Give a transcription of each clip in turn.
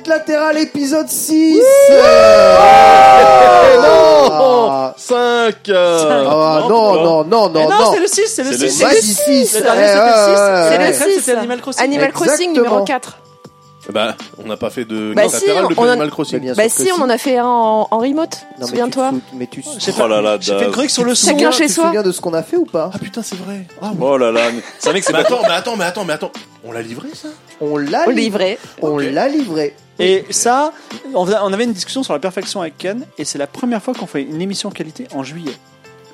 Quête latérale épisode 6 non 5 Ah, non, non, non, non, Mais non, c'est le 6, c'est le C'est le 6. On m'a dit 6 Le dernier, c'était le 6. ouais, C'est le 6, c'était Animal Crossing. Animal Crossing Exactement. numéro 4. Bah, on n'a pas fait de Bah si, latérale on- depuis on en- Animal Mais Crossing. bien Bah si, on en a fait un en, en remote, Non, mais tu souviens-toi. Mais tu J'ai Oh là là, J'ai fait une chronique sur le son. Chacun chez tu te soi. souviens de ce qu'on a fait ou pas? Ah putain, c'est vrai. Ah, Oh là là, mais c'est vrai que c'est mais attends, mais attends, mais attends, mais attends. On l'a livré ça? On l'a livré. On l'a livré. Et ça, on avait une discussion sur la perfection avec Ken, et c'est la première fois qu'on fait une émission qualité en juillet.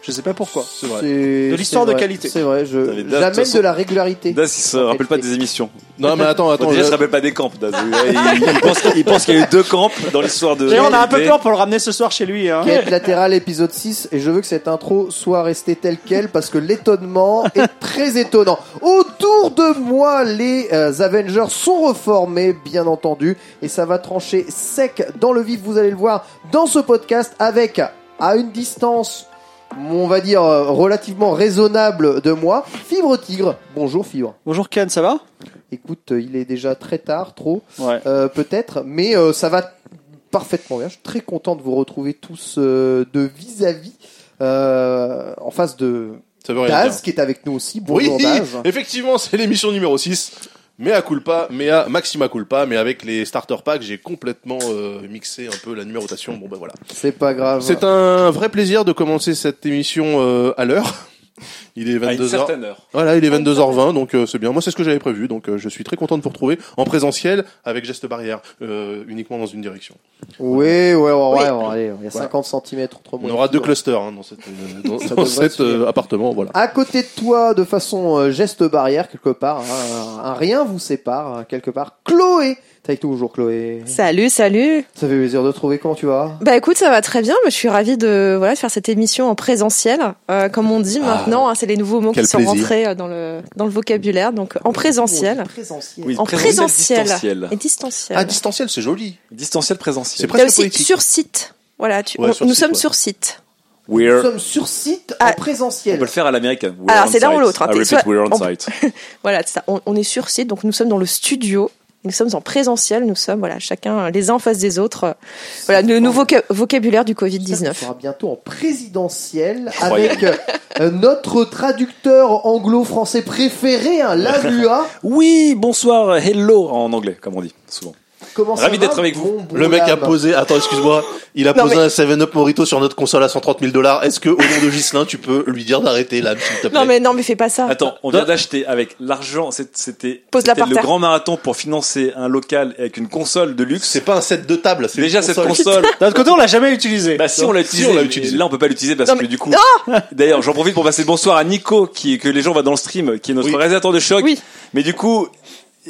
Je sais pas pourquoi. C'est vrai. C'est- De l'histoire de qualité. C'est vrai, je de j'amène façon- de la régularité. Daz, il se rappelle pas des émissions. Non, mais attends, attends. déjà, il je- se rappelle pas des camps, Daz. Il, pense, il pense qu'il y a eu deux camps dans l'histoire de. D'ailleurs, on a un peu peur pour le ramener ce soir chez lui. Hein. Quête latérale épisode 6 et je veux que cette intro soit restée telle quelle parce que l'étonnement est très étonnant. Autour de moi, les euh, Avengers sont reformés, bien entendu, et ça va trancher sec dans le vif, vous allez le voir dans ce podcast avec à une distance on va dire euh, relativement raisonnable de moi, Fibre Tigre. Bonjour Fibre. Bonjour Ken, ça va? Écoute, euh, il est déjà très tard, trop Ouais. euh, peut-être, mais euh, ça va parfaitement bien. Je suis très content de vous retrouver tous euh, de vis-à-vis euh, en face de Ça veut rien Daz qui est avec nous aussi. Oui, Bonjour Daz. effectivement, c'est l'émission numéro 6. Mea culpa, mea maxima culpa, mais avec les starter packs, j'ai complètement euh, mixé un peu la numérotation. Bon ben voilà. C'est pas grave. C'est un vrai plaisir de commencer cette émission euh, à l'heure. Il est À une 22h. certaine heure. Voilà, il est 22h20, donc euh, c'est bien. Moi, c'est ce que j'avais prévu, donc euh, je suis très content de vous retrouver en présentiel avec geste barrière, euh, uniquement dans une direction. Oui, ouais, ouais, ouais, allez, il y a 50 cm entre moi. On et aura deux Fibre. clusters hein, dans cet euh, dans, cet, euh, appartement, voilà. À côté de toi, de façon euh, geste barrière quelque part, hein, un, rien vous sépare hein, quelque part. Chloé, avec nous toujours Chloé. Salut, salut. Ça fait plaisir de te trouver. Comment tu vas? Bah écoute, ça va très bien. mais Je suis ravie de voilà de faire cette émission en présentiel, Euh, comme on dit maintenant. hein, c'est les nouveaux mots qui sont rentrés euh, dans le dans le vocabulaire. Donc en présentiel, Présentiel. Oui, en présentiel, et distanciel. Ah, distanciel, c'est joli. Distanciel C'est présentiel. Il y a presque aussi politique. sur site. Voilà, tu, Ouais, on- sur nous site, sommes ouais. sur site. Nous We're. sommes sur site Ah, en On présentiel. peut le faire à l'américaine. Alors, on c'est l'un ou l'autre, hein. On on-. Voilà, c'est ça. On, on est sur site, donc nous sommes dans le studio. Nous sommes en présentiel. Nous sommes voilà chacun les uns en face des autres. Euh, Voilà le nouveau voca- vocabulaire du Covid On 19. sera bientôt en présidentiel avec euh, notre traducteur anglo-français préféré, hein. Oui, bonsoir, hello en anglais, comme on dit souvent. Comment ça Ravi d'être avec vous. bon Le mec a posé, attends, excuse-moi, il a Non, posé mais- un 7-Up Morito sur notre console à 130 000 dollars. Est-ce que, au nom de Gislin, tu peux lui dire d'arrêter là, s'il te plaît Non mais non mais fais pas ça. Attends, on vient d'acheter avec l'argent, c'était le terre. grand marathon pour financer un local avec une console de luxe. C'est pas un set de table, c'est Déjà cette console. console, D'un autre côté, on l'a jamais utilisé. bah si on l'a utilisé, on l'a mais utilisé. là on peut pas l'utiliser parce Non, que mais- du coup. D'ailleurs, j'en profite pour passer le bonsoir à Nico qui que les gens voient dans le stream, qui est notre Oui. réalisateur de choc. Oui. Mais du coup,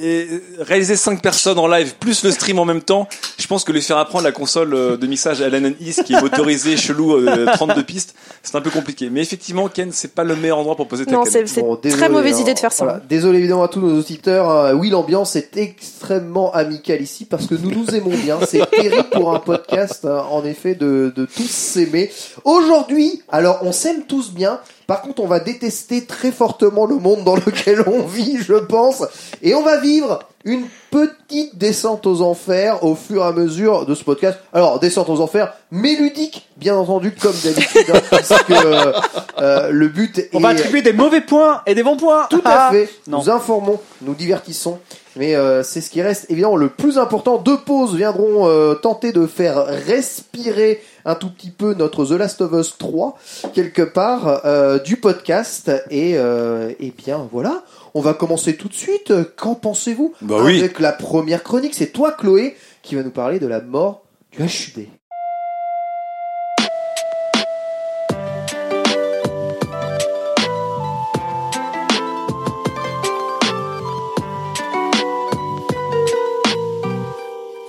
et réaliser 5 personnes en live plus le stream en même temps, je pense que lui faire apprendre la console euh, de mixage Allen East qui est motorisée chelou euh, 32 pistes, c'est un peu compliqué. Mais effectivement, Ken, c'est pas le meilleur endroit pour poser ta Non, c'est c'est Bon, très mauvaise hein. idée de faire ça. Voilà. Désolé évidemment à tous nos auditeurs. hein. Oui, l'ambiance est extrêmement amicale ici parce que nous nous aimons bien. C'est terrible pour un podcast, hein, en effet, de, de tous s'aimer. Aujourd'hui, alors on s'aime tous bien. Par contre, on va détester très fortement le monde dans lequel on vit, je pense. Et on va vivre une petite descente aux enfers au fur et à mesure de ce podcast. Alors, descente aux enfers, mais ludique, bien entendu, comme d'habitude, hein, parce que euh, euh, le but On est... va attribuer des mauvais points et des bons points. Tout Ah. à fait. Non. Nous informons, nous divertissons mais euh, c'est ce qui reste évidemment le plus important. Deux pauses viendront euh, tenter de faire respirer un tout petit peu notre The Last of Us 3 quelque part euh, du podcast et euh, et bien voilà. On va commencer tout de suite. Qu'en pensez-vous Bah oui. Avec la première chronique, c'est toi Chloé qui va nous parler de la mort du HUD.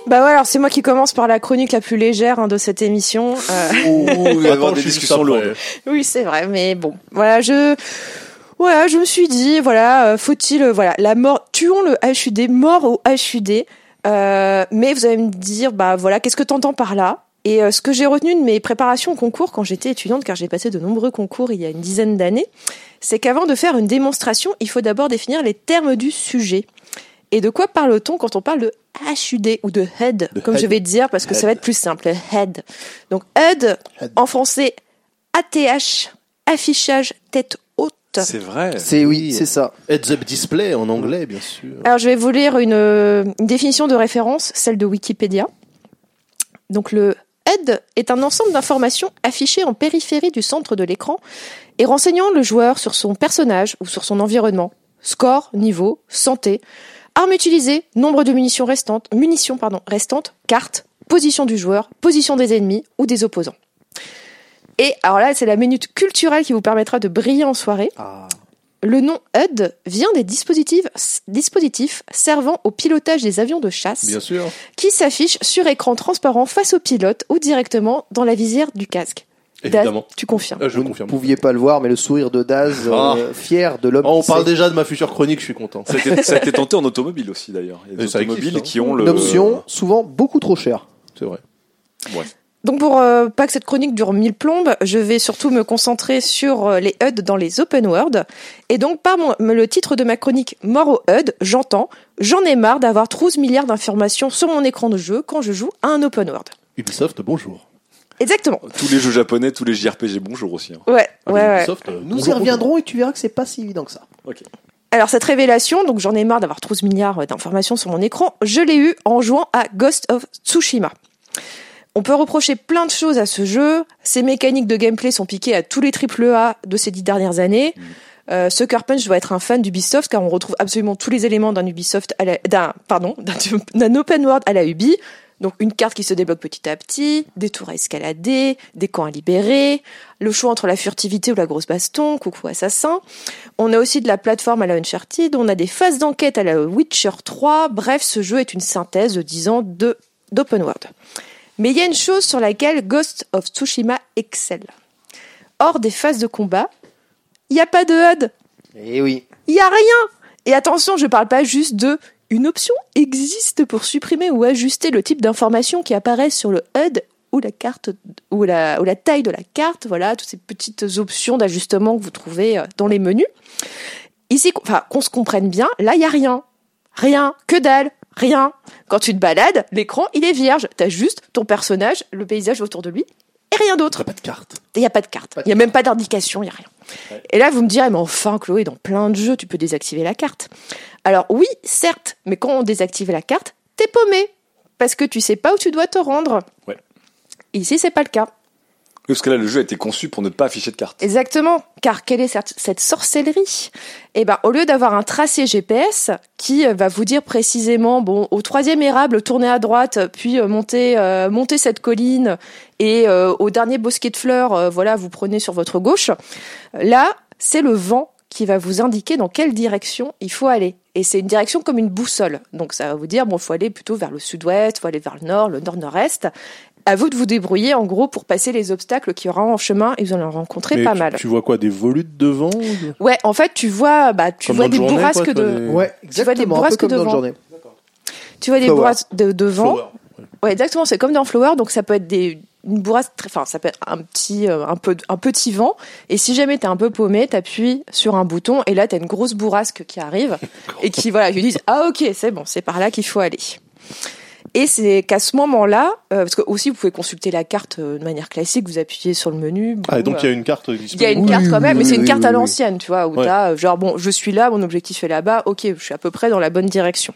Bah ouais, alors c'est moi qui commence par la chronique la plus légère hein, de cette émission. Euh, il va y avoir des discussions lourdes. oui, c'est vrai, mais bon, voilà, je, voilà, je me suis dit, voilà, euh, faut-il, euh, voilà, la mort, tuons le HUD, mort au HUD. Euh, mais vous allez me dire, bah voilà, qu'est-ce que t'entends par là? Et euh, ce que j'ai retenu de mes préparations au concours quand j'étais étudiante, car j'ai passé de nombreux concours il y a une dizaine d'années, c'est qu'avant de faire une démonstration, il faut d'abord définir les termes du sujet. Et de quoi parle-t-on quand on parle de HUD ou de HUD, De comme je vais te dire, parce que ça va être plus simple, HUD. Donc HUD, en français, ATH, affichage tête haute. C'est vrai. C'est oui, c'est ça. Heads up display en anglais, bien sûr. Alors je vais vous lire une, une définition de référence, celle de Wikipédia. Donc le HUD est un ensemble d'informations affichées en périphérie du centre de l'écran et renseignant le joueur sur son personnage ou sur son environnement. Score, niveau, santé, armes utilisées, nombre de munitions restantes, munitions pardon, restantes, cartes, position du joueur, position des ennemis ou des opposants. Et alors là, c'est la minute culturelle qui vous permettra de briller en soirée. Ah. Le nom HUD vient des dispositifs, dispositifs servant au pilotage des avions de chasse Bien sûr. qui s'affichent sur écran transparent face au pilote ou directement dans la visière du casque. Daz, Évidemment. tu confirmes. Euh, je Vous ne confirme. pouviez pas le voir, mais le sourire de Daz, euh, Ah. fier de l'homme. Oh, on parle déjà de ma future chronique, je suis content. Ça a, été, ça a été tenté en automobile aussi d'ailleurs. Il y a des existe, automobiles hein. qui ont le. Une option souvent beaucoup trop chère. C'est vrai. Donc pour euh, pas que cette chronique dure mille plombes, je vais surtout me concentrer sur euh, les HUD dans les open world. Et donc par mon, le titre de ma chronique Mort au HUD, j'entends j'en ai marre d'avoir 12 milliards d'informations sur mon écran de jeu quand je joue à un open world. Ubisoft, bonjour. Exactement. Tous les jeux japonais, tous les JRPG, bonjour aussi. hein. Ouais, Ah, ouais, ouais. Ubisoft, euh, Nous y bonjour, reviendrons et tu verras que c'est pas si évident que ça. Alors cette révélation, donc j'en ai marre d'avoir 12 milliards d'informations sur mon écran, je l'ai eu en jouant à Ghost of Tsushima. On peut reprocher plein de choses à ce jeu. Ses mécaniques de gameplay sont piquées à tous les AAA de ces dix dernières années. Euh, Sucker Punch doit être un fan d'Ubisoft car on retrouve absolument tous les éléments d'un Ubisoft, à la- d'un pardon, d'un d'un open world à la Ubi. Donc une carte qui se débloque petit à petit, des tours à escalader, des camps à libérer, le choix entre la furtivité ou la grosse baston, coucou assassin. On a aussi de la plateforme à la Uncharted, on a des phases d'enquête à la Witcher 3. Bref, ce jeu est une synthèse de 10 ans de d'open world. Mais il y a une chose sur laquelle Ghost of Tsushima excelle. Hors des phases de combat, il n'y a pas de HUD. Eh oui. Il y a rien. Et attention, je parle pas juste de une option existe pour supprimer ou ajuster le type d'informations qui apparaissent sur le HUD ou la carte ou la, taille de la carte, voilà, toutes ces petites options d'ajustement que vous trouvez euh, dans les menus. Ici, enfin, qu'on se comprenne bien, là, il y a rien. Rien, que dalle, rien. Quand tu te balades, l'écran, il est vierge. T'as juste ton personnage, le paysage autour de lui, et rien d'autre. T'as pas de carte. Il n'y a pas de carte. Il n'y a même pas d'indication, il n'y a rien. Et là, vous me direz, mais enfin, Chloé, dans plein de jeux, tu peux désactiver la carte. Alors oui, certes, mais quand on désactive la carte, t'es paumé. Parce que tu sais pas où tu dois te rendre. Ouais. Ici, c'est pas le cas. Parce que là, le jeu a été conçu pour ne pas afficher de carte. Exactement. Car quelle est cette, sorcellerie? Eh ben, au lieu d'avoir un tracé GPS qui euh, va vous dire précisément, bon, au troisième érable, tournez à droite, puis euh, montez, euh, montez cette colline, et au dernier bosquet de fleurs, voilà, vous prenez sur votre gauche. Là, c'est le vent qui va vous indiquer dans quelle direction il faut aller. Et c'est une direction comme une boussole. Donc ça va vous dire, bon, faut aller plutôt vers le sud-ouest, faut aller vers le nord, le nord-nord-est. À vous de vous débrouiller, en gros, pour passer les obstacles qu'il y aura en chemin, et vous allez en rencontrer Mais pas tu, mal. Tu vois quoi, des volutes devant ou- Ouais, en fait, tu vois, bah, tu Comme vois des journée, bourrasques quoi, tu vois de, des- Ouais, vois des exactement. Un peu bourrasques comme dans le devant. journée. tu vois des Flower. bourrasques de, de vent. Flower. Ouais, exactement. C'est comme dans Flower, donc ça peut être des une bourrasque, très- enfin ça peut être un petit, euh, un peu, un petit vent. Et si jamais t'es un peu paumé, t'appuies sur un bouton et là t'as une grosse bourrasque qui arrive et qui voilà, ils disent ah ok c'est bon, c'est par là qu'il faut aller. Et c'est qu'à ce moment-là, euh, parce que aussi vous pouvez consulter la carte euh, de manière classique, vous appuyez sur le menu. bon, Ah, et donc euh, il y a une carte il y a une Oui, carte quand même, oui, mais c'est une carte oui, à l'ancienne, tu vois, où Ouais. t'as euh, genre bon, je suis là, mon objectif est là-bas, ok, je suis à peu près dans la bonne direction.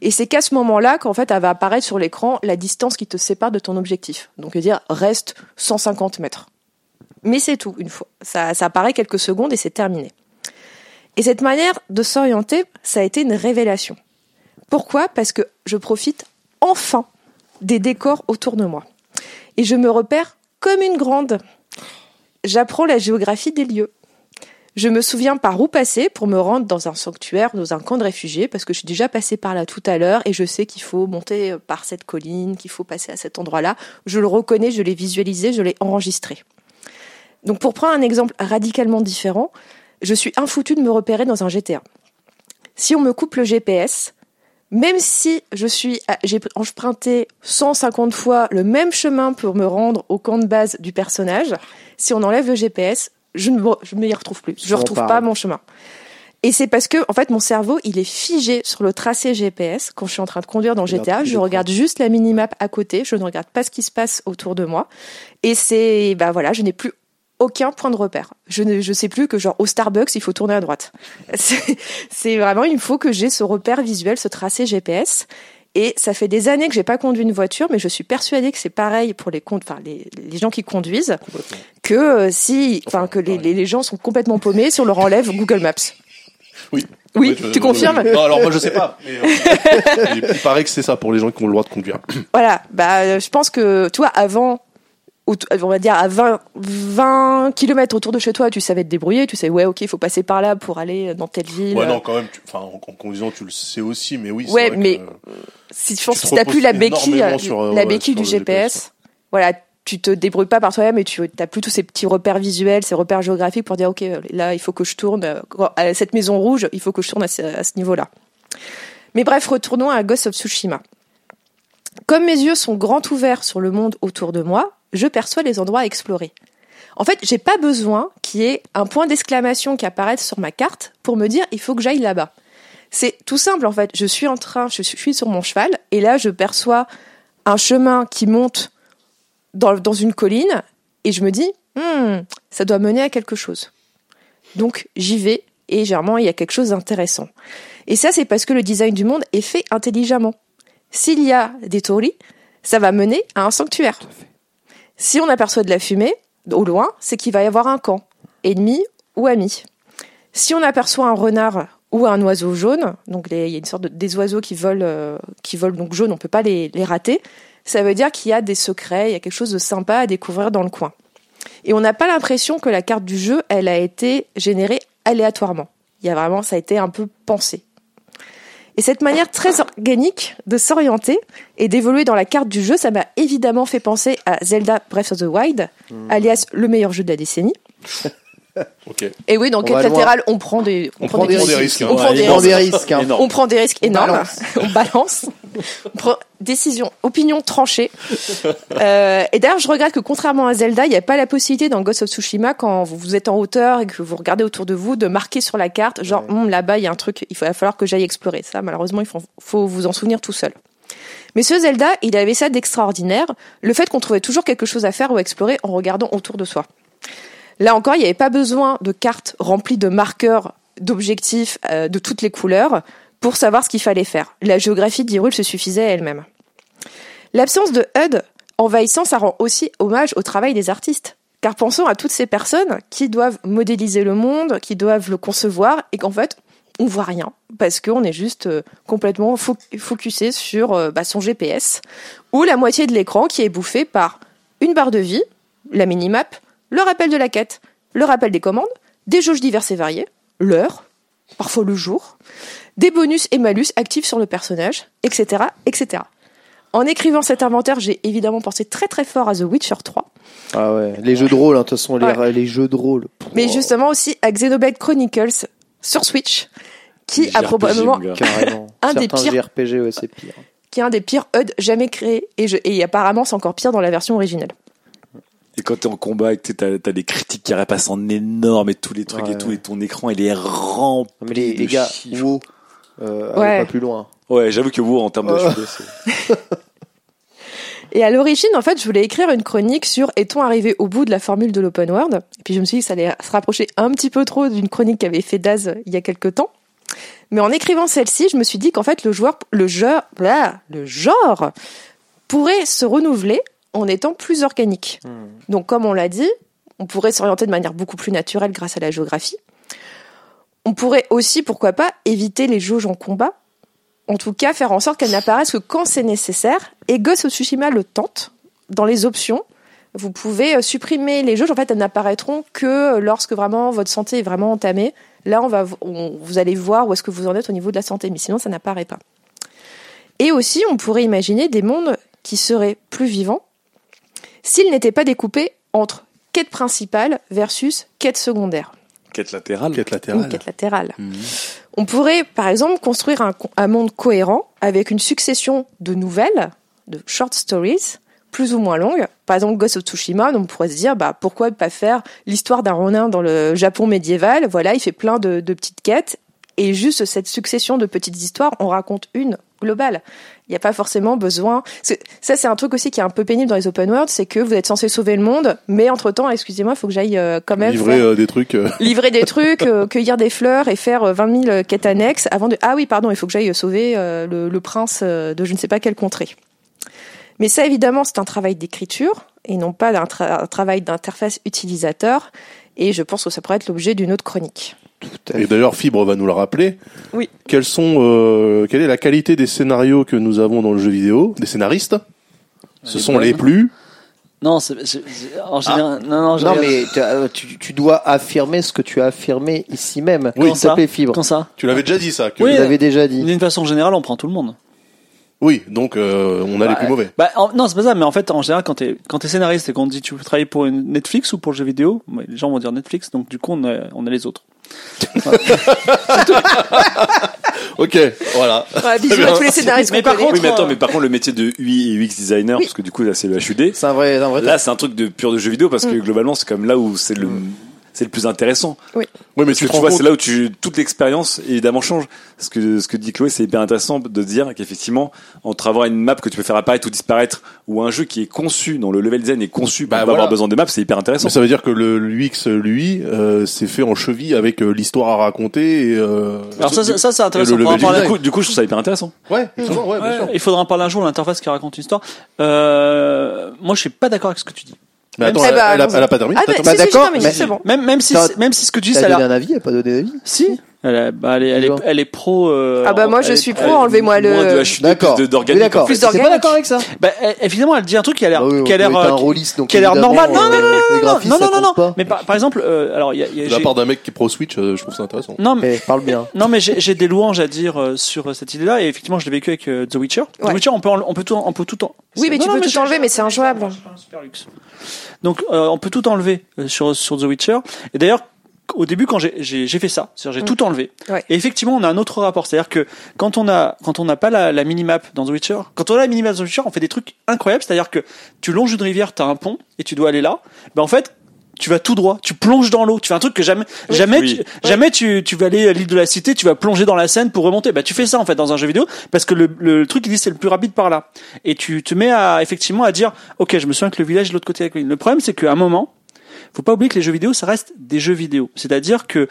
Et c'est qu'à ce moment-là qu'en fait, elle va apparaître sur l'écran la distance qui te sépare de ton objectif. Donc, dire reste 150 mètres. Mais c'est tout, une fois. Ça, ça apparaît quelques secondes et c'est terminé. Et cette manière de s'orienter, ça a été une révélation. Pourquoi? Parce que je profite enfin des décors autour de moi. Et je me repère comme une grande. J'apprends la géographie des lieux. Je me souviens par où passer pour me rendre dans un sanctuaire, dans un camp de réfugiés, parce que je suis déjà passé par là tout à l'heure et je sais qu'il faut monter euh, par cette colline, qu'il faut passer à cet endroit-là. Je le reconnais, je l'ai visualisé, je l'ai enregistré. Donc pour prendre un exemple radicalement différent, je suis infoutu de me repérer dans un GTA. Si on me coupe le GPS, même si je suis, j'ai emprunté 150 fois le même chemin pour me rendre au camp de base du personnage, si on enlève le GPS, je ne je ne m'y retrouve plus. Je Souvent retrouve pas mon chemin. Et c'est parce que, en fait, mon cerveau, il est figé sur le tracé GPS. Quand je suis en train de conduire dans GTA, je regarde juste la minimap à côté. Je ne regarde pas ce qui se passe autour de moi. Et c'est, bah voilà, je n'ai plus aucun point de repère. Je ne, je sais plus que genre au Starbucks, il faut tourner à droite. C'est vraiment, il faut que j'ai ce repère visuel, ce tracé GPS. Et ça fait des années que j'ai pas conduit une voiture, mais je suis persuadée que c'est pareil pour les, enfin, les, les gens qui conduisent, que euh, si, enfin, que les, les, les gens sont complètement paumés si on leur enlève Google Maps. Oui. Oui, Ouais, tu confirmes Non, alors moi je sais pas. Mais, euh, il paraît que c'est ça pour les gens qui ont le droit de conduire. Voilà, bah, euh, je pense que, toi, avant, on va dire à 20, 20 km autour de chez toi, tu savais te débrouiller, tu savais, ouais, ok, il faut passer par là pour aller dans telle ville. Ouais, non, quand même. tu- Enfin, en, en conduisant, tu le sais aussi, mais oui. c'est Ouais, vrai mais que- si Tu que te si t'as plus la béquille, sur, la ouais, béquille du GPS, GPS, voilà, tu te débrouilles pas par toi-même et tu t'as plus tous ces petits repères visuels, ces repères géographiques pour dire ok là il faut que je tourne euh, à cette maison rouge, il faut que je tourne à ce, à ce niveau-là. Mais bref, retournons à Ghost of Tsushima. Comme mes yeux sont grands ouverts sur le monde autour de moi, je perçois les endroits à explorer. En fait, j'ai pas besoin qu'il y ait un point d'exclamation qui apparaisse sur ma carte pour me dire il faut que j'aille là-bas. C'est tout simple en fait. Je suis en train, je suis, sur mon cheval et là je perçois un chemin qui monte dans, dans une colline et je me dis Hmm, ça doit mener à quelque chose. Donc j'y vais et généralement il y a quelque chose d'intéressant. Et ça c'est parce que le design du monde est fait intelligemment. S'il y a des tauris, ça va mener à un sanctuaire. Si on aperçoit de la fumée au loin, c'est qu'il va y avoir un camp, ennemi ou ami. Si on aperçoit un renard ou un oiseau jaune, donc il y a une sorte de, des oiseaux qui volent, euh, qui volent donc jaune, on peut pas les, les rater. Ça veut dire qu'il y a des secrets, il y a quelque chose de sympa à découvrir dans le coin. Et on n'a pas l'impression que la carte du jeu, elle a été générée aléatoirement. Il y a vraiment, ça a été un peu pensé. Et cette manière très organique de s'orienter et d'évoluer dans la carte du jeu, ça m'a évidemment fait penser à Zelda Breath of the Wild, alias le meilleur jeu de la décennie. Ok. Et oui, dans quête latérale, on prend des, On prend des risques, hein. On prend des On prend risques. des risques. hein. Énorme. On prend des risques énormes. on balance. Décision, opinion tranchée. Euh, et d'ailleurs, je regrette que contrairement à Zelda, il n'y a pas la possibilité dans Ghost of Tsushima, quand vous êtes en hauteur et que vous regardez autour de vous, de marquer sur la carte, genre, Hum, là-bas, il y a un truc, il va falloir que j'aille explorer. Ça, malheureusement, il faut, faut vous en souvenir tout seul. Mais ce Zelda, il avait ça d'extraordinaire, le fait qu'on trouvait toujours quelque chose à faire ou à explorer en regardant autour de soi. Là encore, il n'y avait pas besoin de cartes remplies de marqueurs, d'objectifs euh, de toutes les couleurs pour savoir ce qu'il fallait faire. La géographie d'Hyrule se suffisait à elle-même. L'absence de HUD envahissant, ça rend aussi hommage au travail des artistes. Car pensons à toutes ces personnes qui doivent modéliser le monde, qui doivent le concevoir, et qu'en fait, on voit rien, parce qu'on est juste euh, complètement fo- focusé sur euh, bah, son GPS, ou la moitié de l'écran qui est bouffé par une barre de vie, la minimap, le rappel de la quête, le rappel des commandes, des jauges diverses et variées, l'heure, parfois le jour, des bonus et malus actifs sur le personnage, etc., etc. En écrivant cet inventaire, j'ai évidemment pensé très très fort à The Witcher 3, Ah ouais, les jeux de rôle, hein, de toute façon, les, Ouais. les jeux de rôle. mais justement aussi à Xenoblade Chronicles sur Switch, qui a probablement. Un des pires- JRPG, ouais, c'est pire. qui est un des pires HUD jamais créés, et, je, et apparemment c'est encore pire dans la version originale. Et quand t'es en combat et que t'as as des critiques qui repassent en énorme et tous les trucs Ouais, et tout, et ton écran il est rempli mais les, de les gars, chiffres. WoW, Euh, Ouais. pas plus loin. Ouais, j'avoue que vous, en termes de c'est- Et à l'origine, en fait, je voulais écrire une chronique sur est-on arrivé au bout de la formule de l'open world? Et puis je me suis dit que ça allait se rapprocher un petit peu trop d'une chronique qu'avait fait Daz il y a quelques temps. Mais en écrivant celle-ci, je me suis dit qu'en fait, le joueur, le jeu, blah, le genre pourrait se renouveler en étant plus organique. Donc, comme on l'a dit, on pourrait s'orienter de manière beaucoup plus naturelle grâce à la géographie. On pourrait aussi, pourquoi pas, éviter les jauges en combat. En tout cas, faire en sorte qu'elles n'apparaissent que quand c'est nécessaire. Et Ghost of Tsushima le tente. Dans les options, vous pouvez euh, supprimer les jauges. En fait, elles n'apparaîtront que lorsque vraiment votre santé est vraiment entamée. Là, on va, vous allez voir où est-ce que vous en êtes au niveau de la santé. Mais sinon, ça n'apparaît pas. Et aussi, on pourrait imaginer des mondes qui seraient plus vivants s'ils n'étaient pas découpés entre quête principale versus quête secondaire. Quête latérale. Quête Une latérale. quête latérale. Mhm. On pourrait, par exemple, construire un, un monde cohérent avec une succession de nouvelles, de short stories, plus ou moins longues. Par exemple, Ghost of Tsushima, on pourrait se dire, bah, pourquoi pas faire l'histoire d'un Ronin dans le Japon médiéval? Voilà, il fait plein de, de petites quêtes. Et juste cette succession de petites histoires, on raconte une globale. Il n'y a pas forcément besoin. Ça, c'est un truc aussi qui est un peu pénible dans les open world, c'est que vous êtes censé sauver le monde, mais entre temps, excusez-moi, il faut que j'aille euh, quand même Livrer faire- euh, des trucs. euh, livrer des trucs, cueillir des fleurs et faire euh, 20 000 quêtes annexes avant de... Ah oui, pardon, il faut que j'aille sauver le, le prince de je ne sais pas quelle contrée. Mais ça, évidemment, c'est un travail d'écriture et non pas tra- un travail d'interface utilisateur. Et je pense que ça pourrait être l'objet d'une autre chronique. Et d'ailleurs, Fibre va nous le rappeler. Oui. Quelles sont, euh, quelle est la qualité des scénarios que nous avons dans le jeu vidéo, des scénaristes? Ce Les sont les plus. Non, c'est, c'est- c'est- en général, non, non, Non, mais tu, euh, tu- tu dois affirmer ce que tu as affirmé ici même. Oui. S'il te plaît, Fibre. Quand ça Tu l'avais déjà dit ça. Que... Oui. Tu l'avais déjà dit. D'une façon générale, on prend tout le monde. Oui, donc euh, on a les Bah, plus mauvais. Bah, en- non, c'est pas ça, mais en fait, en général, quand t'es, quand t'es scénariste et qu'on te dit tu veux travailler pour une Netflix ou pour le jeu vidéo, ouais, les gens vont dire Netflix, donc du coup, on a, on a les autres. Ok, voilà. Ouais, bisous à tous les scénaristes Mais par connaît. Oui, mais attends, mais par contre, le métier de UI et UX designer, Oui. parce que du coup, là, c'est le HUD. C'est un vrai, c'est un vrai. Là, c'est un truc de pur de jeu vidéo parce que globalement, c'est comme là où c'est le, c'est le plus intéressant. Oui, mais Parce tu que vois, compte- c'est là où tu, toute l'expérience évidemment change. Ce que, ce que dit Chloé, c'est hyper intéressant de dire qu'effectivement, entre avoir une map que tu peux faire apparaître ou disparaître, ou un jeu qui est conçu, dont le level design est conçu pour Bah, pas voilà. avoir besoin de maps, c'est hyper intéressant. Mais ça veut dire que le l'UX, lui, euh, c'est fait en cheville avec euh, l'histoire à raconter. Et, euh, Alors ça, ça, ça, c'est intéressant. Le parler- du coup, du coup, je trouve ça hyper intéressant. Ouais, ouais, bien Ouais, sûr. il faudra en parler un jour, l'interface qui raconte une histoire. Euh, moi, je suis pas d'accord avec ce que tu dis. Mais attends, elle, bah, elle a, pas terminé. Ah, bah. Bah, d'accord. Même, même si, même si ce que tu dis, ça a donné un avis, elle a pas donné d'avis. Si. Elle, est- bah, elle, est, elle, est, elle est pro. euh, Ah bah, moi, je suis pro, enlevez-moi le- D'accord. d'accord. Plus C'est pas d'accord avec ça. Bah, elle- évidemment, elle dit un truc qui a l'air, Bah oui, qui a l'air, euh, qui a l'air normal. Non, euh, non, non, non, non, non, non, non. Mais par, par exemple, euh, alors il y a, il y a- De la part d'un mec qui est pro Switch, euh, je trouve ça intéressant. non, mais Eh, parle bien. non, mais j'ai des louanges à dire euh, sur cette idée-là et effectivement, je l'ai vécu avec The Witcher. The Witcher, on peut, on peut tout, en- on peut tout en. Oui, mais tu peux tout enlever, mais c'est injouable. Donc, on peut tout enlever sur sur The Witcher. Et d'ailleurs. Au début, quand j'ai- j'ai j'ai fait ça, c'est-à-dire j'ai Mm. tout enlevé. Ouais. Et effectivement, on a un autre rapport, c'est-à-dire que quand on a quand on n'a pas la, la minimap dans The Witcher, quand on a la minimap dans The Witcher, on fait des trucs incroyables, c'est-à-dire que tu longes une rivière, t'as un pont et tu dois aller là. Ben en fait, tu vas tout droit, tu plonges dans l'eau, tu fais un truc que jamais jamais Oui. tu, jamais tu tu vas aller à l'île de la Cité, tu vas plonger dans la Seine pour remonter. Bah tu fais ça en fait dans un jeu vidéo parce que le, le truc il dit c'est le plus rapide par là. Et tu te mets à effectivement à dire OK, je me souviens que le village est de l'autre côté de la colline. Le problème c'est qu'à un moment faut pas oublier que les jeux vidéo, ça reste des jeux vidéo. C'est-à-dire que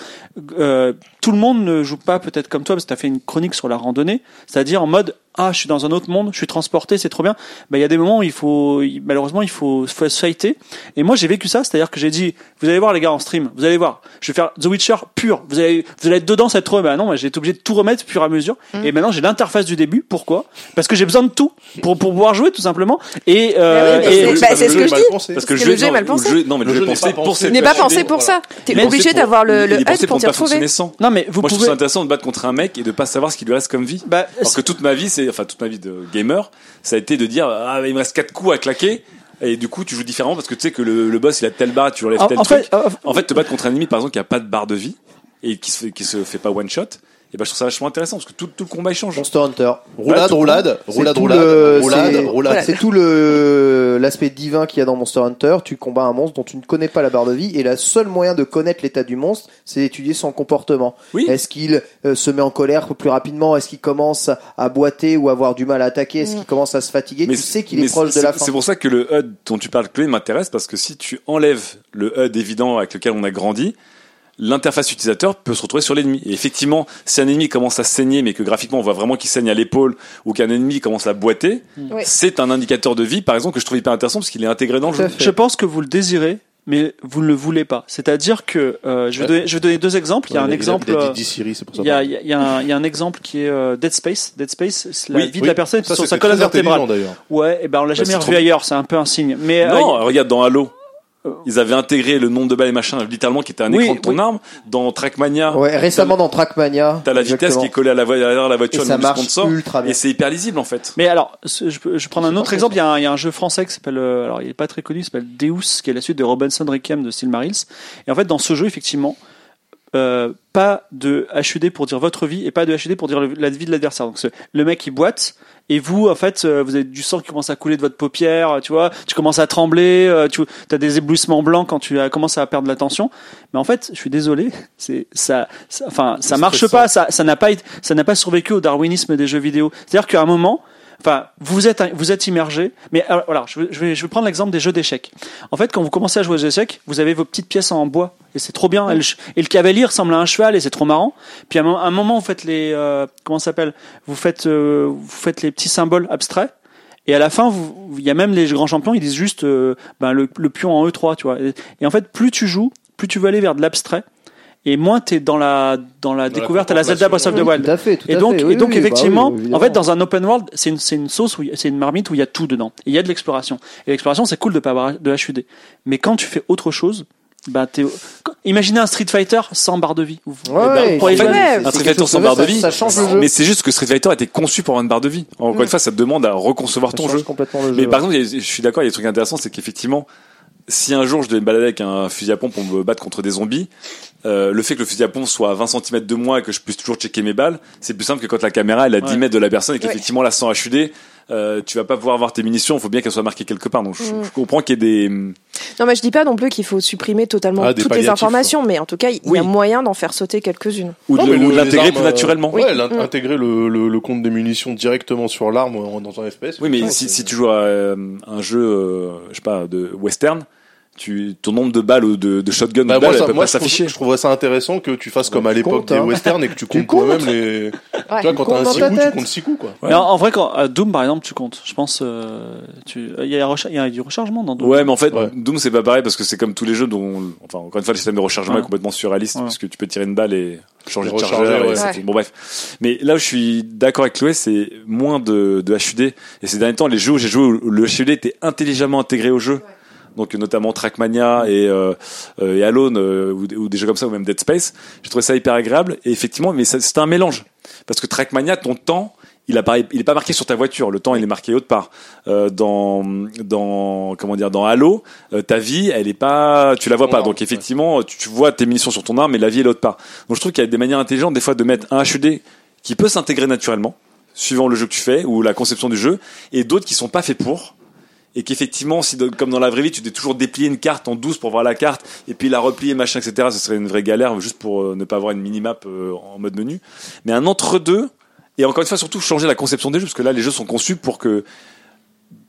euh, tout le monde ne joue pas peut-être comme toi, parce que tu as fait une chronique sur la randonnée. C'est-à-dire en mode ah, je suis dans un autre monde, je suis transporté, c'est trop bien. Bah, il y a des moments où il faut, il- malheureusement, il faut, faut se fighter. Et moi, j'ai vécu ça, c'est-à-dire que j'ai dit, vous allez voir les gars en stream, vous allez voir, je vais faire The Witcher pur. Vous allez, vous allez être dedans, ça va être trop. Bah non, moi, j'ai été obligé de tout remettre pur à mesure. Et maintenant, j'ai l'interface du début. Pourquoi? Parce que j'ai besoin de tout pour pour pouvoir jouer tout simplement. Et, euh, Bah oui, et- c'est- bah, c'est ce que je dis. Parce que le jeu, est mal le pensé. jeu- non, mais Le jeu pensé pas pour n'est pas pensé pour ça. T'es obligé c'est d'avoir le, HUD pour t'y retrouver. non, mais vous Moi, je trouve pouvez. ça intéressant de battre contre un mec et de pas savoir ce qui lui reste comme vie. Bah, Parce que toute ma vie, c'est, enfin, toute ma vie de gamer, ça a été de dire, ah, il me reste quatre coups à claquer. Et du coup, tu joues différemment parce que tu sais que le, le boss, il a telle barre, tu relèves En- tel en truc. fait, euh, en fait, te battre contre un ennemi, par exemple, qui a pas de barre de vie et qui se fait, qui se fait pas one shot. Et ben je trouve ça vachement intéressant parce que tout, tout le combat il change. Monster Hunter. Roulade, tout- roulade, roulade, roulade, le- roulade, c'est- roulade. C'est tout le l'aspect divin qu'il y a dans Monster Hunter. Tu combats un monstre dont tu ne connais pas la barre de vie et le seul moyen de connaître l'état du monstre, c'est d'étudier son comportement. Oui. Est-ce qu'il euh, se met en colère plus rapidement? Est-ce qu'il commence à boiter ou avoir du mal à attaquer? Est-ce qu'il commence à se fatiguer? Tu sais qu'il mais est proche de la fin. C'est pour ça que le HUD dont tu parles, Chloé, m'intéresse parce que si tu enlèves le HUD évident avec lequel on a grandi, l'interface utilisateur peut se retrouver sur l'ennemi. Et effectivement, si un ennemi commence à saigner, mais que graphiquement on voit vraiment qu'il saigne à l'épaule, ou qu'un ennemi commence à boiter, Ouais. c'est un indicateur de vie, par exemple, que je trouve hyper intéressant parce qu'il est intégré dans le jeu. Je pense que vous le désirez, mais vous ne le voulez pas. C'est-à-dire que euh, je, vais Ouais. donner, je vais donner deux exemples. Il y a un exemple. Il euh. Il y, a, il y a- il y a un, exemple qui est euh, Dead Space. Dead Space, c'est la Oui, vie de la personne Ça, sur sa colonne vertébrale. Ouais, et ben on l'a jamais c'est revu trop- ailleurs. C'est un peu un signe. Mais euh, Non, regarde dans Halo. Ils avaient intégré le nombre de balles et machin, littéralement, qui était un Oui, écran de ton oui. arme. Dans Trackmania, Ouais, récemment dans Trackmania. t'as la vitesse qui est collée à la, à la et voiture, le ça marche sponsor. ultra bien. Et c'est hyper lisible, en fait. Mais alors, je, peux- je vais prendre un autre exemple. Il y, a un, il y a un jeu français qui s'appelle, euh, alors il est pas très connu, il s'appelle Deus, qui est la suite de Robinson Requiem de Silmarils. Et en fait, dans ce jeu, effectivement, euh, pas de HUD pour dire votre vie et pas de HUD pour dire le- la vie de l'adversaire. Donc le mec il boite et vous en fait euh, vous avez du sang qui commence à couler de votre paupière, tu vois, tu commences à trembler, euh, tu as des éblouissements blancs quand tu commences à perdre l'attention. Mais en fait, je suis désolé, c'est ça, ça- enfin ça marche stressant. pas, ça ça n'a pas ça n'a pas survécu au darwinisme des jeux vidéo. C'est-à-dire qu'à un moment Enfin, vous êtes vous êtes immergé, mais alors, voilà, je vais, je vais prendre l'exemple des jeux d'échecs. En fait, quand vous commencez à jouer aux échecs, vous avez vos petites pièces en bois et c'est trop bien. Et le, et le cavalier ressemble à un cheval et c'est trop marrant. Puis à un, mo- un moment, vous faites les euh, comment s'appelle Vous faites euh, vous faites les petits symboles abstraits. Et à la fin, il y a même les grands champions, ils disent juste euh, ben, le, le pion en E3, tu vois. Et, et en fait, plus tu joues, plus tu veux aller vers de l'abstrait, et moins t'es dans la dans la Dans la découverte à la Zelda Breath of the Oui, Wild. Tout à fait, tout Et à donc, fait. Oui, et donc oui, bah effectivement, oui, en fait, dans un open world, c'est une, c'est une sauce où il y a- c'est une marmite où il y a tout dedans. Et il y a de l'exploration. Et l'exploration, c'est cool de pas avoir de HUD. Mais quand tu fais autre chose, bah t'es. Imaginez un Street Fighter sans barre de vie. Ou- Ouais, eh ben, ouais, pour les c'est Un Street Fighter sans barre de vie. Ça change le jeu. Mais c'est juste que Street Fighter a été conçu pour avoir une barre de vie. Encore Mm. une fois, ça te demande à reconcevoir Ça ton jeu. complètement le jeu. Mais par exemple, je suis d'accord, il y a des trucs intéressants, c'est qu'effectivement, si un jour je devais me balader avec un fusil à pompe pour me battre contre des zombies, euh, le fait que le fusil à pompe soit à 20 cm de moi et que je puisse toujours checker mes balles, c'est plus simple que quand la caméra elle est à 10 Ouais. mètres de la personne et Ouais. qu'effectivement là sans HUD, euh, tu vas pas pouvoir voir tes munitions, il faut bien qu'elles soient marquées quelque part. Donc je, Mm. je comprends qu'il y ait des Non, mais je dis pas non plus qu'il faut supprimer totalement Ah, toutes les informations, mais en tout cas, il Oui. y a moyen d'en faire sauter quelques-unes. ou de, l'intégrer plus euh, naturellement. Ouais, l'in- Mm. intégrer le, le, le compte des munitions directement sur l'arme en- dans un FPS. Oui, mais si, c'est- si tu joues à euh, un jeu, euh, je sais pas, de western, tu, ton nombre de balles ou de, de shotgun Bah, ou de balles, moi, ça- peut moi, pas je, trouve- s'afficher. je trouverais ça intéressant que tu fasses comme à tu l'époque des hein. westerns et que tu comptes toi-même comptes. les. Ouais. Tu vois, quand t'as un dans 6 ta coups, tu comptes 6 coups, quoi. Mais en, en vrai, quand, à Doom, par exemple, tu comptes. Je pense, euh, tu, il y a, il y a du rechargement dans Doom. Ouais, mais en fait, Ouais. Doom c'est pas pareil parce que c'est comme tous les jeux dont, enfin, encore une fois, le système de rechargement Ouais. est complètement surréaliste Ouais. parce que tu peux tirer une balle et changer de chargeur. et ouais. Ouais. Bon, bref. Mais là où je suis d'accord avec Chloé, c'est moins de, de HUD. Et ces derniers temps, les jeux où j'ai joué où le HUD était intelligemment intégré au jeu. Donc notamment Trackmania et, euh, euh, et Alone euh, ou, ou des jeux comme ça ou même Dead Space, j'ai trouvé ça hyper agréable et effectivement mais c'était un mélange parce que Trackmania ton temps il il est pas marqué sur ta voiture. Le temps, il est marqué autre part. Euh, dans, dans, comment dire, dans Halo, euh, ta vie, elle est pas, tu la vois pas. Donc effectivement, tu, tu vois tes munitions sur ton arme, mais la vie est l'autre part. Donc je trouve qu'il y a des manières intelligentes des fois de mettre un HUD qui peut s'intégrer naturellement, suivant le jeu que tu fais ou la conception du jeu, et d'autres qui sont pas faits pour. Et qu'effectivement, si comme dans la vraie vie, tu dois toujours déplier une carte en 12 pour voir la carte, et puis la replier, machin, etc., ce serait une vraie galère, juste pour euh, ne pas avoir une minimap euh, en mode menu. Mais un entre-deux, et encore une fois, surtout changer la conception des jeux, parce que là, les jeux sont conçus pour que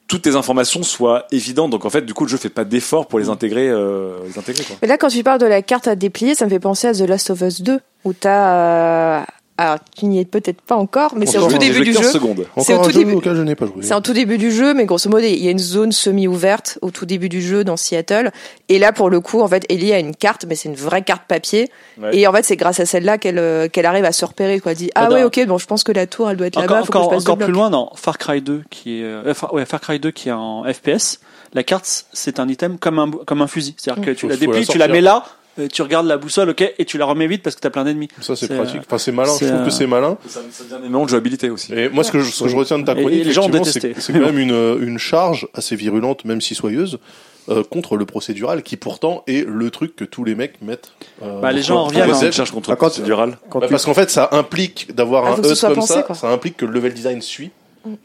toutes les informations soient évidentes. Donc en fait, du coup, le jeu fait pas d'effort pour les intégrer, euh, les intégrer quoi. Mais là, quand tu parles de la carte à déplier, ça me fait penser à The Last of Us 2, où t'as... Euh... Alors, tu n'y es peut-être pas encore, mais c'est au tout début du 15 jeu. secondes. C'est Encore au tout début. auquel je n'ai pas joué. C'est en tout début du jeu, mais grosso modo, il y a une zone semi-ouverte au tout début du jeu dans Seattle. Et là, pour le coup, en fait, Ellie a une carte, mais c'est une vraie carte papier. Ouais. Et en fait, c'est grâce à celle-là qu'elle euh, qu'elle arrive à se repérer. Quoi. Elle dit, ah Bah, ouais, ok, bon, je pense que la tour, elle doit être Encore, là-bas. Faut que encore, je passe encore deux plus loin dans Far Cry 2 qui est euh, Far, ouais, Far Cry 2 qui est en FPS, la carte c'est un item comme un comme un fusil, c'est-à-dire que tu Faut- la déplies, tu la mets là tu regardes la boussole, ok, et tu la remets vite parce que t'as plein d'ennemis. Ça, c'est C'est, pratique. euh, Enfin, c'est malin. Je trouve euh, que c'est malin. Ça, ça devient des moments de jouabilité aussi. Et moi, ce que je, ce que je retiens de ta chronique, et les gens ont effectivement, c'est détesté. c'est quand même une, euh, une charge assez virulente, même si soyeuse, euh, contre le procédural, qui pourtant est le truc que tous les mecs mettent. euh, Bah, les dans gens en le reviennent, hein. Charge contre Ah, quand- procédural. Quand Bah, tu- parce qu'en fait, ça implique d'avoir Ah, un HUD comme pensé, ça. quoi. Ça implique que le level design suit.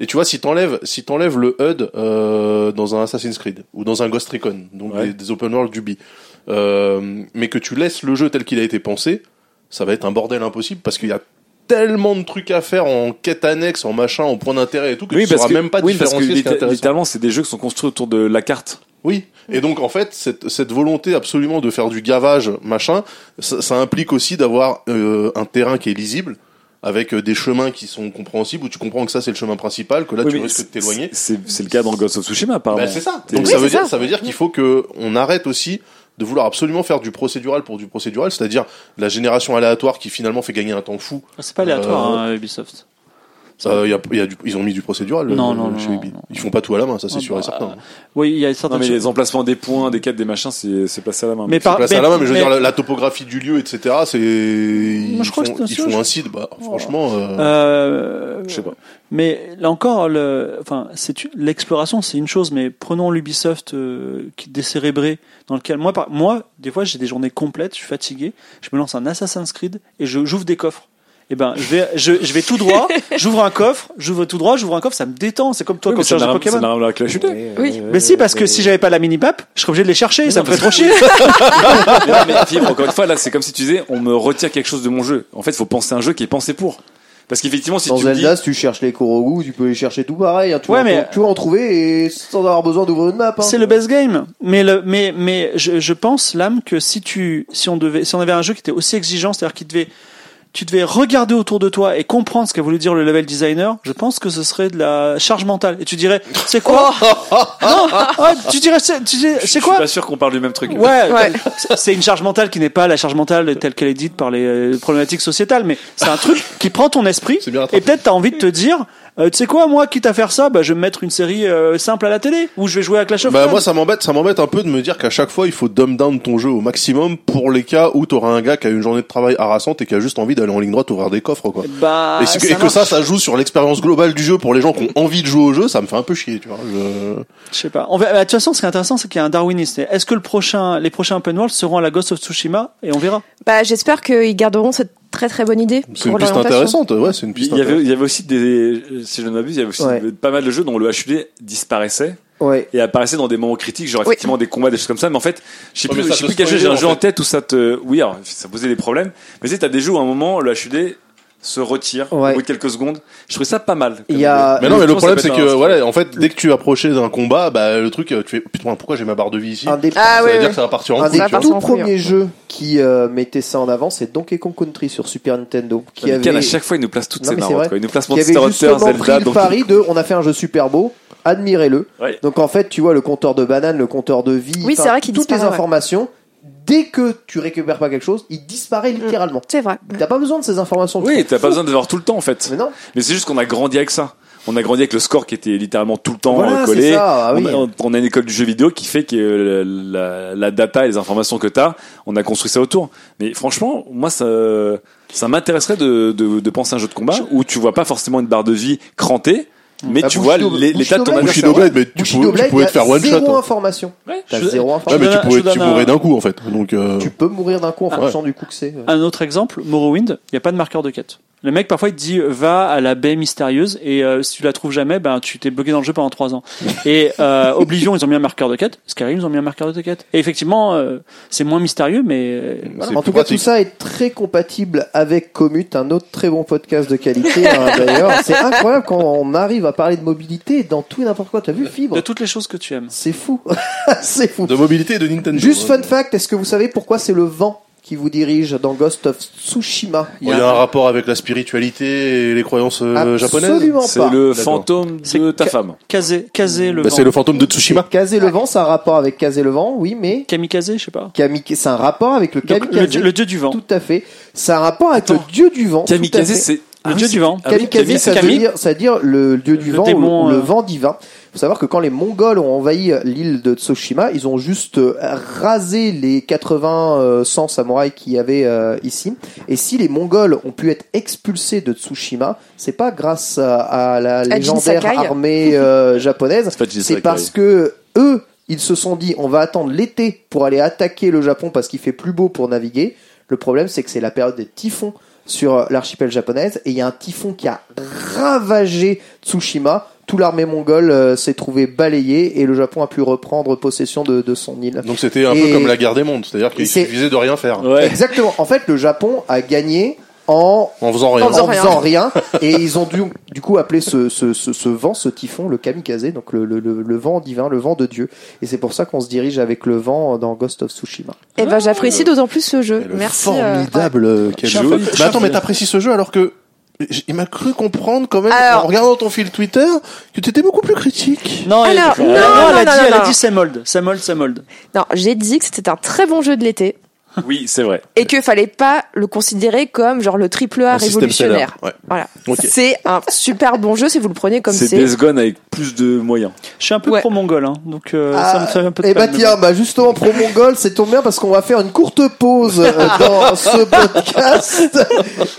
Et tu vois, si t'enlèves, si t'enlèves le HUD euh, dans un Assassin's Creed ou dans un Ghost Recon, donc Ouais. des, des open world du B, euh, mais que tu laisses le jeu tel qu'il a été pensé, ça va être un bordel impossible parce qu'il y a tellement de trucs à faire en quête annexe, en machin, en point d'intérêt et tout que tu sauras même pas oui, parce que différencier ce qui est litté- intéressant. littéralement, c'est des jeux qui sont construits autour de la carte. Oui. Et donc en fait, cette, cette volonté absolument de faire du gavage, machin, ça, ça implique aussi d'avoir euh, un terrain qui est lisible, avec euh, des chemins qui sont compréhensibles, où tu comprends que ça c'est le chemin principal, que là Oui, tu risques de t'éloigner. C'est c'est le cas dans Ghost of Tsushima, apparemment. Bah, c'est ça. Donc Oui, ça veut dire, ça. ça veut dire qu'il faut que on arrête aussi de vouloir absolument faire du procédural pour du procédural, c'est-à-dire la génération aléatoire qui finalement fait gagner un temps fou. C'est pas aléatoire, Euh, hein, Ubisoft. Euh, il y a, y a du, ils ont mis du procédural Non, euh, non, chez non, Ubi. non. Ils font pas tout à la main, ça c'est Ah sûr et bah, certain. Oui, il y a Non, certaines mais les emplacements des points, des quêtes, des machins, c'est c'est placé à la main. Mais par- placé à la main, mais je veux mais- dire, la, la topographie du lieu, etc., c'est, ils, Moi, je crois font, que c'est ils un font un site, bah, franchement, euh, Euh, Je sais pas. Mais là encore, le, enfin, c'est une- l'exploration, c'est une chose. Mais prenons l'Ubisoft euh, qui est décérébré, dans lequel moi, par, moi, des fois, j'ai des journées complètes, je suis fatigué, je me lance un Assassin's Creed et je j'ouvre des coffres. Et ben, je vais, je, je vais tout droit, j'ouvre un coffre, j'ouvre tout droit, j'ouvre un coffre, ça me détend. C'est comme toi Oui, quand tu cherches ça Pokémon. à. Oui. Mais si, parce que si j'avais pas la mini map, je serais obligé de les chercher, ça me ferait trop chier. mais, non, mais encore une fois, là, c'est comme si tu disais, on me retire quelque chose de mon jeu. En fait, il faut penser un jeu qui est pensé pour. Parce qu'effectivement, si Dans tu me dis, Zelda, si tu cherches les Korogu, tu peux les chercher tout pareil. Hein. Tu, Ouais, vas mais- en, tu vas en trouver et sans avoir besoin d'ouvrir une map. Hein. C'est le best game. Mais le, mais, mais je, je pense, l'âme, que si tu, si on devait, si on avait un jeu qui était aussi exigeant, c'est-à-dire qui devait, tu devais regarder autour de toi et comprendre ce qu'a voulu dire le level designer, je pense que ce serait de la charge mentale. Et tu dirais, c'est quoi? non, tu dirais, c'est, tu dirais, je suis quoi? pas sûr qu'on parle du même truc. Ouais, Ouais. c'est- c'est une charge mentale qui n'est pas la charge mentale telle qu'elle est dite par les euh, problématiques sociétales, mais c'est un truc qui prend ton esprit C'est bien et peut-être t'as envie de te dire, euh, tu sais quoi, moi, quitte à faire ça, bah, je vais me mettre une série euh, simple à la télé ou je vais jouer à Clash of bah, Clans. moi, ça m'embête, ça m'embête un peu de me dire qu'à chaque fois, il faut dumb down ton jeu au maximum pour les cas où t'auras un gars qui a une journée de travail harassante et qui a juste envie d'aller en ligne droite ouvrir des coffres, quoi. Bah, et, si- et que ça, ça joue sur l'expérience globale du jeu pour les gens qui ont envie de jouer au jeu, ça me fait un peu chier, tu vois. Je... Je sais pas. On va- bah, de toute façon, ce qui est intéressant, c'est qu'il y a un darwinisme. Est-ce que le prochain, les prochains open world seront à la Ghost of Tsushima? Et on verra. Bah, j'espère qu'ils garderont cette très très bonne idée. C'est une piste intéressante, ouais, c'est une piste Il y avait, intéressante. il y avait aussi des, si je ne m'abuse, il y avait aussi Ouais. pas mal de jeux dont le HUD disparaissait Ouais. et apparaissait dans des moments critiques, genre Oui. effectivement des combats, des choses comme ça. Mais en fait, je sais plus, je sais plus quel jeu, j'ai un en jeu en fait. tête où ça te, oui, alors, ça posait des problèmes. Mais tu sais, t'as des jeux où à un moment, le HUD se retire Ouais. au bout de quelques secondes. Je trouvais ça pas mal. comme Il y a- Mais non, mais le problème, c'est que, voilà, en fait, dès que tu approchais d'un combat, bah, le truc, tu fais, putain, pourquoi j'ai ma barre de vie ici? Un des, Ah ça veut dire ouais. que ça va partir en un couille, des tout premiers jeux qui euh, mettait ça en avant, c'est Donkey Kong Country sur Super Nintendo. Qui Mais avait, à chaque fois, il nous place toutes Non, ces marottes, vrai. quoi. Il nous place Monster avait Hunter, justement Zelda, pris le donc pari de on a fait un jeu super beau, admirez-le. Ouais. Donc en fait, tu vois le compteur de bananes, le compteur de vie, Oui, vrai qu'il toutes les informations, dès que tu récupères pas quelque chose, il disparaît littéralement. C'est vrai. T'as pas besoin de ces informations. Oui, t'as pas besoin de voir tout le temps, en fait. Mais non. Mais c'est juste qu'on a grandi avec ça. On a grandi avec le score qui était littéralement tout le temps Voilà, collé. ça, ah oui. on, a, on a une école du jeu vidéo qui fait que euh, la, la data et les informations que t'as, on a construit ça autour. Mais franchement, moi, ça, ça m'intéresserait de, de, de penser à un jeu de combat où tu vois pas forcément une barre de vie crantée, mais Bah, tu vois les- l'état de ton adversaire. Blade, Bushido Blade, mais tu Bushido pouvais, te faire one zéro shot. hein. information. Ouais, T'as zéro Ouais, information. mais tu un- pouvais, tu mourrais un- d'un coup, en fait. Donc, euh, Tu peux mourir d'un coup en Ah fonction du coup que c'est. Un autre exemple, Morrowind, il n'y a pas de marqueur de quête. Le mec parfois il te dit va à la baie mystérieuse et euh, si tu la trouves jamais, ben tu t'es bloqué dans le jeu pendant trois ans. Et euh, Oblivion ils ont mis un marqueur de quête, Skyrim ils ont mis un marqueur de quête. Et effectivement euh, c'est moins mystérieux mais euh, voilà. En tout cas, tout ça est très compatible avec Commute, un autre très bon podcast de qualité hein, d'ailleurs. C'est incroyable quand on arrive à parler de mobilité dans tout et n'importe quoi. T'as vu de Fibre toutes les choses que tu aimes. C'est fou. c'est fou. de mobilité et de Nintendo. Juste hein. fun fact, est-ce que vous savez pourquoi c'est le vent qui vous dirige dans Ghost of Tsushima Il y a un rapport avec la spiritualité et les croyances euh, japonaises. Absolument C'est pas. le D'accord. fantôme C'est de ta femme. Kazé, Kazé le Bah, vent. c'est le fantôme de Tsushima. Kazé le vent, c'est un rapport avec Kazé le vent, oui, mais Kamikaze, je sais pas. Kamik- c'est un rapport avec le Donc, le, kamikaze. dieu- le dieu du vent. Tout à fait. C'est un rapport avec Attends. le dieu du vent. Kamikaze, c'est Le Ah dieu oui, du vent. Ah Kamikaze, Kami- ça veut dire, ça veut dire le dieu du Le vent, ou démon, le, ou le euh, vent divin. Faut faut savoir que quand les Mongols ont envahi l'île de Tsushima, ils ont juste euh, rasé les 80 euh, 100 samouraïs qu'il y avait euh, ici. Et si les Mongols ont pu être expulsés de Tsushima, c'est pas grâce à, la légendaire armée euh, japonaise, c'est parce que eux, ils se sont dit, on va attendre l'été pour aller attaquer le Japon parce qu'il fait plus beau pour naviguer. Le problème, c'est que c'est la période des typhons sur l'archipel japonaise et il y a un typhon qui a ravagé Tsushima. Tout l'armée mongole euh, s'est trouvée balayée et le Japon a pu reprendre possession de, de son île. Donc c'était un Et- peu comme la guerre des mondes, c'est-à-dire qu'il suffisait de rien faire. Ouais. Exactement. En fait, le Japon a gagné en En faisant rien. En faisant en rien. faisant rien. Et ils ont dû, du coup, appeler ce, ce, ce, ce vent, ce typhon, le kamikaze, donc le, le, le, le vent divin, le vent de Dieu. Et c'est pour ça qu'on se dirige avec le vent dans Ghost of Tsushima. Eh ben, j'apprécie d'autant plus ce jeu. Merci. euh, formidable euh, quel jeu. Mais un attends, mais t'apprécies ce jeu alors que il m'a cru comprendre quand même Alors- en regardant ton fil Twitter que t'étais beaucoup plus critique. Non, elle, Alors, elle- non, elle non, a non, dit, non, elle a non. dit c'est mold, c'est mold, c'est mold. Non, j'ai dit que c'était un très bon jeu de l'été Oui, c'est vrai. et qu'il fallait pas le considérer comme genre le triple A Un révolutionnaire. ouais. Voilà. C'est un super bon jeu si vous le prenez comme C'est c'est. Days Gone avec plus de moyens. Je suis un peu Ouais. pro mongol, hein, donc euh, ça me fait un peu de et bah peine, mais tiens, bah justement pro mongol, c'est tombe bien parce qu'on va faire une courte pause euh, dans ce podcast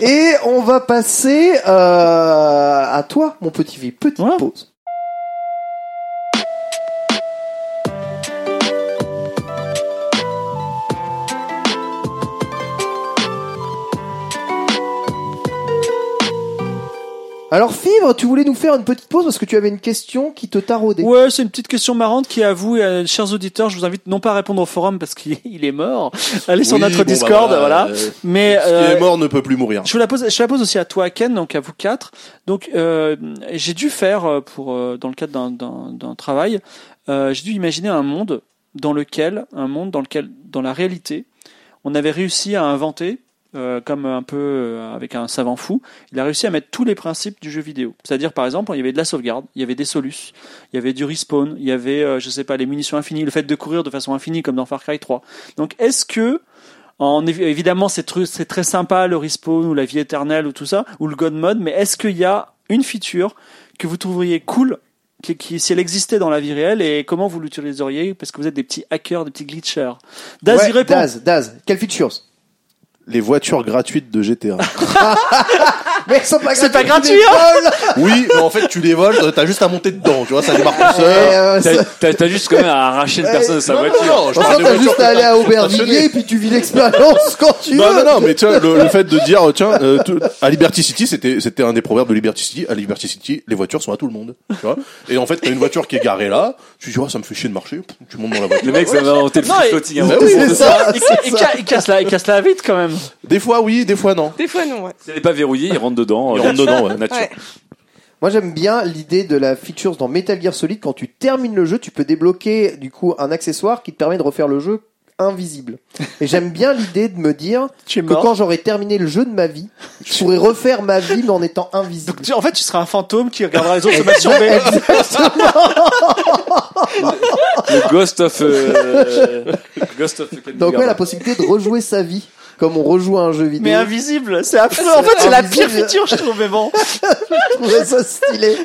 et on va passer euh, à toi, mon petit vie. Petite Ouais. pause. Alors Fibre, tu voulais nous faire une petite pause parce que tu avais une question qui te taraudait. Ouais, c'est une petite question marrante qui avoue, euh, chers auditeurs, je vous invite non pas à répondre au forum parce qu'il il est mort, allez sur Oui, notre bon, bah, Discord, voilà. euh, Mais Ce qui euh, est mort ne peut plus mourir. je vous la pose, je la pose aussi à toi, Ken, donc à vous quatre. Donc, euh, j'ai dû faire euh, pour euh, dans le cadre d'un- d'un d'un travail, euh, j'ai dû imaginer un monde dans lequel, un monde dans lequel, dans la réalité, on avait réussi à inventer. Euh, comme un peu euh, avec un savant fou, il a réussi à mettre tous les principes du jeu vidéo. C'est-à-dire, par exemple, il y avait de la sauvegarde, il y avait des solus, il y avait du respawn, il y avait, euh, je sais pas, les munitions infinies, le fait de courir de façon infinie comme dans Far Cry 3. Donc, est-ce que en évi- évidemment, c'est très sympa le respawn ou la vie éternelle ou tout ça, ou le God mode, mais est-ce qu'il y a une feature que vous trouveriez cool, qui, qui- si elle existait dans la vie réelle, et comment vous l'utiliseriez? Parce que vous êtes des petits hackers, des petits glitchers. Daz, Ouais, y répond. Daz, Daz, quelle features Les voitures gratuites de GTA. Mais pas C'est pas gratuites, gratuit, hein oui, mais en fait tu les voles, t'as juste à monter dedans, tu vois, ça démarre tout seul. T'as- ça- T'as t'as juste quand même à arracher une personne de sa Non, non, voiture. non, t'as juste à aller à. Aubervilliers et puis tu vis l'expérience quand tu Non, veux. non, non, mais tu vois, le, le fait de dire, euh, tiens, euh, à Liberty City, c'était, c'était un des proverbes de Liberty City. À Liberty City, les voitures sont à tout le monde, tu vois. Et en fait, t'as une voiture qui est garée là, tu dis, oh, ça me fait chier de marcher, tu montes dans la voiture. Le mec, ça va inventer le Non, C'est ça, Il, casse la, il casse la vite quand même. Des fois oui, des fois non. Des fois non. Ouais. Si elle n'est pas verrouillée, il rentre dedans. Il rentre dedans, ouais. Nature. Ouais. Moi, j'aime bien l'idée de la feature dans Metal Gear Solid. Quand tu termines le jeu, tu peux débloquer, du coup, un accessoire qui te permet de refaire le jeu invisible. Et j'aime bien l'idée de me dire que quand j'aurai terminé le jeu de ma vie, je pourrais refaire ma vie mais en étant invisible. Donc, tu- en fait, tu seras un fantôme qui regardera les autres se masturber. Le Ghost of. euh, Ghost of. Donc ouais, la possibilité de rejouer sa vie comme on rejoue à un jeu vidéo. Mais invisible, c'est affreux. En fait, c'est la pire feature, je trouve, mais bon. Je trouvais ça stylé.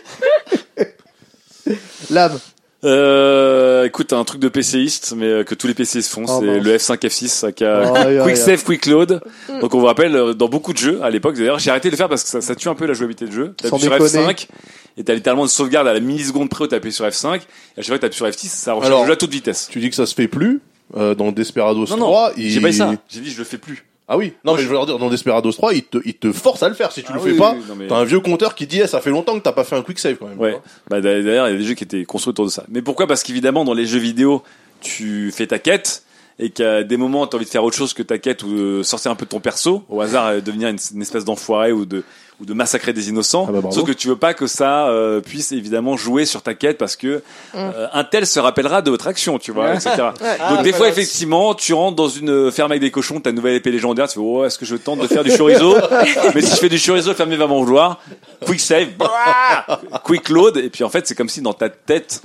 Lab. Euh, écoute, un truc de PCiste, mais euh, que tous les PCistes font, Oh, c'est le F5, F6, aka Oh, aïe, aïe, Quick. Save, Quick Load. Donc on vous rappelle, euh, dans beaucoup de jeux, à l'époque d'ailleurs, j'ai arrêté de le faire parce que ça, ça tue un peu la jouabilité de jeu. T'appuies sur déconner. F5, et t'as littéralement une sauvegarde à la milliseconde près où t'appuies sur F5, et à chaque fois que t'appuies sur F6, ça recharge Alors, le jeu à toute vitesse. Tu dis que ça se fait plus, euh, dans Desperados Non, 3, non, il... j'ai pas dit ça. J'ai dit je le fais plus. Ah oui, non mais je veux leur dire, dans Desperados 3, il te, il te force à le faire. Si tu Ah le oui, fais pas, oui, non, mais- t'as un vieux compteur qui dit, eh, ça fait longtemps que t'as pas fait un quick save quand même. Ouais. Bah, d'ailleurs, il y a des jeux qui étaient construits autour de ça. Mais pourquoi? Parce qu'évidemment, dans les jeux vidéo, tu fais ta quête et qu'à des moments, tu as envie de faire autre chose que ta quête ou de sortir un peu de ton perso, au hasard, euh, devenir une, une espèce d'enfoiré ou de ou de massacrer des innocents. Ah bah. Sauf que tu veux pas que ça euh, puisse évidemment jouer sur ta quête parce que euh, un tel se rappellera de votre action, tu vois, etc. Donc des fois, effectivement, tu rentres dans une ferme avec des cochons, ta nouvelle épée légendaire, tu fais oh, est-ce que je tente de faire du chorizo Mais si je fais du chorizo, le fermier va m'en vouloir. Quick save, bah, quick load, et puis en fait, c'est comme si dans ta tête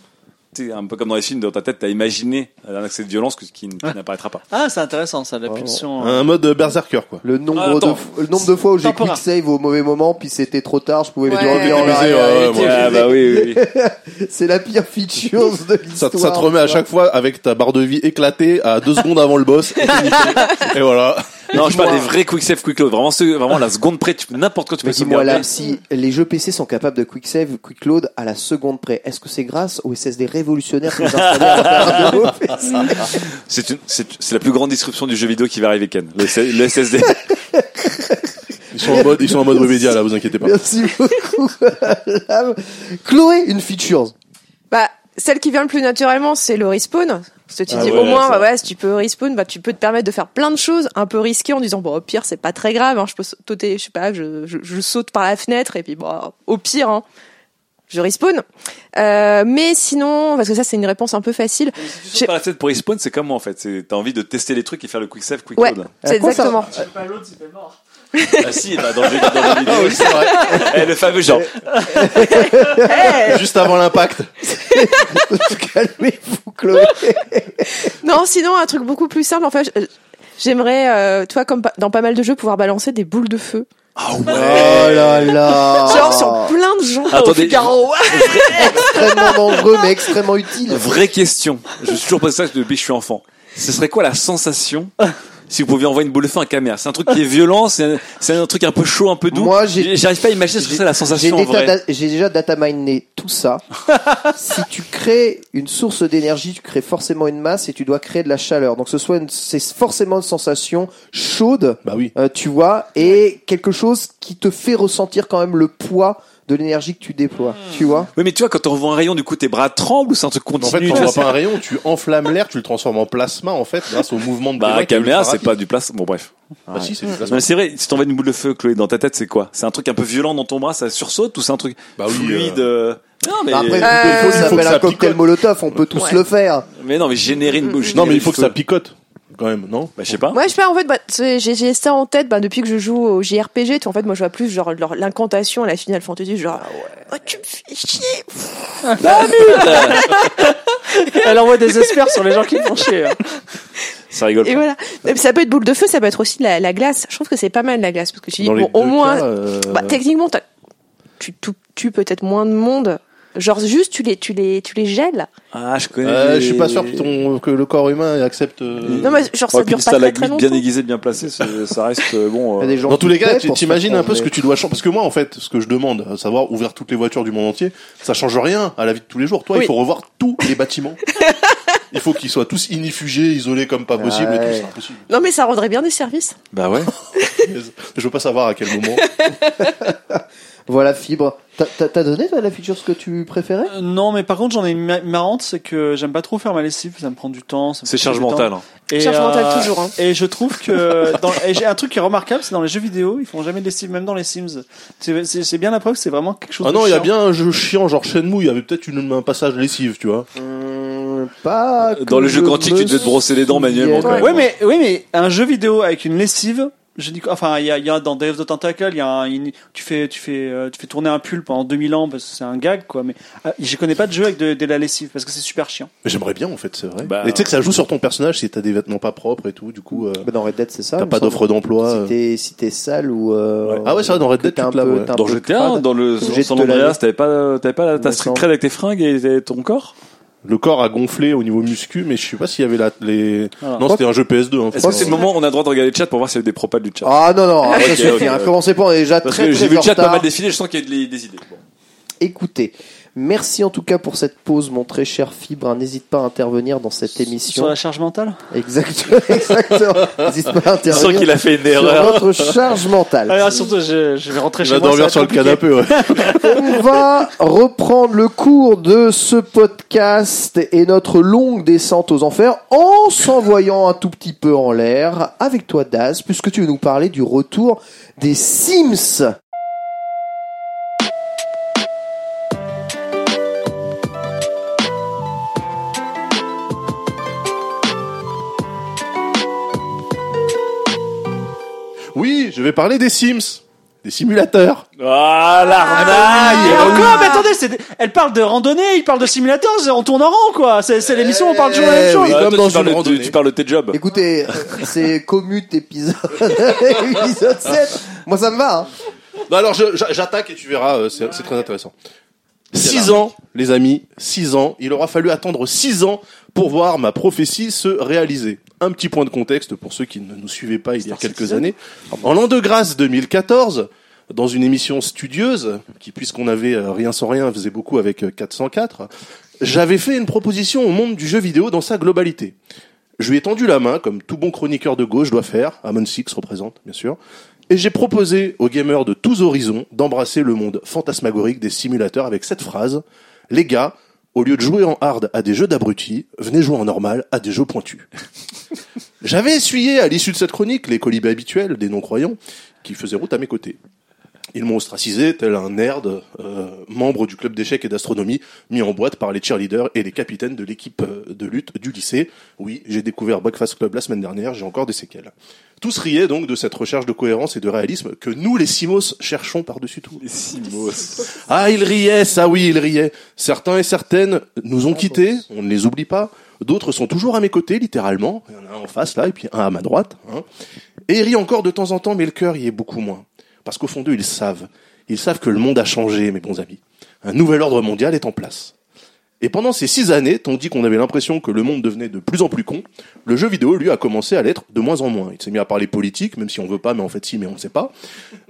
t'es un peu comme dans les films, dans ta tête, t'as imaginé un accès de violence qui, qui n'apparaîtra pas. Ah, c'est intéressant ça, la pulsion. Un mode berserker, quoi. Le nombre, Ah, attends. le nombre de fois où j'ai quick save au mauvais moment, puis c'était trop tard, je pouvais Ouais. plus revenir en arrière, Ah bah oui, oui. C'est la pire feature de Ça, l'histoire. ça te remet à chaque fois avec ta barre de vie éclatée à deux secondes avant le boss. Et voilà. Non, je parle des vrais quick save, quick load. Vraiment, ceux, vraiment la seconde près, tu peux n'importe quoi, tu peux Mais dis-moi là, si les jeux PC sont capables de quick save, quick load à la seconde près, est-ce que c'est grâce au SSD révolutionnaire que PC C'est une, c'est, c'est la plus grande disruption du jeu vidéo qui va arriver, Ken. Le, SSD. Ils sont en mode, ils sont en mode Webedia, là, vous inquiétez pas. Merci beaucoup. Lame. Chloé, une feature. Bah, celle qui vient le plus naturellement, c'est le respawn. Parce que tu Ah dis, ouais, au moins, bah ouais, si tu peux respawn, bah, tu peux te permettre de faire plein de choses un peu risquées en disant, bon, au pire, c'est pas très grave, hein, je peux sauter, je sais pas, je, je, je saute par la fenêtre et puis, bon, au pire, hein, je respawn. Euh, mais sinon, parce que ça, c'est une réponse un peu facile. Si tu sautes par la tête pour respawn, c'est comment en fait C'est t'as envie de tester les trucs et faire le quick save, quick Ouais, load. c'est ça- exactement. pas l'autre, c'est mort. Ah si, bah dans le jeu, dans le vidéo. Eh, le fameux genre. Juste avant l'impact. Calmez-vous, Chloé. Non, sinon, un truc beaucoup plus simple, en fait, j'aimerais, euh, toi, comme pa- dans pas mal de jeux, pouvoir balancer des boules de feu. Ah Oh là là. Genre sur plein de gens. Attendez. au Figaro. extrêmement dangereux, mais extrêmement utile. Vraie question. Je suis toujours posé ça depuis que je suis enfant. Ce serait quoi la sensation si vous pouviez envoyer une boule de feu à un caméra C'est un truc qui est violent, c'est un, truc un peu chaud, un peu doux. Moi, J'arrive pas à imaginer ce que c'est la sensation en vrai. j'ai déjà data miné tout ça. si tu crées une source d'énergie, tu crées forcément une masse et tu dois créer de la chaleur. Donc ce soit une- c'est forcément une sensation chaude, Bah oui. euh, tu vois, et quelque chose qui te fait ressentir quand même le poids de l'énergie que tu déploies, tu vois. Oui, mais tu vois, quand on envoie un rayon, du coup, tes bras tremblent ou c'est un truc En fait, quand tu on vois, voit pas un rayon, tu enflammes l'air, tu le transformes en plasma, en fait, grâce au mouvement de Bah, caméra, c'est pas du plasma. Bon, bref. Bah si, c'est du Non, plasma. mais c'est vrai, si t'envoies une boule de feu, Chloé, dans ta tête, c'est quoi? C'est un truc un peu violent dans ton bras, ça sursaute ou c'est un truc Bah oui, fluide euh, Non, mais, Après, Euh, il faut, il faut ça que s'appelle un cocktail picote. molotov, on peut tous Ouais. le faire. mais non, mais générer une boule. Non, mais il faut que ça picote, quand même, non Bah, je sais pas. Moi, je sais pas, en fait, bah, j'ai j'ai ça en tête bah, depuis que je joue au JRPG. Tu, en fait, moi, je vois plus genre leur- l'incantation à la Final Fantasy, genre, oh, tu me fais chier. Elle envoie des espères sur les gens qui font chier. hein. Ça rigole. Et pas. voilà. Et puis, ça peut être boule de feu, ça peut être aussi la, la glace. Je trouve que c'est pas mal la glace parce que tu dis, Dans les bon, au deux moins, cas, euh, bah, techniquement, t'as- tu tu tues peut-être moins de monde. Genre juste, tu les, tu les, tu les gèles. Ah, je connais. euh, les- je suis pas sûr que, ton, que le corps humain accepte. euh, Non, mais genre, ça dure si pas t'as la très, très bien aiguisée, bien placée, c'est- ça reste euh, bon. Euh, Dans tous les cas, t'imagines un peu ce que tu dois changer. Parce que moi, en fait, ce que je demande, à savoir ouvrir toutes les voitures du monde entier, ça change rien à la vie de tous les jours. Toi, Oui. il faut revoir tous les bâtiments. il faut qu'ils soient tous inifugés, isolés comme pas possible et tout, impossible. Non, mais ça rendrait bien des services. Bah ouais. Je veux pas savoir à quel moment. Voilà, fibre. T'as- T'as t'as donné toi, la feature ce que tu préférais? Euh, Non, mais par contre, j'en ai une ma- marrante, c'est que j'aime pas trop faire ma lessive, ça me prend du temps. C'est charge mentale. hein. Et, Charge mentale toujours, hein. Et je trouve que dans, et j'ai un truc qui est remarquable, c'est dans les jeux vidéo, ils font jamais de lessive, même dans les Sims. C'est- bien la preuve, c'est vraiment quelque chose. Ah non, il y a bien un jeu chiant, genre Shenmue, il y avait peut-être une- un passage lessive, tu vois. Hum, Pas. Dans le jeu je quantique, tu devais te brosser les dents manuellement. Ouais, mais oui, mais un jeu vidéo avec une lessive. Je dis quoi enfin il y a, il y a dans Day of the Tentacle il y a un- une- tu fais tu fais euh, tu fais tourner un pull pendant 2000 ans parce que c'est un gag quoi mais euh, je connais pas de jeu avec de, de la lessive parce que c'est super chiant. Mais j'aimerais bien, en fait, c'est vrai. Bah, et tu sais que ça joue sur ton personnage si t'as des vêtements pas propres et tout, du coup, euh, Bah, dans Red Dead, c'est ça. t'as pas d'offre d'emploi. euh. Si t'es si t'es sale ou. euh, Ouais. Ah ouais, c'est vrai, dans Red Dead, t'es un peu- ouais. t'es un Dans GTA, dans le San. Andreas, t'avais pas, t'avais pas ta street cred avec tes fringues et ton corps? Le corps a gonflé au niveau muscu, mais je sais pas s'il y avait la, les. Voilà. Non, c'était un jeu PS2. Hein, Est-ce que c'est le moment où on a le droit de regarder le chat pour voir s'il y a des propals du chat Ah non, non, ça Ok, suffit. ok, hein. Commencez pas, on est déjà Parce très que j'ai très vu le chat pas mal défiler, je sens qu'il y a des, des idées. Bon. Écoutez, merci en tout cas pour cette pause, mon très cher Fibre. N'hésite pas à intervenir dans cette Sur émission. la charge mentale. Exactement, exactement. N'hésite pas à Je sens intervenir qu'il a fait une sur erreur. votre charge mentale. Alors surtout je, je vais rentrer Il chez va moi. ça dormir être sur le canapé, ouais. On va reprendre le cours de ce podcast et notre longue descente aux enfers en s'envoyant un tout petit peu en l'air avec toi Daz, puisque tu veux nous parler du retour des Sims. Oui, je vais parler des Sims. des simulateurs. Ah, l'arnaque Et encore, mais attendez, c'est des- elle parle de randonnée, il parle de simulateur, c'est- on tourne en rond, quoi. C'est c'est l'émission, on parle toujours la même Eh chose. oui. Ah, comme toi, dans tu, parles de, randonnée. tu, tu parles de tes jobs. Écoutez, euh, c'est Commute épisode, épisode 7. Moi, ça me va. Hein. Bah alors je- j'a- j'attaque et tu verras, euh, c'est c'est très intéressant. Six ans, les amis, six ans. Il aura fallu attendre six ans pour voir ma prophétie se réaliser. Un petit point de contexte pour ceux qui ne nous suivaient pas il y a quelques années. En l'an de grâce 2014, dans une émission studieuse, qui puisqu'on avait euh, rien sans rien, faisait beaucoup avec euh, 404, j'avais fait une proposition au monde du jeu vidéo dans sa globalité. Je lui ai tendu la main, comme tout bon chroniqueur de gauche doit faire, Amon Six représente, bien sûr, et j'ai proposé aux gamers de tous horizons d'embrasser le monde fantasmagorique des simulateurs avec cette phrase Les gars, au lieu de jouer en hard à des jeux d'abrutis, venez jouer en normal à des jeux pointus. J'avais essuyé à l'issue de cette chronique les colibés habituels des non-croyants qui faisaient route à mes côtés. Ils m'ont ostracisé tel un nerd, euh, membre du club d'échecs et d'astronomie, mis en boîte par les cheerleaders et les capitaines de l'équipe euh, de lutte du lycée. Oui, j'ai découvert Breakfast Club la semaine dernière, j'ai encore des séquelles. Tous riaient donc de cette recherche de cohérence et de réalisme que nous, les Simos, cherchons par-dessus tout. Les Simos. Ah, ils riaient, ça oui, ils riaient. Certains et certaines nous ont quittés, on ne les oublie pas. D'autres sont toujours à mes côtés, littéralement. Il y en a un en face, là, et puis un à ma droite. Hein. Et ils rient encore de temps en temps, mais le cœur y est beaucoup moins. Parce qu'au fond d'eux, ils savent. Ils savent que le monde a changé, mes bons amis. Un nouvel ordre mondial est en place. Et pendant ces six années, tandis qu'on avait l'impression que le monde devenait de plus en plus con, le jeu vidéo, lui, a commencé à l'être de moins en moins. Il s'est mis à parler politique, même si on veut pas, mais en fait si, mais on ne sait pas.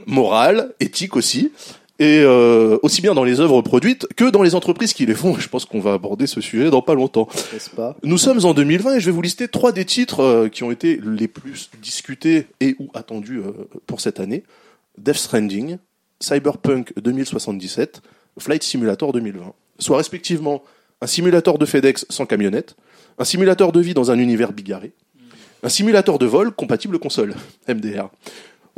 Morale, éthique aussi. Et euh, aussi bien dans les œuvres produites que dans les entreprises qui les font. Je pense qu'on va aborder ce sujet dans pas longtemps. Pas? Nous sommes en 2020 et je vais vous lister trois des titres euh, qui ont été les plus discutés et ou attendus euh, pour cette année. Death Stranding, Cyberpunk 2077, Flight Simulator 2020. Soit respectivement un simulateur de FedEx sans camionnette, un simulateur de vie dans un univers bigarré, un simulateur de vol compatible console, MDR.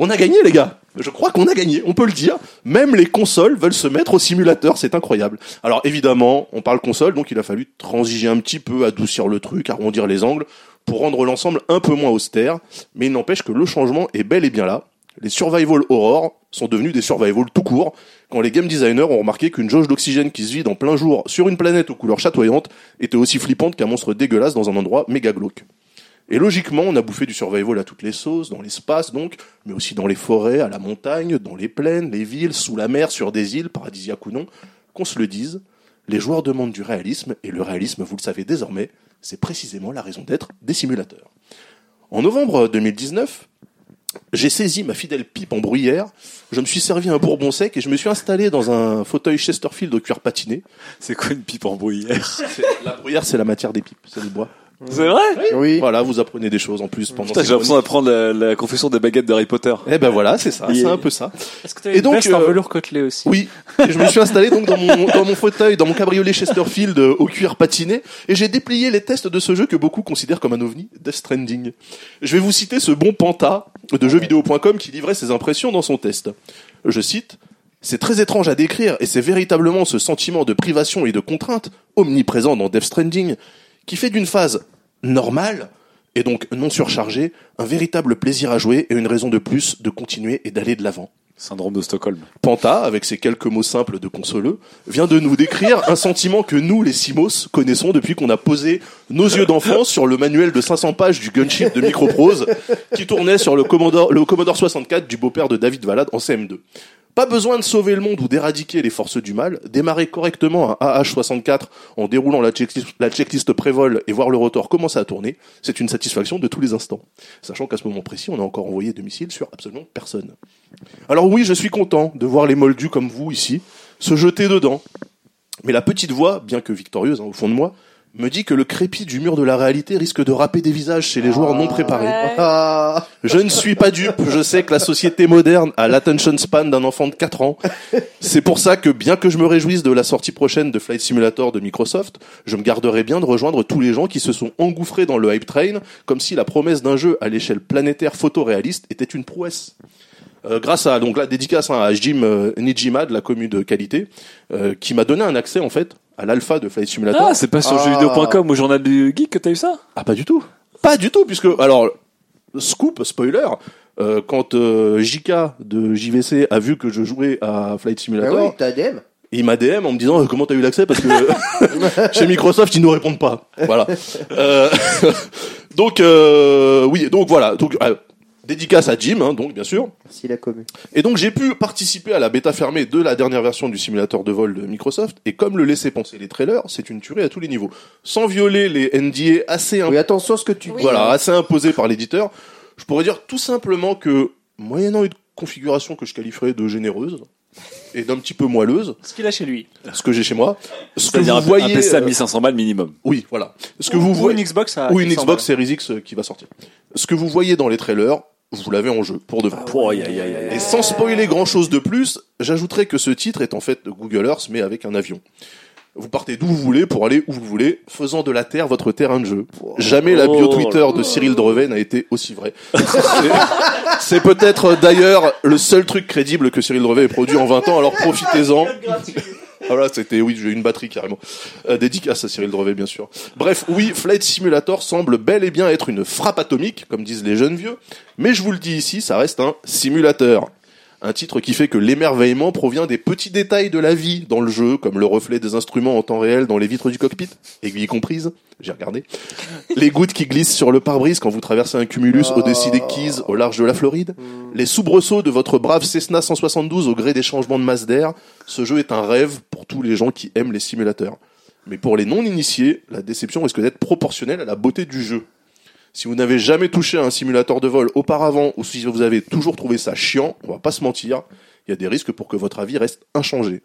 On a gagné les gars Je crois qu'on a gagné, on peut le dire. Même les consoles veulent se mettre au simulateur, c'est incroyable. Alors évidemment, on parle console, donc il a fallu transiger un petit peu, adoucir le truc, arrondir les angles, pour rendre l'ensemble un peu moins austère, mais il n'empêche que le changement est bel et bien là. Les survival horror sont devenus des survival tout court, quand les game designers ont remarqué qu'une jauge d'oxygène qui se vide en plein jour sur une planète aux couleurs chatoyantes était aussi flippante qu'un monstre dégueulasse dans un endroit méga glauque. Et logiquement, on a bouffé du survival à toutes les sauces, dans l'espace donc, mais aussi dans les forêts, à la montagne, dans les plaines, les villes, sous la mer, sur des îles, paradisiaques ou non. Qu'on se le dise, les joueurs demandent du réalisme, et le réalisme, vous le savez désormais, c'est précisément la raison d'être des simulateurs. En novembre 2019, j'ai saisi ma fidèle pipe en bruyère, je me suis servi un bourbon sec et je me suis installé dans un fauteuil Chesterfield au cuir patiné. C'est quoi une pipe en bruyère? La bruyère, c'est la matière des pipes, c'est le bois. C'est vrai Oui. Voilà, vous apprenez des choses en plus pendant Putain, ces j'ai l'impression d'apprendre la, la confession des baguettes d'Harry Potter. Eh ben voilà, c'est ça, c'est est- un peu ça. Est-ce que Et une donc, veste en euh, velours côtelé aussi Oui, et je me suis installé donc dans mon, dans mon fauteuil, dans mon cabriolet Chesterfield euh, au cuir patiné, et j'ai déplié les tests de ce jeu que beaucoup considèrent comme un ovni, Death Stranding. Je vais vous citer ce bon panta de jeuxvideo.com qui livrait ses impressions dans son test. Je cite c'est très étrange à décrire et c'est véritablement ce sentiment de privation et de contrainte omniprésent dans Death Stranding qui fait d'une phase normale et donc non surchargée un véritable plaisir à jouer et une raison de plus de continuer et d'aller de l'avant. Syndrome de Stockholm. Panta, avec ses quelques mots simples de consoleux, vient de nous décrire un sentiment que nous, les Simos, connaissons depuis qu'on a posé nos yeux d'enfant sur le manuel de 500 pages du gunship de Microprose, qui tournait sur le Commodore, le Commodore 64 du beau-père de David Valade en CM2. Pas besoin de sauver le monde ou d'éradiquer les forces du mal, démarrer correctement un AH-64 en déroulant la checklist, prévol et voir le rotor commencer à tourner, c'est une satisfaction de tous les instants. Sachant qu'à ce moment précis, on a encore envoyé de missiles sur absolument personne. Alors oui, je suis content de voir les moldus comme vous ici se jeter dedans. Mais la petite voix, bien que victorieuse hein, au fond de moi, me dit que le crépi du mur de la réalité risque de râper des visages chez les joueurs non préparés. Ah, Je ne suis pas dupe, je sais que la société moderne a l'attention span d'un enfant de 4 ans. C'est pour ça que bien que je me réjouisse de la sortie prochaine de Flight Simulator de Microsoft, je me garderai bien de rejoindre tous les gens qui se sont engouffrés dans le hype train comme si la promesse d'un jeu à l'échelle planétaire photoréaliste était une prouesse. Euh, grâce à donc la dédicace hein, à Jim euh, Nijima de la commune de qualité, euh, qui m'a donné un accès en fait à l'alpha de Flight Simulator. Ah, c'est pas sur Ah. jeuxvideo.com au journal du geek que t'as eu ça? Ah, pas du tout. Pas du tout, puisque, alors, scoop, spoiler, Euh, quand euh, JK de JVC a vu que je jouais à Flight Ah Simulator, oui, t'as DM. il m'a DM en me disant euh, comment t'as eu l'accès? Parce que chez Microsoft ils nous répondent pas. Voilà. Euh, donc euh, oui, donc voilà. Donc euh, dédicace à Jim, hein, donc bien sûr. Merci la commu. Et donc j'ai pu participer à la bêta fermée de la dernière version du simulateur de vol de Microsoft. Et comme le laissaient penser les trailers, c'est une tuerie à tous les niveaux, sans violer les NDA assez Oui, attention à ce que tu dis. voilà, assez imposé par l'éditeur. Je pourrais dire tout simplement que, moyennant une configuration que je qualifierais de généreuse et d'un petit peu moelleuse, Ce qu'il a chez lui. ce que j'ai chez moi, ce que vous un, voyez, un PC à euh, 1500 balles minimum. oui, voilà, ce que vous Ou voyez, une Xbox à ou une 800 Xbox balles. Series X euh, qui va sortir. Ce que vous voyez dans les trailers, vous l'avez en jeu pour de vrai. Aïe. Et sans spoiler grand chose de plus, j'ajouterais que ce titre est en fait Google Earth mais avec un avion. Vous partez d'où vous voulez pour aller où vous voulez, faisant de la Terre votre terrain de jeu. Jamais la bio Oh Twitter de Cyril Drevet n'a été aussi vraie. C'est- C'est peut-être d'ailleurs le seul truc crédible que Cyril Drevet ait produit en 20 ans, alors profitez-en. Voilà, c'était, oui, j'ai une batterie carrément. Euh, dédicace à Cyril Drevet, bien sûr. Bref, oui, Flight Simulator semble bel et bien être une frappe atomique, comme disent les jeunes vieux, mais je vous le dis ici, ça reste un simulateur. Un titre qui fait que l'émerveillement provient des petits détails de la vie dans le jeu, comme le reflet des instruments en temps réel dans les vitres du cockpit, aiguilles comprises, j'ai regardé, les gouttes qui glissent sur le pare-brise quand vous traversez un cumulus au-dessus des Keys au large de la Floride, les soubresauts de votre brave Cessna 172 au gré des changements de masse d'air. Ce jeu est un rêve pour tous les gens qui aiment les simulateurs. Mais pour les non-initiés, la déception risque d'être proportionnelle à la beauté du jeu. Si vous n'avez jamais touché à un simulateur de vol auparavant ou si vous avez toujours trouvé ça chiant, on va pas se mentir, il y a des risques pour que votre avis reste inchangé.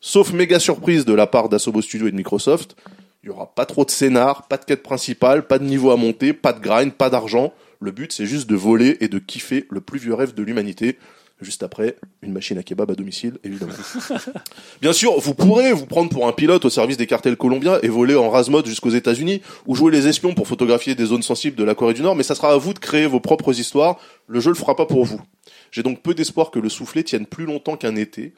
Sauf méga surprise de la part d'Asobo Studio et de Microsoft, il y aura pas trop de scénar, pas de quête principale, pas de niveau à monter, pas de grind, pas d'argent. Le but c'est juste de voler et de kiffer le plus vieux rêve de l'humanité. Juste après, une machine à kebab à domicile, évidemment. Bien sûr, vous pourrez vous prendre pour un pilote au service des cartels colombiens et voler en rase-mode jusqu'aux États-Unis ou jouer les espions pour photographier des zones sensibles de la Corée du Nord, mais ça sera à vous de créer vos propres histoires. Le jeu le fera pas pour vous. J'ai donc peu d'espoir que le soufflet tienne plus longtemps qu'un été,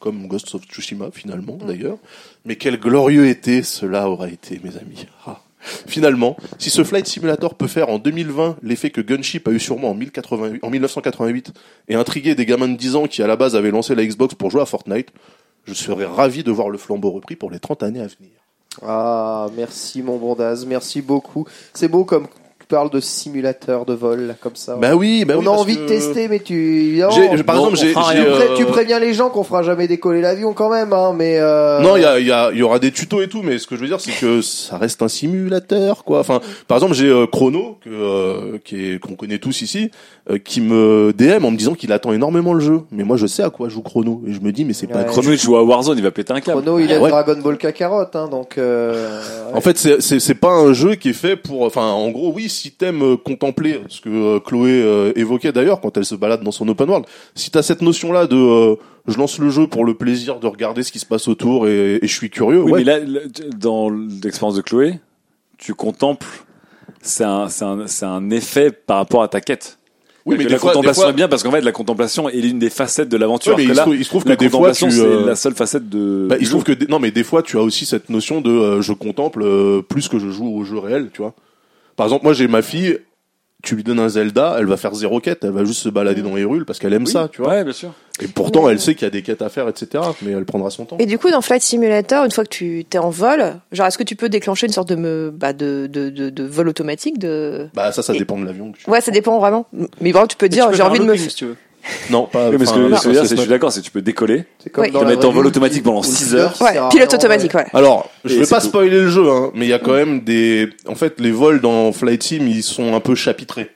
comme Ghost of Tsushima finalement d'ailleurs. Mais quel glorieux été cela aura été, mes amis. Ah. Finalement, si ce Flight Simulator peut faire en 2020 l'effet que Gunship a eu en, 1088 en 1988 et intriguer des gamins de 10 ans qui à la base avaient lancé la Xbox pour jouer à Fortnite, je serais ravi de voir le flambeau repris pour les 30 années à venir. Ah, merci mon bon Daz, merci beaucoup. C'est beau comme parles de simulateur de vol, là, comme ça. Bah oui, bah on oui, a parce envie que- de tester, mais tu. Non, J'ai- par Non, exemple, on j'ai, fera j'ai, tu, pré- euh, tu préviens les gens qu'on fera jamais décoller l'avion quand même, hein, mais. Euh... Non, il y, a, il y, a, il y aura des tutos et tout, mais ce que je veux dire, c'est que ça reste un simulateur, quoi. Enfin, par exemple, j'ai euh, Chrono, que, euh, qui est qu'on connaît tous ici, euh, qui me DM en me disant qu'il attend énormément le jeu. Mais moi, je sais à quoi joue Chrono, et je me dis, mais c'est pas. Ouais. Chrono, il joue à Warzone, il va péter un câble. Chrono, il Ah aime ouais. Dragon Ball Kakarot, hein, donc. Euh... En fait, c'est c'est c'est pas un jeu qui est fait pour. Enfin, en gros, oui, si t'aimes euh, contempler ce que euh, Chloé euh, évoquait d'ailleurs quand elle se balade dans son open world, si t'as cette notion-là de euh, je lance le jeu pour le plaisir de regarder ce qui se passe autour et, et je suis curieux, Oui, ouais, mais là, là, dans l'expérience de Chloé, tu contemples, c'est un, c'est un, c'est un effet par rapport à ta quête. oui, mais la fois, contemplation fois- est bien parce qu'en fait, la contemplation est l'une des facettes de l'aventure. Mais il, là, se trouve, il se trouve que la des fois, tu, c'est la seule facette de. Bah, il se trouve que non, mais des fois, tu as aussi cette notion de euh, je contemple euh, plus que je joue au jeu réel, tu vois. Par exemple, moi, j'ai ma fille. Tu lui donnes un Zelda, elle va faire zéro quête, elle va juste se balader dans les rues parce qu'elle aime Oui. ça, tu vois. Ouais, bien sûr. Et pourtant, elle sait qu'il y a des quêtes à faire, etc. Mais elle prendra son temps. Et du coup, dans Flight Simulator, une fois que tu t'es en vol, genre, est-ce que tu peux déclencher une sorte de, me, bah, de, de, de, de vol automatique de... Bah ça, ça Et- dépend de l'avion. Ouais, ça dépend vraiment. Mais vraiment, tu peux dire, j'ai envie de me... si tu veux. Non, pas. Oui, mais ce enfin, que je veux dire, c'est- je suis d'accord, c'est que tu peux décoller. C'est comme dans Te la mettre en vraie vol vie, automatique pendant le six pilote heures. sert Ouais, pilote automatique, ouais. Alors, je Et vais c'est pas tout. spoiler le jeu, hein, mais il y a quand même des. En fait, les vols dans Flight Sim, ils sont un peu chapitrés.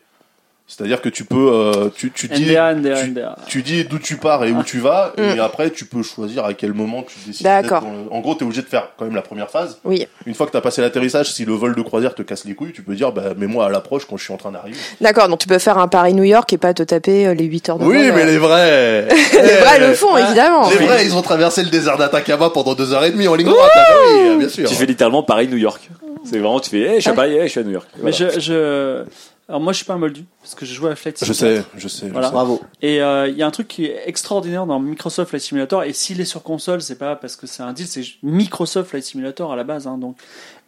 C'est-à-dire que tu peux, euh, tu, tu dis, NDA, NDA, tu, NDA. tu dis d'où tu pars et où tu vas, Mm. et après tu peux choisir à quel moment tu décides. D'accord. dans En gros, t'es obligé de faire quand même la première phase. Oui. Une fois que t'as passé l'atterrissage, si le vol de croisière te casse les couilles, tu peux dire, bah, mets-moi à l'approche quand je suis en train d'arriver. D'accord, donc tu peux faire un Paris-New York et pas te taper euh, les 8 heures de Oui, vol, mais euh. les vrais. Les vrais le font, évidemment. Les vrais, ils ont traversé le désert d'Atacama pendant deux heures et demie en ligne droite. Ah bah oui, bien sûr. Tu fais littéralement Paris-New York. C'est vraiment, tu fais, hey, je suis à Paris, hey, je suis à New York. Mais je, Alors moi, je suis pas un moldu parce que je joue à Flight Je Simulator. sais, je sais. je Voilà. sais. Bravo. Et euh, il y a un truc qui est extraordinaire dans Microsoft Flight Simulator, et s'il est sur console, c'est pas parce que c'est un deal, c'est Microsoft Flight Simulator à la base. Hein, donc,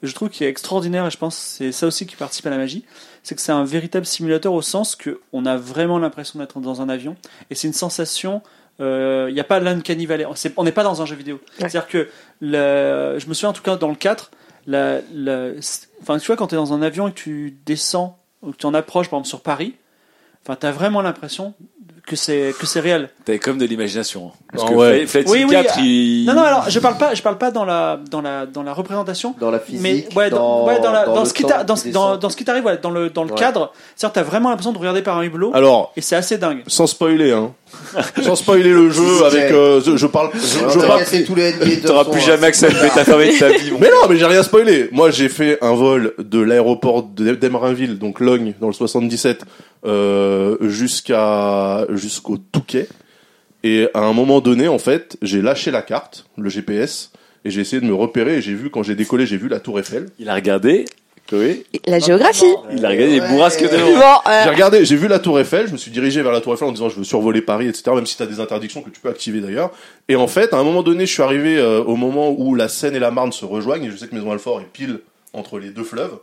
je trouve qu'il est extraordinaire, et je pense que c'est ça aussi qui participe à la magie, c'est que c'est un véritable simulateur au sens que on a vraiment l'impression d'être dans un avion, et c'est une sensation. euh, Il n'y a pas l'uncanny valley. C'est- On n'est pas dans un jeu vidéo. C'est-à-dire que le- je me souviens en tout cas dans le 4, la, la- enfin tu vois quand tu es dans un avion et que tu descends ou que tu en approches par exemple sur Paris, enfin tu as vraiment l'impression que c'est que c'est réel. T'avais comme de l'imagination. Parce Ah que ouais. Flight- Flight Oui, Sim oui, 4, ah, il... Non non alors je parle pas je parle pas dans la dans la dans la représentation Dans la physique, mais ouais, dans, dans, ouais, dans, la- dans le ce qui temps t'a- dans, qui dans, descend. dans ce qui t'arrive ouais, dans le dans le Ouais. cadre, c'est-à-dire t'as vraiment l'impression de regarder par un hublot Alors, et c'est assez dingue. sans spoiler, hein. sans spoiler le jeu avec, euh, je, je parle, je, je parle- tous les T'auras plus hein. jamais accès à fermée de ta vie. Mais non, mais j'ai rien spoilé. Moi, j'ai fait un vol de l'aéroport de- d'Emerinville, donc Logne, dans le 77, euh, jusqu'à jusqu'au Touquet. Et à un moment donné, en fait, j'ai lâché la carte, le GPS, et j'ai essayé de me repérer. Et j'ai vu quand j'ai décollé, j'ai vu la Tour Eiffel. Il a regardé, Chloé, La géographie. il a regardé les Ouais. bourrasques de Bon, l'eau. euh, J'ai regardé, j'ai vu la Tour Eiffel, je me suis dirigé vers la Tour Eiffel en disant je veux survoler Paris, etc. Même si t'as des interdictions que tu peux activer d'ailleurs. Et en fait, à un moment donné, je suis arrivé euh, au moment où la Seine et la Marne se rejoignent. Et je sais que Maison Alfort est pile entre les deux fleuves.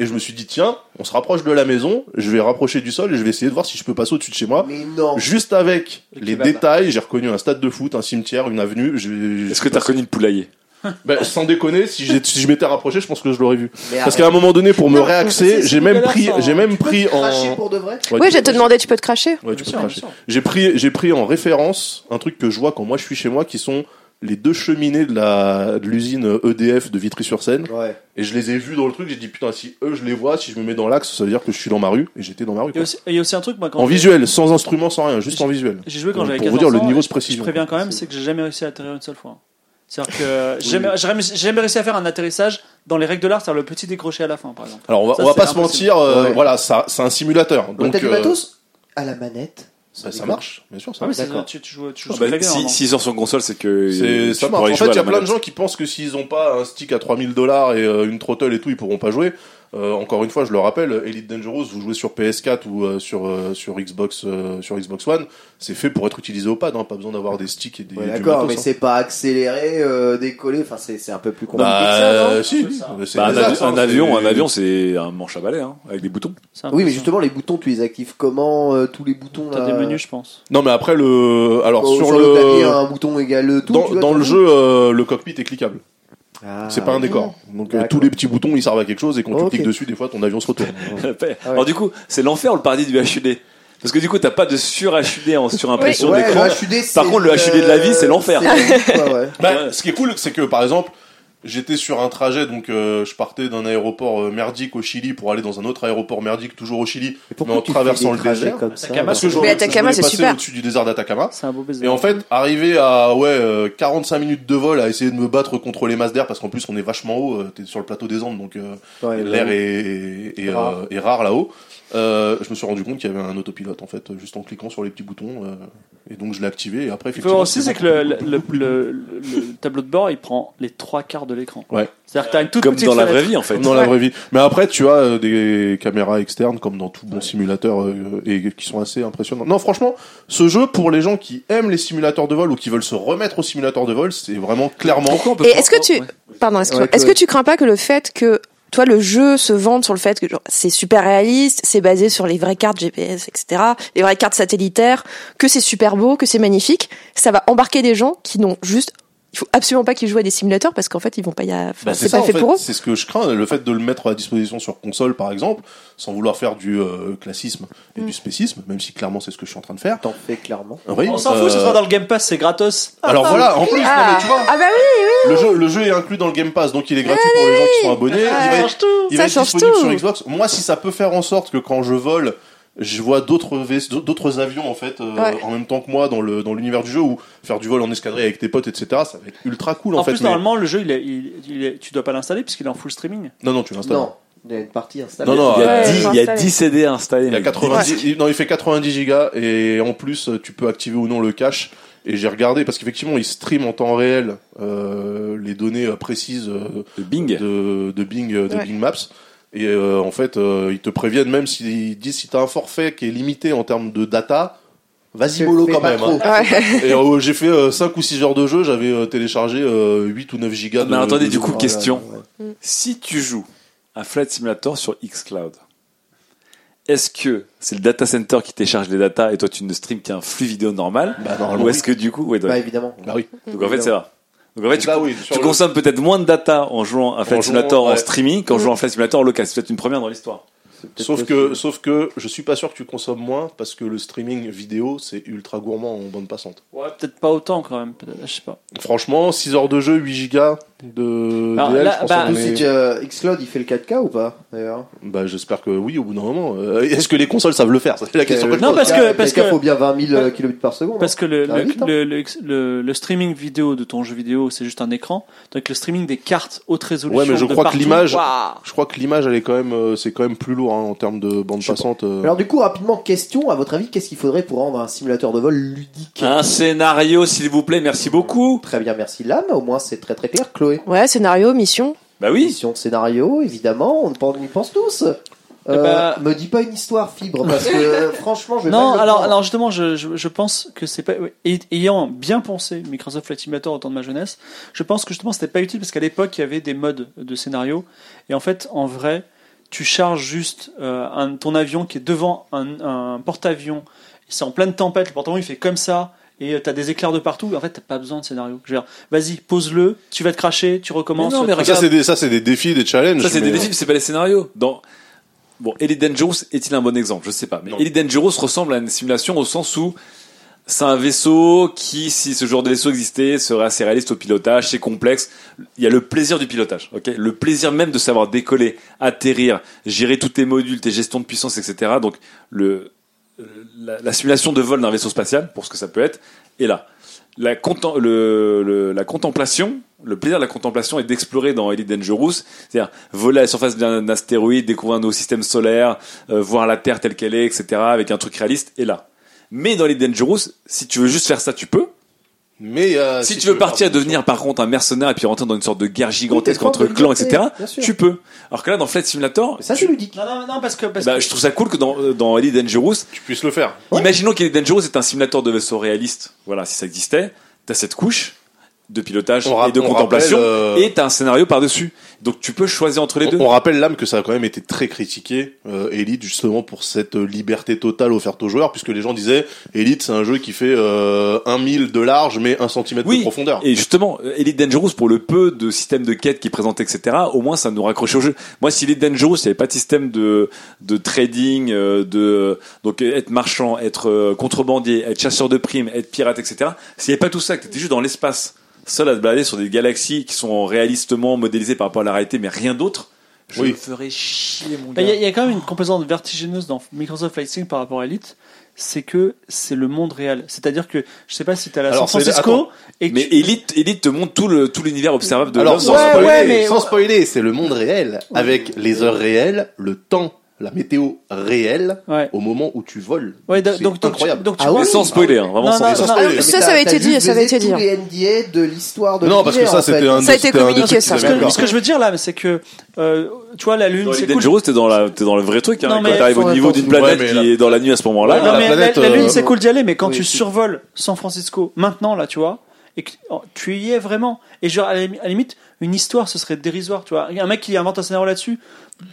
Et je me suis dit tiens, on se rapproche de la maison, je vais rapprocher du sol et je vais essayer de voir si je peux passer au-dessus de chez moi. Mais non. Juste avec Le les kebab. détails, j'ai reconnu un stade de foot, un cimetière, une avenue. Est-ce que t'as reconnu le poulailler Ben, sans déconner, si, je m'étais rapproché, je pense que je l'aurais vu. Mais Parce qu'à un moment donné, pour me réaxer, j'ai même pris, Earth, j'ai hein. même Tu peux pris en. cracher pour de vrai Ouais, oui, je te demandais, tu peux te cracher Ouais, tu peux. J'ai pris, j'ai pris en référence un truc que je vois quand moi je suis chez moi, qui sont les deux cheminées de la de l'usine EDF de Vitry-sur-Seine. Ouais. Et je les ai vus dans le truc. J'ai dit putain, si eux je les vois, si je me mets dans l'axe, ça veut dire que je suis dans ma rue. Et j'étais dans ma rue. Il y a quoi. aussi, il y a aussi un truc moi quand En visuel, sans instrument, sans rien, juste en visuel. J'ai joué quand j'avais pour 14 vous dire le ans, niveau de précision. Je préviens quand même, c'est que j'ai jamais réussi à atterrir une seule fois. C'est-à-dire que j'ai jamais, réussi à faire un atterrissage dans les règles de l'art, c'est-à-dire le petit décroché à la fin, par exemple. Alors on va, Ça, on va pas se mentir, euh, Ouais. voilà, ça, c'est un simulateur. Donc, t'as euh, à la manette. Ça, ça marche, bien sûr, ça Ah oui, marche. c'est D'accord. tu, tu joues, tu joues Ah sur bah, si, normalement. S'il sort sur console, c'est que ça marche. En fait, il y a plein de gens qui pensent que s'ils ont pas un stick à 3000 dollars et euh, une throttle et tout, ils pourront pas jouer. Euh, encore une fois, je le rappelle, Elite Dangerous, vous jouez sur PS4 ou euh, sur euh, sur Xbox euh, sur Xbox One, c'est fait pour être utilisé au pad, hein, pas besoin d'avoir des sticks et des. Ouais, d'accord, mais hein. c'est pas accéléré, euh, décollé. Enfin, c'est c'est un peu plus compliqué Bah, que ça, non? euh, si, c'est Bah, un, avi- avion, c'est- un avion, c'est un manche à balai, hein, avec des boutons. Oui, mais justement, les boutons, tu les actives comment euh, Tous les boutons T'as des menus, je pense. Non, mais après le, alors Oh, sur, sur le, clavier, un bouton égale tout. dans, tu vois, dans le jeu, euh, le cockpit est cliquable. Ah, c'est pas un décor. Donc euh, tous les petits boutons, ils servent à quelque chose et quand tu cliques dessus, des fois, ton avion se retourne. Alors du coup, c'est l'enfer le paradis du HUD Parce que du coup, t'as pas de sur HUD en surimpression Ouais, d'écran. Par contre, le HUD de la vie, c'est l'enfer. Bah, ce qui est cool, c'est que par exemple, j'étais sur un trajet, donc euh, je partais d'un aéroport euh, merdique au Chili pour aller dans un autre aéroport merdique toujours au Chili, Mais en tu traversant fais le désert. comme ça Atacama, Parce que je Mais voulais- Atacama, je voulais c'est super. au-dessus du désert d'Atacama. C'est un beau baiser. Et en fait, arrivé à ouais euh, 45 minutes de vol à essayer de me battre contre les masses d'air parce qu'en plus on est vachement haut, euh, t'es sur le plateau des Andes donc euh, Ouais, l'air ouais. est, est, Rare. euh, est rare là-haut. Euh, je me suis rendu compte qu'il y avait un autopilote en fait, juste en cliquant sur les petits boutons euh, et donc je l'ai activé et après voir aussi, c'est effectivement, que le, le, le, le- le tableau de bord, il prend les trois quarts de l'écran. Ouais. C'est-à-dire que t'as une toute Comme petite dans la vraie vie, en fait. Comme dans la vraie vie. Mais après, tu as euh, des caméras externes, comme dans tout bon simulateur, euh, et qui sont assez impressionnants. Non, franchement, ce jeu, pour les gens qui aiment les simulateurs de vol ou qui veulent se remettre au simulateur de vol, c'est vraiment clairement... Pourquoi on peut Et est-ce que tu, Ouais. pardon. Ouais, est-ce que Chloé. tu crains pas que le fait que toi le jeu se vende sur le fait que c'est super réaliste, c'est basé sur les vraies cartes GPS, etc., les vraies cartes satellitaires, que c'est super beau, que c'est magnifique, ça va embarquer des gens qui n'ont juste, il faut absolument pas qu'ils jouent à des simulateurs parce qu'en fait ils vont pas y, a... enfin, Bah, c'est ça, pas fait fait. pour eux. C'est ce que je crains, le fait de le mettre à disposition sur console, par exemple, sans vouloir faire du euh, classisme et Mm. du spécisme, même si clairement c'est ce que je suis en train de faire. T'en fais clairement. Oui, On s'en fout, euh, ce sera dans le Game Pass, c'est gratos. Alors voilà, en plus, non, Ah, mais tu vois, ah bah oui, le jeu, le jeu est inclus dans le Game Pass, donc il est gratuit pour les gens qui sont abonnés. Ah, il va Ça être- change tout. Il Ça va être change disponible tout. sur Xbox. Moi, si ça peut faire en sorte que quand je vole, je vois d'autres d'autres avions en fait euh, Ouais. en même temps que moi dans le dans l'univers du jeu ou faire du vol en escadrille avec tes potes etc. Ça va être ultra cool en, En fait. plus, mais- normalement, le jeu, il est, il, il est- tu dois pas l'installer puisqu'il est en full streaming. Non non tu l'installes. Non, il y a une partie installée. Non, non, Il y a Ouais, 10, il y a installé. 10 CD installés. Il y a mec. 90 il- non il fait 90 gigas et en plus tu peux activer ou non le cache. Et j'ai regardé parce qu'effectivement il stream en temps réel euh, les données précises euh, De Bing. de, de Bing de Ouais. Bing Maps. Et euh, en fait, euh, ils te préviennent même s'ils disent si t'as un forfait qui est limité en termes de data, vas-y mollo quand même. hein. Ouais. Et euh, j'ai fait 5 ou 6 heures de jeu, j'avais euh, téléchargé euh, 8 ou 9 gigas de Mais attendez, de du coup, question. ouais. Si tu joues à Flight Simulator sur xCloud, est-ce que c'est le data center qui télécharge les datas et toi tu ne streams qu'un flux vidéo normal Bah, Ou est-ce que du coup, ouais, Bah évidemment. Bah oui. donc en fait c'est ça. Donc en fait tu, Bah oui, le- consommes peut-être moins de data en jouant à Flight Simulator en streaming qu'en jouant à Flight Simulator en local. C'est peut-être une première dans l'histoire. Sauf que, sauf que je suis pas sûr que tu consommes moins parce que le streaming vidéo c'est ultra gourmand en bande passante. Ouais, peut-être pas autant quand même. peut-être, Je sais pas. Franchement, 6 heures de jeu, 8 gigas de Alors, DL, là, je pense bah, est- euh, Xcloud, il fait le 4K ou pas d'ailleurs? Bah, j'espère que oui, au bout d'un moment. Euh, Est-ce que les consoles savent le faire? C'est la question que je Non, pose. parce que- parce que- faut bien 20 000 km par seconde. Parce que le, vite, hein. le, le, streaming vidéo de ton jeu vidéo, c'est juste un écran. Donc le streaming des cartes haute résolution. Ouais, mais je crois que l'image, je crois que l'image, elle est quand même, euh, c'est quand même plus lourd hein, en termes de bande passante. euh. Alors du coup, rapidement, question, à votre avis, qu'est-ce qu'il faudrait pour rendre un simulateur de vol ludique? Un scénario, s'il vous plaît, merci beaucoup. Très bien, merci Lame, au moins c'est très très clair. Chloé? Ouais, scénario, mission. Bah oui. Mission, scénario, évidemment, on, y pense tous. Euh, ben- Me dis pas une histoire fibre, parce que euh, franchement, je vais Non, le alors, alors justement, je, je, je pense que c'est pas. Ayant bien pensé Microsoft Flight Simulator au temps de ma jeunesse, je pense que justement c'était pas utile parce qu'à l'époque il y avait des modes de scénario et en fait, en vrai, tu charges juste euh, un, ton avion qui est devant un, un porte-avions. C'est en pleine tempête, le porte-avions il fait comme ça et euh, t'as des éclairs de partout. En fait, t'as pas besoin de scénario. Je veux dire, vas-y, pose-le, tu vas te cracher, tu recommences. Mais non, mais tu- Ça, c'est des, ça, c'est des défis, des challenges. Ça, c'est des mais- défis, mais c'est pas les scénarios. Dans... Bon, Elite Dangerous est-il un bon exemple? Je sais pas. Mais Non. Elite Dangerous ressemble à une simulation au sens où c'est un vaisseau qui, si ce genre de vaisseau existait, serait assez réaliste au pilotage, c'est complexe. Il y a le plaisir du pilotage, ok? Le plaisir même de savoir décoller, atterrir, gérer tous tes modules, tes gestions de puissance, etc. Donc, le, la, la simulation de vol d'un vaisseau spatial, pour ce que ça peut être, est là. La, le, le- la contemplation, le plaisir de la contemplation est d'explorer dans Elite Dangerous, c'est-à-dire voler à la surface d'un astéroïde, découvrir un nouveau système solaire, euh, voir la Terre telle qu'elle est, etc., avec un truc réaliste, est là. Mais dans Elite Dangerous, si tu veux juste faire ça, tu peux. Mais euh, Si, tu veux partir et devenir par contre un mercenaire et puis rentrer dans une sorte de guerre gigantesque Oui, entre clans, etc., tu peux. Alors que là, dans Flight Simulator, Mais ça, c'est ludique. Non, non, non, parce que. Parce bah, que- je trouve ça cool que dans, euh, dans Elite Dangerous, tu puisses le faire. Ouais. Imaginons qu'Elite Dangerous est un simulateur de vaisseau réaliste. Voilà, si ça existait, t'as cette couche de pilotage On et de on contemplation euh, et t'as un scénario par-dessus. Donc tu peux choisir entre les deux. On, rappelle l'âme que ça a quand même été très critiqué, euh, Elite, justement pour cette euh, liberté totale offerte aux joueurs, puisque les gens disaient Elite c'est un jeu qui fait euh, un mille de large mais un centimètre Oui. de profondeur. Et justement, Elite Dangerous, pour le peu de système de quête qui présente, etc., au moins ça nous raccrochait au jeu. Moi, si Elite Dangerous, il n'y avait pas de système de, de trading, euh, de donc être marchand, être euh, contrebandier, être chasseur de primes, être pirate, etc., s'il n'y avait pas tout ça, que tu étais juste dans l'espace, seul à te balader sur des galaxies qui sont réalistement modélisées par rapport à la réalité, mais rien d'autre, je Oui. me ferais chier, mon Bah, gars. Il y, a- il y a quand même une composante vertigineuse dans Microsoft Flight Sim par rapport à Elite, c'est que c'est le monde réel. C'est-à-dire que je sais pas si t'es à Alors, San Francisco attends. et que Mais tu- Elite, Elite te montre tout le tout l'univers observable de Alors sans Ouais, spoiler, ouais, mais- sans spoiler, c'est le monde réel avec les heures réelles, le temps, la météo réelle Ouais. au moment où tu voles. Ouais, donc, C'est donc, donc, incroyable. donc tu Ah sans spoiler, hein, vraiment Non, sans, non, sans non, spoiler. Ça, ça avait été dit, ça avait été dit. les NDA de l'histoire de Non, parce que ça c'était un, Ça a été communiqué, ça. Ce que, avaient ce que je veux dire là, c'est que euh, tu vois la lune, Dans c'est cool. Dangerous, t'es dans la, t'es dans le vrai truc, hein. Non, Quand t'arrives au niveau d'une ouais, planète qui est dans la nuit à ce moment-là. Ouais, non, la mais planète, la, la lune euh, c'est cool d'y aller, mais quand oui, tu survoles San Francisco maintenant là, tu vois, et que oh, tu y es vraiment, et genre à la limite une histoire ce serait dérisoire, tu vois, un mec qui invente un scénario là-dessus,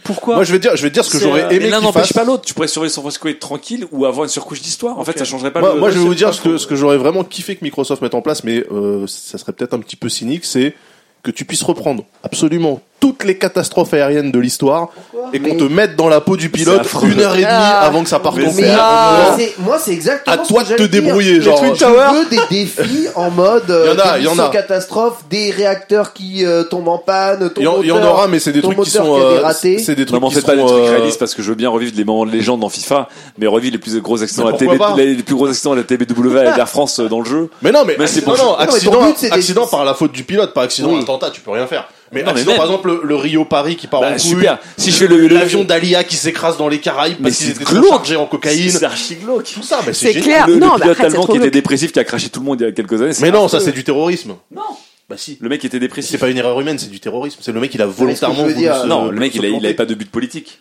pourquoi Moi je vais te dire, je vais dire ce que j'aurais euh, Mais aimé l'un n'empêche pas l'autre. Tu pourrais surveiller San Francisco et être tranquille ou avoir une surcouche d'histoire. En fait, ça changerait pas Moi, le. moi, je vais vous dire ce que, ce que j'aurais vraiment kiffé que Microsoft mette en place, mais euh, ça serait peut-être un petit peu cynique, c'est que tu puisses reprendre absolument toutes les catastrophes aériennes de l'histoire et qu'on Mais- te mette dans la peau du pilote une heure et demie Ah. avant que ça parte en c'est Mais couille. Ah. c'est- moi, c'est exactement À ce toi de te débrouiller, genre. Tu veux des défis en mode euh, Il y en a, des il y en a. catastrophes, des réacteurs qui euh, tombent en panne, Il y, en- y aura, mais c'est des trucs qui sont, a euh, c'est des Non, trucs qui fait pas des trucs euh, réalistes parce que je veux bien revivre les moments de légende dans FIFA, mais revivre les plus gros accidents à les, plus gros accidents à la TBW à l'Air France euh, dans le jeu. Mais non, mais, c'est non, non, Non, accident, c'est accident par la faute du pilote, pas accident attentat, tu peux rien faire. Mais Non, mais même. par exemple, le, le Rio Paris qui part Bah, en couille, super. Si je fais le- le- l'avion d'Alia qui s'écrase dans les Caraïbes Mais parce c'est qu'ils étaient trop chargés en cocaïne, C'est archi glauque. tout ça, bah, C'est c'est clair. Le, le non, mais pilote après, c'est allemand qui était dépressif, qui a craché tout le monde il y a quelques années. Mais non, ça c'est du terrorisme. Non. Bah si. Le mec était C'est dépressif. pas une erreur humaine, c'est du terrorisme. C'est le mec, il a volontairement je veux voulu dire, se- Non, le mec, il, a- il avait pas de but politique.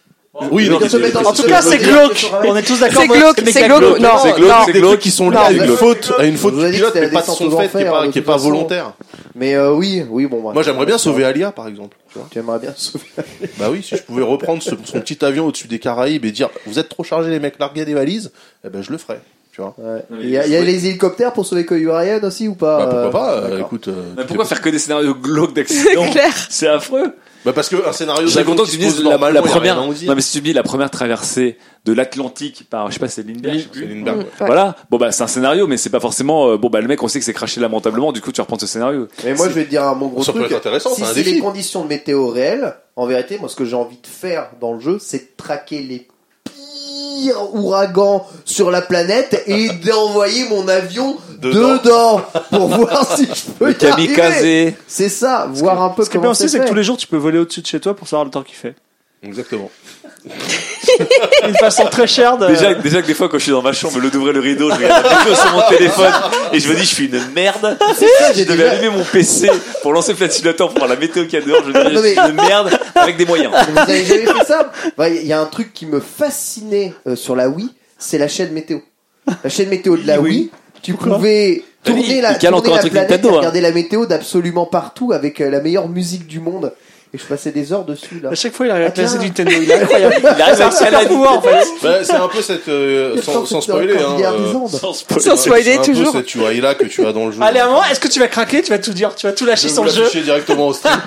Oui, non, En tout cas, c'est glauque. On est tous d'accord. C'est moi, glauque, c'est glauque. Non, C'est glauque, non. c'est des glauque. trucs qui sont liés Non, à une faute, à une faute que pilote, mais pas de son fait, qui est pas, de qui est pas volontaire. Mais euh, oui, oui, bon. bref. Moi, j'aimerais bien sauver Alia, par exemple. Tu vois Tu aimerais bien sauver. bah oui, si je pouvais reprendre ce- son petit avion au-dessus des Caraïbes et dire, vous êtes trop chargés, les mecs, larguez des valises, eh ben, je le ferais. Tu vois. Ouais. Il y a, il y a les hélicoptères pour sauver Koyu Ryan aussi ou pas Bah, pourquoi euh, pas, euh, écoute. euh, Mais pourquoi faire que des scénarios glauques C'est d'accident clair. C'est affreux. Bah, parce que un scénario d'avion content que tu se dises la, la première. Non mais si tu me dis la première traversée de l'Atlantique par, je sais pas, c'est Lindbergh. Voilà. Bon bah c'est un scénario, mais c'est pas forcément. euh, bon bah le mec, on sait que c'est craché lamentablement. Du coup, tu reprends ce scénario. Mais moi, je vais te dire un mon gros Ça peut truc. être intéressant, si c'est les conditions de météo réelles, en vérité, moi, ce que j'ai envie de faire dans le jeu, c'est de traquer les pires ouragans sur la planète et d'envoyer mon avion Dedans. dedans, pour voir si je peux Le y arriver. kamikaze. C'est ça, voir un peu Ce qui est bien comment aussi, c'est que tous les jours, tu peux voler au-dessus de chez toi pour savoir le temps qu'il fait. Exactement. D'une façon très chère de... Déjà, déjà que des fois quand je suis dans ma chambre, lieu d'ouvrir le rideau, je regarde la météo sur mon téléphone et je me dis je suis une merde. ça, j'ai Je devais déjà- allumer mon PC pour lancer le simulator pour voir la météo qu'il y a dehors. Je me dis Non, je suis mais- une merde avec des moyens. Vous avez jamais fait ça? Bah, Il y a un truc qui me fascinait euh, sur la Wii, c'est la chaîne météo. La chaîne météo de la Oui. Wii, tu pouvais tourner Il- la, il tourner la planète Nintendo, hein. regarder la météo d'absolument partout avec euh, la meilleure musique du monde. Et je passais des heures dessus là. À chaque fois, il arrive à placer du Nintendo. Il est incroyable. Il arrive C'est un à pouvoir, en fait. Bah, c'est un peu cette, euh, sans, sans spoiler, hein, euh, Sans spoiler. Sans spoiler, c'est un peu toujours. cette UI-là que tu as dans le jeu. Allez, à un moment, est-ce que tu vas craquer? Tu vas tout dire. Tu vas tout je lâcher vais sur vous le jeu. directement au stream.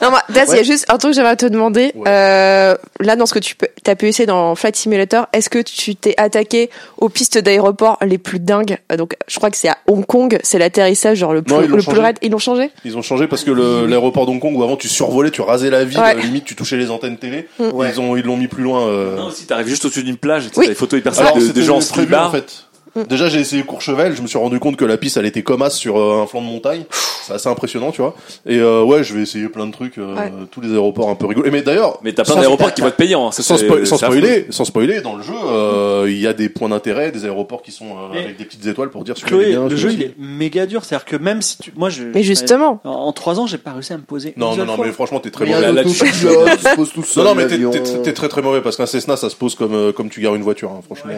Non, moi, Daz, il y a juste un truc que j'aimerais te demander. Ouais. Euh, là, dans ce que tu peux, as pu essayer dans Flight Simulator, est-ce que tu t'es attaqué aux pistes d'aéroport les plus dingues? Euh, Donc, je crois que c'est à Hong Kong, c'est l'atterrissage genre le plus, Non, ils l'ont le plus changé. raide. Ils l'ont changé? Ils ont changé parce que l'aéroport d'Hong Kong où avant tu survolais, tu rasais la ville, Ouais. euh, limite tu touchais les antennes télé. Ouais. Ils ont ils l'ont mis plus loin. euh. Non, si t'arrives juste au-dessus d'une plage, sais, Oui. t'as des photos hyper Alors sympas de, de gens en en fait. Déjà j'ai essayé Courchevel, je me suis rendu compte que la piste elle était comme as sur euh, un flanc de montagne. C'est assez impressionnant, tu vois. Et euh, ouais, je vais essayer plein de trucs, euh, Ouais. tous les aéroports un peu rigolos. Et mais d'ailleurs, Mais t'as plein d'aéroports qui vont être payants. hein. Ça, sans, spo- sans spoiler, sans spoiler, dans le jeu, euh, il y a des points d'intérêt, des aéroports qui sont euh, avec des petites étoiles pour dire celui-là, Chloé, bien, le jeu, il est méga dur. C'est-à-dire que même si tu. Moi, je. Mais justement. En, en trois ans, j'ai pas réussi à me poser. Non, non, non, fois. mais franchement, t'es très Mais mauvais. là, il se pose tout seul. Non, non, mais t'es- très très mauvais parce qu'un Cessna ça se pose comme euh, comme tu gares une voiture, hein, franchement.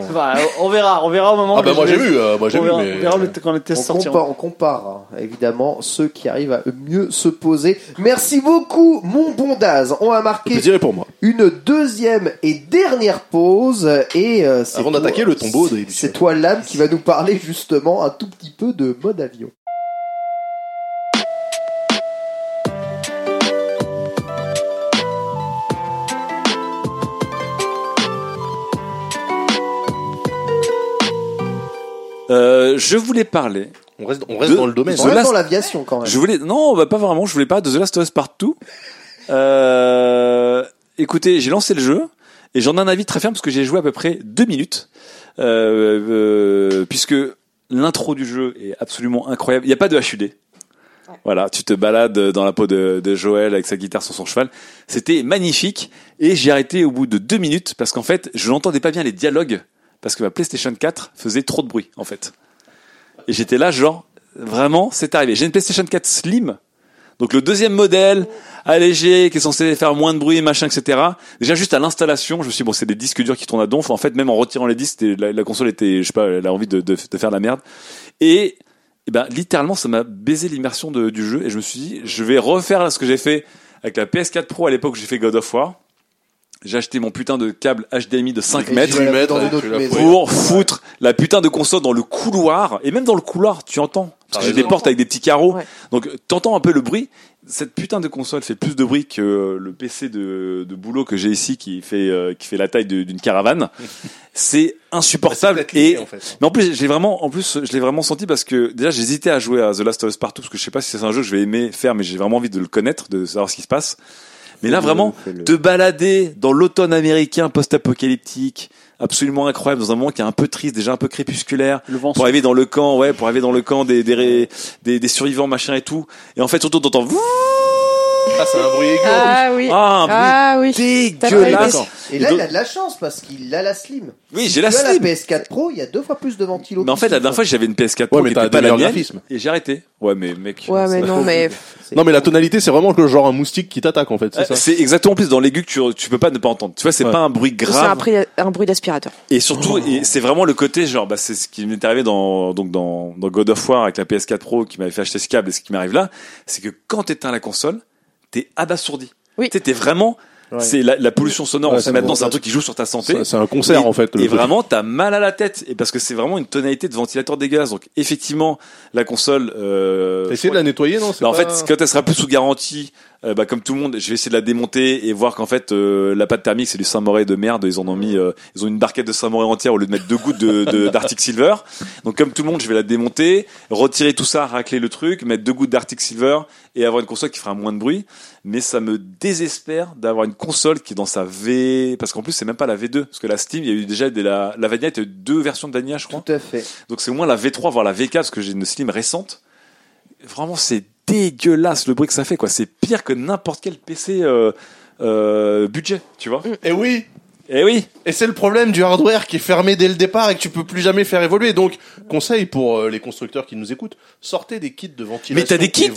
On verra, on verra au moment. Ah bah moi j'ai vu, euh, moi j'ai on vu, verra, mais on verra le- quand les tests On sortiront. compare, on compare, hein, évidemment, ceux qui arrivent à mieux se poser. Merci beaucoup, mon bon Daz. On le plaisir est pour moi. une deuxième et dernière pause. Et euh, c'est Avant toi- d'attaquer le tombeau de. C'est toi, l'âme, qui va nous parler justement un tout petit peu de mode avion. Euh, je voulais parler. On reste, on reste De- dans le domaine. On The reste Last- dans l'aviation quand même. Je voulais, non, bah, pas vraiment. Je voulais pas de The Last of Us Partout. Euh, écoutez, j'ai lancé le jeu et j'en ai un avis très ferme parce que j'ai joué à peu près deux minutes, euh, euh, puisque l'intro du jeu est absolument incroyable. Il n'y a pas de HUD. Voilà, tu te balades dans la peau de, de Joël avec sa guitare sur son cheval. C'était magnifique et j'ai arrêté au bout de deux minutes parce qu'en fait, je n'entendais pas bien les dialogues parce que ma PlayStation 4 faisait trop de bruit en fait. Et j'étais là genre vraiment, c'est arrivé. J'ai une PlayStation 4 Slim, donc le deuxième modèle allégé qui est censé faire moins de bruit, machin, etc. Déjà juste à l'installation, je me suis dit, bon c'est des disques durs qui tournent à donf. En fait, même en retirant les disques, la, la console était, je sais pas, elle a envie de, de, de faire la merde. Et et ben littéralement ça m'a baisé l'immersion du jeu et je me suis dit je vais refaire ce que j'ai fait avec la PS4 Pro à l'époque où j'ai fait God of War. J'ai acheté mon putain de câble HDMI de 5 Et mètres pour foutre la putain de console dans le couloir. Et même dans le couloir tu entends. Parce que j'ai des portes avec des petits carreaux. Ouais. donc t'entends un peu le bruit. Cette putain de console fait plus de bruit que le PC de, de boulot que j'ai ici qui fait euh, qui fait la taille d'une caravane. C'est insupportable lié, et en fait. mais en plus j'ai vraiment en plus je l'ai vraiment senti parce que déjà j'hésitais à jouer à The Last of Us Partout parce que je sais pas si c'est un jeu que je vais aimer faire mais j'ai vraiment envie de le connaître de savoir ce qui se passe mais là vraiment Fais-le. te balader dans l'automne américain post-apocalyptique, absolument incroyable, dans un moment qui est un peu triste, déjà un peu crépusculaire, Le vent pour arriver dans le camp, ouais, pour arriver dans le camp des des, ré- des, des survivants machin et tout, et en fait surtout t'entends Ah, c'est un bruit aigu. Ah oui. Ah, un bruit Ah oui. dégueulasse. Et là, il a de la chance parce qu'il a la Slim. Oui, Si j'ai la Slim. la PS4 Pro, il y a deux fois plus de ventilo. Mais en fait, la dernière fois, j'avais une PS4 Ouais, Pro mais qui t'as était pas la mienne. Et j'ai arrêté. Ouais, mais mec. Ouais, mais c'est- non, mais. c'est- Non, mais la tonalité, c'est vraiment que genre un moustique qui t'attaque, en fait, c'est Euh, ça. C'est exactement plus dans l'aigu que tu, tu peux pas ne pas entendre. Tu vois, c'est Ouais. pas un bruit C'est un, grave. bruit- un bruit d'aspirateur. Et surtout, c'est vraiment le côté genre, bah, c'est ce qui m'est arrivé dans donc dans, dans God of War avec la PS4 Pro qui m'avait fait acheter ce câble et ce qui m'arrive là, c'est que quand t'éteins la console, t'es abasourdi. Oui. Tu sais, t'es vraiment, Ouais. c'est la, la pollution sonore. Ouais, maintenant, c'est un truc qui joue sur ta santé. C'est- un concert, Et- en fait. le Et truc. vraiment, t'as mal à la tête. Et parce que c'est vraiment une tonalité de ventilateur dégueulasse. Donc, effectivement, la console, euh, T'as essayé de la nettoyer, non? C'est bah, en fait, quand elle sera plus sous garantie, euh, bah, comme tout le monde, je vais essayer de la démonter et voir qu'en fait, euh, la pâte thermique, c'est du Saint-Moré de merde. Ils en ont mis, euh, ils ont une barquette de Saint-Moré entière au lieu de mettre deux gouttes de, de- d'Arctic Silver. Donc, comme tout le monde, je vais la démonter, retirer tout ça, racler le truc, mettre deux gouttes d'Arctic Silver et avoir une console qui fera moins de bruit. Mais ça me désespère d'avoir une console qui est dans sa V, parce qu'en plus, c'est même pas la V2. Parce que la Steam, il y a eu déjà la, la Vanilla, il y a eu deux versions de Vanilla, je crois. Tout à fait. Donc c'est au moins la V3, voire la V4, parce que j'ai une Slim récente. Vraiment, c'est dégueulasse le bruit que ça fait, quoi. C'est pire que n'importe quel PC euh, euh, budget, tu vois. Eh oui Eh oui. Et c'est le problème du hardware qui est fermé dès le départ et que tu peux plus jamais faire évoluer. Donc, conseil pour euh, les constructeurs qui nous écoutent, sortez des kits de ventilation Mais t'as des kits?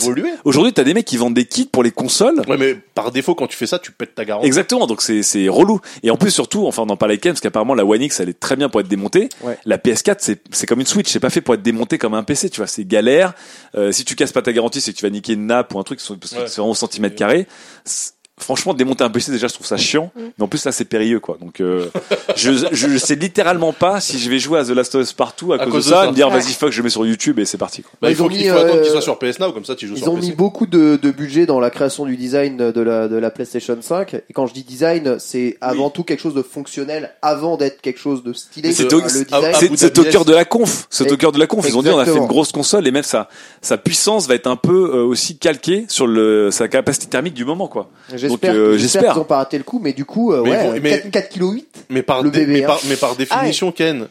Aujourd'hui, t'as des mecs qui vendent des kits pour les consoles. Ouais, mais par défaut, quand tu fais ça, tu pètes ta garantie. Exactement, donc c'est c'est relou. Et en plus surtout, enfin on en parlait avec Ken, parce qu'apparemment la One X elle est très bien pour être démontée. Ouais. La PS4 c'est c'est comme une Switch, c'est pas fait pour être démontée comme un PC, tu vois, c'est galère. Euh, si tu casses pas ta garantie, c'est que tu vas niquer une nappe ou un truc parce que Ouais. c'est vraiment au centimètre carré. C'est- Franchement, démonter un PC déjà, je trouve ça chiant. Mm. Mais en plus là, c'est périlleux, quoi. Donc, euh, je, je sais littéralement pas si je vais jouer à The Last of Us partout à, À cause, cause de de ça, ça. me dire vas-y fuck, je le mets sur YouTube et c'est parti. Quoi. Bah, il Ils ont faut qu'il mis, faut attendre qu'il euh, soit sur PS Now, comme ça tu joues Ils sur ont PC. mis beaucoup de, de budget dans la création du design de la, de la PlayStation 5. Et quand je dis design, c'est avant tout quelque chose de fonctionnel avant d'être quelque chose de stylé. C'est Euh, au, cœur de la conf. C'est au cœur de la conf. Ils ont dit on a fait une grosse console et même sa sa puissance va être un peu euh, aussi calquée sur le sa capacité thermique du moment quoi. J'espère euh, j'espère qu'ils ont pas raté le coup, mais du coup, euh, Mais ouais, ils vont- mais- 4, 4 kg 8. Mais par, Le dé- bébé, mais, hein. par, mais par définition, Ken,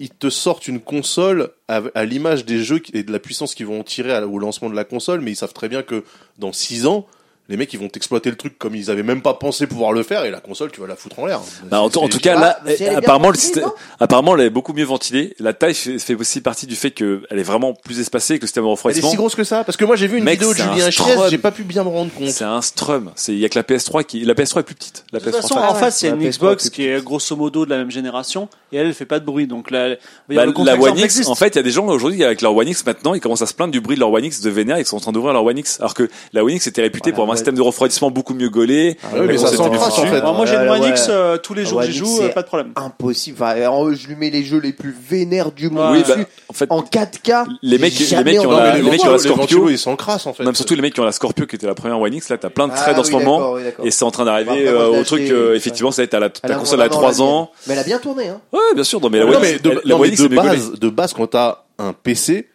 ils te sortent une console à, à l'image des jeux et de la puissance qu'ils vont en tirer au lancement de la console, mais ils savent très bien que dans 6 ans, les mecs ils vont exploiter le truc comme ils avaient même pas pensé pouvoir le faire et la console tu vas la foutre en l'air. Bah, en, tout cas là, si elle bien apparemment le ventilée, système, non apparemment elle est beaucoup mieux ventilée. La taille fait, fait aussi partie du fait qu'elle est vraiment plus espacée que le système de Elle est refroidissement. si grosse que ça Parce que moi j'ai vu une Mec, vidéo de Julien strum. Chies, j'ai pas pu bien me rendre compte. C'est un strum. C'est il y a que la PS3 qui la PS3 est plus petite. La De toute PS3 façon, en face, il y a La une PS3 Xbox qui est grosso modo de la même génération et elle, elle fait pas de bruit. Donc là, Bah, le la One X, existe. en fait, il y a des gens aujourd'hui avec leur One X maintenant, ils commencent à se plaindre du bruit de leur One X de vénère, ils sont en train d'ouvrir leur One X. Alors que la One X était réputée pour avoir un ouais. système de refroidissement beaucoup mieux gaulé. Ah mais ça trace, en fait. Alors, moi, j'ai une One ouais. X euh, tous les jours, One j'y X, joue, c'est euh, pas de problème. Impossible. Enfin, alors, je lui mets les jeux les plus vénères du monde Oui, dessus. bah, en fait, en 4K. les mecs- les jamais mecs qui ont Non, la- les les mecs qui ont la ventilos, les Scorpio, ils s'encrassent en fait. même surtout les mecs qui ont la Scorpio qui était la première One X, là t'as plein de Ah trades en oui, ce moment. d'accord, oui, d'accord. Et c'est en train d'arriver Après, moi, je euh, l'ai au truc, acheté, euh, effectivement, ça va être à la, ta Elle a console à vraiment 3 la ans. Mais elle a bien tourné, hein. Ouais, bien sûr, non, mais la non, One mais X, de, la non, One mais X, de c'est mieux gaulé. base, de base, quand t'as un PC,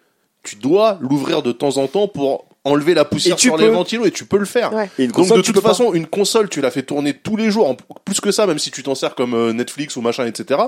tu dois l'ouvrir de temps en temps pour enlever la poussière Et sur les ventilos et tu peux le faire. Ouais. Et une Donc de toute pas. façon, une console, tu la fais tourner tous les jours, en plus que ça, même si tu t'en sers comme euh, Netflix ou machin, etc.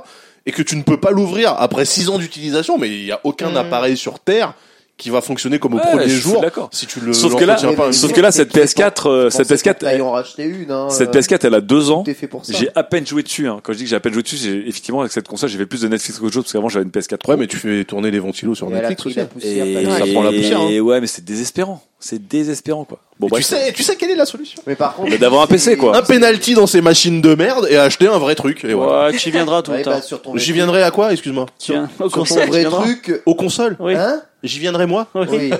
Et que tu ne peux pas l'ouvrir après 6 ans d'utilisation, mais il y a aucun Mhm. appareil sur Terre qui va fonctionner comme au Ouais, premier jour d'accord. si tu le Sauf que là- pas sauf que là, cette PS4, euh, cette PS4, Là, ils ont racheté une, hein. cette euh, PS4, elle a deux ans. Tout est fait pour ça. J'ai à peine joué dessus. Hein. Quand je dis que j'ai à peine joué dessus, j'ai effectivement avec cette console, j'ai fait plus de Netflix qu'autre chose parce qu'avant j'avais une PS4 Pro. Ouais, mais tu fais tourner les ventilos sur Et Netflix aussi. poussière. et ça prend la poussière, hein. Et ouais, mais c'est désespérant. C'est désespérant quoi. Bon, Et tu bref. sais, tu sais quelle est la solution? Mais par contre. Mais d'avoir un PC, quoi. Un penalty dans ces machines de merde et acheter un vrai truc. Et voilà. Ouais, tu y viendras tout le temps. J'y viendrai à quoi, excuse-moi? Sur ton vrai truc. Aux consoles Oui. Hein? J'y viendrai moi Oui.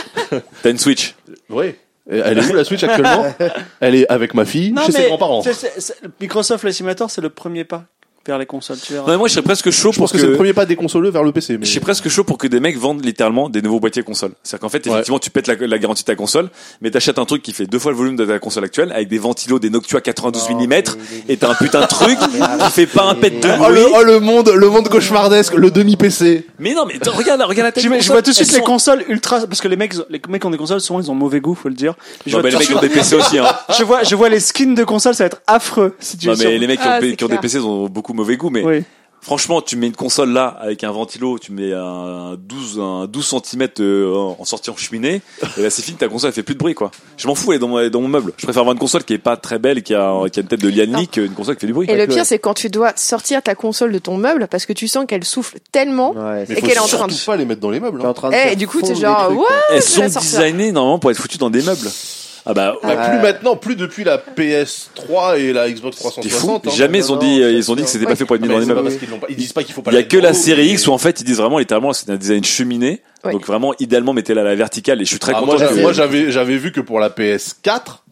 T'as une Switch. Oui. Elle est où la Switch actuellement? Elle est avec ma fille, Non, chez ses grands-parents. c'est- c'est- c'est- Microsoft Flight Simulator, c'est le premier pas vers les consoles. Tu verras. Non, mais moi je serais presque chaud Je pour pense que, c'est le premier pas des consoleux vers le PC. Mais... Je suis presque chaud pour que des mecs vendent littéralement des nouveaux boîtiers consoles. C'est-à-dire qu'en fait, Ouais. effectivement, tu pètes la, la garantie de ta console, mais t'achètes un truc qui fait deux fois le volume de ta console actuelle, avec des ventilos, des Noctua 92 Non, mm, et t'as un putain de truc qui fait pas un pet de Oh bruit. le, oh, le monde, le monde cauchemardesque, le demi PC. Mais non, mais regarde, regarde la taille Je, vois tout de suite les sont- consoles ultra parce que les mecs les mecs qui ont des consoles souvent ils ont mauvais goût faut le dire. Je Non, vois mais les mecs qui ont des PC aussi, hein. je vois je vois les skins de consoles ça va être affreux si tu Non, mais les mecs qui ont, Ah, des-. PC ont beaucoup mauvais goût, mais Oui. Franchement, tu mets une console là avec un ventilo, tu mets un 12 un 12 cm en sortie en cheminée, et là c'est fini, ta console elle fait plus de bruit quoi. Je m'en fous, elle est dans mon, dans mon meuble. Je préfère avoir une console qui est pas très belle et qui a, qui a une tête de Liani qu'une console qui fait du bruit. Et le pire, c'est quand tu dois sortir ta console de ton meuble parce que tu sens qu'elle souffle tellement. Ouais, Et qu'elle est en train de- pas les mettre dans les meubles. T'es hein. en train de Eh, et du coup, t'es genre, ouais, Elles sont designées normalement pour être foutues dans des meubles. Ah bah Bah, plus maintenant, plus depuis la PS3 et la Xbox t'es fou. 360. hein. Jamais ils ont dit non, ils ont dit que c'était ouais. pas fait pour être mis Ah, dans les pas- Ils disent pas qu'il faut pas Il y a que la série X où en fait ils disent vraiment littéralement c'est un design cheminée. Ouais. Donc vraiment idéalement mettez-la à la verticale et je suis très Ah, content. moi, j'avais- que- moi, j'avais j'avais vu que pour la PS4,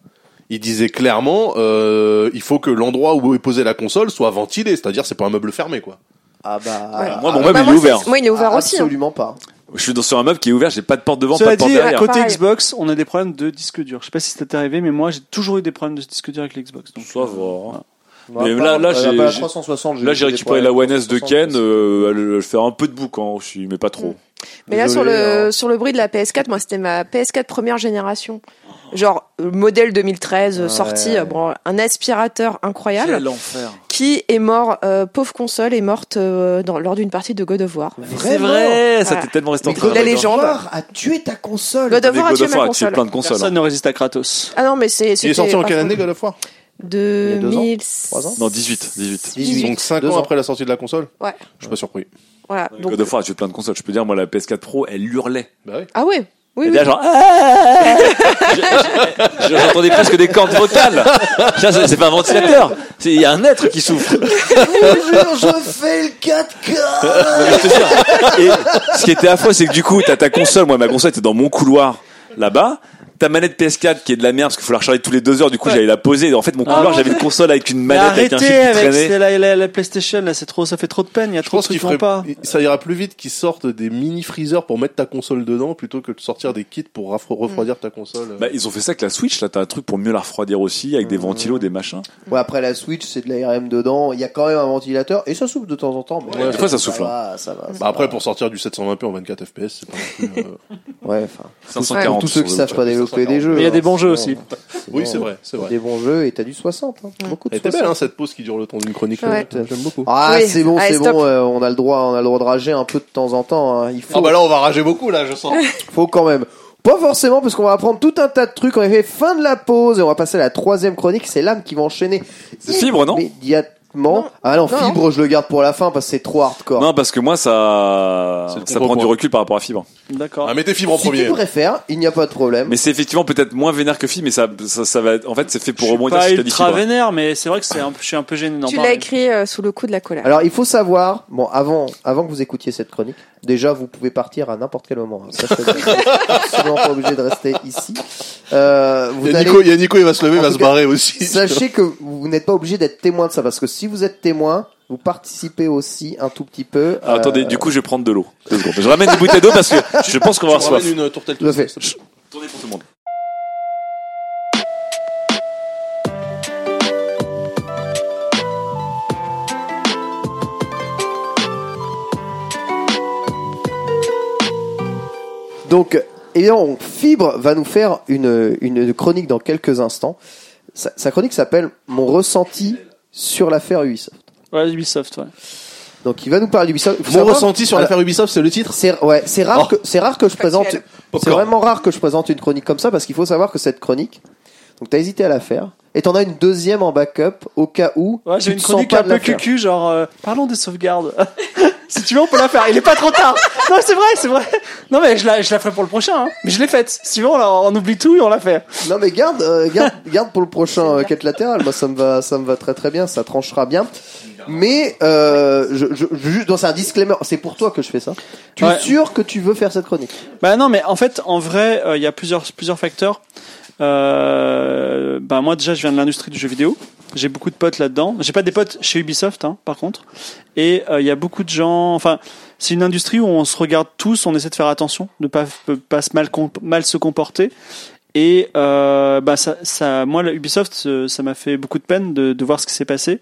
il disait clairement euh, il faut que l'endroit où est posée la console soit ventilé, c'est-à-dire c'est pas un meuble fermé quoi. Ah bah. Ouais. Moi, mon ah, meuble, Bah, il est ouvert. Moi, il est ouvert aussi. hein. Absolument pas. Je suis dans sur un meuble qui est ouvert, j'ai pas de porte devant, Cela pas de porte dit, derrière. côté Pareil. Xbox, on a des problèmes de disque dur. Je sais pas si c'était arrivé, mais moi j'ai toujours eu des problèmes de disque dur avec l'Xbox. Donc, Ça va. voilà. Mais Bah, là- euh, j'ai- bah, la j'ai- 360, Là, j'ai eu des récupéré la One S de 360, Ken, euh, elle, elle fait un peu de je suis, mais pas trop. Mais là, sur le, hein. sur le bruit de la PS4, moi, c'était ma PS4 première génération. Genre, euh, modèle 2013, euh, Ouais. sorti, euh, bon, un aspirateur incroyable, qui est mort, euh, pauvre console, est morte euh, dans, lors d'une partie de God of War. C'est vrai, ça Voilà. t'est tellement resté en train la légende. War a tué ta console. God of War a God tué of ma console. plein de consoles. Personne hein. ne résiste à Kratos. Ah non, mais c'est, Il est sorti en quelle année God of War? Il y a deux ans 2000. Trois ans Non, 18, 18. 18. Donc 5 Deux ans ans. après la sortie de la console? Ouais. Je suis pas surpris. Voilà. Donc, God of War a tué plein de consoles. Je peux dire, moi, la PS4 Pro, elle hurlait. Bah oui. ah ouais. Oui, Et oui. là, genre, Ah Je- je- j'entendais presque des cordes vocales. C'est pas un ventilateur. C'est- Il y a un être qui souffre. je fais le 4K Je te jure. Et ce qui était affreux, c'est que du coup, t'as ta console. Moi, ma console était dans mon couloir là-bas. Ta manette PS4 qui est de la merde parce qu'il faut la recharger tous les deux heures. Du coup, j'allais la poser. En fait, mon couloir, non. j'avais une console avec une manette avec un arrêtez qui avec traînait. la, la, la PlayStation là, c'est trop, ça fait trop de peine. Il y a Je trop de trucs ferait, pas. ça ira plus vite qu'ils sortent des mini freezers pour mettre ta console dedans plutôt que de sortir des kits pour refroidir ta console. Bah, ils ont fait ça avec la Switch. Là, t'as un truc pour mieux la refroidir aussi avec des ventilos, des machins. Ouais, après la Switch, c'est de l'ARM dedans. Il y a quand même un ventilateur et ça souffle de temps en temps. Mais Ouais, des fois, ça souffle, va, ça va. ça Bah après va. pour sortir du 720p en 24 fps, c'est pas non plus. euh, Ouais, enfin. 540. Pour tous ceux qui savent pas développer des jeux. Mais il y a des hein, bons jeux aussi. Oui, c'est vrai, c'est vrai. Des bons jeux et t'as du 60. Hein. Beaucoup de Elle était 60. belle hein, cette pause qui dure le temps d'une chronique. Ouais. euh, J'aime beaucoup. Ah, Oui. c'est bon, c'est bon. euh, on a le droit, on a le droit de rager un peu de temps en temps. hein. Il faut, Ah bah là on va rager beaucoup là, je sens. faut quand même. Pas forcément, parce qu'on va apprendre tout un tas de trucs. On a fait fin de la pause et on va passer à la troisième chronique. C'est l'âme qui va enchaîner. C'est Fibre, non? Non. Ah non, Non, fibre, je le garde pour la fin parce que c'est trop hardcore. Non, parce que moi, ça, C'est le ça prend du recul par rapport à Fibre. D'accord. Ah mettez fibre en si premier. tu préfères, il n'y a pas de problème. Mais c'est effectivement peut-être moins vénère que Fibre, mais ça, ça, ça va, en fait, c'est fait pour rebondir pas si t'as dit ultra Fibre. vénère, mais c'est vrai que c'est un, je suis un peu gêné d'en Tu l'as parler. écrit euh, sous le coup de la colère. Alors, il faut savoir, bon, avant, avant que vous écoutiez cette chronique, déjà, vous pouvez partir à n'importe quel moment. hein. Sachez que vous n'êtes absolument pas obligé de rester ici. Euh, vous Il y, a allez- Nico, il y a Nico, il va se lever, En il va se cas, barrer aussi. Sachez que vous n'êtes pas obligé d'être témoin de ça, parce que si vous êtes témoin, vous participez aussi un tout petit peu. Ah, attendez, euh, du coup, je vais prendre de l'eau. Deux secondes. Je ramène des bouteilles d'eau parce que je pense qu'on va avoir soif. une tourtelle Tout à fait. Tournez pour tout le monde. Donc, évidemment, Fibre va nous faire une, une chronique dans quelques instants. Sa, sa chronique s'appelle Mon ressenti sur l'affaire Ubisoft. Ouais, Ubisoft, ouais. Donc, il va nous parler d'Ubisoft. Mon savoir- ressenti sur l'affaire Ubisoft, c'est le titre C'est ouais, c'est rare Oh. que c'est rare que je présente. C'est vraiment rare que je présente une chronique comme ça parce qu'il faut savoir que cette chronique, donc t'as hésité à la faire et t'en as une deuxième en backup au cas où. Ouais, tu j'ai une te sens chronique pas un de peu cucu, genre, euh, parlons des sauvegardes. si tu veux, on peut la faire. Il est pas trop tard. Non, c'est vrai, c'est vrai. Non, mais je la, je la ferai pour le prochain, hein. Mais je l'ai faite. Si tu veux, on, la- on oublie tout et on la fait. Non mais garde, euh, garde, garde pour le prochain euh, quête latérale. Moi ça me va, ça me va très très bien, ça tranchera bien. Mais euh, je, je, je- juste, c'est un disclaimer. C'est pour toi que je fais ça. Tu es sûr que tu veux faire cette chronique? Bah non, mais en fait, en vrai, euh, il y a plusieurs, plusieurs facteurs. Euh, bah moi déjà, je viens de l'industrie du jeu vidéo. J'ai beaucoup de potes là-dedans. J'ai pas des potes chez Ubisoft, hein, par contre. Et euh, il y a beaucoup de gens. Enfin, c'est une industrie où on se regarde tous, on essaie de faire attention, de pas pas se mal mal se comporter. Et euh, bah ça, ça, moi, la Ubisoft, ça m'a fait beaucoup de peine de, de voir ce qui s'est passé,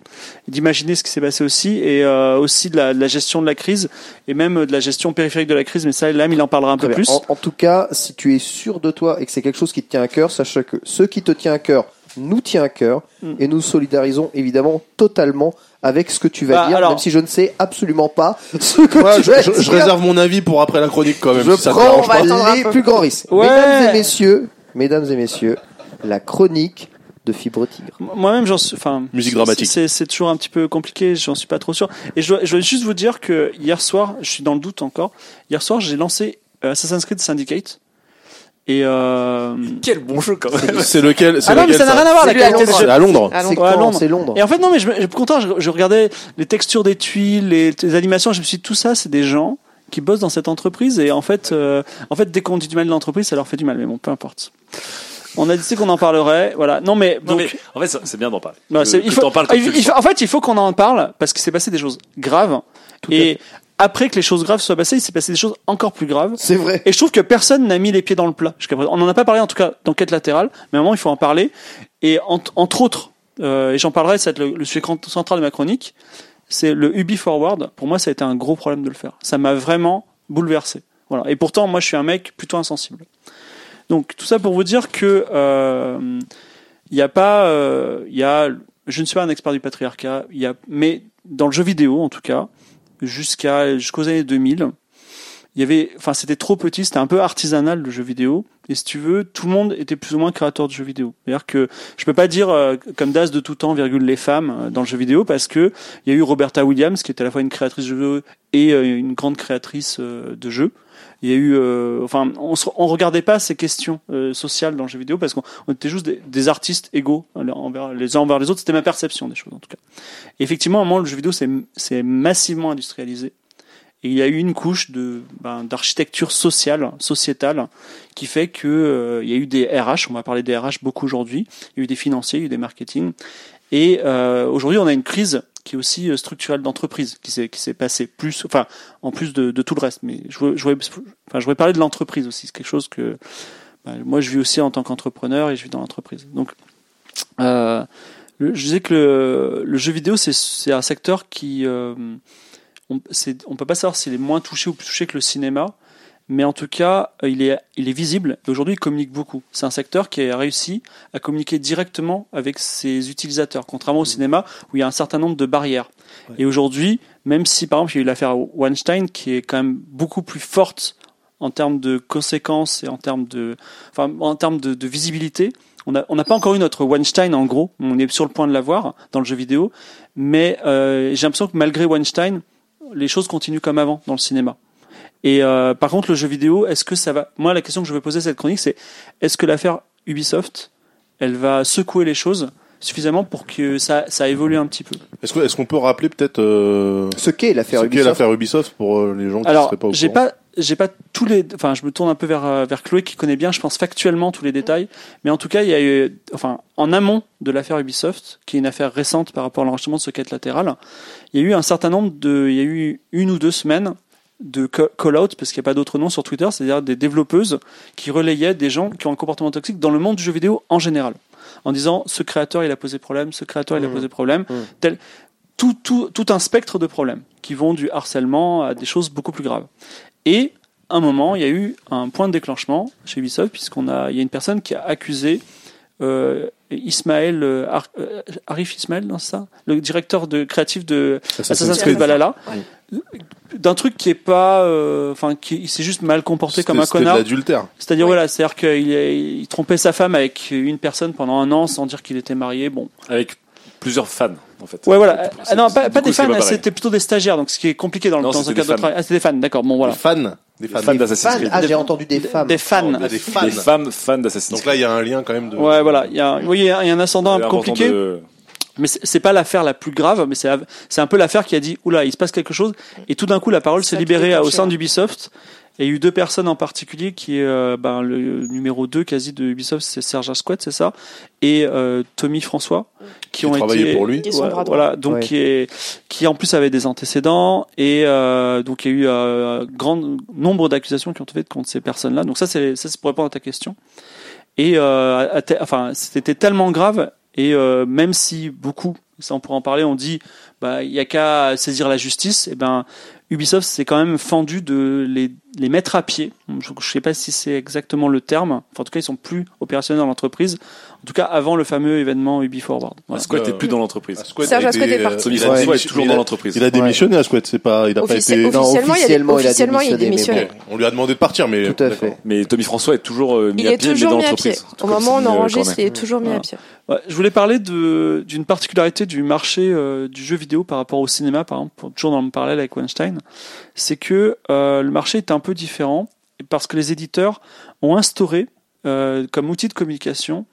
d'imaginer ce qui s'est passé aussi, et euh, aussi de la, de la gestion de la crise, et même de la gestion périphérique de la crise. Mais ça, Lam, il en parlera un Très peu bien. plus. En, en tout cas, si tu es sûr de toi et que c'est quelque chose qui te tient à cœur, sache que ce qui te tient à cœur nous tient à cœur Mm. et nous solidarisons évidemment totalement avec ce que tu vas Bah, dire, alors- même si je ne sais absolument pas ce que tu je, vas je- dire. je réserve mon avis pour après la chronique quand même. Je si ça te prends dérange on va un les plus grands risques. Ouais. Mesdames et messieurs, mesdames et messieurs, la chronique de Fibre Tigre. Moi-même, j'en suis, enfin, Musique c'est- dramatique. C'est, c'est toujours un petit peu compliqué. J'en suis pas trop sûr. Et je dois, je dois juste vous dire que hier soir, je suis dans le doute encore. Hier soir, j'ai lancé euh, Assassin's Creed Syndicate. Et euh... Quel bon jeu quand même. C'est lequel c'est ah non, mais ça n'a rien à voir la qualité de jeu. À Londres. C'est Londres. Ouais, à quand Londres. C'est Londres. Et en fait, non, mais je, je- content, je, je regardais les textures des tuiles, les, les animations, je me suis dit, tout ça, c'est des gens qui bossent dans cette entreprise. Et en fait, euh, en fait, dès qu'on dit du mal de l'entreprise, ça leur fait du mal. Mais bon, peu importe. On a dit qu'on en parlerait. Voilà. Non, mais, Non, donc, mais en fait, c'est- bien d'en parler. bah, Que- il faut, t'en parles il- il en fait, il faut qu'on en parle parce qu'il s'est passé des choses graves. Tout à et après que les choses graves soient passées, il s'est passé des choses encore plus graves. C'est vrai. Et je trouve que personne n'a mis les pieds dans le plat. jusqu'à présent. On n'en a pas parlé en tout cas d'enquête latérale, mais à un moment il faut en parler. Et en- entre autres, euh, et j'en parlerai, c'est le, le sujet central de ma chronique, c'est le Ubi Forward. Pour moi, ça a été un gros problème de le faire. Ça m'a vraiment bouleversé. Voilà. Et pourtant, moi, je suis un mec plutôt insensible. Donc tout ça pour vous dire que euh, il n'y a pas, euh, il y a, je ne suis pas un expert du patriarcat. Il y a, mais dans le jeu vidéo en tout cas, jusqu'à jusqu'aux années 2000, il y avait, enfin, c'était trop petit, c'était un peu artisanal le jeu vidéo. Et si tu veux, tout le monde était plus ou moins créateur de jeux vidéo. C'est-à-dire que je peux pas dire euh, comme d'as de tout temps, virgule les femmes euh, dans le jeu vidéo, parce que il y a eu Roberta Williams qui était à la fois une créatrice de jeux et euh, une grande créatrice euh, de jeux. Il y a eu, enfin, on, on regardait pas ces questions sociales dans le jeu vidéo parce qu'on on était juste des, des artistes égaux envers les uns envers les autres. C'était ma perception des choses en tout cas. Et effectivement, à un moment, le jeu vidéo c'est massivement industrialisé. Il y a eu une couche de ben, d'architecture sociale, sociétale, qui fait que euh, il y a eu des RH. On va parler des RH beaucoup aujourd'hui. Il y a eu des financiers, il y a eu des marketing. Et euh, aujourd'hui, on a une crise qui est aussi euh, structurelle d'entreprise, qui s'est qui s'est passée plus, enfin, en plus de, tout le reste. Mais je voulais, je voulais, enfin, je voulais parler de l'entreprise aussi. C'est quelque chose que ben, moi je vis aussi en tant qu'entrepreneur et je vis dans l'entreprise. Donc, je disais que le, jeu vidéo, c'est un secteur qui on, on peut pas savoir s'il est moins touché ou plus touché que le cinéma, mais en tout cas, euh, il est, il est visible et aujourd'hui, il communique beaucoup. C'est un secteur qui a réussi à communiquer directement avec ses utilisateurs, contrairement au cinéma où il y a un certain nombre de barrières. Et aujourd'hui, même si par exemple, il y a eu l'affaire Weinstein qui est quand même beaucoup plus forte en termes de conséquences et en termes de, enfin, en termes de, de visibilité, on n'a on n'a pas encore eu notre Weinstein en gros. On est sur le point de l'avoir dans le jeu vidéo, mais euh, j'ai l'impression que malgré Weinstein, les choses continuent comme avant dans le cinéma. Et euh, par contre, le jeu vidéo, est-ce que ça va Moi, la question que je veux poser à cette chronique, c'est est-ce que l'affaire Ubisoft, elle va secouer les choses suffisamment pour que ça, ça évolue un petit peu Est-ce que- est-ce qu'on peut rappeler peut-être euh, Ce qu'est l'affaire ce qu'est Ubisoft. l'affaire Ubisoft pour euh, les gens qui Alors, seraient pas au j'ai courant pas, j'ai pas tous les, enfin, je me tourne un peu vers euh, vers Chloé qui connaît bien, je pense factuellement tous les détails, mais en tout cas, il y a eu, enfin, en amont de l'affaire Ubisoft, qui est une affaire récente par rapport à l'enregistrement de ce quête latérale, il y a eu un certain nombre de, il y a eu une ou deux semaines de ca- call-out, parce qu'il n'y a pas d'autre nom sur Twitter, c'est-à-dire des développeuses qui relayaient des gens qui ont un comportement toxique dans le monde du jeu vidéo en général, en disant ce créateur il a posé problème, ce créateur il a Mmh. posé problème, Mmh. tel tout, tout, tout un spectre de problèmes qui vont du harcèlement à des choses beaucoup plus graves. Et à un moment, il y a eu un point de déclenchement chez Ubisoft puisqu'on a, il y a une personne qui a accusé euh, Ismaël euh, euh, Arif Ismaël, non c'est ça, le directeur de créatif de Assassin's Creed Valhalla, d'un truc qui est pas, euh, enfin qui il s'est juste mal comporté comme un connard. l'adultère. C'est-à-dire voilà, c'est-à-dire qu'il il trompait sa femme avec une personne pendant un an sans dire qu'il était marié. Bon, Avec plusieurs fans, en fait. Ouais, voilà. Ah non, pas, pas coup, des fans, c'était plutôt des stagiaires, donc ce qui est compliqué dans, le- Non, dans un cadre de travail. Ah, c'était des fans, d'accord. Bon, voilà. Des fans. Des fans. fans d'Assassin's Creed. Ah, j'ai entendu des femmes. Des fans. Des fans. Des femmes fans d'Assassin's Donc Creed. là, il y a un lien quand même de. Ouais, voilà. Il y a, vous voyez, il y a un ascendant un peu compliqué, de- mais c'est pas l'affaire la plus grave, mais c'est c'est un peu l'affaire qui a dit, oula, il se passe quelque chose, et tout d'un coup, la parole s'est libérée au sein d'Ubisoft. Et il y a eu deux personnes en particulier qui est euh, ben, le numéro 2 quasi de Ubisoft, c'est Serge Asquette, c'est ça, et euh, Tommy François, qui, Qui ont été pour lui. Voilà, donc Ouais. qui est qui en plus avait des antécédents et euh, donc il y a eu euh, un grand nombre d'accusations qui ont été faites contre ces personnes-là. Donc ça c'est ça c'est pour répondre à ta question. Et euh, à te- enfin c'était tellement grave et euh, même si beaucoup ça on pourra en parler, on dit bah il y a qu'à saisir la justice. Et ben Ubisoft s'est quand même fendu de les, les mettre à pied. Je, je sais pas si c'est exactement le terme. Enfin, en tout cas, ils sont plus opérationnels dans l'entreprise. En tout cas, avant le fameux événement Ubi Forward. Voilà. Asquette est plus dans l'entreprise. Asquette Serge Asquette est parti. euh, il a François est toujours il dans l'entreprise. Il a démissionné, Asquette. C'est pas, il a pas été. Officiellement, il a- officiellement, il a officiellement, il a démissionné, mais On lui a demandé de partir, mais. Tout à fait. Mais Tommy François est toujours euh, mis Il à est pied, mais toujours dans mis à pied. l'entreprise. Au moment où on Comme enregistre, il est toujours mis à pied. Ouais, je voulais parler d'une particularité du marché euh, du jeu vidéo par rapport au cinéma, par exemple, pour- toujours dans le parallèle avec Weinstein, c'est que euh, le marché est un peu différent parce que les éditeurs ont instauré euh, comme outil de communication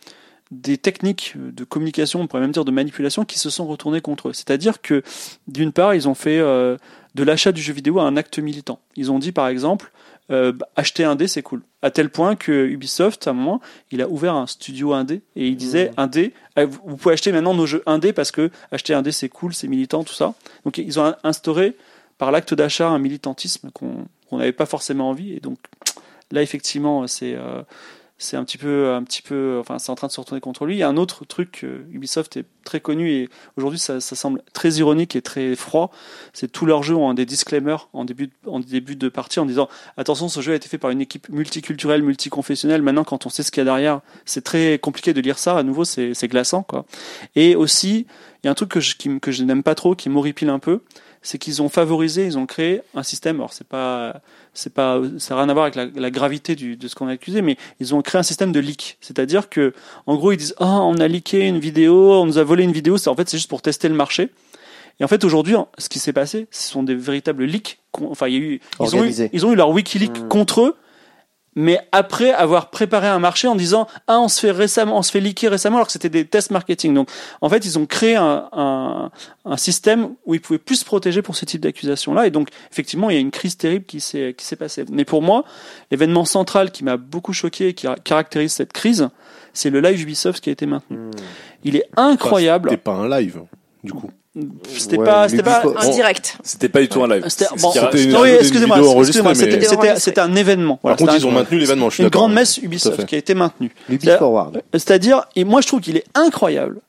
des techniques de communication, on pourrait même dire de manipulation, qui se sont retournées contre eux. C'est-à-dire que, d'une part, ils ont fait euh, de l'achat du jeu vidéo un acte militant. Ils ont dit, par exemple, euh, bah, acheter un dé, c'est cool. À tel point que Ubisoft, à un moment, il a ouvert un studio indé et il disait un dé, euh, vous pouvez acheter maintenant nos jeux indé parce que acheter un dé, c'est cool, c'est militant, tout ça. Donc ils ont instauré par l'acte d'achat un militantisme qu'on qu'on n'avait pas forcément envie. Et donc là, effectivement, c'est euh, c'est un petit peu, un petit peu, enfin, c'est en train de se retourner contre lui. Il y a un autre truc, Ubisoft est très connu et aujourd'hui ça, semble très ironique et très froid. C'est tous leurs jeux ont des disclaimers en début, de, en début de partie en disant attention, ce jeu a été fait par une équipe multiculturelle, multiconfessionnelle. Maintenant, quand on sait ce qu'il y a derrière, c'est très compliqué de lire ça. À nouveau, c'est glaçant, quoi. Et aussi, il y a un truc que je, que je n'aime pas trop, qui m'horripile un peu, c'est qu'ils ont favorisé, ils ont créé un système. Alors c'est pas, c'est pas, ça n'a rien à voir avec la, la gravité du, de ce qu'on a accusé, mais ils ont créé un système de leak. C'est-à-dire que, en gros, ils disent, ah, on a leaké une vidéo, on nous a volé une vidéo. C'est en fait, c'est juste pour tester le marché. Et en fait, aujourd'hui, ce qui s'est passé, ce sont des véritables leaks. Enfin, il y a eu, ils ont eu, ils ont eu leur WikiLeaks contre eux, mais après avoir préparé un marché en disant ah on se fait récemment on se fait leaker récemment alors que c'était des tests marketing. Donc en fait ils ont créé un, un, un système où ils pouvaient plus se protéger pour ce type d'accusation là et donc effectivement il y a une crise terrible qui s'est qui s'est passée. Mais pour moi l'événement central qui m'a beaucoup choqué et qui caractérise cette crise c'est le live Ubisoft qui a été maintenu. Il est incroyable. C'était pas un live, du coup. C'était Ouais, pas c'était pas l'Ubisoft- Un direct. C'était pas du tout un live. c'était bon, oui, excusez-moi, enregistrée, c'était c'était- un événement. Voilà, Par contre, ils un- ont maintenu l'événement, une grande messe Ubisoft qui a été maintenue. C'est-à-dire, et moi je trouve qu'il est incroyable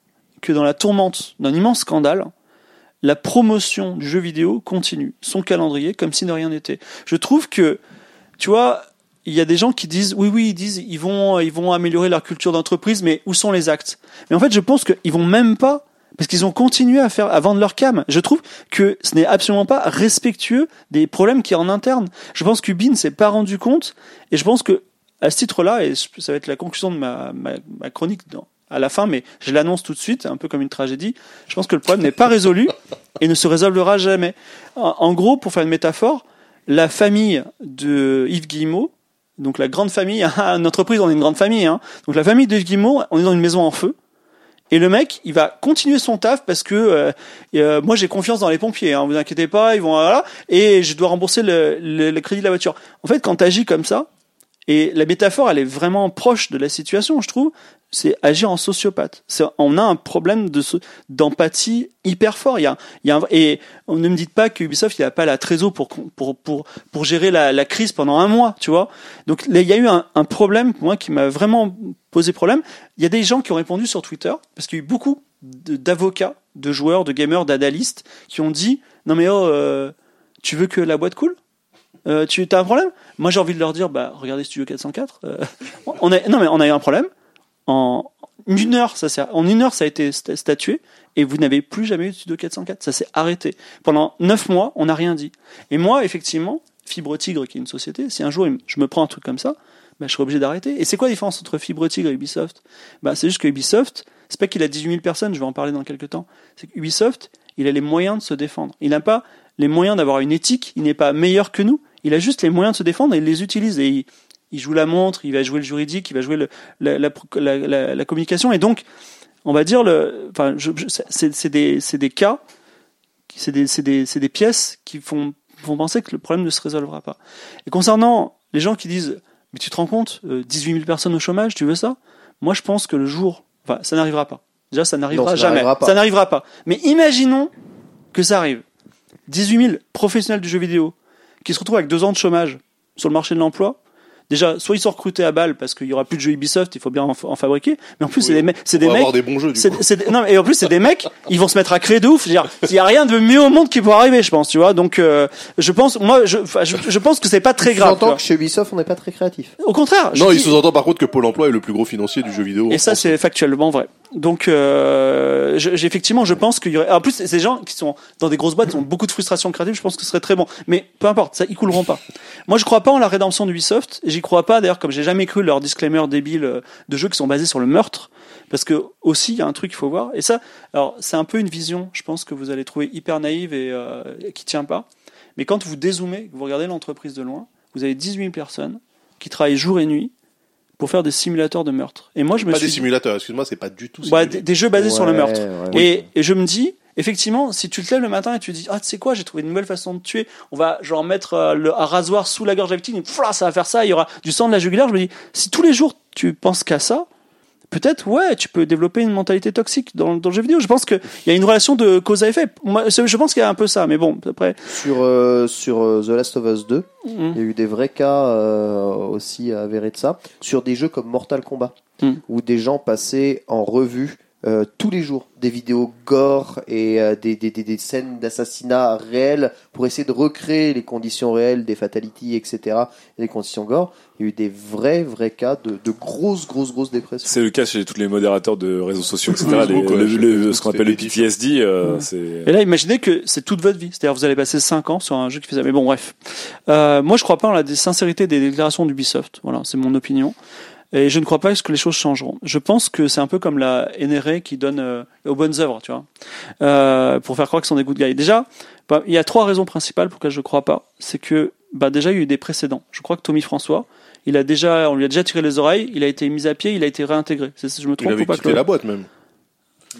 que dans la tourmente d'un immense scandale, la promotion du jeu vidéo continue son calendrier comme si de rien n'était. Je trouve que, tu vois, il y a des gens qui disent, oui, oui, ils disent, ils vont, ils vont améliorer leur culture d'entreprise, mais où sont les actes? Mais en fait, je pense qu'ils vont même pas, parce qu'ils ont continué à faire, à vendre leur cam. Je trouve que ce n'est absolument pas respectueux des problèmes a en interne. Je pense qu'Ubi ne s'est pas rendu compte, et je pense que à ce titre-là, et ça va être la conclusion de ma, chronique à la fin, mais je l'annonce tout de suite, un peu comme une tragédie. Je pense que le problème n'est pas résolu et ne se résolvera jamais. En, gros, pour faire une métaphore, la famille de Yves Guillemot, donc la grande famille, une entreprise, on est une grande famille, hein. donc la famille de Yves Guillemot, on est dans une maison en feu. Et le mec, il va continuer son taf parce que euh, euh, moi j'ai confiance dans les pompiers. Hein, vous inquiétez pas, ils vont voilà. Et je dois rembourser le, le, le crédit de la voiture. En fait, quand tu agis comme ça, et la métaphore, elle est vraiment proche de la situation, je trouve. C'est agir en sociopathe. On a un problème d'empathie hyper fort. Et ne me dites pas que Ubisoft il a pas la trésor pour pour pour pour gérer la, crise pendant un mois, tu vois. Donc là, il y a eu un, problème moi qui m'a vraiment posé problème. Il y a des gens qui ont répondu sur Twitter parce qu'il y a eu beaucoup d'avocats, de joueurs, de gamers, d'analystes qui ont dit non mais oh, euh, tu veux que la boîte coule? Euh, tu as un problème? Moi, j'ai envie de leur dire, bah, regardez Studio 404. euh, on non, mais on a eu un problème. En une heure, ça s'est- en une heure, ça a été sta- statué, et vous n'avez plus jamais eu de Studio 404. Ça s'est arrêté. Pendant neuf mois, on n'a rien dit. Et moi, effectivement, Fibre Tigre, qui est une société, si un jour je me prends un truc comme ça, bah, je serai obligé d'arrêter. Et c'est quoi la différence entre Fibre Tigre et Ubisoft? Bah, C'est juste que Ubisoft, c'est pas qu'il a 18 000 personnes, je vais en parler dans quelques temps. C'est que Ubisoft, il a les moyens de se défendre. Il n'a pas les moyens d'avoir une éthique, il n'est pas meilleur que nous. Il a juste les moyens de se défendre et il les utilise. Et il, il joue la montre, il va jouer le juridique, il va jouer le, la, la, la, la- la communication. Et donc, on va dire, le, enfin, c'est des, cas, c'est des, pièces qui font, font penser que le problème ne se résolvera pas. Et concernant les gens qui disent, mais tu te rends compte, euh, 18 000 personnes au chômage, tu veux ça? Moi, je pense que le jour, enfin, ça n'arrivera pas. Déjà, ça n'arrivera jamais. pas. Ça n'arrivera pas. Mais imaginons que ça arrive. 18 000 professionnels du jeu vidéo qui se retrouvent avec deux ans de chômage sur le marché de l'emploi. Déjà, soit ils sont recrutés à balle parce qu'il y aura plus de jeux Ubisoft, il faut bien en, en fabriquer. Mais en plus, c'est des, mecs- c'est On des va mecs. avoir des bons jeux, du coup. des- non, et en plus, c'est des mecs, ils vont se mettre à créer de ouf. Il y a rien de mieux au monde qui pourra arriver, je pense, tu vois. Donc, euh, je pense, moi, je, je, je pense que c'est pas très grave. J'entends que chez Ubisoft, on n'est pas très créatif. Au contraire. Non, il dis- sous-entend par contre que Pôle emploi est le plus gros financier du jeu vidéo. et ça, c'est factuellement vrai. Donc, euh, je- effectivement, je pense qu'il y aurait. En plus, ces gens qui sont dans des grosses boîtes, ont beaucoup de frustration créative. Je pense que ce serait très bon. Mais peu importe, ça, ils couleront pas. Moi, je crois pas en la rédemption d'Ubisoft. J'y crois pas. D'ailleurs, comme j'ai jamais cru leur disclaimer débile euh, de jeux qui sont basés sur le meurtre. Parce que aussi, il y a un truc qu'il faut voir. Et ça, alors, c'est un peu une vision. Je pense que vous allez trouver hyper naïve et euh, qui tient pas. Mais quand vous dézoomez, vous regardez l'entreprise de loin, vous avez 18 000 personnes qui travaillent jour et nuit pour faire des simulateurs de meurtre. Et moi, je me Pas suis des dit- simulateurs, excuse-moi, c'est pas du tout bah, simulé. des, des jeux basés sur le Ouais, meurtre. ouais. Et, et je me dis, effectivement, si tu te lèves le matin et tu te dis, ah, tu sais quoi, j'ai trouvé une nouvelle façon de tuer, on va genre mettre euh, le, un rasoir sous la gorge de la victime, et ça va faire ça, il y aura du sang de la jugulaire. Je me dis, si tous les jours tu penses qu'à ça, peut-être, ouais, tu peux développer une mentalité toxique dans, dans le jeu vidéo. Je pense qu'il y a une relation de cause à effet. Moi, je pense qu'il y a un peu ça, mais bon, après. Sur, euh, sur euh, The Last of Us 2, mm. il y a eu des vrais cas euh, aussi avérés de ça. Sur des jeux comme Mortal Kombat, Mm. où des gens passaient en revue euh, tous les jours des vidéos gore et euh, des, des, des, des scènes d'assassinat réelles pour essayer de recréer les conditions réelles des fatalities, etc. et les conditions gore. Il y a eu des vrais, vrais cas de, de grosses, grosses, grosses dépressions. C'est le cas chez tous les modérateurs de réseaux sociaux, etc. Les- ouais, le- le- ce qu'on appelle le PTSD, euh, c'est. Et là, imaginez que c'est toute votre vie. C'est-à-dire, vous allez passer 5 ans sur un jeu qui fait ça. Mais bon, bref. Euh, moi, je crois pas en la sincérité des déclarations d'Ubisoft. Voilà, c'est mon opinion. Et je ne crois pas que les choses changeront. Je pense que c'est un peu comme la NRA qui donne euh, aux bonnes œuvres, tu vois, euh, pour faire croire que ce sont des good guys. Déjà, bah, il y a trois raisons principales pour lesquelles je ne crois pas. C'est que, bah, déjà, il y a eu des précédents. Je crois que Tommy François, il a déjà, on lui a déjà tiré les oreilles, il a été mis à pied, il a été réintégré. Je me Il trompe avait ou pas, quitté la boîte même.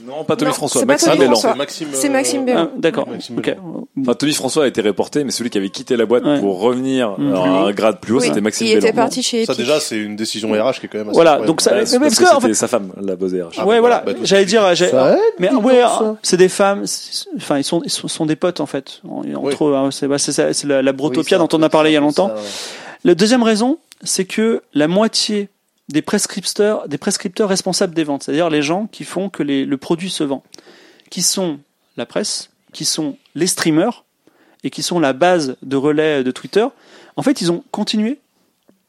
Non, pas Tommy Non, François, c'est pas Maxime Tommy Bellan. François. C'est Maxime, C'est euh, Maxime Bellan. Ah, D'accord. Maxime Ok. Enfin, Tommy François a été reporté, mais celui qui avait quitté la boîte Ouais. pour revenir Mm. à un grade plus haut, Oui, c'était Maxime il était parti chez Ça Epic. déjà, c'est une décision RH qui est quand même assez Voilà, incroyable. donc ça- Ouais, c'est mais parce parce que que, en c'était fait- sa femme, la boss RH. Ah, ouais, voilà. bah, tout J'allais de dire, j'ai- Ça aide, mais dis ouais, donc, ça. c'est des femmes. c'est- Enfin, ils sont, ils sont, sont des potes en fait. Entre eux, hein, c'est bah, c'est ça- c'est la, la brotopia Oui, dont on a parlé il y a longtemps. ouais. La deuxième raison, c'est que la moitié des prescripteurs, des prescripteurs responsables des ventes, c'est-à-dire les gens qui font que les- le produit se vend, qui sont la presse, qui sont les streamers et qui sont la base de relais de Twitter, en fait, ils ont continué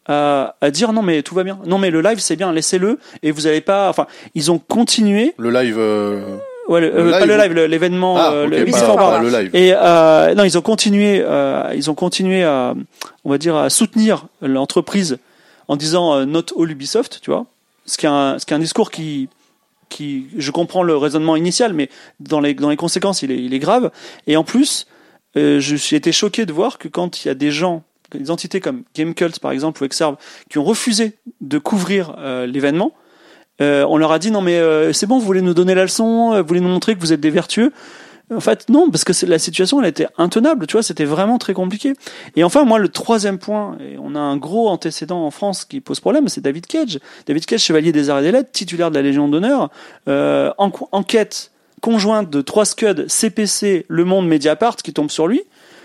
à, à dire non mais tout va bien, non mais le live c'est bien, laissez-le et vous n'allez pas, enfin, ils ont continué, Le live. euh, ouais, le- Le euh, pas live le live, l'événement, Ah, euh, ok, le live. Et euh, non, ils ont continué, ils ont continué à, on va dire, à soutenir l'entreprise en disant euh, not all Ubisoft, tu vois. Ce qui est un, ce qui est un discours qui, qui, je comprends le raisonnement initial, mais dans les dans les conséquences, il est, il est grave. Et en plus, euh, suis été choqué de voir que quand il y a des gens, des entités comme Gamecult par exemple ou Exerve, qui ont refusé de couvrir euh, l'événement. Euh, on leur a dit non mais euh, c'est bon, vous voulez nous donner la leçon, euh, vous voulez nous montrer que vous êtes des vertueux. En fait, non, parce que c'est- la situation, elle était intenable, tu vois, c'était vraiment très compliqué. Et enfin, moi, le troisième point, et on a un gros antécédent en France qui pose problème, c'est David Cage. David Cage, chevalier des arts et des lettres, titulaire de la Légion d'honneur, euh, en- enquête conjointe de trois scuds, CPC, Le Monde, Mediapart, qui tombe sur lui.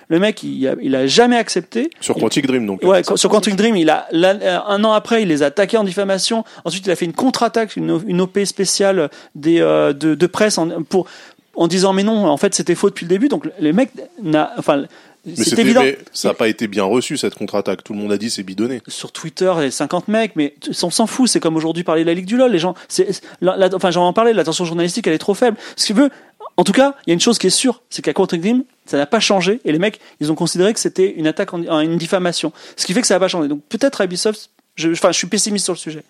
Le mec, il a, il a jamais accepté. Sur Il- Quantic Dream, donc. Ouais, sur Quantum Dream, il a euh, un an après, il les a attaqués en diffamation. Ensuite, il a fait une contre-attaque, une, une OP spéciale des euh, de, de presse en, pour en disant mais non, en fait, c'était faux depuis le début. Donc les mecs n'a, enfin, Mais c'est évident. mais ça n'a pas été bien reçu cette contre-attaque. Tout le monde a dit c'est bidonné. Sur Twitter, les 50 mecs, mais on s'en fout. C'est comme aujourd'hui parler de la Ligue du LoL. Les gens, c'est, c'est- la- la- enfin, j'en en parlais. L'attention journalistique, elle est trop faible. Ce qu'il veut, en tout cas, il y a une chose qui est sûre, c'est qu'à Quantum Dream, ça n'a pas changé. Et les mecs, ils ont considéré que c'était une attaque, en, en- une diffamation. Ce qui fait que ça n'a pas changé. Donc peut-être à Ubisoft, je, enfin, je suis pessimiste sur le sujet.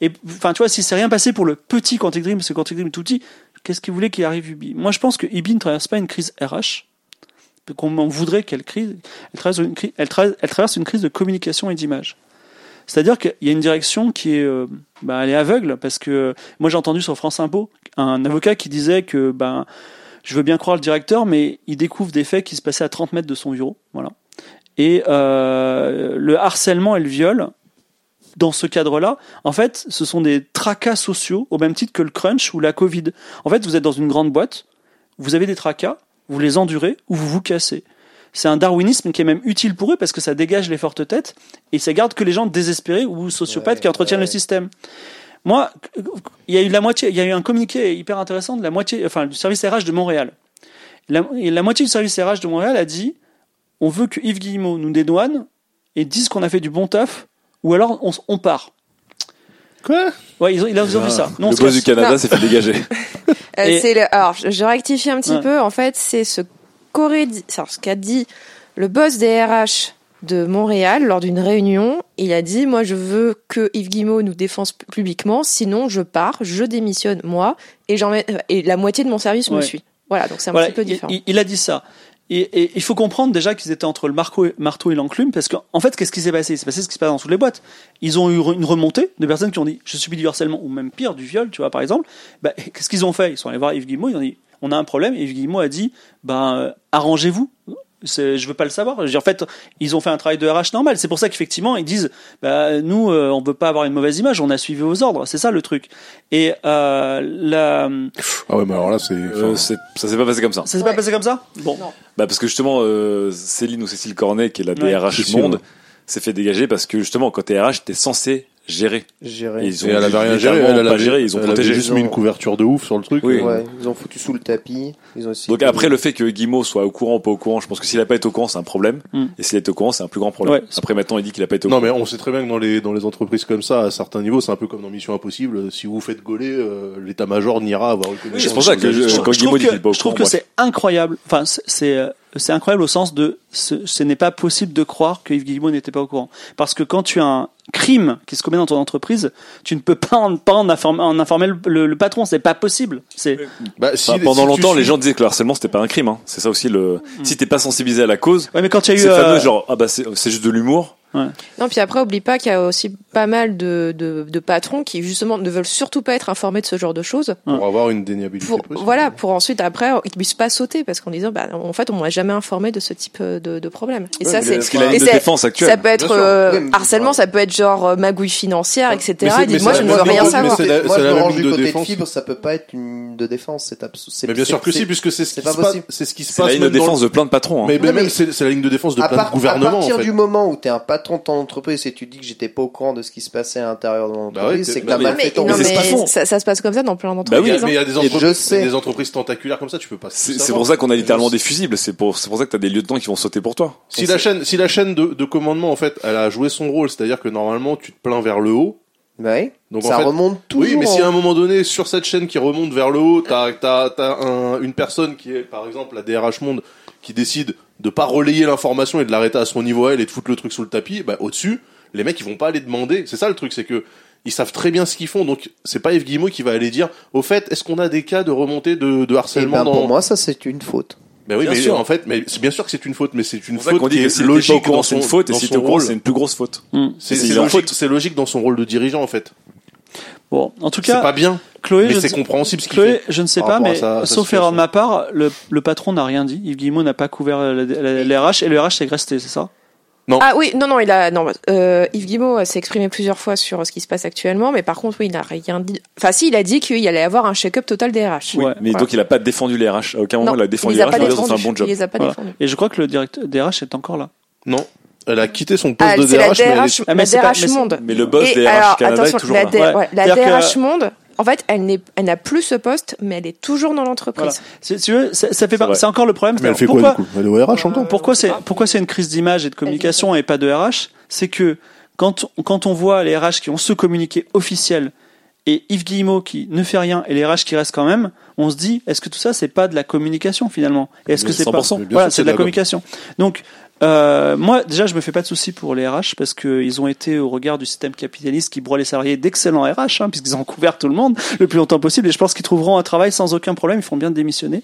Et enfin, tu vois, si c'est rien passé pour le petit Quantic Dream, parce que Quantic Dream est tout petit, qu'est-ce qu'il voulait qu'il arrive Ubi? Moi, je pense que Ubi ne traverse pas une crise RH. Qu'on voudrait qu'elle crise. Elle traverse, une crise, de communication et d'image. C'est-à-dire qu'il y a une direction qui est, euh, bah, elle est aveugle parce que moi j'ai entendu sur France Info un avocat qui disait que ben je veux bien croire le directeur, mais il découvre des faits qui se passaient à 30 mètres de son bureau, voilà. Et euh, le harcèlement et le viol, dans ce cadre-là, en fait, ce sont des tracas sociaux au même titre que le crunch ou la Covid. En fait, vous êtes dans une grande boîte, vous avez des tracas, vous les endurez ou vous vous cassez. c'est un darwinisme qui est même utile pour eux parce que ça dégage les fortes têtes et ça garde que les gens désespérés ou sociopathes Ouais, qui entretiennent ouais. le système. Moi, il y a eu la moitié, il y a eu un communiqué hyper intéressant de la moitié, enfin du service RH de Montréal. La, et la moitié du service RH de Montréal a dit on veut que Yves Guillemot nous dédouane et dise qu'on a fait du bon taf ou alors on, part. Quoi? Ouais, ils ont, ils ont dit ça. Non, on le se boss casse. du Canada Non. s'est fait dégager. Euh, Et- c'est le- alors, je, je rectifie un petit Ouais. peu. En fait, c'est ce qu'aurait dit, alors, ce qu'a dit le boss des RH de Montréal lors d'une réunion. Il a dit, moi, je veux que Yves Guillemot nous défende publiquement, sinon je pars, je démissionne moi, et j'en mets- euh, et la moitié de mon service me Ouais. suit. Voilà, donc c'est un Voilà, petit peu il- différent. Il, il a dit ça. Et, il faut comprendre déjà qu'ils étaient entre le marteau et l'enclume, parce qu'en en fait, qu'est-ce qui s'est passé? Il s'est passé ce qui se passe dans toutes les boîtes. Ils ont eu une remontée de personnes qui ont dit je subis du harcèlement, ou même pire, du viol, tu vois, par exemple. Bah, qu'est-ce qu'ils ont fait? Ils sont allés voir Yves Guillemot, ils ont dit on a un problème, et Yves Guillemot a dit ben, euh, arrangez-vous. Je veux pas le savoir. En fait, ils ont fait un travail de RH normal. C'est pour ça qu'effectivement, ils disent, bah, nous, euh, on veut pas avoir une mauvaise image. On a suivi vos ordres. C'est ça le truc. Et euh, la... Ah ouais, mais alors là, c'est. Euh, ça s'est pas passé comme ça. ça s'est pas passé comme ça? Bon. Bah parce que justement, euh, Céline ou Cécile Cornet, qui est la Ouais. DRH Cécile, Monde, ouais. s'est fait dégager parce que justement, quand t'es RH, t'es censé gérer. Gérer. Ils ont elle avait rien géré, elle, pas avait, géré, ils ont elle avait protégé. juste mis une couverture de ouf sur le truc. Oui. euh, Ouais, ils ont foutu sous le tapis. Ils ont essayé Donc après le fait que Guimau soit au courant ou pas au courant, je pense que s'il a pas été au courant, c'est un problème. Mm. Et s'il est au courant, c'est un plus grand problème. Ouais. Après maintenant, il dit qu'il a pas été au Non, courant. mais on sait très bien que dans les, dans les entreprises comme ça, à certains niveaux, c'est un peu comme dans Mission Impossible. Si vous vous faites gauler, euh, l'état-major n'ira avoir une c'est pour ça que je- quand trouve dit que, qu'il est pas au je trouve que c'est incroyable. Enfin, c'est- c'est euh, c'est incroyable au sens de ce, ce n'est pas possible de croire que Yves Guillemot n'était pas au courant. Parce que quand tu as un crime qui se commet dans ton entreprise, tu ne peux pas en, pas en informer, en informer le, le- le patron. C'est pas possible. C'est Bah, si- Enfin, pendant si longtemps, suis- les gens disaient que le harcèlement c'était pas un crime. Hein. C'est ça aussi le. Si t'es pas sensibilisé à la cause, ouais, mais quand il y a eu c'est fameux euh, genre ah bah c'est juste de l'humour. Non, puis après, oublie pas qu'il y a aussi pas mal de, de, de patrons qui justement ne veulent surtout pas être informés de ce genre de choses. Pour avoir une déniabilité Pour, possible. voilà, pour ensuite après ils puissent pas sauter parce qu'en disant bah en fait on m'a jamais informé de ce type de, de problème. Et Ouais, ça c'est et défense actuelle. Ça peut être euh, Oui, harcèlement, ça peut être genre euh, magouille financière, etc. mais moi je ne veux rien savoir. Moi, je me range ligne du de côté de défense. fibre, ça peut pas être une de défense. C'est abs- c'est- Mais bien sûr que si, puisque c'est ce c'est qui se passe, c'est ce qui se C'est la passe ligne de défense de plein de patrons. Mais, même c'est la ligne de défense de plein de gouvernements à partir du moment où t'es un patron de ton entreprise et tu dis que j'étais pas au courant de ce qui se passait à l'intérieur de mon Bah ouais, entreprise, t'es- c'est que bah t'as mal Mais, fait ton ça, ça se passe comme ça dans plein Bah d'entreprises. oui, hein. mais il y a des je entreprises, sais. des entreprises tentaculaires comme ça, tu peux pas. C'est pour ça qu'on a littéralement des fusibles. C'est pour c'est pour ça que t'as des lieutenants qui vont sauter pour toi. Si la chaîne, si la chaîne de, de commandement en fait, elle a joué son rôle, c'est-à-dire que normalement tu te plains vers le haut. Bah oui. Donc ça en fait, remonte toujours. oui, mais si à un moment donné sur cette chaîne qui remonte vers le haut, t'as t'as t'as un- une personne qui est par exemple la DRH Monde qui décide de pas relayer l'information et de l'arrêter à son niveau à elle et de foutre le truc sous le tapis, bah au-dessus, les mecs ils vont pas aller demander. C'est ça le truc, c'est que ils savent très bien ce qu'ils font, donc c'est pas Yves Guillemot qui va aller dire, au fait, est-ce qu'on a des cas de remontée de, de Eh harcèlement ben, dans pour moi, ça c'est une faute. Ben oui, Bien mais sûr. en fait, mais c'est bien sûr que c'est une faute, mais c'est une faute qu'on dit qui que est logique dans c'est son, une faute, et dans si c'est une plus grosse faute. hmm. C'est logique, faute. c'est logique dans son rôle de dirigeant en fait. Bon, en tout C'est cas, pas bien, Chloé, mais je c'est compréhensible ce Chloé, fait. je ne sais pas, mais sa- sa sauf erreur de ma part, le, le patron n'a rien dit. Yves Guillemot n'a pas couvert RH et le RH s'est resté, c'est ça? Ah oui, non, non, il a, non, euh, Yves Guillemot euh, s'est exprimé plusieurs fois sur ce qui se passe actuellement, mais par contre, oui, il n'a rien dit. Enfin, si, il a dit qu'il allait avoir un check-up total des RH. Ouais. Mais Voilà. donc il a pas défendu les RH. À aucun moment Non, il a défendu il les les a RH. pas Il a dit, ils ont défendus. fait un bon job. Il les a pas Voilà. défendus. Et je crois que le directeur DRH est encore là. Non, elle a quitté son poste Ah, de c'est la DRH, mais elle DRH, est- mais la c'est pas- DRH mais c'est- Monde. Mais le boss Et des RH alors, Canada attention, est toujours la, là. D- Ouais. ouais, la DRH que- Monde, en fait, elle n'est, elle n'a plus ce poste, mais elle est toujours dans l'entreprise. Voilà. Tu veux, ça, ça fait c'est encore le problème. Mais elle c'est fait quoi pourquoi, du coup? Elle est au RH encore pourquoi c'est pourquoi c'est une crise d'image et de communication et pas de RH C'est que quand quand on voit les RH qui ont ce communiqué officiel et Yves Guillemot qui ne fait rien et les RH qui restent quand même, on se dit est-ce que tout ça c'est pas de la communication finalement? Est-ce que c'est pas 100%. Mais bien voilà, c'est de la communication. Donc euh, moi déjà je me fais pas de soucis pour les RH parce que ils ont été au regard du système capitaliste qui broie les salariés d'excellents RH hein, puisqu'ils ont couvert tout le monde le plus longtemps possible et je pense qu'ils trouveront un travail sans aucun problème, ils font bien de démissionner.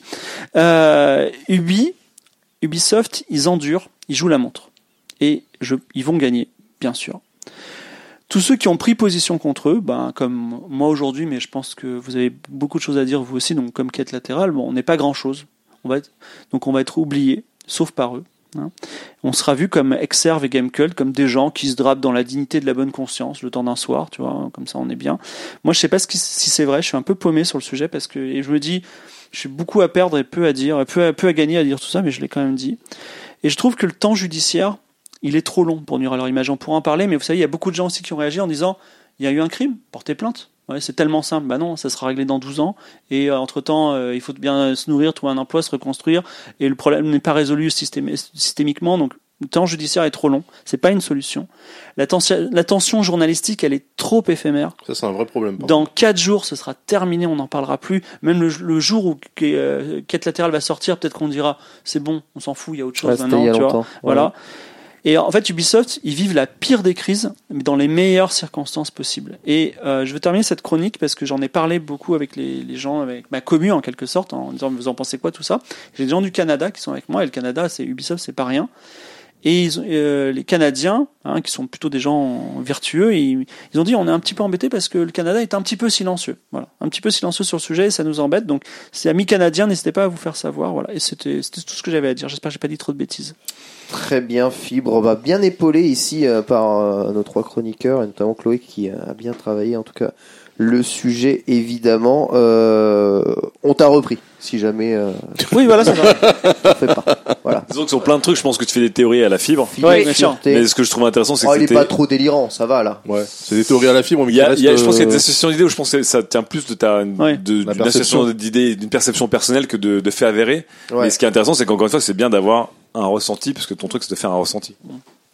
Euh, Ubi, Ubisoft, ils endurent, ils jouent la montre. Et ils vont gagner, bien sûr. Tous ceux qui ont pris position contre eux, ben, comme moi aujourd'hui, mais je pense que vous avez beaucoup de choses à dire vous aussi, donc comme quête latérale, bon, on n'est pas grand chose. Donc on va être oublié, sauf par eux. Hein. On sera vu comme Exerve et Gamecult, comme des gens qui se drapent dans la dignité de la bonne conscience le temps d'un soir, tu vois, comme ça on est bien. Moi, je sais pas si c'est vrai, je suis un peu paumé sur le sujet parce que, et je me dis, je suis beaucoup à perdre et peu à dire, peu à, peu à gagner à dire tout ça, mais je l'ai quand même dit. Et je trouve que le temps judiciaire, il est trop long pour nuire à leur image. On pourra en parler, mais vous savez, il y a beaucoup de gens aussi qui ont réagi en disant il y a eu un crime, portez plainte. Ouais, c'est tellement simple. Bah non, ça sera réglé dans 12 ans. Et euh, entre-temps, euh, il faut bien se nourrir, trouver un emploi, se reconstruire. Et le problème n'est pas résolu systémi- systémiquement. Donc, le temps judiciaire est trop long. C'est pas une solution. La, tension- la tension journalistique, elle est trop éphémère. Ça, c'est un vrai problème. Dans quatre jours, ce sera terminé, on n'en parlera plus. Même le, le jour où euh, Quête latérale va sortir, peut-être qu'on dira c'est bon, on s'en fout, il y a autre chose Ouais, maintenant. il y a tu vois. longtemps. Voilà. Et en fait, Ubisoft, ils vivent la pire des crises, mais dans les meilleures circonstances possibles. Et euh, je veux terminer cette chronique parce que j'en ai parlé beaucoup avec les, gens, avec ma commune en quelque sorte, en disant vous en pensez quoi tout ça? J'ai des gens du Canada qui sont avec moi, et le Canada, c'est Ubisoft, c'est pas rien. Et ils euh, les Canadiens, hein, qui sont plutôt des gens vertueux, ils, ont dit on est un petit peu embêtés parce que le Canada est un petit peu silencieux. Voilà, un petit peu silencieux sur le sujet et ça nous embête. Donc, c'est amis canadiens, n'hésitez pas à vous faire savoir. Voilà, et c'était tout ce que j'avais à dire. J'espère que j'ai pas dit trop de bêtises. Très bien, Fibre. Va bien épauler ici euh, par euh, nos trois chroniqueurs, et notamment Chloé qui a bien travaillé en tout cas le sujet évidemment. Euh, on t'a repris si jamais euh, Oui, voilà, ça fais pas. Voilà. Disons que sur plein de trucs, je pense que tu fais des théories à la fibre. Ouais, sûr. Sûreté. Mais ce que je trouve intéressant, c'est Oh, que il est pas trop délirant, ça va là. Ouais, c'est des théories à la fibre, mais Il y a, il y a- je pense qu'il y a euh, des associations d'idées où je pense que ça tient plus de ta, Ouais. d'une perception. association d'idées, d'une perception personnelle que de, de faits avérés. Ouais. Mais ce qui est intéressant, c'est qu'encore une fois, c'est bien d'avoir un ressenti, parce que ton truc, c'est de faire un ressenti.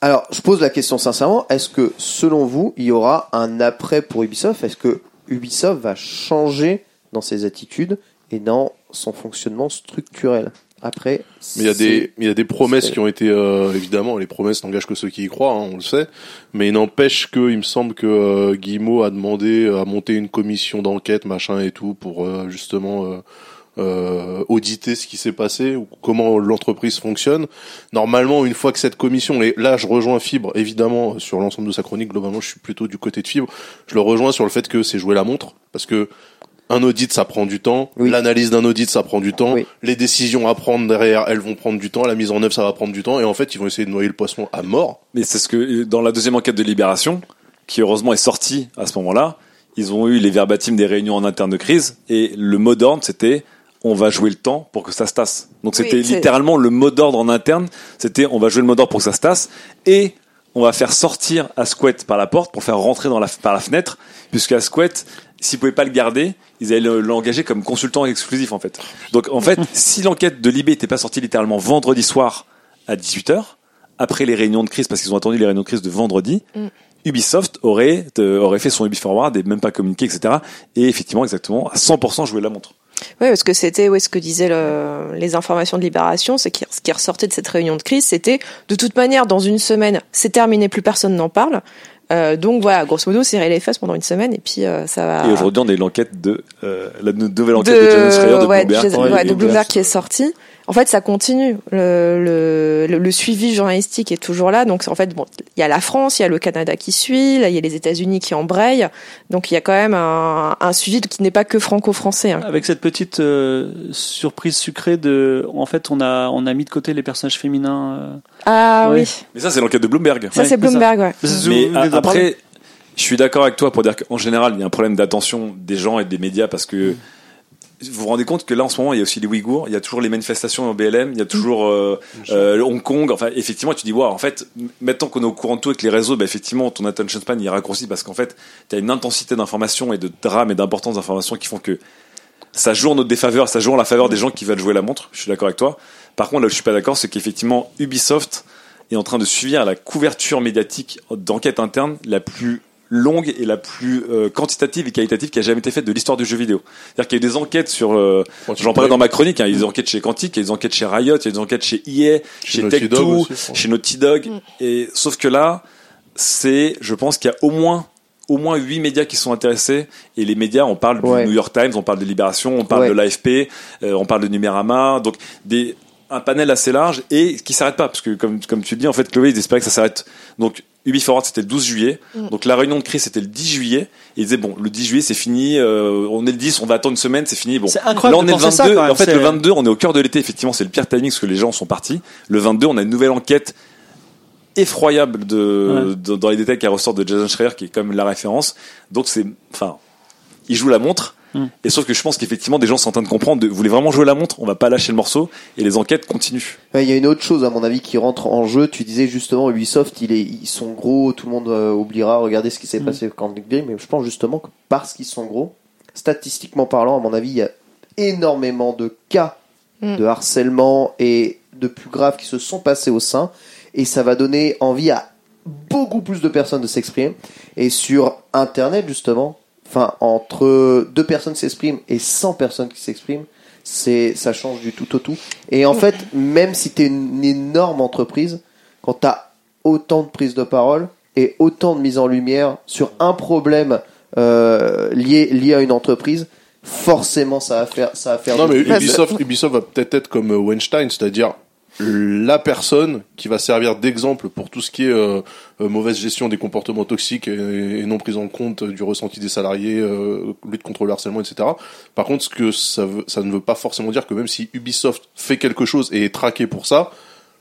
Alors, je pose la question sincèrement, est-ce que selon vous, il y aura un après pour Ubisoft? Est-ce que Ubisoft va changer dans ses attitudes et dans son fonctionnement structurel après Mais il y a des, il y a des promesses qui ont été, euh, évidemment, les promesses n'engagent que ceux qui y croient, hein, on le sait. Mais il n'empêche que, il me semble que euh, Guillemot a demandé euh, à monter une commission d'enquête, machin et tout, pour euh, justement euh, auditer ce qui s'est passé ou comment l'entreprise fonctionne. Normalement, une fois que cette commission, et là, je rejoins Fibre, évidemment, sur l'ensemble de sa chronique, globalement, je suis plutôt du côté de Fibre. Je le rejoins sur le fait que c'est jouer la montre, parce que un audit, ça prend du temps. Oui. L'analyse d'un audit, ça prend du temps. Oui. Les décisions à prendre derrière, elles vont prendre du temps. La mise en œuvre, ça va prendre du temps. Et en fait, ils vont essayer de noyer le poisson à mort. Mais c'est ce que, dans la deuxième enquête de Libération, qui heureusement est sortie à ce moment-là, ils ont eu les verbatims des réunions en interne de crise, et le mot d'ordre, c'était, on va jouer le temps pour que ça se tasse. Donc Oui, c'était littéralement le mot d'ordre en interne, c'était, on va jouer le mot d'ordre pour que ça se tasse, et on va faire sortir Asquette par la porte pour faire rentrer dans la, par la fenêtre, puisque Asquette, s'ils pouvaient pas le garder, ils allaient le- l'engager comme consultant exclusif, en fait. Donc, en fait, si l'enquête de Libé n'était pas sortie littéralement vendredi soir à 18h, après les réunions de crise, parce qu'ils ont attendu les réunions de crise de vendredi, Mm. Ubisoft aurait, euh, aurait fait son Ubi Forward et même pas communiqué, etc. Et effectivement, exactement, à 100% jouer la montre. Oui, parce que c'était ouais, ce que disaient le- les informations de Libération, c'est que ce qui ressortait de cette réunion de crise, c'était de toute manière, dans une semaine, c'est terminé, plus personne n'en parle. Euh, donc voilà, grosso modo, serrer les fesses pendant une semaine et puis euh, ça va. Et aujourd'hui, on a eu l'enquête de, euh, la nou- nouvelle enquête de, de, Jason Schreier de ouais, Bloomberg. Ouais, ouais, de Bloomberg, Bloomberg qui est ça. En fait, ça continue. Le, le, le, suivi journalistique est toujours là. Donc, en fait, bon, il y a la France, il y a le Canada qui suit, là, il y a les États-Unis qui embrayent. Donc, il y a quand même un, un suivi qui n'est pas que franco-français. hein. Avec cette petite euh, surprise sucrée de, en fait, on a on a mis de côté les personnages féminins. euh. Ah Ouais. oui, Mais ça, c'est l'enquête de Bloomberg. ça Ouais, c'est Bloomberg, ouais. Mais après, je suis d'accord avec toi pour dire qu'en général, il y a un problème d'attention des gens et des médias parce que vous vous rendez compte que là, en ce moment, il y a aussi les Ouïghours, il y a toujours les manifestations au BLM, il y a toujours euh, euh, Hong Kong. Enfin, effectivement, tu dis, waouh, en fait, maintenant qu'on est au courant de tout avec les réseaux, bah, effectivement, ton attention span il est raccourci parce qu'en fait, tu as une intensité d'information et de drame et d'importance d'information qui font que ça joue en notre défaveur, ça joue en la faveur des gens qui veulent jouer la montre. Je suis d'accord avec toi. Par contre, là où je suis pas d'accord, c'est qu'effectivement, Ubisoft est en train de suivre la couverture médiatique d'enquête interne la plus longue et la plus euh, quantitative et qualitative qui a jamais été faite de l'histoire du jeu vidéo. C'est-à-dire qu'il y a eu des enquêtes sur, euh, j'en parlais dans ma chronique, hein, il y a eu des enquêtes chez Quantic, il y a eu des enquêtes chez Riot, il y a eu des enquêtes chez EA, chez, Dog Tech2, aussi, je crois. chez Naughty Dog. Et sauf que là, c'est, je pense qu'il y a au moins au moins huit médias qui sont intéressés et les médias on parle du Ouais. New York Times on parle de Libération on parle Ouais. de l'AFP euh, on parle de Numérama donc des un panel assez large et qui s'arrête pas parce que comme comme tu le dis en fait Chloé ils espéraient que ça s'arrête donc Ubi Forward c'était le 12 juillet. Donc la réunion de crise c'était le 10 juillet. Et ils disaient bon le 10 juillet c'est fini euh, on est le 10 on va attendre une semaine c'est fini. Bon C'est incroyable là on est le penser ça, 22 quand même, en fait le 22 on est au cœur de l'été. Effectivement c'est le pire timing parce que les gens sont partis. Le 22 on a une nouvelle enquête effroyable de, de- dans les détails qui ressort de Jason Schreier qui est comme la référence. Donc c'est enfin il joue la montre Mm. Et sauf que je pense qu'effectivement, des gens sont en train de comprendre, de, vous voulez vraiment jouer la montre, on va pas lâcher le morceau, et les enquêtes continuent. Ouais, Il y a une autre chose, à mon avis, qui rentre en jeu. Tu disais justement, Ubisoft, il est, ils sont gros, tout le monde euh, oubliera, regardez ce qui s'est Mm. passé avec Quantic Dream, mais je pense justement que parce qu'ils sont gros, statistiquement parlant, à mon avis, il y a énormément de cas Mm. de harcèlement et de plus graves qui se sont passés au sein, et ça va donner envie à beaucoup plus de personnes de s'exprimer. Et sur Internet, justement, enfin, entre deux personnes s'expriment et 100 personnes qui s'expriment, c'est, ça change du tout au tout. Et en fait, même si tu es une énorme entreprise, quand tu as autant de prises de parole et autant de mise en lumière sur un problème euh, lié, lié à une entreprise, forcément ça va faire, ça va faire Non, mais Ubisoft, Ubisoft va peut-être être comme euh, Weinstein, c'est-à-dire la personne qui va servir d'exemple pour tout ce qui est euh, mauvaise gestion des comportements toxiques et, et non prise en compte du ressenti des salariés, euh, lutte contre le harcèlement, etc. Par contre, ce que ça, veut, ça ne veut pas forcément dire que même si Ubisoft fait quelque chose et est traqué pour ça,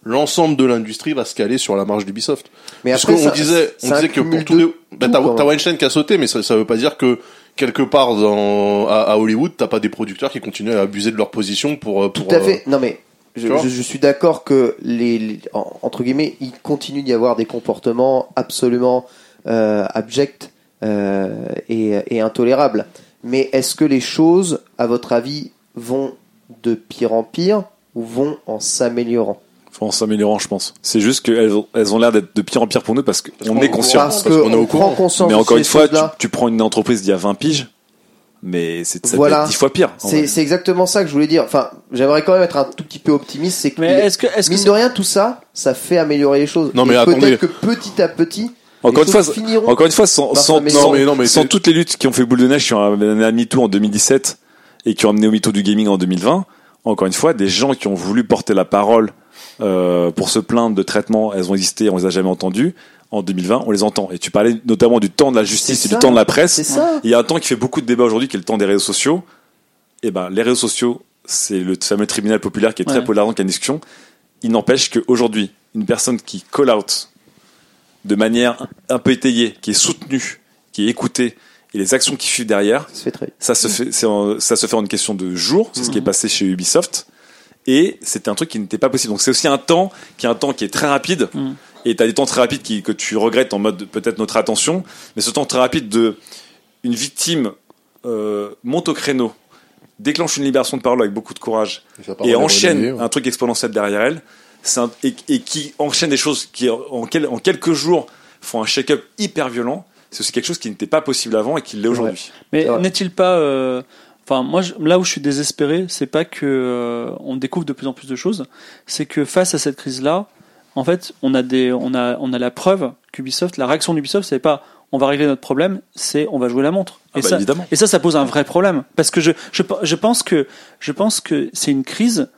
l'ensemble de l'industrie va se caler sur la marge d'Ubisoft. Mais Parce qu'on disait, on disait que pour tous les, bah, t'as. Weinstein qui a sauté, mais ça, ça veut pas dire que quelque part dans, à, à Hollywood, t'as pas des producteurs qui continuent à abuser de leur position pour, euh, pour Tout à euh, fait. Non mais je, suis d'accord que les, les- en- entre guillemets, il continue d'y avoir des comportements absolument euh, abjects euh, et, et intolérables. Mais est-ce que les choses, à votre avis, vont de pire en pire ou vont en s'améliorant? En s'améliorant, je pense. C'est juste qu'elles ont, elles ont l'air d'être de pire en pire pour nous parce qu'on est conscient. Parce qu'on est au courant. conscience Mais encore une fois, tu, tu prends une entreprise d'il y a 20 piges, mais c'est ça Voilà. peut être 10 fois pire. C'est exactement ça que je voulais dire. Enfin, j'aimerais quand même être un tout petit peu optimiste. C'est que Mais est-ce que, mine de rien, tout ça, ça fait améliorer les choses. Non, mais peut-être que petit à petit, Encore les une fois, encore une fois, sans, sans, sans, Non, mais non, mais sans c'est- toutes les luttes qui ont fait boule de neige, qui ont amené à MeToo en 2017 et qui ont amené au MeToo du gaming en 2020, encore une fois, des gens qui ont voulu porter la parole euh, pour se plaindre de traitements, elles ont existé, on les a jamais entendus. En 2020, on les entend. Et tu parlais notamment du temps de la justice et du temps de la presse. Il y a un temps qui fait beaucoup de débats aujourd'hui, qui est le temps des réseaux sociaux. Et ben, les réseaux sociaux, c'est le fameux tribunal populaire qui est très Ouais. polarisant, qui a une discussion. Il n'empêche qu'aujourd'hui, une personne qui call out de manière un peu étayée, qui est soutenue, qui est écoutée, et les actions qui suivent derrière, Ça se fait très ça se fait, en- ça se fait en une question de jours. C'est ce qui est passé chez Ubisoft. Et c'était un truc qui n'était pas possible. Donc c'est aussi un temps qui est un temps qui est très rapide. Mhm. Et t'as des temps très rapides qui, que tu regrettes en mode peut-être notre attention. Mais ce temps très rapide de une victime euh, monte au créneau, déclenche une libération de parole avec beaucoup de courage et enchaîne ouais. un truc exponentiel derrière elle. C'est un- et, et qui enchaîne des choses qui en, quel- en quelques jours font un shake-up hyper violent. C'est aussi quelque chose qui n'était pas possible avant et qui l'est aujourd'hui. Mais n'est-il pas euh, Enfin, moi, je- là où je suis désespéré, c'est pas que euh, on découvre de plus en plus de choses, c'est que face à cette crise-là, en fait, on a des, on a, on a la preuve qu'Ubisoft, la réaction d'Ubisoft, c'est pas on va régler notre problème, c'est on va jouer la montre. Ah et, bah, ça, évidemment. et ça, ça pose un vrai problème parce que je, je, je pense que, je pense que c'est une crise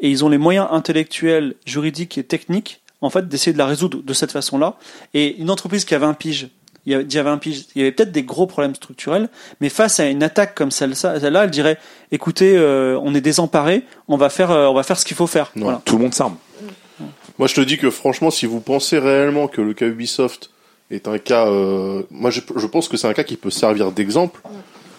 et ils ont les moyens intellectuels, juridiques et techniques en fait d'essayer de la résoudre de cette façon-là. Et une entreprise qui avait un pige, il y avait, il y avait un pige, il y avait peut-être des gros problèmes structurels, mais face à une attaque comme celle-là, elle dirait écoutez, euh, on est désemparés, on va faire, euh, on va faire ce qu'il faut faire. Non. Voilà. Tout le monde s'arme. Moi, je te dis que franchement, si vous pensez réellement que le cas Ubisoft est un cas, euh, moi, je, je pense que c'est un cas qui peut servir d'exemple.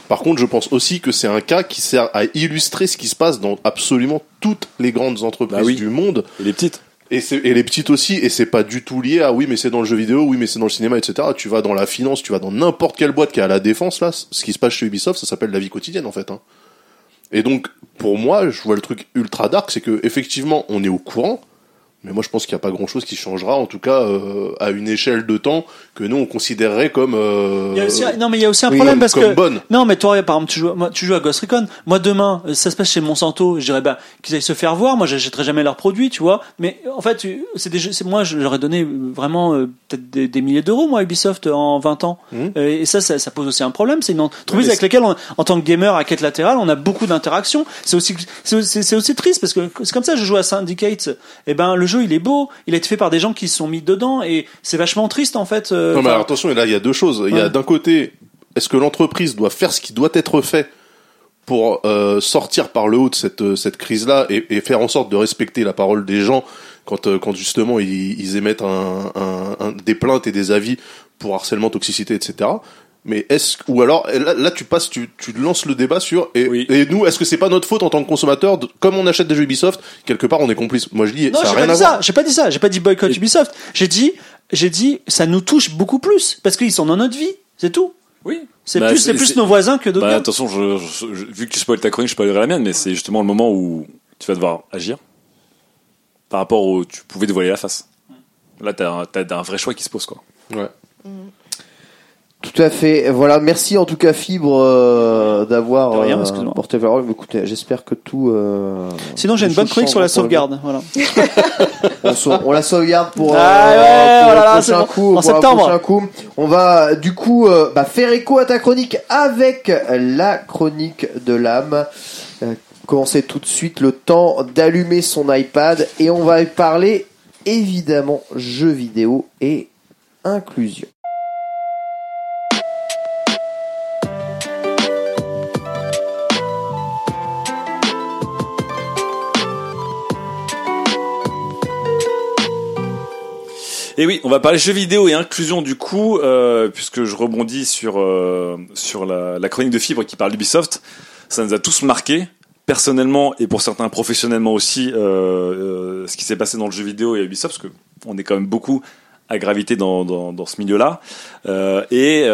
Par contre, je pense aussi que c'est un cas qui sert à illustrer ce qui se passe dans absolument toutes les grandes entreprises Bah oui. du monde. Et les petites. Et, et les petites aussi, et c'est pas du tout lié à oui, mais c'est dans le jeu vidéo, oui, mais c'est dans le cinéma, etc. Tu vas dans la finance, tu vas dans n'importe quelle boîte qui est à la défense, là, ce qui se passe chez Ubisoft, ça s'appelle la vie quotidienne, en fait. Hein. Et donc, pour moi, je vois le truc ultra dark, c'est que effectivement, on est au courant, mais moi, je pense qu'il n'y a pas grand-chose qui changera, en tout cas, euh, à une échelle de temps que nous, on considérerait comme... Euh, Il y a aussi, non mais il y a aussi un problème parce que bonne. non mais toi par exemple tu joues moi, tu joues à Ghost Recon. Moi demain euh, ça se passe chez Monsanto je dirais bah qu'ils aillent se faire voir. Moi j'achèterai jamais leurs produits tu vois. Mais en fait c'est des jeux- moi je leur ai donné euh, vraiment euh, peut-être des, des milliers d'euros moi à Ubisoft en 20 ans. Euh, et ça, ça ça pose aussi un problème. C'est une entreprise avec laquelle on- en tant que gamer à quête latérale on a beaucoup d'interactions. C'est aussi c'est aussi, c'est aussi triste parce que c'est comme ça je joue à Syndicate. Et ben le jeu il est beau il a été fait par des gens qui se sont mis dedans et c'est vachement triste en fait euh, Non, mais alors, attention, là, il y a deux choses. Il y a d'un côté, est-ce que l'entreprise doit faire ce qui doit être fait pour euh, sortir par le haut de cette, euh, cette crise-là et, et faire en sorte de respecter la parole des gens quand, euh, quand justement ils, ils émettent un, un- un- des plaintes et des avis pour harcèlement, toxicité, etc. Mais est-ce ou alors là, là, tu passes, tu, tu lances le débat sur et, Oui. et nous, est-ce que c'est pas notre faute en tant que consommateur, de- comme on achète des jeux Ubisoft, quelque part on est complice. Moi je dis, Non, ça j'ai a pas rien à dit voir. ça. J'ai pas dit ça. J'ai pas dit boycott Ubisoft. J'ai dit, j'ai dit, ça nous touche beaucoup plus parce qu'ils sont dans notre vie. C'est tout. Oui. C'est Bah, plus, c'est plus nos voisins que d'autres. Bah, gars. attention, je, je- je- vu que tu spoil ta chronique, je spoilerai la mienne, mais c'est justement le moment où tu vas devoir agir par rapport au tu pouvais te voiler la face. Là, t'as t'as un vrai choix qui se pose, quoi. Ouais. Tout à fait. Voilà, merci en tout cas Fibre euh, d'avoir euh, porté parole. Écoutez, j'espère que tout. Euh, Sinon, j'ai une bonne chronique sur la sauvegarde. Voilà. on, la sauvegarde pour, euh, Ah ouais, pour voilà, prochain bon. coup. En septembre. coup. On va du coup euh, bah, faire écho à ta chronique avec la chronique de l'âme. Euh, commencer tout de suite le temps d'allumer son iPad et on va parler évidemment jeux vidéo et inclusion. Et oui, on va parler jeux vidéo et inclusion du coup, euh, puisque je rebondis sur euh, sur la, chronique de Fibre qui parle d'Ubisoft. Ça nous a tous marqué, personnellement et pour certains professionnellement aussi, euh, ce qui s'est passé dans le jeu vidéo et Ubisoft, parce que on est quand même beaucoup à graviter dans, dans, dans ce milieu-là. Et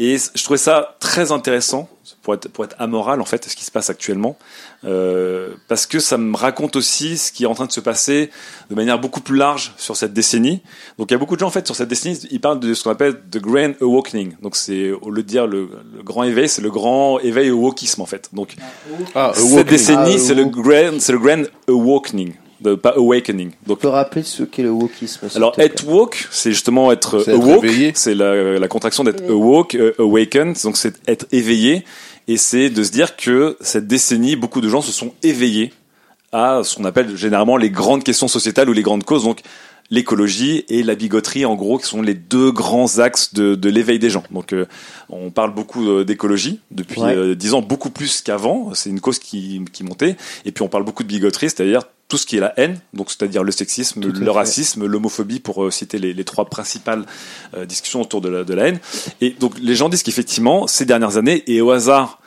et je trouvais ça très intéressant pour être, pour être amoral en fait ce qui se passe actuellement euh, parce que ça me raconte aussi ce qui est en train de se passer de manière beaucoup plus large sur cette décennie. Donc il y a beaucoup de gens en fait sur cette décennie, ils parlent de ce qu'on appelle the grand awakening. Donc c'est au lieu de dire le, le grand éveil, c'est le grand éveil au wokisme en fait. Donc Ah, cette Awakening. décennie, Ah, c'est le grand, c'est le grand awakening, de, pas awakening. Donc Tu peux rappeler ce qu'est le wokisme alors, être woke, c'est justement être C'est être awoke. éveillé. C'est la, la contraction d'être awoke, euh, awaken. Donc, c'est être éveillé. Et c'est de se dire que cette décennie, beaucoup de gens se sont éveillés à ce qu'on appelle généralement les grandes questions sociétales ou les grandes causes. Donc, l'écologie et la bigoterie, en gros, qui sont les deux grands axes de, de l'éveil des gens. Donc, euh, on parle beaucoup euh, d'écologie depuis Ouais. euh, dix ans, beaucoup plus qu'avant. C'est une cause qui, qui montait. Et puis, on parle beaucoup de bigoterie, c'est-à-dire tout ce qui est la haine, donc c'est-à-dire le sexisme, Tout le racisme, l'homophobie, pour euh, citer les, les trois principales euh, discussions autour de la, de la haine. Et donc, les gens disent qu'effectivement, ces dernières années, et au hasard,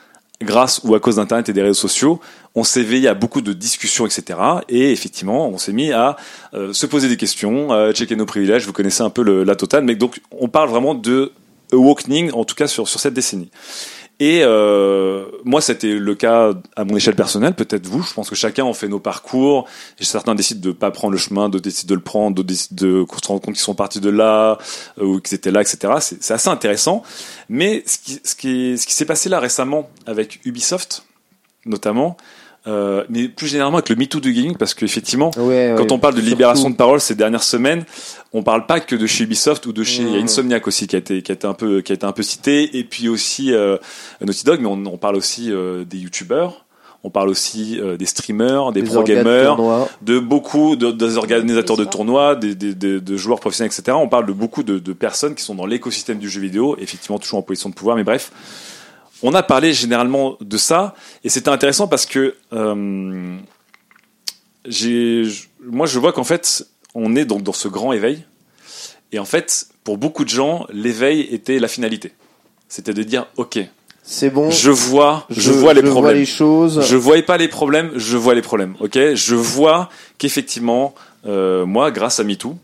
grâce ou à cause d'Internet et des réseaux sociaux, on s'est éveillé à beaucoup de discussions, etc. Et effectivement, on s'est mis à euh, se poser des questions, à checker nos privilèges. Vous connaissez un peu la totale, mais donc on parle vraiment de awakening, en tout cas sur cette décennie. Et euh, moi, c'était le cas à mon échelle personnelle, peut-être vous. Je pense que chacun en fait nos parcours. Certains décident de pas prendre le chemin, d'autres décident de le prendre, d'autres décident de se rendre compte qu'ils sont partis de là euh, ou qu'ils étaient là, etc. C'est assez intéressant. Mais ce qui, ce qui, ce qui s'est passé là récemment avec Ubisoft, notamment, euh, mais plus généralement avec le MeToo du gaming, parce qu'effectivement, Ouais, quand ouais, on parle de libération de parole ces dernières semaines, on parle pas que de chez Ubisoft ou de chez il y a Insomniac aussi qui a été qui a été un peu qui a été un peu cité. Et puis aussi euh, Naughty Dog mais on, on parle aussi euh, des youtubeurs. On parle aussi euh, des streamers des, des pro gamers de beaucoup de, des organisateurs de tournois des, des, des- de joueurs professionnels etc on parle de beaucoup de, de personnes qui sont dans l'écosystème du jeu vidéo effectivement toujours en position de pouvoir mais bref on a parlé généralement de ça et c'était intéressant parce que euh, j'ai moi je vois qu'en fait on est donc dans ce grand éveil et en fait pour beaucoup de gens l'éveil était la finalité c'était de dire ok C'est bon. je vois je, vois les je problèmes les choses. je voyais pas les problèmes, je vois les problèmes. Ok, je vois qu'effectivement, euh, moi, grâce à MeToo,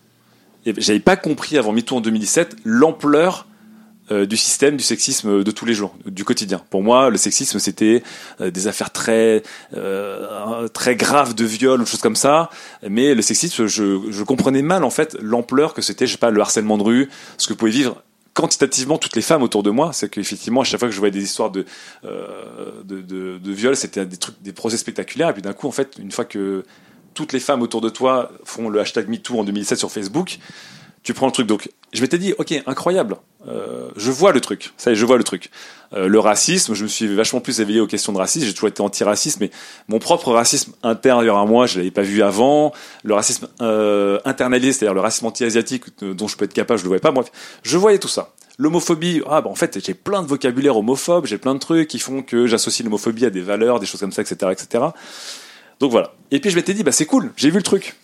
et j'avais pas compris avant MeToo en 2017 l'ampleur euh, du système du sexisme de tous les jours, du quotidien. Pour moi, le sexisme c'était euh, des affaires très euh, très graves de viol ou choses comme ça. Mais le sexisme, je, je comprenais mal en fait l'ampleur que c'était, je sais pas, le harcèlement de rue, ce que pouvaient vivre quantitativement toutes les femmes autour de moi, c'est qu'effectivement à chaque fois que je voyais des histoires de euh, de, de, de viol, c'était des trucs, des procès spectaculaires. Et puis d'un coup, en fait, une fois que toutes les femmes autour de toi font le hashtag MeToo en 2017 sur Facebook, tu prends le truc. Donc, je m'étais dit, ok, incroyable. Euh, je vois le truc. Ça y est, je vois le truc. Euh, le racisme, je me suis vachement plus éveillé aux questions de racisme. J'ai toujours été anti-raciste, mais mon propre racisme intérieur à moi, je l'avais pas vu avant. Le racisme euh, internalisé, c'est-à-dire le racisme anti-asiatique euh, dont je peux être capable, je le voyais pas. Bref, je voyais tout ça. L'homophobie, ah bah en fait j'ai plein de vocabulaire homophobe, j'ai plein de trucs qui font que j'associe l'homophobie à des valeurs, des choses comme ça, etc., etc. Donc voilà. Et puis je m'étais dit bah c'est cool, j'ai vu le truc.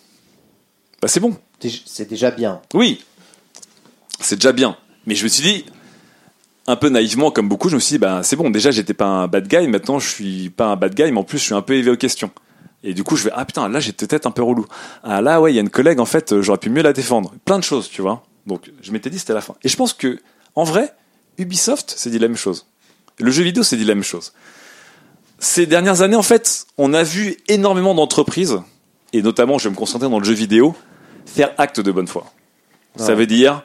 Bah c'est bon. C'est déjà bien. Oui, c'est déjà bien. Mais je me suis dit, un peu naïvement, comme beaucoup, je me suis dit, ben, c'est bon, déjà, j'étais pas un bad guy, maintenant, je suis pas un bad guy, mais en plus, je suis un peu élevé aux questions. Et du coup, je vais, ah putain, là, j'étais peut-être un peu relou. Ah là, ouais, il y a une collègue, en fait, euh, j'aurais pu mieux la défendre. Plein de choses, tu vois. Donc, je m'étais dit, c'était la fin. Et je pense que, en vrai, Ubisoft s'est dit la même chose. Le jeu vidéo s'est dit la même chose. Ces dernières années, en fait, on a vu énormément d'entreprises, et notamment, je vais me concentrer dans le jeu vidéo, faire acte de bonne foi. Ça veut dire,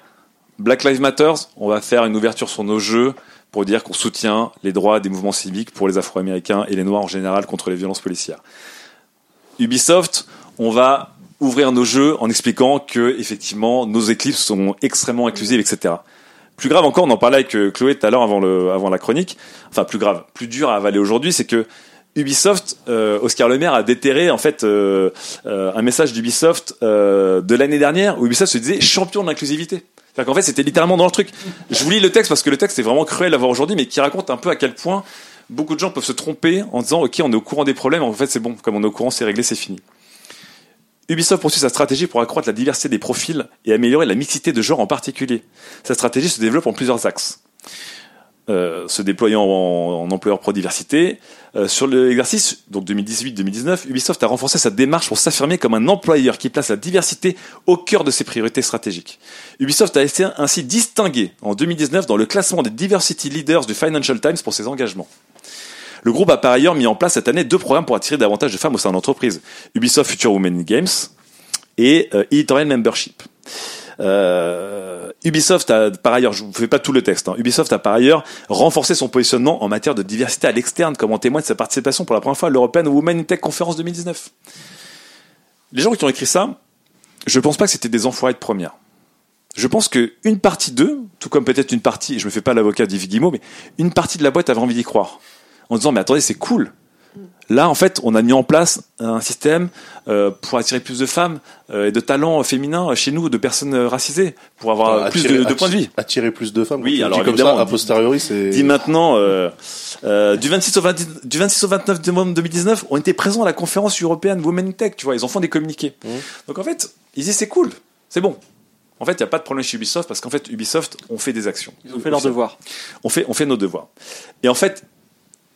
Black Lives Matter, on va faire une ouverture sur nos jeux pour dire qu'on soutient les droits des mouvements civiques pour les Afro-Américains et les Noirs en général contre les violences policières. Ubisoft, on va ouvrir nos jeux en expliquant que effectivement nos éclipses sont extrêmement inclusives, etc. Plus grave encore, on en parlait avec euh, Chloé tout à l'heure avant, le, avant la chronique. Enfin, plus grave, plus dur à avaler aujourd'hui, c'est que Ubisoft, euh, Oscar Lemaire a déterré en fait euh, euh, un message d'Ubisoft euh, de l'année dernière où Ubisoft se disait champion de l'inclusivité. C'est-à-dire qu'en fait, c'était littéralement dans le truc. Je vous lis le texte parce que le texte est vraiment cruel à voir aujourd'hui, mais qui raconte un peu à quel point beaucoup de gens peuvent se tromper en disant ok, on est au courant des problèmes, en fait c'est bon, comme on est au courant, c'est réglé, c'est fini. Ubisoft poursuit sa stratégie pour accroître la diversité des profils et améliorer la mixité de genre en particulier. Sa stratégie se développe en plusieurs axes. Euh, se déployant en, en employeur pro-diversité. Euh, sur l'exercice, donc 2018-2019, Ubisoft a renforcé sa démarche pour s'affirmer comme un employeur qui place la diversité au cœur de ses priorités stratégiques. Ubisoft a été ainsi distingué en 2019 dans le classement des Diversity Leaders du Financial Times pour ses engagements. Le groupe a par ailleurs mis en place cette année deux programmes pour attirer davantage de femmes au sein de l'entreprise. Ubisoft Future Women Games et euh, Editorial Membership. Ubisoft a par ailleurs, je vous fais pas tout le texte, hein, Ubisoft a par ailleurs renforcé son positionnement en matière de diversité à l'externe, comme en témoigne sa participation pour la première fois à l'European Women in Tech Conference 2019. Les gens qui ont écrit ça, je pense pas que c'était des enfoirés de première. Je pense que une partie d'eux, tout comme peut-être une partie, je me fais pas l'avocat d'Yves Guillemot, mais une partie de la boîte avait envie d'y croire. En disant, mais attendez, c'est cool. Là, en fait, on a mis en place un système euh, pour attirer plus de femmes euh, et de talents féminins chez nous, de personnes racisées, pour avoir plus de, de points de vie. Attirer plus de femmes. Oui, alors dis comme ça, a posteriori, c'est. Dit maintenant, euh, euh, du 26 au 20 du 26 au 29 novembre 2019, on était présents à la conférence européenne Women in Tech. Tu vois, ils en font des communiqués. Donc en fait, ils disent c'est cool, c'est bon. En fait, il n'y a pas de problème chez Ubisoft parce qu'en fait, Ubisoft, on fait des actions. Ils ont fait leur devoir. On fait, on fait nos devoirs. Et en fait,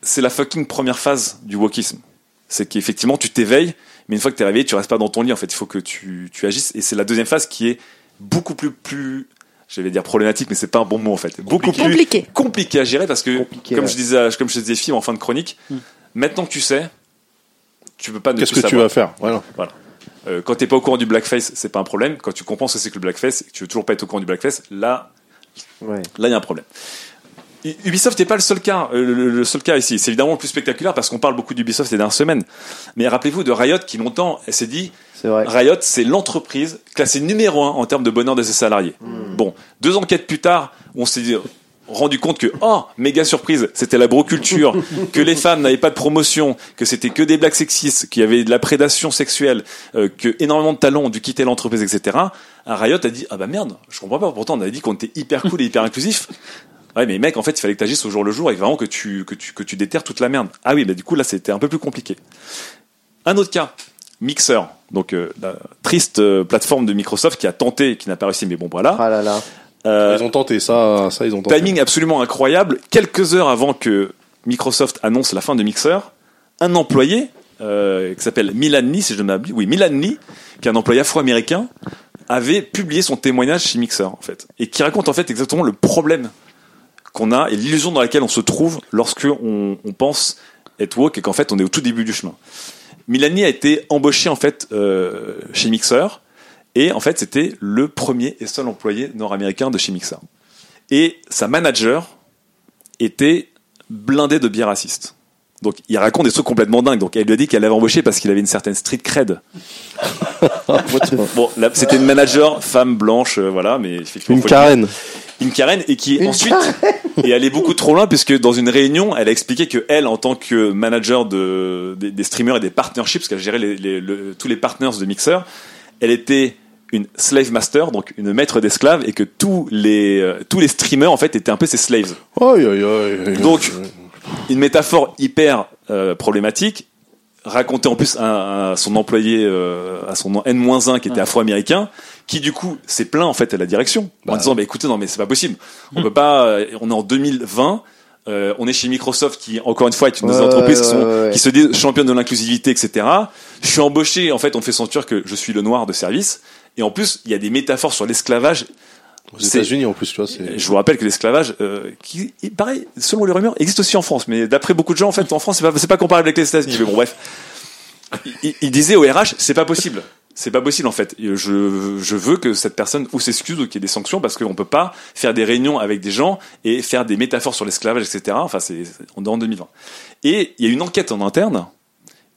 c'est la fucking première phase du wokisme. C'est qu'effectivement, tu t'éveilles, mais une fois que tu es réveillé, tu restes pas dans ton lit. En fait, il faut que tu, tu agisses. Et c'est la deuxième phase qui est beaucoup plus, plus, je vais dire problématique, mais c'est pas un bon mot en fait. Beaucoup plus Compliqué. compliqué à gérer parce que, Compliqué, comme ouais. je disais, comme je disais, Phil en fin de chronique, maintenant que tu sais, tu peux pas ne Qu'est-ce que tu vas faire? Voilà. Voilà. Euh, quand t'es pas au courant du blackface, c'est pas un problème. Quand tu comprends ce que c'est que le blackface, et que tu veux toujours pas être au courant du blackface, là, Ouais. là, il y a un problème. Ubisoft n'est pas le seul cas, euh, le, le seul cas ici. C'est évidemment le plus spectaculaire parce qu'on parle beaucoup d'Ubisoft ces dernières semaines. Mais rappelez-vous de Riot qui longtemps s'est dit C'est vrai. Riot, c'est l'entreprise classée numéro un en termes de bonheur de ses salariés. Bon, deux enquêtes plus tard, on s'est dit- rendu compte que, oh, méga surprise, c'était la broculture, que les femmes n'avaient pas de promotion, que c'était que des blagues sexistes, qu'il y avait de la prédation sexuelle, euh, que énormément de talents ont dû quitter l'entreprise, etc. Un Riot a dit, ah bah merde, je comprends pas, pourtant on avait dit qu'on était hyper cool et hyper inclusif. Ouais, mais mec, en fait, il fallait que tu agisses au jour le jour et vraiment que tu, que tu, que tu déterres toute la merde. Ah oui, bah du coup, là, c'était un peu plus compliqué. Un autre cas, Mixer, donc euh, la triste euh, plateforme de Microsoft qui a tenté, qui n'a pas réussi, mais bon voilà. Ah là là. Euh, Ils ont tenté ça, ça ils ont tenté. timing absolument incroyable. Quelques heures avant que Microsoft annonce la fin de Mixer, un employé euh, qui s'appelle Milan Lee, si je ne m'abuse, oui Milan Lee, qui est un employé afro-américain, avait publié son témoignage chez Mixer en fait, et qui raconte en fait exactement le problème qu'on a et l'illusion dans laquelle on se trouve lorsque on, pense être woke et qu'en fait on est au tout début du chemin. Milani a été embauché en fait euh, chez Mixer et en fait c'était le premier et seul employé nord-américain de chez Mixer. Et sa manager était blindée de biais racistes. Donc il raconte des trucs complètement dingues. Donc elle lui a dit qu'elle l'avait embauché parce qu'il avait une certaine street cred. bon, c'était une manager femme blanche, euh, voilà, mais effectivement Une Karen. une Karen et qui Une ensuite est allée beaucoup trop loin puisque dans une réunion elle a expliqué que elle en tant que manager de des, des streamers et des partnerships parce qu'elle gérait les, les- le- tous les partners de Mixer elle était une slave master donc une maître d'esclaves et que tous les euh, tous les streamers en fait étaient un peu ses slaves Aïe, aïe, aïe. donc une métaphore hyper euh, problématique. Raconter en plus à, à son employé euh, à son N-1 qui était afro-américain qui du coup s'est plaint en fait à la direction en Bah, disant bah écoutez non mais c'est pas possible. On peut pas euh, on est en 2020 euh, on est chez Microsoft qui encore une fois est une des Ouais, entreprises qui, sont, ouais, qui se disent championnes de l'inclusivité etc je suis embauché en fait on fait sentir que je suis le noir de service. Et en plus il y a des métaphores sur l'esclavage Aux États-Unis, en plus, tu vois, je vous rappelle que l'esclavage, euh, qui, il- pareil, selon les rumeurs, existe aussi en France. Mais d'après beaucoup de gens, en fait, en France, c'est pas, pas comparable avec les États-Unis. Mais bon, bref. Il, disait au RH, c'est pas possible. C'est pas possible, en fait. Je, veux que cette personne ou s'excuse ou qu'il y ait des sanctions parce qu'on peut pas faire des réunions avec des gens et faire des métaphores sur l'esclavage, etc. Enfin, c'est, en 2020. Et il y a une enquête en interne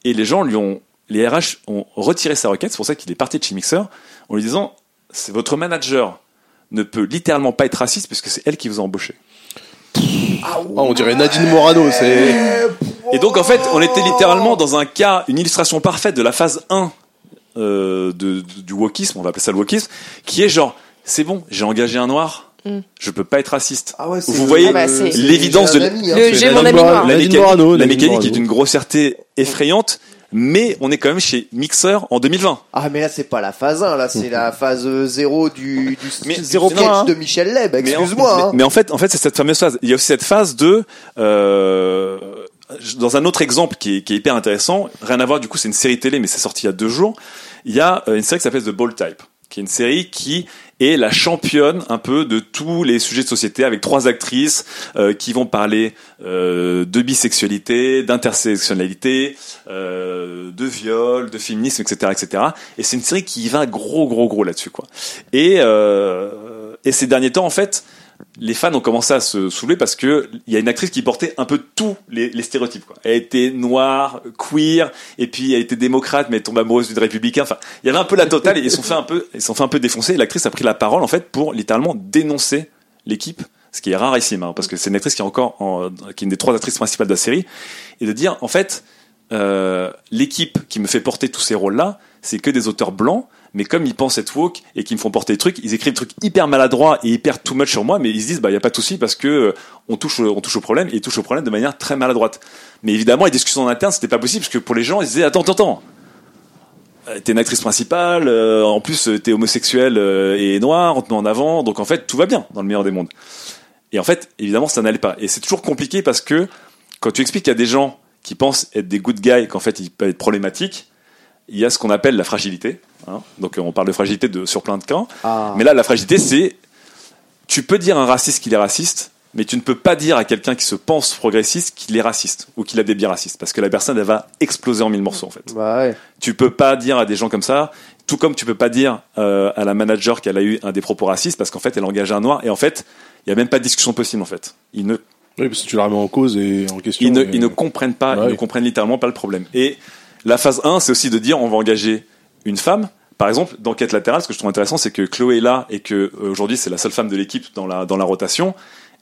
et les gens lui ont, les RH ont retiré sa requête. C'est pour ça qu'il est parti de chez Mixer en lui disant, c'est votre manager ne peut littéralement pas être raciste puisque c'est elle qui vous a embauché. Ah, on dirait Nadine Morano, c'est. Et donc en fait, on était littéralement dans un cas, une illustration parfaite de la phase 1 euh, de, de- du wokisme, on va appeler ça le wokisme, qui est genre, c'est bon, j'ai engagé un noir, Mm. je peux pas être raciste. Ah ouais, Vous le- voyez Ah bah, l'évidence de j'ai un ami, hein. J'ai mon ami noir. la Nadine mécanique, Morano, la Nadine mécanique Morano. est d'une grossièreté effrayante, mais on est quand même chez Mixer en 2020. Ah mais là c'est pas la phase 1, là c'est la phase 0 du, du, Mais du zéro sketch hein. de Michel Leb, Mais excuse-moi. mais, hein. mais en fait, en fait, c'est cette fameuse phase. Il y a aussi cette phase de euh, dans un autre exemple qui est, qui est hyper intéressant. Rien à voir. Du coup, c'est une série télé, mais c'est sorti il y a deux jours. Il y a euh, une série qui s'appelle The Ball Type, qui est une série qui est la championne un peu de tous les sujets de société avec trois actrices euh, qui vont parler euh, de bisexualité, d'intersectionnalité, euh, de viol, de féminisme, etc., etc. Et c'est une série qui va gros, gros, gros là-dessus, quoi. Et et ces derniers temps, en fait, les fans ont commencé à se soulever parce que il y a une actrice qui portait un peu tous les, stéréotypes. Quoi. Elle était noire, queer, et puis elle était démocrate, mais elle tombe amoureuse du républicain. Enfin, il y avait un peu la totale et ils sont fait un peu, ils sont fait un peu défoncer. L'actrice a pris la parole en fait pour littéralement dénoncer l'équipe, ce qui est rarissime, hein, parce que c'est une actrice qui est encore, en- qui est une des trois actrices principales de la série, et de dire en fait, euh, l'équipe qui me fait porter tous ces rôles-là, c'est que des auteurs blancs, mais comme ils pensent être woke et qu'ils me font porter des trucs, ils écrivent des trucs hyper maladroits et hyper too much sur moi, mais ils se disent bah y a pas de souci parce que euh, on touche au- on touche au problème et ils touchent au problème de manière très maladroite. Mais évidemment, les discussions en interne, c'était pas possible parce que pour les gens, ils disaient attends attends attends. Euh, T'es une actrice principale, euh, en plus euh, t'es homosexuel euh, et noir, on te met en avant, donc en fait tout va bien dans le meilleur des mondes. Et en fait, évidemment, ça n'allait pas. Et c'est toujours compliqué parce que quand tu expliques a des gens qui pensent être des good guys, qu'en fait ils peuvent être problématiques, il y a ce qu'on appelle la fragilité. Hein. Donc on parle de fragilité de, sur plein de cas. Ah. Mais là, la fragilité, c'est tu peux dire à un raciste qu'il est raciste, mais tu ne peux pas dire à quelqu'un qui se pense progressiste qu'il est raciste ou qu'il a des biais racistes, parce que la personne elle va exploser en mille morceaux en fait. Bah ouais. Tu peux pas dire à des gens comme ça, tout comme tu peux pas dire euh, à la manager qu'elle a eu un des propos racistes, parce qu'en fait elle a engagé un noir et en fait il y a même pas de discussion possible en fait. Ils ne Oui, parce que tu la remets en cause et en question. ils ne, et- ils ne comprennent pas, Ouais. ils ne comprennent littéralement pas le problème. Et la phase 1, c'est aussi de dire on va engager une femme. Par exemple, dans Quête latérale, ce que je trouve intéressant, c'est que Chloé est là et que euh, aujourd'hui c'est la seule femme de l'équipe dans la dans la rotation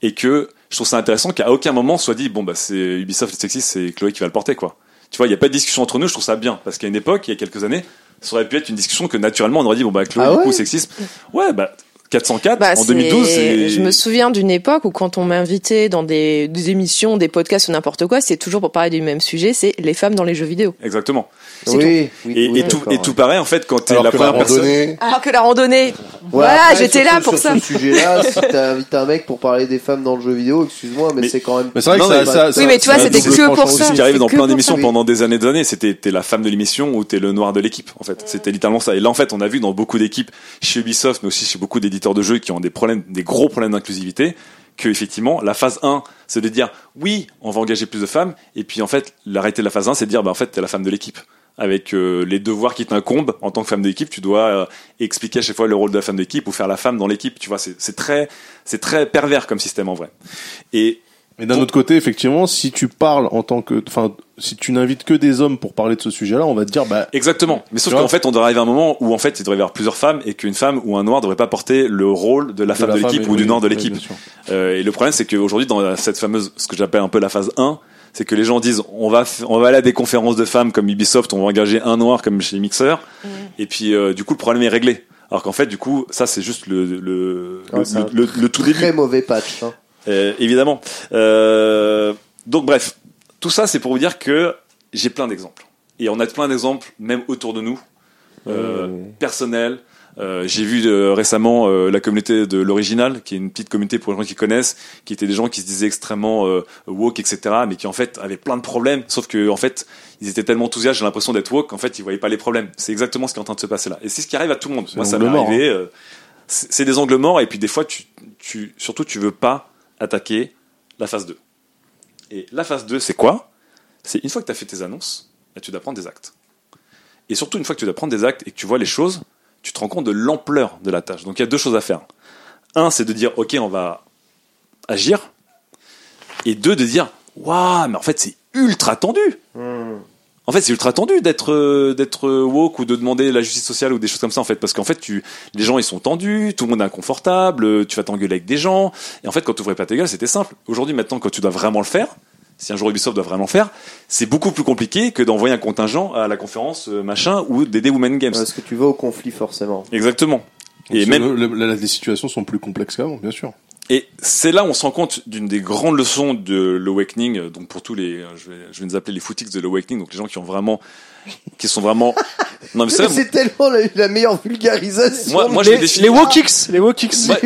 et que je trouve ça intéressant qu'à aucun moment soit dit bon bah c'est Ubisoft le sexiste, c'est Chloé qui va le porter quoi. Tu vois, il n'y a pas de discussion entre nous, je trouve ça bien parce qu'à une époque, il y a quelques années, ça aurait pu être une discussion que naturellement on aurait dit bon bah Chloé Ah du ouais? coup sexisme. Ouais bah 404 Bah, en c'est- 2012 c'est Je me souviens d'une époque où quand on m'invitait dans des, des émissions, des podcasts ou n'importe quoi, c'est toujours pour parler du même sujet, c'est les femmes dans les jeux vidéo. exactement. Oui, Et, oui, et tout et tout pareil en fait quand t'es la première personne randonnée. Alors que la randonnée, Ouais, voilà, j'étais là pour sur ça. ce sujet-là, si t'invites un mec pour parler des femmes dans le jeu vidéo, excuse-moi, mais, Mais- c'est quand même. Mais c'est vrai Non, que ça, mais- ça, ça- Oui, mais tu vois, c'était que pour ça. ce qui arrive dans plein d'émissions pendant des années et des années, c'était t'es la femme de l'émission ou t'es le noir de l'équipe. En fait, c'était littéralement ça. Et là, en fait, on a vu dans beaucoup d'équipes chez Ubisoft, mais aussi chez beaucoup d'éditeurs de jeux qui ont des problèmes, des gros problèmes d'inclusivité, que effectivement, la phase 1, c'est de dire oui, on va engager plus de femmes, et puis en fait, l'arrêté de la phase 1, c'est de dire bah en fait, t'es la femme de l'équipe. Avec euh, les devoirs qui t'incombent en tant que femme de l'équipe, tu dois euh, expliquer à chaque fois le rôle de la femme de l'équipe ou faire la femme dans l'équipe. Tu vois, c'est très, c'est très pervers comme système en vrai. Et Mais d'un autre côté, effectivement, si tu parles en tant que, enfin, si tu n'invites que des hommes pour parler de ce sujet-là, on va te dire, bah, Exactement. Mais sauf qu'en fait, on devrait arriver à un moment où en fait, il devrait y avoir plusieurs femmes et qu'une femme ou un noir devrait pas porter le rôle de la femme de l'équipe ou du noir de l'équipe. Euh, et le problème, c'est qu'aujourd'hui, dans cette fameuse, ce que j'appelle un peu la phase 1, c'est que les gens disent, on va, on va aller à des conférences de femmes comme Ubisoft, on va engager un noir comme chez Mixer, et puis euh, du coup, le problème est réglé. Alors qu'en fait, du coup, ça, c'est juste le, le, Ouais, le, c'est un le- le tout début. Très mauvais patch. Hein. Euh, évidemment. Euh, donc bref, tout ça c'est pour vous dire que j'ai plein d'exemples. Et on a plein d'exemples, même autour de nous, euh, Ouais. personnels, Euh, J'ai vu euh, récemment euh, la communauté de l'original, qui est une petite communauté pour les gens qui connaissent, qui étaient des gens qui se disaient extrêmement euh, woke, etc., mais qui en fait avaient plein de problèmes. Sauf que en fait, ils étaient tellement enthousiastes, j'ai l'impression d'être woke, qu'en fait, ils voyaient pas les problèmes. C'est exactement ce qui est en train de se passer là. Et c'est ce qui arrive à tout le monde. Moi, ça m'est arrivé. euh, c'est c'est des angles morts, et puis des fois, tu, tu, surtout, tu veux pas attaquer la phase 2. Et la phase 2, c'est quoi? C'est une fois que tu as fait tes annonces, bah, tu dois prendre des actes. Et surtout, une fois que tu dois prendre des actes et que tu vois les choses, tu te rends compte de l'ampleur de la tâche. Donc il y a deux choses à faire. Un, c'est de dire, OK, on va agir. Et deux, de dire, waouh, mais en fait, c'est ultra tendu. En fait, c'est ultra tendu d'être euh, d'être woke ou de demander la justice sociale ou des choses comme ça en fait parce qu'en fait tu les gens ils sont tendus, tout le monde est inconfortable, euh, tu vas t'engueuler avec des gens et en fait quand tu ouvrais pas ta gueule, c'était simple. Aujourd'hui maintenant quand tu dois vraiment le faire, si un jour Ubisoft doit vraiment le faire, c'est beaucoup plus compliqué que d'envoyer un contingent à la conférence euh, machin ou d'aider Women Games. Parce que tu vas au conflit forcément. Exactement. Et Et même même les situations sont plus complexes qu'avant, bien sûr. Et c'est là où on se rend compte d'une des grandes leçons de l'Awakening, euh, donc pour tous les, euh, je vais, je vais nous appeler les footix de l'Awakening, donc les gens qui ont vraiment, qui sont vraiment, non mais c'est tellement la, la meilleure vulgarisation. moi, moi je les, me définis, les wokix, les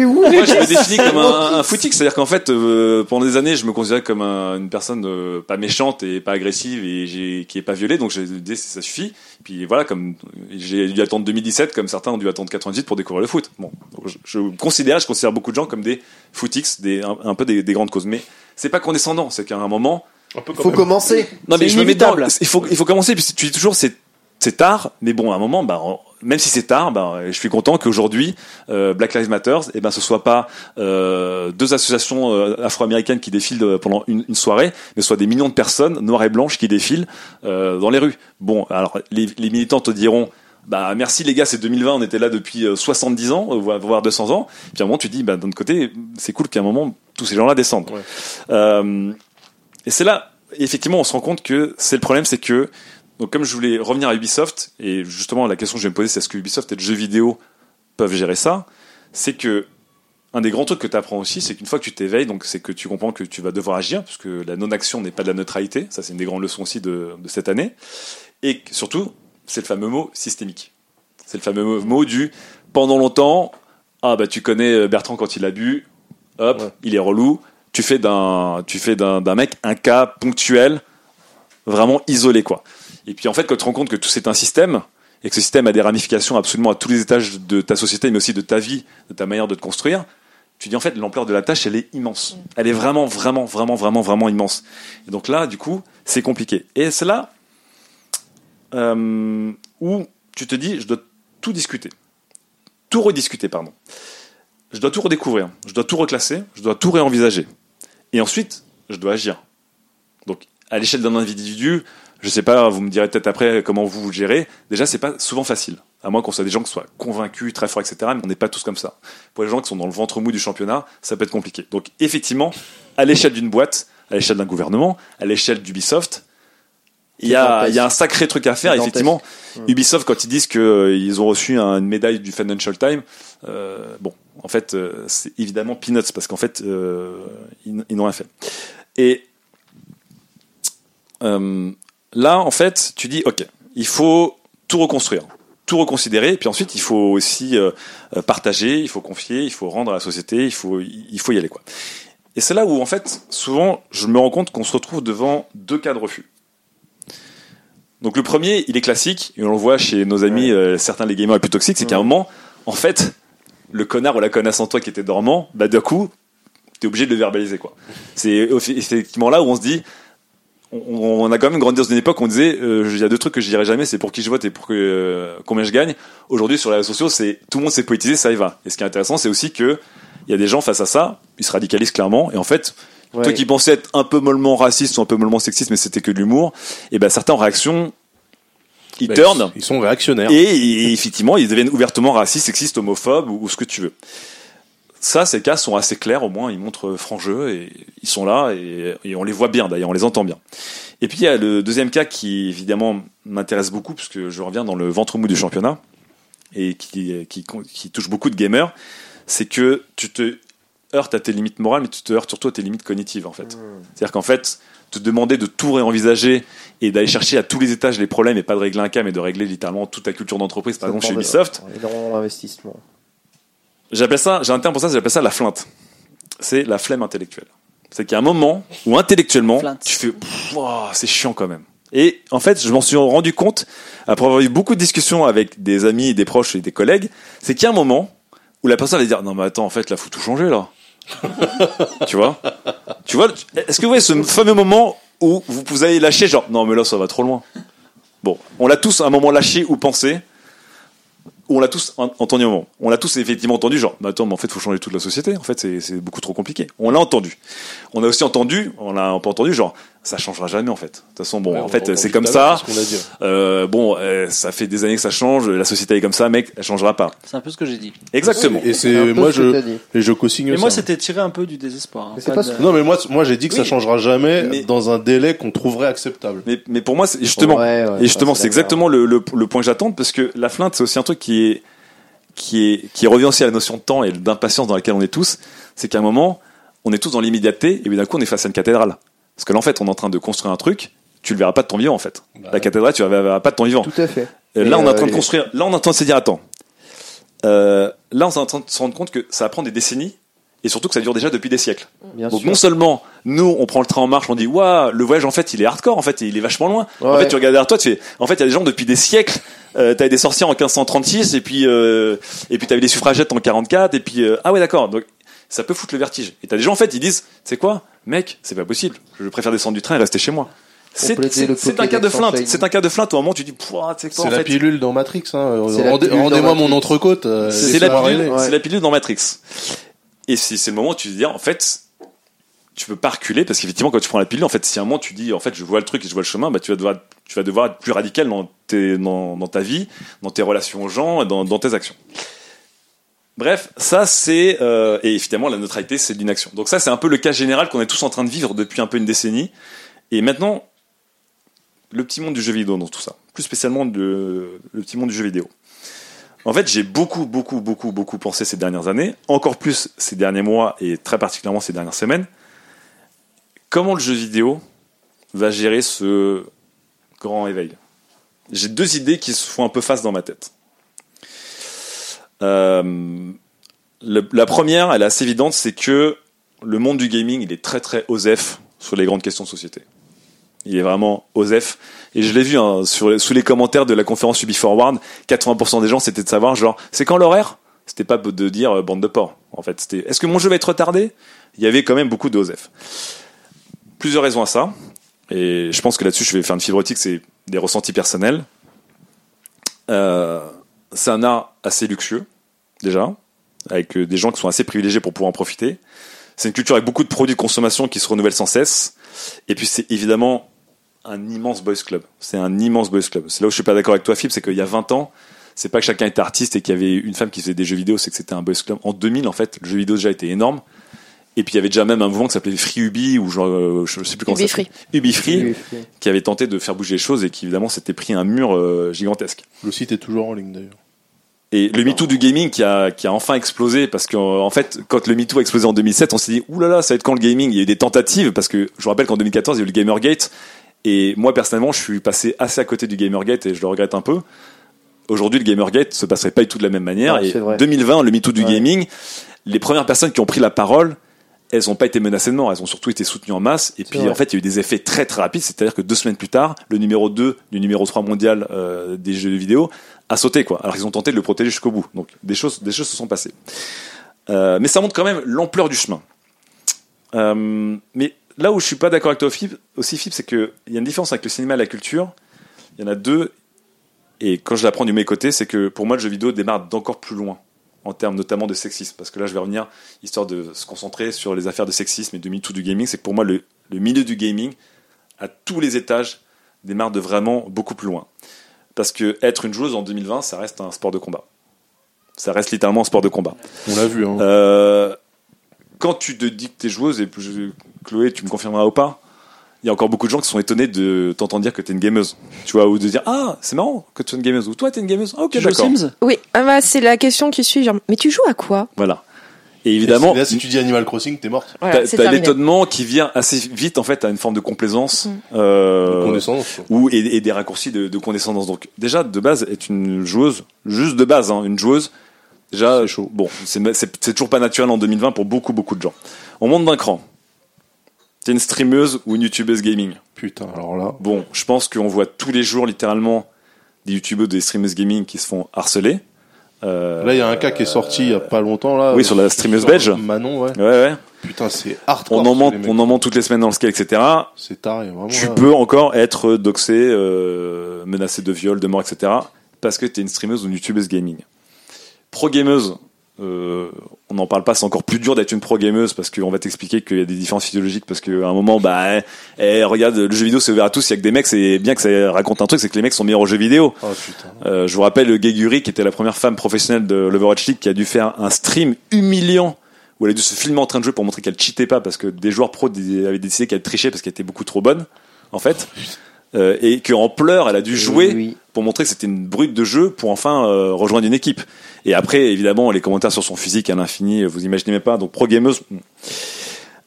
où moi je me définis comme un, un footix, c'est-à-dire qu'en fait, euh, pendant des années, je me considérais comme un- une personne euh, pas méchante et pas agressive et j'ai, qui est pas violée, donc j'ai dit ça suffit. Puis voilà, comme j'ai dû attendre 2017, comme certains ont dû attendre 98 pour découvrir le foot. Bon, je, je considère, je considère beaucoup de gens comme des footix, des, un, un peu des, des grandes causes, mais c'est pas condescendant, c'est qu'à un moment, Peu Faut commencer. non mais je me mets inévitable. Il faut il faut commencer puis tu dis toujours c'est c'est tard mais bon à un moment bah même si c'est tard bah je suis content qu'aujourd'hui euh, Black Lives Matter et ben ce soit pas euh, deux associations euh, afro-américaines qui défilent euh, pendant une, une soirée mais ce soit des millions de personnes noires et blanches qui défilent euh, dans les rues. Bon alors les, les militants te diront bah merci les gars, c'est 2020, on était là depuis euh, 70 ans, voire voire 200 ans. Puis à un moment tu dis bah d'un autre côté, c'est cool qu'à un moment tous ces gens-là descendent. Ouais. Et c'est là, effectivement, on se rend compte que c'est le problème, c'est que, donc comme je voulais revenir à Ubisoft, et justement la question que je vais me poser, c'est est-ce que Ubisoft et le jeu vidéo peuvent gérer ça? C'est que un des grands trucs que tu apprends aussi, c'est qu'une fois que tu t'éveilles, donc c'est que tu comprends que tu vas devoir agir, parce que la non-action n'est pas de la neutralité. Ça, c'est une des grandes leçons aussi de, de cette année. Et surtout, c'est le fameux mot systémique. C'est le fameux mot- du pendant longtemps. Ah bah tu connais Bertrand quand il a bu, hop, Ouais. il est relou. Tu fais d'un, tu fais d'un, mec un cas ponctuel, vraiment isolé quoi. Et puis en fait, quand tu te rends compte que tout c'est un système et que ce système a des ramifications absolument à tous les étages de ta société, mais aussi de ta vie, de ta manière de te construire, tu dis en fait l'ampleur de la tâche elle est immense. Elle est vraiment, vraiment, vraiment, vraiment, vraiment immense. Et donc là, du coup, c'est compliqué. Et c'est là euh, où tu te dis, je dois tout discuter, tout rediscuter, pardon. Je dois tout redécouvrir, je dois tout reclasser, je dois tout réenvisager. Et ensuite, je dois agir. Donc, à l'échelle d'un individu, je sais pas, vous me direz peut-être après comment vous vous gérez. Déjà, c'est pas souvent facile. À moins qu'on soit des gens qui soient convaincus, très forts, etc. Mais on n'est pas tous comme ça. Pour les gens qui sont dans le ventre mou du championnat, ça peut être compliqué. Donc, effectivement, à l'échelle d'une boîte, à l'échelle d'un gouvernement, à l'échelle d'Ubisoft, il y, a, il y a un sacré truc à faire. Effectivement, Ubisoft, quand ils disent qu'ils ont reçu un- une médaille du Financial Times, euh, bon, en fait, euh, c'est évidemment peanuts parce qu'en fait, euh, ils, ils n'ont rien fait. Et euh, là, en fait, tu dis, ok, il faut tout reconstruire, tout reconsidérer, puis ensuite, il faut aussi partager, il faut confier, il faut rendre à la société, il faut, il faut y aller, quoi. Et c'est là où, en fait, souvent, je me rends compte qu'on se retrouve devant deux cas de refus. Donc le premier, il est classique, et on le voit chez nos amis, certains les gamers les plus toxiques, c'est qu'à un moment, en fait, le connard ou la connasse en toi qui était dormant, bah d'un coup, t'es obligé de le verbaliser quoi. C'est effectivement là où on se dit, on, on a quand même grandi dans une époque où on disait, euh, il y a deux trucs que je dirais jamais, c'est pour qui je vote et pour que, euh, combien je gagne. Aujourd'hui sur les réseaux sociaux, c'est tout le monde s'est politisé, ça y va. Et ce qui est intéressant, c'est aussi que il y a des gens face à ça, ils se radicalisent clairement, et en fait, Ouais. toi qui pensais être un peu mollement raciste ou un peu mollement sexiste, mais c'était que de l'humour, et ben certains en réaction, ils Bah, turnent. Ils sont réactionnaires. Et, et effectivement, ils deviennent ouvertement racistes, sexistes, homophobes ou, ou ce que tu veux. Ça, ces cas sont assez clairs, au moins, ils montrent franc jeu et ils sont là et, et on les voit bien d'ailleurs, on les entend bien. Et puis il y a le deuxième cas qui évidemment m'intéresse beaucoup puisque je reviens dans le ventre mou du championnat et qui, qui, qui touche beaucoup de gamers, c'est que tu te heurtes à tes limites morales, mais tu te heurtes surtout à tes limites cognitives, en fait. C'est-à-dire qu'en fait, te demander de tout réenvisager et d'aller chercher à tous les étages les problèmes et pas de régler un cas, mais de régler littéralement toute ta culture d'entreprise, par exemple chez Ubisoft, Énormément d'investissement. J'appelle ça, j'ai un terme pour ça, j'appelle ça la flinte. C'est la flemme intellectuelle. C'est qu'il y a un moment où intellectuellement, Flinte. tu fais, c'est chiant quand même. Et en fait, je m'en suis rendu compte, après avoir eu beaucoup de discussions avec des amis, des proches et des collègues, c'est qu'il y a un moment où la personne va dire, non mais attends, en fait, là, faut tout changer là. tu vois? Tu vois Est-ce que vous voyez ce fameux moment où vous, vous avez lâché, genre, non mais là, ça va trop loin. Bon, on l'a tous à un moment lâché ou pensé, on l'a tous en- entendu un moment. On l'a tous effectivement entendu, genre, mais attends, mais en fait, faut changer toute la société. En fait, c'est- beaucoup trop compliqué. On l'a entendu. On a aussi entendu, on l'a peu entendu, genre, ça changera jamais en fait. De toute façon, bon, Ouais, en fait, c'est comme ça. c'est ce qu'on a dit. Euh, bon, euh, ça fait des années que ça change. La société est comme ça, mec, elle changera pas. C'est un peu ce que j'ai dit. Exactement. Et c'est moi je et je co-signe Mais ça. moi, c'était tiré un peu du désespoir. hein, Mais c'est pas pas de- ce Non mais moi moi j'ai dit que ça Oui. changera jamais Mais- dans un délai qu'on trouverait acceptable. Mais, mais pour moi, justement, Ouais, ouais, et justement, c'est exactement le, le, le point que j'attends parce que la flinte, c'est aussi un truc qui est, qui est, qui revient aussi à la notion de temps et d'impatience dans laquelle on est tous. C'est qu'à un moment, on est tous dans l'immédiateté et puis d'un coup, on est face à une cathédrale. Parce que là, en fait, on est en train de construire un truc, tu le verras pas de ton vivant, en fait. Bah la cathédrale, tu la verras pas de ton vivant. Tout à fait. Et Et, là, on est en train euh, de construire. Là, on est en train de se dire, attends. Euh, là, on est en train de se rendre compte que ça va prendre des décennies et surtout que ça dure déjà depuis des siècles. Bien Donc sûr. non seulement nous on prend le train en marche, on dit waouh le voyage en fait il est hardcore en fait il est vachement loin. En fait tu regardes derrière toi tu fais en fait il y a des gens depuis des siècles. Euh, t'avais des sorcières en 1536 et puis euh, et puis t'avais des suffragettes en 44 et puis euh, ah ouais d'accord donc ça peut foutre le vertige. Et t'as des gens en fait ils disent c'est quoi? Mec c'est pas possible je préfère descendre du train et rester chez moi. C'est un cas de flinte c'est un cas de flinte où à un moment tu dis pouah tu sais quoi C'est la fait pilule dans Matrix. Hein. C'est la Rendez- pilule dans Rendez-moi Matrix. mon entrecôte. euh, c'est la pilule, aller. Ouais. c'est la pilule dans Matrix. Et c'est c'est le moment où tu te dis, en fait, tu peux pas reculer parce qu'effectivement, quand tu prends la pilule, en fait, si à un moment tu dis, en fait, je vois le truc et je vois le chemin, bah, tu vas devoir, tu vas devoir être plus radical dans, tes, dans, dans ta vie, dans tes relations aux gens, et dans, dans tes actions. Bref, ça c'est euh, et évidemment la neutralité c'est de l'inaction. Donc ça c'est un peu le cas général qu'on est tous en train de vivre depuis un peu une décennie. Et maintenant, le petit monde du jeu vidéo dans tout ça, plus spécialement le, le petit monde du jeu vidéo. En fait, j'ai beaucoup, beaucoup, beaucoup, beaucoup pensé ces dernières années, encore plus ces derniers mois et très particulièrement ces dernières semaines. Comment le jeu vidéo va gérer ce grand éveil? J'ai deux idées qui se font un peu face dans ma tête. Euh, le- la première, elle est assez évidente, c'est que le monde du gaming, il est très très osef sur les grandes questions de société. Il est vraiment osef. Et je l'ai vu hein, sur, sous les commentaires de la conférence Ubi Forward, 80% des gens c'était de savoir genre c'est quand l'horaire? C'était pas de dire euh, bande de porc. En fait, c'était est-ce que mon jeu va être retardé? Il y avait quand même beaucoup de osef. Plusieurs raisons à ça. Et je pense que là-dessus je vais faire une fibre optique, c'est des ressentis personnels. Euh, c'est un art assez luxueux déjà, avec euh, des gens qui sont assez privilégiés pour pouvoir en profiter. C'est une culture avec beaucoup de produits de consommation qui se renouvellent sans cesse. Et puis c'est évidemment un immense boys club. C'est un immense boys club. C'est là où je suis pas d'accord avec toi, Philippe, c'est qu'il y a 20 ans, c'est pas que chacun était artiste et qu'il y avait une femme qui faisait des jeux vidéo, c'est que c'était un boys club. En 2000, en fait, le jeu vidéo déjà était énorme. Et puis il y avait déjà même un mouvement qui s'appelait Free Ubi, ou genre, euh, je sais plus comment ça Ubi s'appelait. Ubi Free, Oui, oui. qui avait tenté de faire bouger les choses et qui évidemment s'était pris un mur euh, gigantesque. Le site est toujours en ligne d'ailleurs. Et le MeToo du gaming qui a, qui a enfin explosé, parce qu'en en fait, quand le MeToo a explosé en 2007, on s'est dit, oulala, ça va être quand le gaming? Il y a eu des tentatives, parce que je vous rappelle qu'en 2014, il y a eu le Gamergate, et moi personnellement, je suis passé assez à côté du Gamergate, et je le regrette un peu. Aujourd'hui, le Gamergate se passerait pas du tout de la même manière, Ouais, et c'est vrai. 2020, le MeToo du Ouais. gaming, les premières personnes qui ont pris la parole, elles n'ont pas été menacées de mort, elles ont surtout été soutenues en masse. Et puis vrai. en fait, il y a eu des effets très très rapides, c'est-à-dire que deux semaines plus tard, le numéro 2 du numéro 3 mondial euh, des jeux vidéo a sauté, quoi. Alors qu'ils ont tenté de le protéger jusqu'au bout. Donc des choses, des choses se sont passées. Euh, mais ça montre quand même l'ampleur du chemin. Euh, mais là où je suis pas d'accord avec toi, aussi Philippe, c'est qu'il y a une différence avec le cinéma et la culture. Il y en a deux. Et quand je la prends du mes côtés, c'est que pour moi, le jeu vidéo démarre d'encore plus loin en termes notamment de sexisme. Parce que là, je vais revenir, histoire de se concentrer sur les affaires de sexisme et de MeToo du gaming, c'est que pour moi, le, le milieu du gaming, à tous les étages, démarre de vraiment beaucoup plus loin. Parce que être une joueuse en 2020, ça reste un sport de combat. Ça reste littéralement un sport de combat. On l'a vu. Hein. Euh, quand tu te dis que t'es joueuse, et je- Chloé, tu me confirmeras ou pas, il y a encore beaucoup de gens qui sont étonnés de t'entendre dire que t'es une gameuse. Tu vois, ou de dire Ah, c'est marrant que tu sois une gameuse. Ou toi, t'es une gameuse. Ah, ok, Tu joues aux d'accord. Sims Oui, ah bah, c'est la question qui suit. Genre, mais tu joues à quoi? Voilà. Et évidemment, Là, si tu dis Animal Crossing, t'es morte. Voilà, t'as l'étonnement qui vient assez vite en fait à une forme de complaisance Mm. euh, Condescendance. ou et, et des raccourcis de, de condescendance. Donc déjà de base est une joueuse, juste de base, hein, une joueuse. Déjà chaud. Bon, c'est toujours pas naturel en 2020 pour beaucoup beaucoup de gens. On monte d'un cran. T'es une streameuse ou une youtubeuse gaming. Putain, alors là. Bon, je pense qu'on voit tous les jours littéralement des youtubeurs, des streameuses gaming qui se font harceler. Euh, Là, il y a un cas qui est sorti il y a pas longtemps, là. Oui, sur la streameuse belge. Manon, ouais. ouais, ouais. Putain, c'est hardcore. On en mecs. on en monte toutes les semaines dans le scale, etc. C'est taré, vraiment. tu là. peux encore être doxé, euh, menacé de viol, de mort, etc. Parce que tu es une streameuse ou une youtubeuse gaming. Pro gameuse, euh, on n'en parle pas, c'est encore plus dur d'être une pro gameuse parce qu'on va t'expliquer qu'il y a des différences physiologiques parce qu'à un moment, bah, eh, eh, regarde, le jeu vidéo c'est ouvert à tous, il y a que des mecs, c'est bien que ça raconte un truc, c'est que les mecs sont meilleurs aux jeux vidéo. Oh putain. Euh, je vous rappelle le Geguri qui était la première femme professionnelle de l'Overwatch League qui a dû faire un stream humiliant où elle a dû se filmer en train de jouer pour montrer qu'elle cheatait pas parce que des joueurs pros d- avaient décidé qu'elle trichait parce qu'elle était beaucoup trop bonne en fait Euh, et qu'en pleurs elle a dû jouer Oui. pour montrer que c'était une brute de jeu pour enfin euh, rejoindre une équipe et après évidemment les commentaires sur son physique à l'infini vous imaginez même pas donc pro gameuse hmm.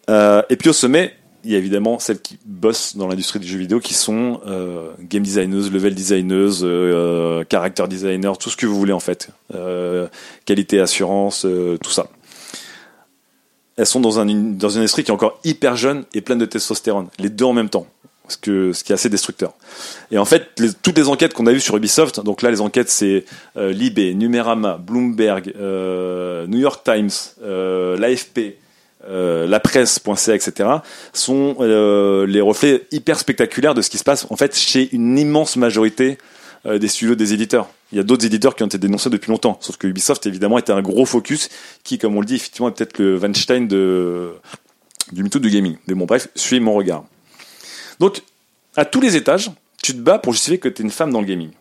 Euh, et puis au sommet il y a évidemment celles qui bossent dans l'industrie du jeu vidéo qui sont euh, game designers, level designers, euh, character designers, tout ce que vous voulez en fait, euh, qualité, assurance, euh, tout ça. Elles sont dans un dans une industrie qui est encore hyper jeune et pleine de testostérone, les deux en même temps, ce qui est assez destructeur. Et en fait, toutes les enquêtes qu'on a vues sur Ubisoft, donc là les enquêtes c'est euh, Libé, Numérama, Bloomberg, euh, New York Times, euh, l'AFP, euh, la presse.ca, etc., sont euh, les reflets hyper spectaculaires de ce qui se passe en fait chez une immense majorité euh, des studios des éditeurs. Il y a d'autres éditeurs qui ont été dénoncés depuis longtemps, sauf que Ubisoft évidemment était un gros focus qui, comme on le dit, effectivement est peut-être le Weinstein de du mytho du gaming. Mais bon, bref, suis mon regard. Donc, à tous les étages, tu te bats pour justifier que tu es une femme dans le gaming.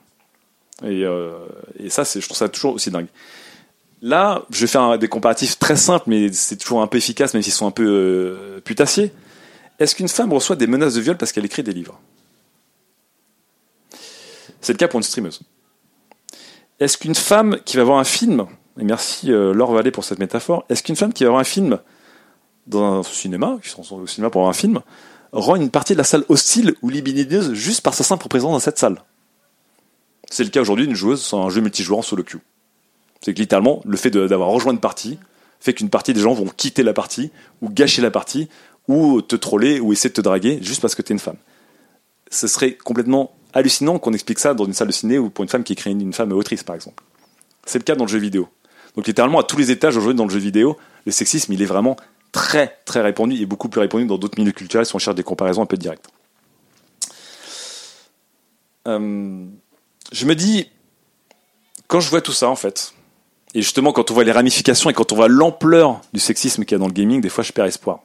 Et, euh, ça, je trouve ça toujours aussi dingue. Là, je vais faire des comparatifs très simples, mais c'est toujours un peu efficace, même s'ils sont un peu euh, putassiers. Est-ce qu'une femme reçoit des menaces de viol parce qu'elle écrit des livres? C'est le cas pour une streameuse. Est-ce qu'une femme qui va voir un film, et merci euh, Laure Vallée pour cette métaphore, est-ce qu'une femme qui va voir un film dans un cinéma, qui sont au cinéma pour voir un film, rend une partie de la salle hostile ou libidineuse juste par sa simple présence dans cette salle C'est le cas aujourd'hui d'une joueuse sur un jeu multijoueur en solo queue. C'est que littéralement, le fait d'avoir rejoint une partie fait qu'une partie des gens vont quitter la partie, ou gâcher la partie, ou te troller, ou essayer de te draguer juste parce que tu es une femme. Ce serait complètement hallucinant qu'on explique ça dans une salle de ciné ou pour une femme qui une, une femme autrice, par exemple. C'est le cas dans le jeu vidéo. Donc littéralement, à tous les étages aujourd'hui dans le jeu vidéo, le sexisme, il est vraiment très, très répandu et beaucoup plus répandu dans d'autres milieux culturels si on cherche des comparaisons un peu directes. Euh, je me dis, quand je vois tout ça, en fait, et justement quand on voit les ramifications et quand on voit l'ampleur du sexisme qu'il y a dans le gaming, des fois je perds espoir.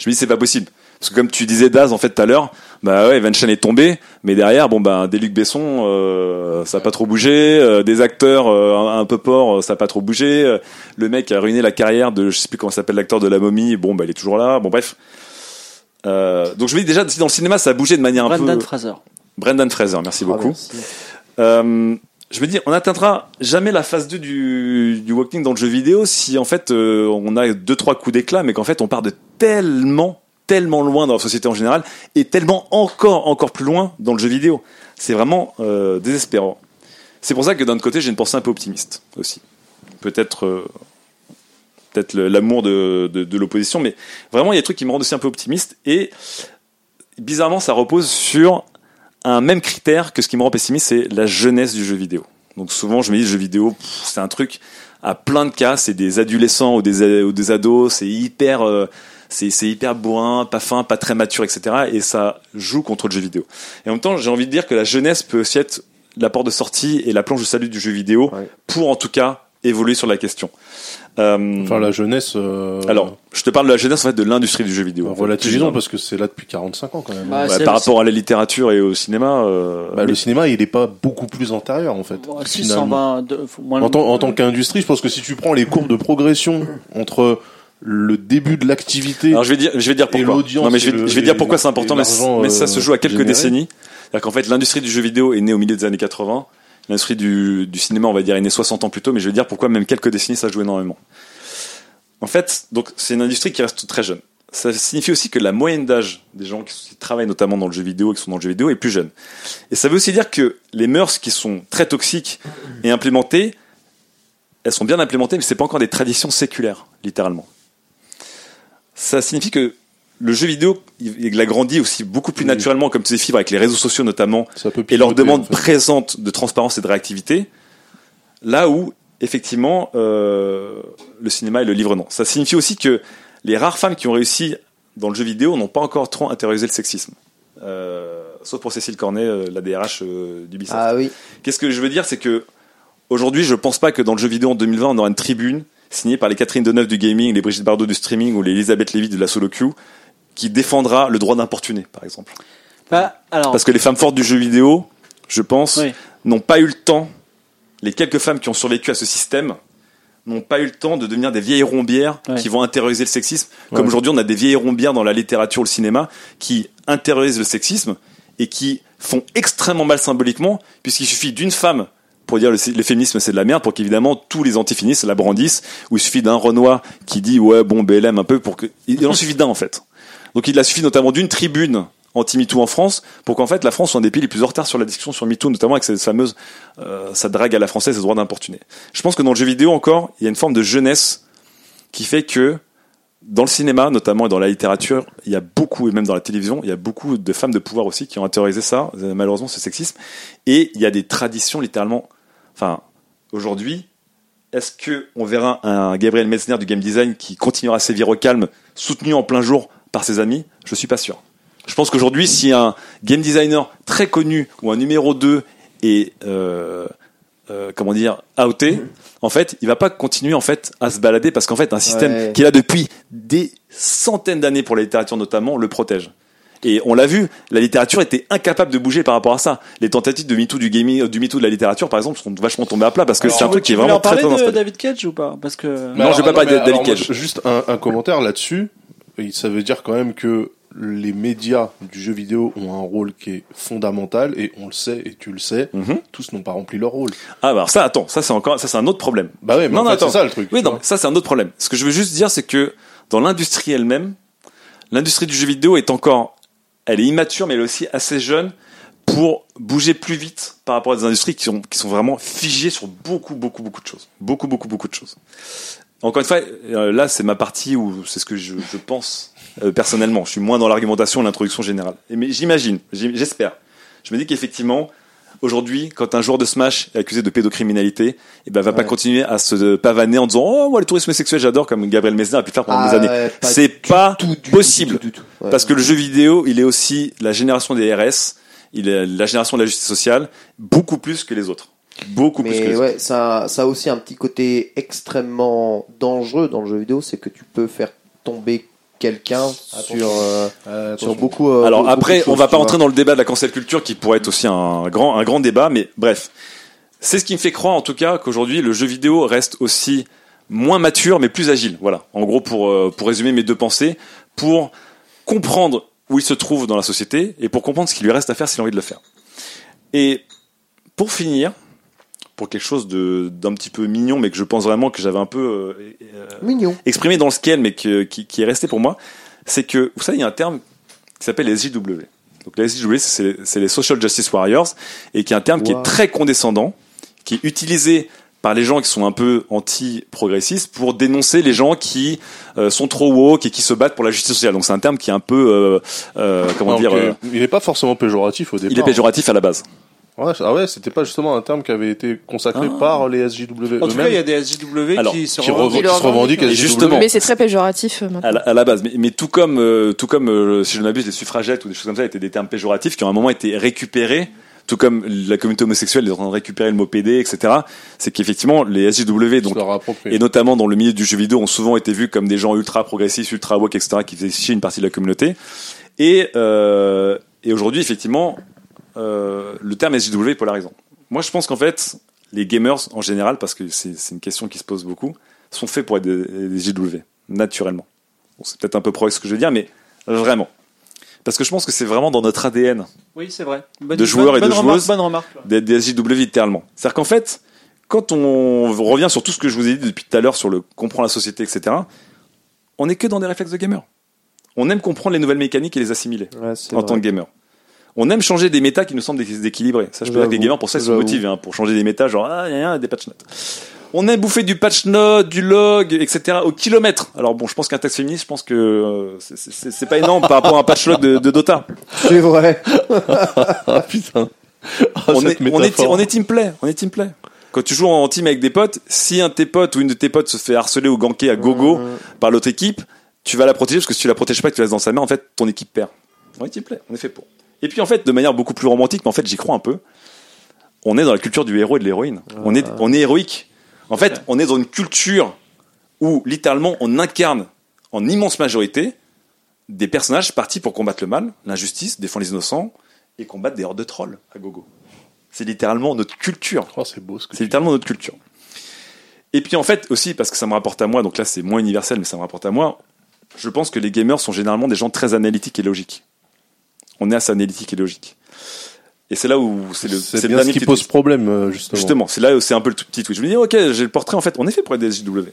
Je me dis, c'est pas possible. Parce que comme tu disais Daz en fait tout à l'heure, bah ouais, Van Chen est tombé, mais derrière, bon bah des Luc Besson, euh, ça a pas trop bougé, euh, des acteurs euh, un, un peu porcs, ça a pas trop bougé, euh, le mec a ruiné la carrière de, je sais plus comment s'appelle l'acteur de la momie, bon bah il est toujours là, bon bref. Euh, donc je me dis déjà si dans le cinéma ça a bougé de manière un Brendan peu. Fraser. Brendan Fraser, merci Ah, beaucoup. merci. Je me dis, on n'atteindra jamais la phase 2 du, du walking dans le jeu vidéo si en fait euh, on a deux trois coups d'éclat, mais qu'en fait on part de tellement, tellement loin dans la société en général et tellement encore, encore plus loin dans le jeu vidéo. C'est vraiment euh, désespérant. C'est pour ça que d'un côté, j'ai une pensée un peu optimiste aussi. Peut-être, euh, le- l'amour de, de, l'opposition, mais vraiment il y a des trucs qui me rendent aussi un peu optimiste et bizarrement ça repose sur un même critère que ce qui me rend pessimiste, c'est la jeunesse du jeu vidéo. Donc souvent, je me dis, le jeu vidéo, c'est un truc à plein de cas, c'est des adolescents ou des, ou des ados, c'est hyper, euh, c'est c'est hyper bourrin, pas fin, pas très mature, etc. Et ça joue contre le jeu vidéo. Et en même temps, j'ai envie de dire que la jeunesse peut aussi être la porte de sortie et la planche de salut du jeu vidéo Ouais. pour en tout cas évoluer sur la question. Euh, Enfin, la jeunesse. euh, alors, je te parle de la jeunesse en fait de l'industrie du jeu vidéo. en fait. relativisons parce que c'est là depuis 45 ans quand même. Bah, par rapport à la littérature et au cinéma. euh, Bah, mais- le cinéma, il est pas beaucoup plus antérieur en fait. Bon, si, finalement. 120, de- faut moins- En tant, en tant qu'industrie, je pense que si tu prends les courbes de progression entre le début de l'activité Alors je vais dire, je vais dire pourquoi. l'audience Non mais je vais, le- je vais dire pourquoi c'est important, mais, ça euh, se joue à quelques généré. décennies. C'est-à-dire qu'en fait l'industrie du jeu vidéo est née au milieu des années 80, l'industrie du, du cinéma on va dire est née 60 ans plus tôt, mais je vais dire pourquoi même quelques décennies ça joue énormément. en fait, donc c'est une industrie qui reste très jeune. Ça signifie aussi que la moyenne d'âge des gens qui, qui travaillent notamment dans le jeu vidéo et qui sont dans le jeu vidéo est plus jeune. Et ça veut aussi dire que les mœurs qui sont très toxiques et implémentées, elles sont bien implémentées, mais c'est pas encore des traditions séculaires, littéralement. Ça signifie que le jeu vidéo, il a grandi aussi beaucoup plus Oui. naturellement, comme tu disais, Fibre, avec les réseaux sociaux notamment, et leur demande en fait. présente de transparence et de réactivité, là où effectivement euh, le cinéma et le livre non. Ça signifie aussi que les rares femmes qui ont réussi dans le jeu vidéo n'ont pas encore trop intériorisé le sexisme. Euh, sauf pour Cécile Cornet, euh, la DRH euh, d'Ubisoft. Ah oui. Qu'est-ce que je veux dire, c'est que aujourd'hui, je pense pas que dans le jeu vidéo en 2020, on aura une tribune signée par les Catherine Deneuve du gaming, les Brigitte Bardot du streaming ou les Elisabeth Lévy de la solo queue qui défendra le droit d'importuner, par exemple. Bah, alors, Parce que les femmes fortes du jeu vidéo, je pense, Oui. n'ont pas eu le temps, les quelques femmes qui ont survécu à ce système, n'ont pas eu le temps de devenir des vieilles rombières Ouais. qui vont intérioriser le sexisme. Comme aujourd'hui, on a des vieilles rombières dans la littérature ou le cinéma qui intériorisent le sexisme et qui font extrêmement mal symboliquement, puisqu'il suffit d'une femme pour dire le, féminisme c'est de la merde, pour qu'évidemment tous les antiféministes la brandissent, ou il suffit d'un Renoir qui dit ouais bon BLM un peu pour que il en suffit d'un en fait. Donc il a suffi notamment d'une tribune anti-MeToo en France pour qu'en fait la France soit un des pays les plus en retard sur la discussion sur MeToo, notamment avec cette fameuse euh, sa drague à la française, ce droit d'importuner. Je pense que dans le jeu vidéo encore, il y a une forme de jeunesse qui fait que dans le cinéma, notamment et dans la littérature, il y a beaucoup, et même dans la télévision, il y a beaucoup de femmes de pouvoir aussi qui ont intériorisé ça, euh, malheureusement, ce sexisme. Et il y a des traditions littéralement. Enfin, aujourd'hui, est-ce que on verra un Gabriel Metzner du game design qui continuera à sévir au calme, soutenu en plein jour par ses amis? Je suis pas sûr. Je pense qu'aujourd'hui, si un game designer très connu ou un numéro 2 est euh, euh, comment dire outé, en fait, il va pas continuer en fait à se balader parce qu'en fait, un système Ouais. qui est là depuis des centaines d'années pour la littérature notamment le protège. Et on l'a vu, la littérature était incapable de bouger par rapport à ça. Les tentatives de MeToo du gaming, du MeToo de la littérature, par exemple, sont vachement tombées à plat parce que Alors, c'est un truc qui est vraiment en parler très très de installé. David Cage ou pas Parce que Non, je vais pas parler de David alors, moi, Cage. Juste un, un commentaire là-dessus. Ça veut dire quand même que les médias du jeu vidéo ont un rôle qui est fondamental et on le sait et tu le sais. Mhm. Tous n'ont pas rempli leur rôle. Ah, bah alors ça, attends, ça c'est encore, ça c'est un autre problème. Bah ouais, mais Non, non, c'est ça le truc. Oui, non, ça c'est un autre problème. Ce que je veux juste dire, c'est que dans l'industrie elle-même, l'industrie du jeu vidéo est encore, elle est immature, mais elle est aussi assez jeune pour bouger plus vite par rapport à des industries qui sont, qui sont vraiment figées sur beaucoup, beaucoup, beaucoup de choses. Beaucoup, beaucoup, beaucoup de choses. Encore une fois, euh, là, c'est ma partie où c'est ce que je, je pense euh, personnellement. Je suis moins dans l'argumentation et l'introduction générale. Et, mais j'imagine, j'im- j'espère. Je me dis qu'effectivement, aujourd'hui, quand un joueur de Smash est accusé de pédocriminalité, eh ben, va pas Ouais. continuer à se pavaner en disant Oh, moi, le tourisme sexuel, j'adore, comme Gabriel Mesner a pu le faire pendant Ah, des années. ouais, pas C'est pas tout, possible. tout, tout. Ouais. Parce que le jeu vidéo, il est aussi la génération des RS, il est la génération de la justice sociale, beaucoup plus que les autres. Beaucoup plus que les autres. ouais, ça, ça a aussi un petit côté extrêmement dangereux dans le jeu vidéo, c'est que tu peux faire tomber quelqu'un sur, euh, sur beaucoup. euh, Alors beaucoup après, on va pas vois. rentrer dans le débat de la cancel culture qui pourrait être aussi un grand, un grand débat, mais bref. C'est ce qui me fait croire en tout cas qu'aujourd'hui le jeu vidéo reste aussi moins mature mais plus agile. Voilà. En gros pour, euh, pour résumer mes deux pensées, pour comprendre où il se trouve dans la société et pour comprendre ce qu'il lui reste à faire s'il a envie de le faire. Et pour finir, pour quelque chose de- d'un petit peu mignon mais que je pense vraiment que j'avais un peu euh, euh, Mignon. exprimé dans le scale, mais que- qui, qui est resté pour moi, c'est que, vous savez, il y a un terme qui s'appelle les SJW. Donc les SJW, c'est c'est les Social Justice Warriors, et qui est un terme qui est très condescendant, qui est utilisé par les gens qui sont un peu anti-progressistes pour dénoncer les gens qui euh, sont trop woke et qui se battent pour la justice sociale. Donc c'est un terme qui est un peu, euh, euh, comment dire, il est pas forcément péjoratif au départ. il est péjoratif à la base. Ouais, ah ouais, c'était pas justement un terme qui avait été consacré Ah. par les SJW En tout cas, il y a des SJW Alors, qui se qui, revendiquent. rev- qui se revendiquent SJW. justement, Mais c'est très péjoratif euh, maintenant. à la, à la base. Mais, mais tout comme, euh, tout comme euh, si je ne m'abuse, les suffragettes ou des choses comme ça étaient des termes péjoratifs qui ont à un moment été récupérés, tout comme la communauté homosexuelle est en train de récupérer le mot PD, etc. C'est qu'effectivement, les SJW, donc, et notamment dans le milieu du jeu vidéo, ont souvent été vus comme des gens ultra progressistes, ultra woke, etc., qui faisaient chier une partie de la communauté. Et, euh, et aujourd'hui, effectivement, euh, le terme SJW est polarisant. Moi, je pense qu'en fait, les gamers en général, parce que c'est une question qui se pose beaucoup, sont faits pour être des, des SJW, naturellement. Bon, c'est peut-être un peu pro ce que je veux dire, mais vraiment. Parce que je pense que c'est vraiment dans notre ADN Oui, c'est vrai. Bonne- de joueurs et bonne de remarque, joueuses. Bonne remarque. d'être des SJW littéralement. C'est-à-dire qu'en fait, quand on revient sur tout ce que je vous ai dit depuis tout à l'heure sur le comprendre la société, etc., on est que dans des réflexes de gamer. On aime comprendre les nouvelles mécaniques et les assimiler Ouais, en vrai. tant que gamer. On aime changer des méta qui nous semblent déséquilibrés. Ça, je peux dire que les gamers, pour ça, ils sont motivés, hein, pour changer des méta, genre, ah, y a, y a des patch notes. On aime bouffer du patch note, du log, etc. au kilomètre. Alors bon, je pense qu'un texte féministe, je pense que euh, c'est- pas énorme par rapport à un patch log de, de Dota. C'est vrai. Ah putain. Ah, on, est, on, est, on est team play, on est team play. Quand tu joues en team avec des potes, si un de tes potes ou une de tes potes se fait harceler ou ganker à gogo par l'autre équipe, tu vas la protéger parce que si tu la protèges pas et que tu la laisses dans sa main, en fait, ton équipe perd. On est team play, on est fait pour. Et puis en fait, de manière beaucoup plus romantique, mais en fait, j'y crois un peu. On est dans la culture du héros et de l'héroïne. On est, on est héroïque. En fait, on est dans une culture où littéralement on incarne en immense majorité des personnages partis pour combattre le mal, l'injustice, défendre les innocents et combattre des hordes de trolls à gogo. C'est littéralement notre culture. Oh, c'est beau ce que C'est littéralement notre culture. Et puis en fait aussi, parce que ça me rapporte à moi, donc là c'est moins universel, mais ça me rapporte à moi, je pense que les gamers sont généralement des gens très analytiques et logiques. On est assez analytique et logique. Et c'est là où c'est le, C'est le bien ce qui pose twist. problème, euh, justement. Justement, c'est là où c'est un peu le tout petit tweet. Je me dis, ok, j'ai le portrait, en fait, on est fait pour être des SJW.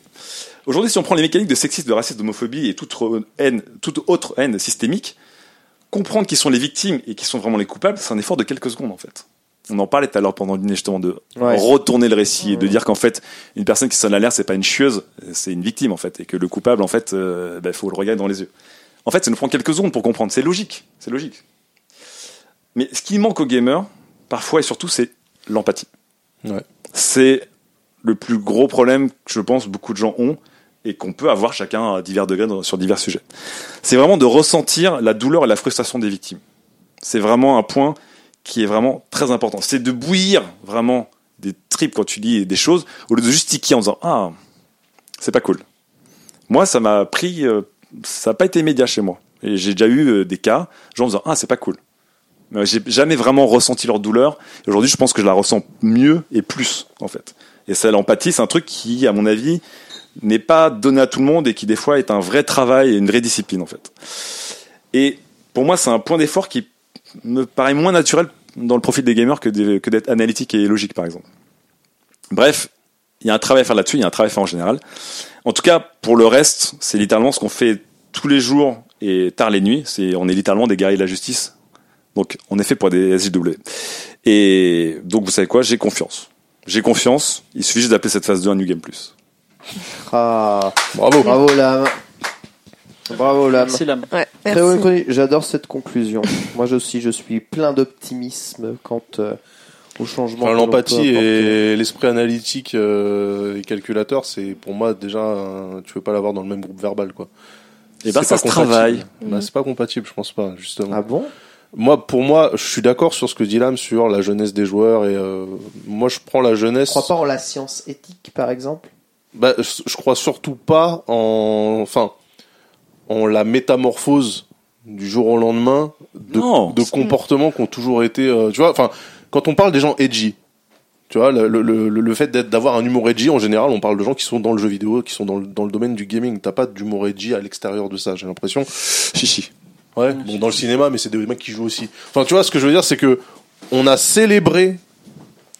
Aujourd'hui, si on prend les mécaniques de sexisme, de racisme, d'homophobie et toute haine, toute autre haine systémique, comprendre qui sont les victimes et qui sont vraiment les coupables, c'est un effort de quelques secondes, en fait. On en parlait tout à l'heure pendant le dîner, justement, de Ouais. retourner le récit et de dire qu'en fait, une personne qui sonne l'alerte, c'est pas une chieuse, c'est une victime, en fait, et que le coupable, en fait, il faut le regarder dans les yeux. En fait, ça nous prend quelques secondes pour comprendre. C'est logique. C'est logique. Mais ce qui manque aux gamers, parfois et surtout, c'est l'empathie. Ouais. C'est le plus gros problème que je pense beaucoup de gens ont et qu'on peut avoir chacun à divers degrés sur divers sujets. C'est vraiment de ressentir la douleur et la frustration des victimes. C'est vraiment un point qui est vraiment très important. C'est de bouillir vraiment des tripes quand tu dis des choses au lieu de juste tiquer en disant ah c'est pas cool. Moi ça m'a pris euh, ça n'a pas été immédiat chez moi et j'ai déjà eu euh, des cas gens en disant ah c'est pas cool. Mais j'ai jamais vraiment ressenti leur douleur. Aujourd'hui, je pense que je la ressens mieux et plus, en fait. Et ça, l'empathie, c'est un truc qui, à mon avis, n'est pas donné à tout le monde et qui, des fois, est un vrai travail et une vraie discipline, en fait. Et pour moi, c'est un point d'effort qui me paraît moins naturel dans le profil des gamers que d'être analytique et logique, par exemple. Bref, il y a un travail à faire là-dessus, il y a un travail à faire en général. En tout cas, pour le reste, c'est littéralement ce qu'on fait tous les jours et tard les nuits. C'est, on est littéralement des guerriers de la justice. Donc, on est fait pour des SJW. Et donc, vous savez quoi? J'ai confiance. J'ai confiance. Il suffit juste d'appeler cette phase 2 un New Game Plus. Ah, Bravo. bravo l'âme. Bravo l'âme. C'est l'âme. Ouais, Très merci. J'adore cette conclusion. Moi aussi, je suis plein d'optimisme quant euh, au changement. Enfin, L'empathie et l'esprit analytique euh, et calculateur, c'est pour moi déjà, un- tu veux pas l'avoir dans le même groupe verbal, quoi. Et ben, C'est ça se compatible. travaille. Bah, c'est pas compatible, je pense pas, justement. Ah bon? Moi, pour moi, je suis d'accord sur ce que dit Lame sur la jeunesse des joueurs et euh, moi, je prends la Je jeunesse. crois pas en la science éthique, par exemple? Bah, je je crois surtout pas en, enfin, en la métamorphose du jour au lendemain de, Non. de comportements qui ont toujours été, euh, tu vois, enfin, quand on parle des gens edgy, tu vois, le, le, le, le fait d'avoir un humour edgy, en général, on parle de gens qui sont dans le jeu vidéo, qui sont dans le, dans le domaine du gaming. T'as pas d'humour edgy à l'extérieur de ça, j'ai l'impression. Chichi. Ouais, bon, dans le cinéma, mais c'est des mecs qui jouent aussi. Enfin, tu vois, ce que je veux dire, c'est que on a célébré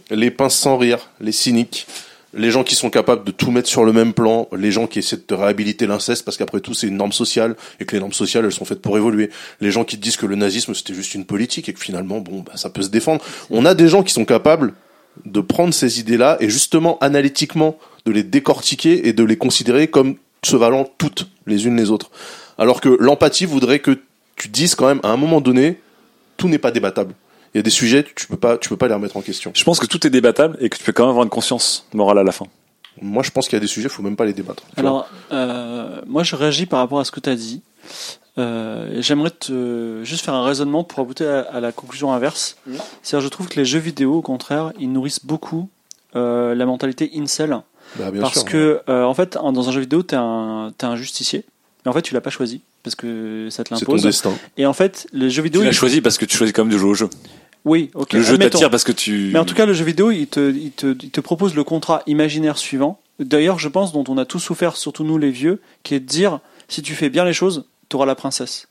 les pinces sans rire, les cyniques, les gens qui sont capables de tout mettre sur le même plan, les gens qui essaient de réhabiliter l'inceste parce qu'après tout c'est une norme sociale et que les normes sociales elles sont faites pour évoluer. Les gens qui disent que le nazisme c'était juste une politique et que finalement bon bah, ça peut se défendre. On a des gens qui sont capables de prendre ces idées-là et justement analytiquement de les décortiquer et de les considérer comme se valant toutes les unes les autres. Alors que l'empathie voudrait que tu dises quand même à un moment donné tout n'est pas débattable. Il y a des sujets tu peux pas tu peux pas les remettre en question. Je pense que tout est débattable et que tu peux quand même avoir une conscience morale à la fin. Moi je pense qu'il y a des sujets faut même pas les débattre. Alors, euh, moi, je réagis par rapport à ce que tu as dit. Euh, J'aimerais te, juste faire un raisonnement pour aboutir à, à la conclusion inverse. C'est-à-dire, je trouve que les jeux vidéo, au contraire, ils nourrissent beaucoup euh, la mentalité incel. Bah, bien parce sûr. que, euh, en fait, dans un jeu vidéo, tu es, un t'es un justicier. Mais en fait, tu l'as pas choisi. Parce que ça te c'est ton l'impose. destin. Et en fait, les jeux vidéo. Tu l'as choisi parce que tu choisis quand même de jouer au jeu. Oui, ok. le jeu t'attire parce que tu. Mais en tout cas, le jeu vidéo, il te, il te, il te propose le contrat imaginaire suivant. D'ailleurs, je pense, dont on a tous souffert, surtout nous les vieux, qui est de dire, si tu fais bien les choses, tu auras la princesse.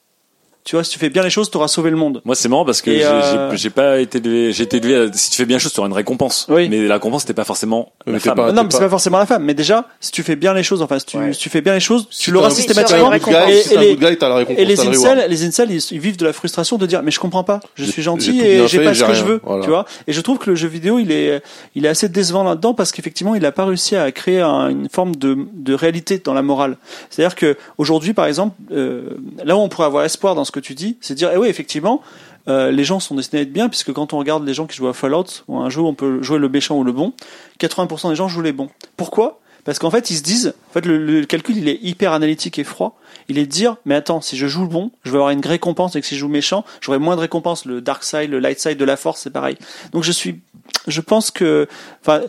Tu vois, si tu fais bien les choses, tu auras sauvé le monde. Moi, c'est marrant parce que j'ai euh, j'ai- j'ai pas été élevé, j'ai été élevé. à- Si tu fais bien les choses, tu auras une récompense. Oui. Mais la récompense, c'était pas forcément la femme. pas- non, mais c'est pas- pas forcément la femme. Mais déjà, si tu fais bien les choses, enfin, si tu, Ouais. si tu fais bien les choses, Si tu l'auras systématiquement. Et- les- incels, les incels, ils, ils vivent de la frustration de dire mais je comprends pas, je suis gentil et j'ai pas ce que je veux, tu vois. Et je trouve que le jeu vidéo il est il est assez décevant là-dedans parce qu'effectivement il a pas réussi à créer un- une forme de, de réalité dans la morale. C'est-à-dire que aujourd'hui par exemple, euh, là où on pourrait avoir espoir dans ce que tu dis, c'est dire eh oui effectivement. euh, les gens sont destinés à être bien puisque quand on regarde les gens qui jouent à Fallout ou un jeu où on peut jouer le méchant ou le bon, 80% des gens jouent les bons. Pourquoi? Parce qu'en fait ils se disent, en fait le, le calcul il est hyper analytique et froid. Il est de dire mais attends si je joue le bon, je vais avoir une récompense et que si je joue méchant, j'aurai moins de récompense. Le dark side, le light side de la force c'est pareil. Donc je suis, je pense que, enfin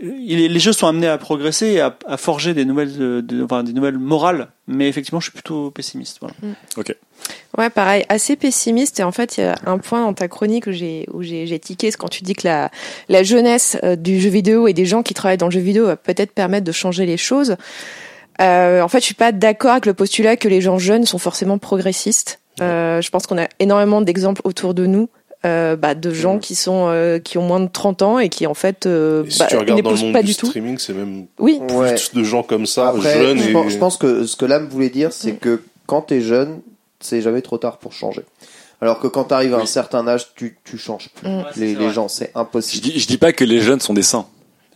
les jeux sont amenés à progresser et à, à forger des nouvelles, euh, de- enfin, des nouvelles morales, mais effectivement, je suis plutôt pessimiste. Voilà. Ouais, pareil, assez pessimiste. Et en fait, il y a un point dans ta chronique où j'ai où j'ai j'ai tiqué, c'est quand tu dis que la la jeunesse euh, du jeu vidéo et des gens qui travaillent dans le jeu vidéo va peut-être permettre de changer les choses. Euh, en fait, je suis pas d'accord avec le postulat que les gens jeunes sont forcément progressistes. Euh, je pense qu'on a énormément d'exemples autour de nous. Euh, bah, de gens qui sont euh, qui ont moins de 30 ans et qui en fait euh, Et si bah, tu regardes dans le n'épousent monde pas du, du tout. streaming, c'est même Oui, Ouais. plus de gens comme ça, Après, jeunes je, et pense, je pense que ce que l'âme voulait dire, c'est que quand t'es jeune, c'est jamais trop tard pour changer. Alors que quand t'arrives à un certain âge, tu, tu changes plus. Mm. les, les gens, c'est Je impossible. dis, je dis pas que les jeunes sont des saints.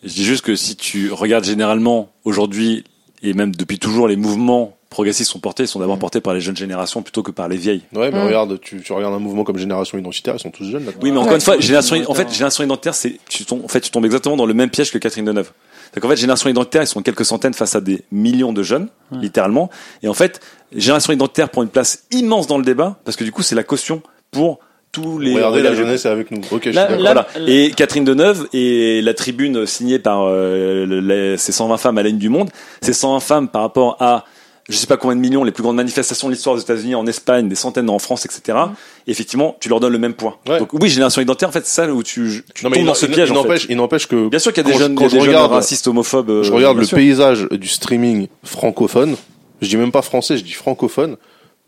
Je dis juste que si tu regardes généralement aujourd'hui et même depuis toujours les mouvements progressistes sont portés, ils sont d'abord portés par les jeunes générations plutôt que par les vieilles. Ouais, mais Mm. regarde, tu, tu regardes un mouvement comme Génération Identitaire, ils sont tous jeunes là Oui, mais encore Ouais. une fois, génération, en fait, Identitaire. génération identitaire, c'est, tu tombes, en fait, tu tombes exactement dans le même piège que Catherine Deneuve. C'est qu'en fait, génération identitaire, ils sont quelques centaines face à des millions de jeunes, littéralement. Et en fait, génération identitaire prend une place immense dans le débat parce que du coup, c'est la caution pour tous les. Regardez, la jeunesse est avec nous. Ok, je suis d'accord. là- Voilà. Et Catherine Deneuve et la tribune signée par euh, le- les- ces 120 femmes à la ligne du monde, ces 120 femmes par rapport à je sais pas combien de millions, les plus grandes manifestations de l'histoire des États-Unis, en Espagne, des centaines en France, etc. Et effectivement, tu leur donnes le même poids. Ouais. Donc oui, génération identitaire, en fait, c'est ça où tu, tu Non, tombes il, dans ce il- piège. il en fait. n'empêche, il n'empêche que Bien sûr qu'il y a des quand je- jeunes, quand a je des jeunes regarde- racistes, homophobes. euh, je regarde bien le sûr. paysage du streaming francophone. Je dis même pas français, je dis francophone.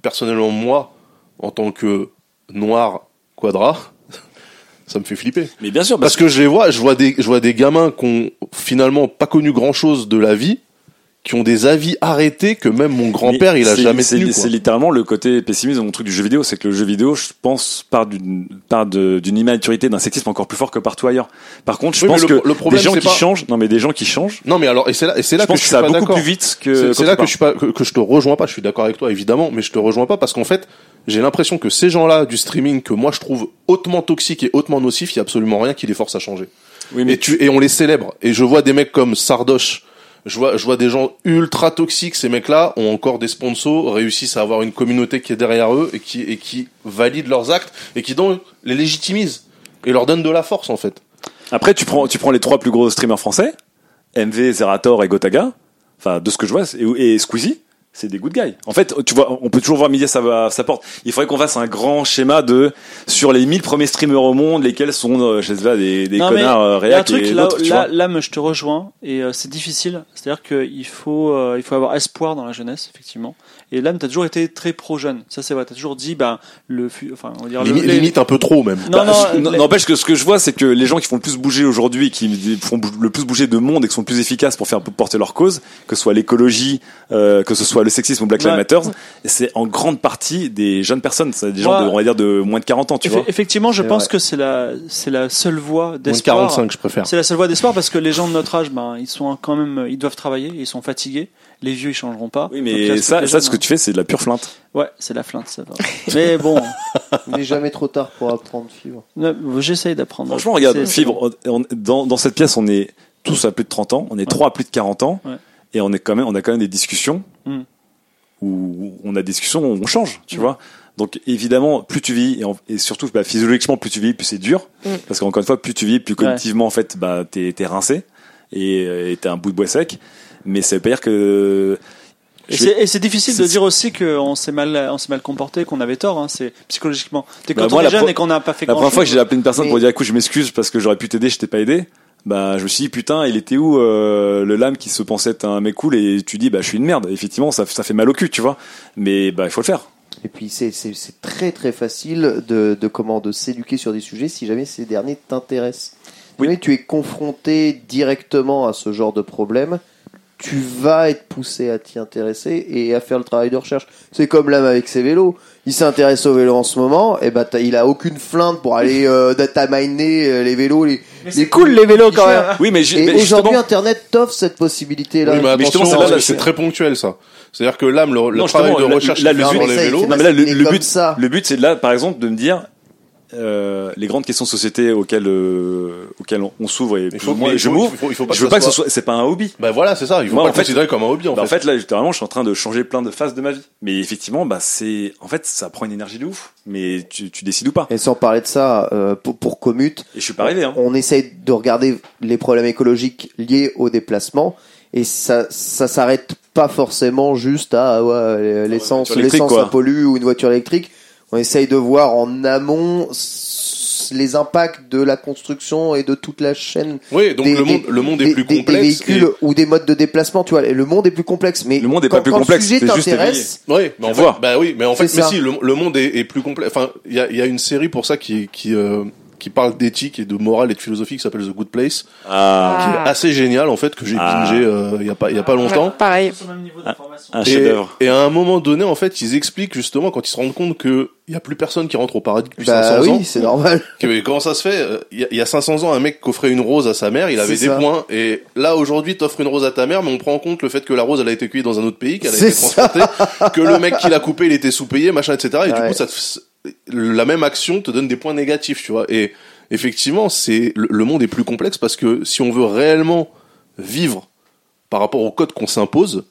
Personnellement, moi, en tant que noir quadra, ça me fait flipper. Mais bien sûr, Parce que je les vois, je vois des, je vois des gamins qui ont finalement pas connu grand chose de la vie, qui ont des avis arrêtés que même mon grand-père il a jamais tenu. C'est littéralement le côté pessimiste de mon truc du jeu vidéo, c'est que le jeu vidéo, je pense, part d'une part de- d'une immaturité, d'un sexisme encore plus fort que partout ailleurs. Par contre, je Oui, pense le- que le problème, des gens qui pas- changent, non mais des gens qui changent, Non mais alors et c'est là et c'est là je que pense je que suis ça pas va beaucoup plus vite que. C'est- là que je suis pas que, que je te rejoins pas. Je suis d'accord avec toi évidemment, mais je te rejoins pas parce qu'en fait j'ai l'impression que ces gens-là du streaming que moi je trouve hautement toxiques et hautement nocifs, il y a absolument rien qui les force à changer. Oui, mais Et tu et on les célèbre. Et je vois des mecs comme Sardoche. Je vois, je vois des gens ultra toxiques. Ces mecs-là ont encore des sponsors, réussissent à avoir une communauté qui est derrière eux et qui et qui valide leurs actes et qui donc les légitimise et leur donne de la force en fait. Après, tu prends, tu prends les trois plus gros streamers français, MV, Zerator et Gotaga. Enfin, de ce que je vois, et, et Squeezie, c'est des good guys. En fait, tu vois, on peut toujours voir midi à sa, sa porte. Il faudrait qu'on fasse un grand schéma de, sur les 1000 premiers streamers au monde, lesquels sont, euh, je sais pas, des, des Non, mais connards euh, Il y a un réac truc et là, tu là, vois. là, je te rejoins et euh, c'est difficile. C'est-à-dire qu'il faut, euh, il faut avoir espoir dans la jeunesse, effectivement. Et là, tu as toujours été très pro-jeune. Ça, c'est vrai. Tu as toujours dit, ben, le, enfin, on va dire, le- Limite, les- limite un peu trop même. Non, Bah, non, je- les- N'empêche que ce que je vois, c'est que les gens qui font le plus bouger aujourd'hui, qui font le plus bouger de monde et qui sont le plus efficaces pour faire porter leur cause, que ce soit l'écologie, euh, que ce soit le sexisme ou Black Lives Ouais. Matter, c'est en grande partie des jeunes personnes, c'est des gens, Ouais. de, on va dire, de moins de 40 ans, tu vois. effectivement, je pense vrai. que c'est la, c'est la seule voie Moins de d'espoir. 45 je préfère. C'est la seule voie d'espoir parce que les gens de notre âge, ben, ils sont quand même, ils doivent travailler, ils sont fatigués. Les vieux, ils changeront pas. Oui, Donc, mais ça, ça, jeunes, ce que hein. tu fais, c'est de la pure flinte. Ouais, c'est la flinte, ça va. mais bon, Il n'est jamais trop tard pour apprendre fibre. j'essaye d'apprendre. Franchement, regarde, Fibre, on- dans, dans cette pièce, on est tous à plus de 30 ans, on est trois à plus de 40 ans, Ouais. et on est quand même, on a quand même des discussions Mm. Où on a des discussions on change, tu Mm. vois. Donc évidemment, plus tu vis et, en- et surtout bah, physiologiquement, plus tu vis, plus c'est dur, Mm. parce qu'encore une fois, plus tu vis, plus cognitivement en fait, bah t'es rincé et t'es un bout de bois sec. Mais ça veut pas dire que Et c'est, difficile de dire aussi qu'on s'est mal, on s'est mal comporté, qu'on avait tort. Hein, c'est psychologiquement. T'es Bah, quand moi, on est jeune pro- et qu'on n'a pas fait La première fois que j'ai appelé une personne Mais- pour dire écoute je m'excuse parce que j'aurais pu t'aider je t'ai pas aidé bah je me suis dit putain il était où euh, le lame qui se pensait être un mec cool et tu dis bah je suis une merde effectivement ça, ça fait mal au cul tu vois mais bah il faut le faire Et puis c'est c'est c'est très très facile de de comment de s'éduquer sur des sujets si jamais ces derniers t'intéressent. Oui. tu es confronté directement à ce genre de problème, tu vas être poussé à t'y intéresser et à faire le travail de recherche. C'est comme l'âme avec ses vélos. Il s'intéresse au vélo en ce moment, et ben t'as- il a aucune flinte pour aller euh, data miner euh, les vélos. Les, C'est cool les vélos quand même. Oui, mais, Et mais aujourd'hui, justement, Internet t'offre cette possibilité-là. Oui, mais Mais justement, attention, c'est là, là, c'est très ponctuel ça. C'est-à-dire que l'âme, le, le Non, travail de là- recherche là, le but- sur mais les vélos, Non, mais là, le, Mais but, ça. le but, c'est là, par exemple, de me dire euh, les grandes questions de société auxquelles euh, auxquelles on, on s'ouvre et plus faut ou moins je m'ouvre. Je veux pas que ce soit, c'est pas un hobby. Bah voilà, c'est ça. Il faut Moi, pas en le fait- considérer comme un hobby en Bah, en fait. là, littéralement, je suis en train de changer plein de phases de ma vie. Mais effectivement, bah, c'est, en fait, ça prend une énergie de ouf. Mais tu, tu décides ou pas. Et sans parler de ça, euh, pour, pour Commute, Et je suis pas arrivé, hein. on essaye de regarder les problèmes écologiques liés au déplacement et ça ça s'arrête pas forcément juste à ouais, l'essence électrique, l'essence quoi. ça pollue ou une voiture électrique on essaye de voir en amont les impacts de la construction et de toute la chaîne Oui, donc des- le monde, des- le monde des- est plus des- complexe. des véhicules ou des modes de déplacement tu vois le monde est plus complexe mais Le monde est quand, pas plus quand complexe, le sujet t'intéresse Oui, mais en fait, bah oui, mais en fait, mais si le, le monde est, est plus complexe. Enfin, il y a, il y a une série pour ça qui qui euh, qui parle d'éthique et de morale et de philosophie qui s'appelle The Good Place, Ah, qui est assez génial en fait que j'ai Ah. bingé euh, il y a pas il y a pas longtemps. Ouais, pareil. un Et, chef-d'œuvre. et à un moment donné, en fait, ils expliquent justement quand ils se rendent compte que il y a plus personne qui rentre au paradis depuis bah 500 oui ans. c'est normal Que- mais comment ça se fait Euh, Il y, y a 500 ans, un mec qui offrait une rose à sa mère, il avait des ça. points. Et là, aujourd'hui, t'offres une rose à ta mère, mais on prend en compte le fait que la rose, elle a été cueillie dans un autre pays, qu'elle a été transportée, que le mec qui l'a coupé, il était sous-payé, machin, etc. Et du coup, ça, te- la même action te donne des points négatifs, tu vois. Et effectivement, c'est le, le monde est plus complexe parce que si on veut réellement vivre par rapport au code qu'on s'impose,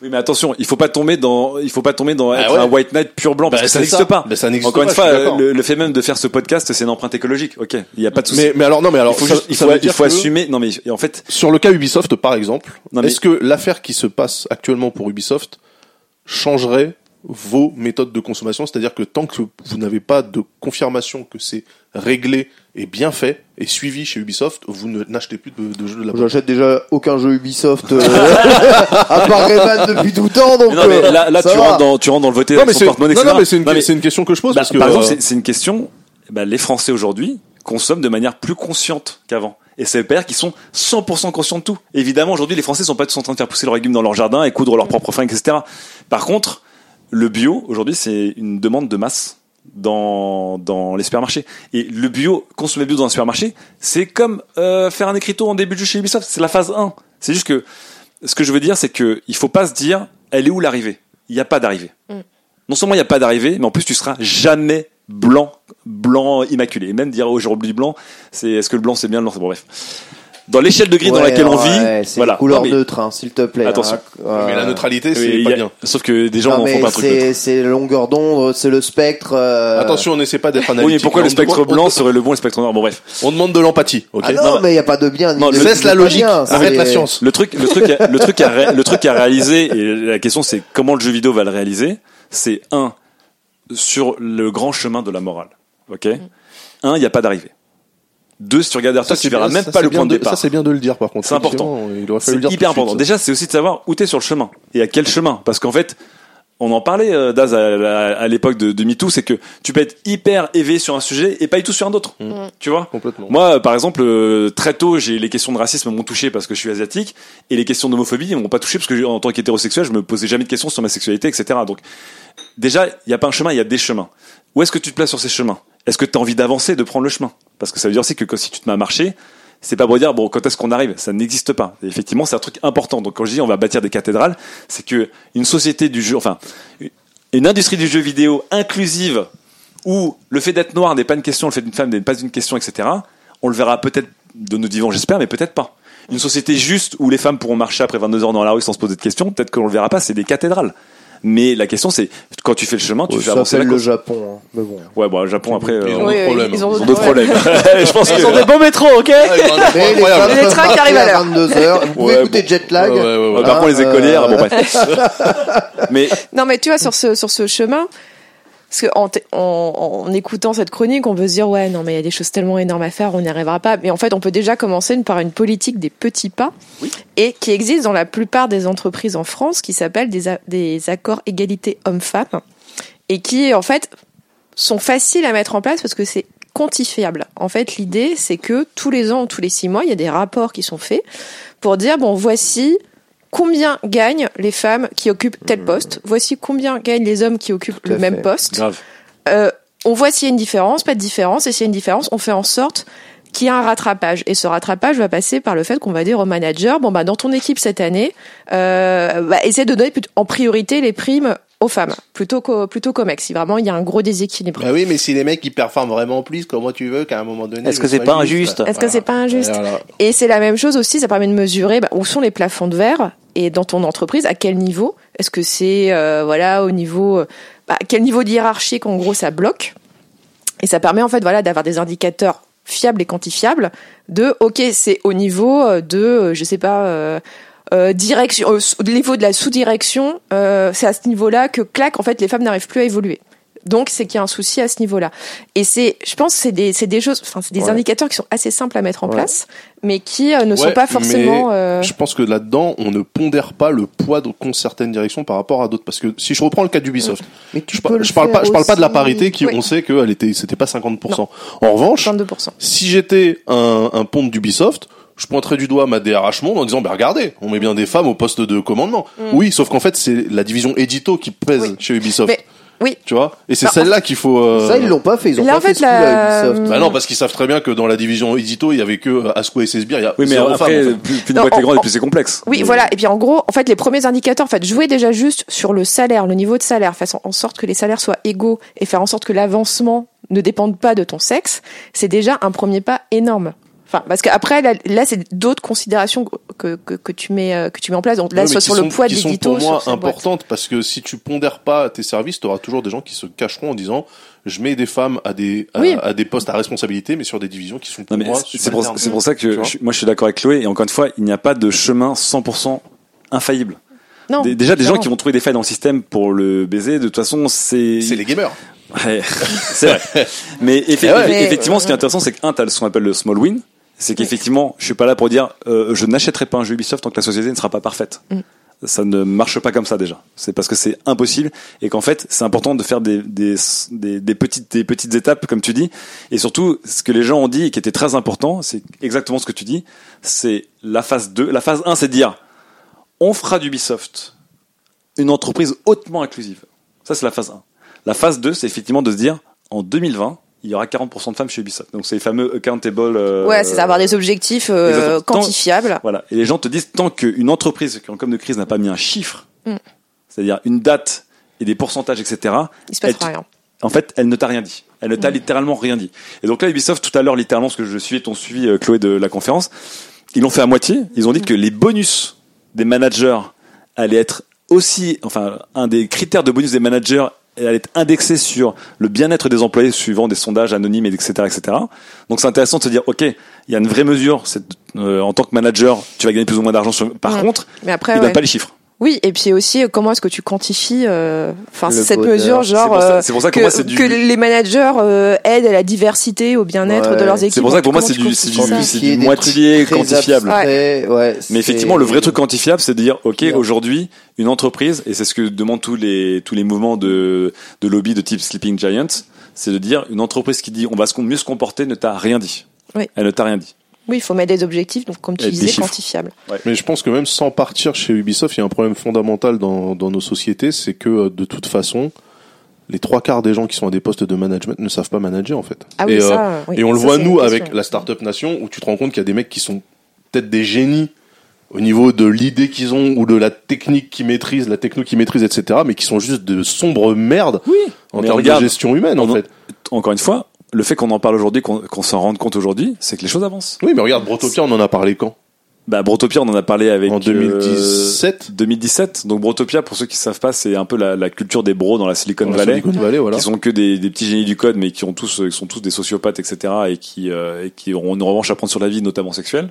Oui, mais attention, il faut pas tomber dans, il faut pas tomber dans Ah être ouais. un white knight pur blanc parce Bah, que ça n'existe pas. Bah, ça n'existe Encore pas, une fois, le, le fait même de faire ce podcast, c'est une empreinte écologique. Ok, il y a pas de souci. mais, mais alors non, mais alors il faut, ça- juste- il faut, il assumer. Non, mais en fait, Sur le cas Ubisoft, par exemple, est-ce que l'affaire qui se passe actuellement pour Ubisoft changerait vos méthodes de consommation C'est-à-dire que tant que vous n'avez pas de confirmation que c'est réglé et bien fait et suivi chez Ubisoft, vous ne- n'achetez plus de, de jeux de la J'achète déjà aucun jeu Ubisoft euh, à part Rayman depuis tout le temps, donc Mais non, mais euh, là, là tu rentres dans, tu rentres dans le Non, avec mais son c'est porte-monnaie, non, mais c'est une, question que je pose bah, parce que par exemple, euh, c'est- une question. bah, les Français aujourd'hui consomment de manière plus consciente qu'avant. Et ça veut pas dire qu'ils sont 100% conscients de tout. Évidemment, aujourd'hui, les Français sont pas tous en train de faire pousser leurs légumes dans leur jardin et coudre leurs propres fringues, etc. Par contre, le bio, aujourd'hui, c'est une demande de masse dans, dans les supermarchés. Et le bio, consommer bio dans un supermarché, c'est comme euh, faire un écriteau en début de jeu chez Ubisoft. C'est la phase 1. C'est juste que, ce que je veux dire, c'est que il faut pas se dire, elle est où l'arrivée? Il n'y a pas d'arrivée. Non seulement il n'y a pas d'arrivée, mais en plus tu seras jamais blanc, blanc immaculé. Et même dire aujourd'hui blanc, c'est est-ce que le blanc c'est bien le blanc? C'est bon bref. Dans l'échelle de gris dans Ouais, laquelle on ouais, vit, c'est voilà. une couleur Non, mais- neutre, hein, s'il te plaît. Attention. hein. mais la neutralité, oui, c'est il y pas a- bien. Sauf que des gens non, en font pas un truc. neutre. c'est c'est longueur d'onde, c'est le spectre. euh, Attention, on n'essaie pas d'être analytique. Oui, mais pourquoi On le spectre demande- blanc serait le bon et le spectre noir? Bon bref. On demande de l'empathie, ok Ah non, mais il n'y a pas de bien. ni Non, Laisse la logique, bien, arrête c'est- la science. Le truc, le truc, à- le truc à, ré- le truc à réaliser et la question c'est comment le jeu vidéo va le réaliser? C'est un sur le grand chemin de la morale. Ok? Un, il n'y a pas d'arrivée. Deux, si tu regardes derrière toi, tu verras bien- même ça, pas le point de de- départ. Ça, c'est bien de le dire, par contre. C'est important. Il aurait fallu le dire hyper suite, important. Déjà, c'est aussi de savoir où t'es sur le chemin et à quel chemin. Parce qu'en fait, on en parlait, euh, Daz, à, à- à l'époque de, de MeToo, c'est que tu peux être hyper éveillé sur un sujet et pas du tout sur un autre. Tu vois? Complètement. Moi, par exemple, euh, très tôt, j'ai les questions de racisme m'ont touché parce que je suis asiatique, et les questions d'homophobie ne m'ont pas touché parce que, en tant qu'hétérosexuel, je me posais jamais de questions sur ma sexualité, etc. Donc, déjà, il n'y a pas un chemin, il y a des chemins. Où est-ce que tu te places sur ces chemins? Est-ce que tu as envie d'avancer, de prendre le chemin? Parce que ça veut dire aussi que si tu te mets à marcher, c'est pas pour dire bon quand est-ce qu'on arrive? Ça n'existe pas. Effectivement c'est un truc important. Donc quand je dis on va bâtir des cathédrales c'est que une société du jeu enfin une industrie du jeu vidéo inclusive où le fait d'être noir n'est pas une question le fait d'une femme n'est pas une question etc on le verra peut-être de nos vivants j'espère mais peut-être pas. Une société juste où les femmes pourront marcher après 22 heures dans la rue sans se poser de questions peut-être qu'on le verra pas c'est des cathédrales mais la question c'est quand tu fais le chemin tu Ouais, fais avancer la le cause Japon. hein, Mais bon. ouais bon le Japon après Ils euh, ont Oui, d'autres oui, problèmes. ils ont ils ont d'autres problèmes je pense Ils ont des beaux métros, ok ils ont les trains qui arrivent à l'heure. 22h. Vous pouvez Ouais, écouter bon. Jetlag. Ouais, ouais, ouais, ouais. Ouais, par contre les Euh, écolières bon bref mais Non, mais tu vois, sur ce, sur ce chemin, parce qu'en en, en écoutant cette chronique, on peut se dire, ouais, non, mais il y a des choses tellement énormes à faire, on n'y arrivera pas. Mais en fait, on peut déjà commencer par une politique des petits pas, et qui existe dans la plupart des entreprises en France, qui s'appelle des, des accords égalité hommes-femmes. et qui en fait sont faciles à mettre en place parce que c'est quantifiable. En fait, l'idée c'est que tous les ans ou tous les six mois, il y a des rapports qui sont faits pour dire bon voici combien gagnent les femmes qui occupent tel poste, voici combien gagnent les hommes qui occupent Tout le même fait. poste. Grave. Euh, on voit s'il y a une différence, pas de différence, et s'il y a une différence, on fait en sorte qu'il y ait un rattrapage. Et ce rattrapage va passer par le fait qu'on va dire au manager, bon bah dans ton équipe cette année, euh, bah, essaie de donner en priorité les primes aux femmes plutôt qu'aux plutôt qu'aux mecs. Si vraiment il y a un gros déséquilibre. Bah oui, mais si les mecs ils performent vraiment plus, comment tu veux qu'à un moment donné. Est-ce que ce c'est pas injuste Est-ce que c'est pas injuste Voilà. Et c'est la même chose aussi, ça permet de mesurer bah, où sont les plafonds de verre et dans ton entreprise, à quel niveau Est-ce que c'est euh, voilà au niveau, euh, bah, à quel niveau de hiérarchie qu'en gros ça bloque Et ça permet en fait voilà d'avoir des indicateurs fiables et quantifiables de ok c'est au niveau euh, de je sais pas euh, euh, direction euh, au niveau de la sous-direction euh, c'est à ce niveau-là que clac en fait les femmes n'arrivent plus à évoluer. Donc c'est qu'il y a un souci à ce niveau-là. Et c'est, je pense, que c'est des, c'est des choses, enfin c'est des Ouais. indicateurs qui sont assez simples à mettre en Ouais. place, mais qui euh, ne sont pas forcément. mais euh, Je pense que là-dedans, on ne pondère pas le poids de qu'ont certaines directions par rapport à d'autres. Parce que si je reprends le cas d'Ubisoft, tu je, par- je parle pas, je parle pas de la parité qui, on sait qu'elle était, c'était pas 50%. En revanche, 22%. si j'étais un, un pont d'Ubisoft, je pointerais du doigt ma DRH monde en disant, bah regardez, on met bien des femmes au poste de commandement. Oui, sauf qu'en fait, c'est la division édito qui pèse Mm. Oui. chez Ubisoft. Mais- oui. Tu vois? Et c'est Bah, celle-là qu'il faut, euh, Ça, ils l'ont pas fait. Ils ont Là, pas en fait, fait, ce coup-là, la- Ubisoft. Bah non, parce qu'ils savent très bien que dans la division édito, il y avait que euh, Asco et Sesbir, il y a Oui, mais après, en fait. plus, plus Non, boîte est grande en- plus c'est complexe. Oui, voilà. Et puis en gros, en fait, les premiers indicateurs, en fait, jouer déjà juste sur le salaire, le niveau de salaire, façon en sorte que les salaires soient égaux et faire en sorte que l'avancement ne dépende pas de ton sexe, c'est déjà un premier pas énorme. Enfin, parce qu'après, là, là c'est d'autres considérations que, que, que tu mets euh, que tu mets en place. Donc là, mais soit qui sur sont- le poids de qui sont l'édito, pour moi importantes parce que si tu pondères pas tes services, tu auras toujours des gens qui se cacheront en disant je mets des femmes à des à, Oui. à des postes à responsabilité mais sur des divisions qui sont pour Non, moi c'est- pour, subalternes. c'est pour ça que je- moi je suis d'accord avec Chloé et encore une fois il n'y a pas de chemin 100% infaillible. Non, Dé- Déjà des gens qui vont trouver des failles dans le système pour le baiser de toute façon c'est c'est les gamers. Ouais, c'est vrai. Mais, effe- Eh ouais. effectivement, ce qui est intéressant, c'est qu'un, t'as ce qu'on appelle le small win. C'est qu'effectivement, je suis pas là pour dire, euh, je n'achèterai pas un jeu Ubisoft tant que la société ne sera pas parfaite. Mm. Ça ne marche pas comme ça déjà. C'est parce que c'est impossible et qu'en fait, c'est important de faire des, des, des, des petites, des petites étapes, comme tu dis. Et surtout, ce que les gens ont dit et qui était très important, c'est exactement ce que tu dis. C'est la phase 2. La phase 1, c'est de dire, on fera d'Ubisoft une entreprise hautement inclusive. Ça, c'est la phase 1. La phase 2, c'est effectivement de se dire, en 2020, il y aura 40% de femmes chez Ubisoft. Donc, c'est les fameux accountable. euh, Ouais, c'est avoir des objectifs euh. Tant- quantifiables. Voilà. Et les gens te disent, tant qu'une entreprise qui en com de crise n'a pas mis un chiffre, Mm. c'est-à-dire une date et des pourcentages, etc., Il se passe elle rien. en fait, elle ne t'a rien dit. Elle ne t'a Mm. littéralement rien dit. Et donc là, Ubisoft, tout à l'heure, littéralement, parce que je suivais ton suivi, euh, Chloé, de la conférence, ils l'ont fait à moitié. Ils ont dit que les bonus des managers allaient être aussi, enfin, un des critères de bonus des managers allait être indexé sur le bien-être des employés suivant des sondages anonymes, et etc., etc. Donc c'est intéressant de se dire, ok, il y a une vraie mesure. C'est euh, en tant que manager, tu vas gagner plus ou moins d'argent. sur- Par Ouais. contre, Mais après, ils ouais. pas les chiffres. Oui, et puis aussi, euh, comment est-ce que tu quantifies euh, enfin, Le cette bonheur. mesure, genre C'est pour ça- euh, c'est pour ça que que, moi, c'est du- que les managers euh, aident à la diversité, au bien-être Ouais. de leurs équipes. C'est pour ça que pour moi, c'est du- du- moitié quantifiable. abstraits, ouais, Mais effectivement, le vrai truc quantifiable, c'est de dire, ok, aujourd'hui, une entreprise, et c'est ce que demandent tous les tous les mouvements de de lobby de type Sleeping Giants, c'est de dire une entreprise qui dit on va se mieux se comporter ne t'a rien dit. Oui. Elle ne t'a rien dit. Oui, il faut mettre des objectifs, donc comme tu Et disais, quantifiables. Mais je pense que même sans partir chez Ubisoft, il y a un problème fondamental dans, dans nos sociétés, c'est que euh, de toute façon, les trois quarts des gens qui sont à des postes de management ne savent pas manager en fait. Ah oui, et, euh, ça, oui. et on le voit nous avec la Startup Nation où tu te rends compte qu'il y a des mecs qui sont peut-être des génies au niveau de l'idée qu'ils ont ou de la technique qu'ils maîtrisent, la techno qu'ils maîtrisent, etc. Mais qui sont juste de sombres merdes en termes regarde, de gestion humaine en- fait. Encore une fois, le fait qu'on en parle aujourd'hui, qu'on s'en rende compte aujourd'hui, c'est que les choses avancent. Oui, mais regarde, Brotopia, on en a parlé quand? Bah, Brotopia, on en a parlé avec En euh, 2017 2017. Donc Brotopia, pour ceux qui savent pas, c'est un peu la, la culture des bros dans la Silicon Dans la Valley. Silicon Valley, voilà. qui sont que des, des petits génies du code, mais qui ont tous, qui sont tous des sociopathes, etc., et qui, euh, et qui auront une revanche à prendre sur la vie, notamment sexuelle.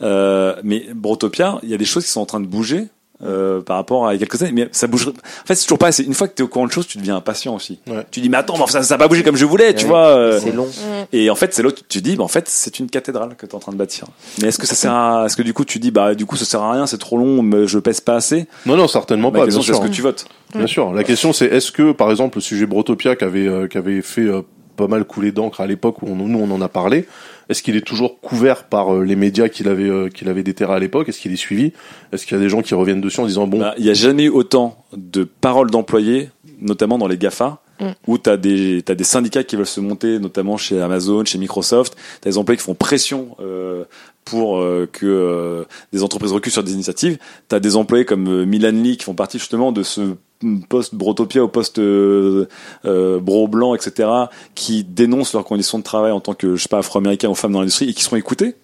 Euh, mais Brotopia, il y a des choses qui sont en train de bouger euh, par rapport à il y a quelques années. Mais ça bouge. En fait, c'est toujours pas assez. Une fois que tu es au courant de choses, tu deviens impatient aussi. Ouais. Tu dis mais attends, mais ça ça a pas bougé comme je voulais, tu Ouais. vois. euh, C'est long. et en fait, c'est l'autre. Tu dis, bah, en fait, c'est une cathédrale que tu es en train de bâtir. Mais est-ce que ça sert à, est-ce que du coup tu dis, bah, du coup, ça sert à rien, c'est trop long, mais je pèse pas assez? Non, non, certainement pas. question, Bien c'est est-ce sûr. que tu votes? Bien sûr. La question, c'est est-ce que, par exemple, le sujet Brotopia qui avait, euh, qui avait fait euh, pas mal couler d'encre à l'époque où on, nous on en a parlé, est-ce qu'il est toujours couvert par euh, les médias qu'il avait, euh, qu'il avait déterré à l'époque? Est-ce qu'il est suivi? Est-ce qu'il y a des gens qui reviennent dessus en disant bon, Bah, Il y a jamais eu autant de paroles d'employés, notamment dans les GAFA, Mm. où tu as des, t'as des syndicats qui veulent se monter, notamment chez Amazon, chez Microsoft. Tu as des employés qui font pression euh, pour euh, que euh, des entreprises reculent sur des initiatives. Tu as des employés comme euh, Milan Lee qui font partie justement de ce poste Brotopia au poste euh, euh, Bro Blanc, etc., qui dénoncent leurs conditions de travail en tant que, je sais pas, afro-américains ou femmes dans l'industrie et qui sont écoutés.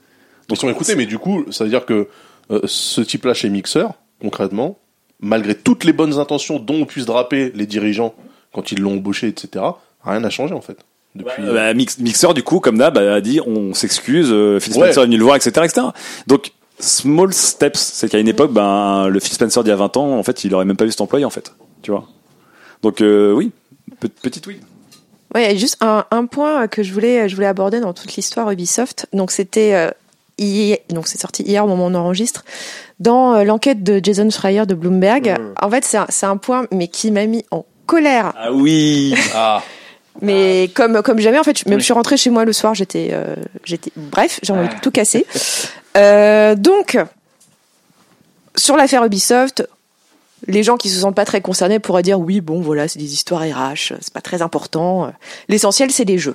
ils sont écoutés, mais du coup, ça veut dire que euh, ce type-là chez Mixer, concrètement, malgré toutes les bonnes intentions dont on puisse draper les dirigeants quand ils l'ont embauché, etc., rien n'a changé en fait. Depuis. Bah, Mix- Mixer, du coup, comme d'hab, a dit on s'excuse, euh, Phil Ouais. Spencer est venu le voir, etc., etc. Donc, small steps, c'est qu'à une époque, ben, le Phil Spencer d'il y a 20 ans, en fait, il aurait même pas vu cet employé, en fait. Tu vois. Donc, euh, oui, Pe- petite oui. Ouais, il y a juste un, un point que je voulais, je voulais aborder dans toute l'histoire Ubisoft. Donc c'était euh, hier- donc c'est sorti hier au moment où on enregistre dans euh, l'enquête de Jason Schreier de Bloomberg. En fait, c'est un, point mais qui m'a mis en colère. Ah oui Ah, Mais comme comme jamais en fait, je, même Oui. je suis rentrée chez moi le soir, j'étais euh, j'étais bref, j'ai envie de tout casser. Donc sur l'affaire Ubisoft, les gens qui se sentent pas très concernés pourraient dire oui, bon voilà, c'est des histoires RH, c'est pas très important. L'essentiel c'est les jeux.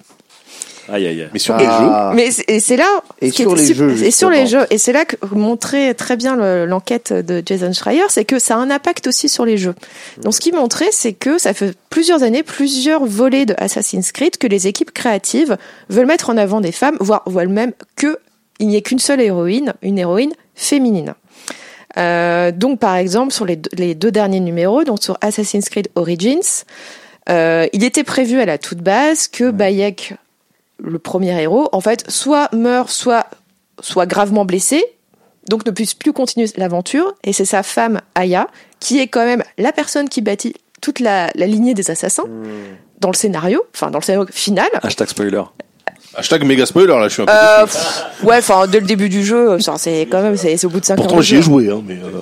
Aïe, aïe, aïe. mais sur les jeux. Mais c'est- et c'est là Et sur les jeux, et sur les jeux et c'est là que montrait très bien le- l'enquête de Jason Schreier, c'est que ça a un impact aussi sur les jeux. Donc ce qui montrait, c'est que ça fait plusieurs années, plusieurs volets de Assassin's Creed que les équipes créatives veulent mettre en avant des femmes, voire veulent même que il n'y ait qu'une seule héroïne, une héroïne féminine. Euh, donc par exemple sur les deux, les deux derniers numéros, donc sur Assassin's Creed Origins, euh, il était prévu à la toute base que Bayek, le premier héros, en fait, soit meurt, soit soit gravement blessé, donc ne puisse plus continuer l'aventure. Et c'est sa femme Aya qui est quand même la personne qui bâtit toute la, la lignée des assassins dans le scénario, enfin dans le scénario final. Hashtag spoiler. Hashtag méga spoiler là, je suis un peu. Euh, pff, ouais, enfin dès le début du jeu, c'est quand même c'est c'est au bout de 5 Pourtant, j'y ai joué, hein, mais. euh,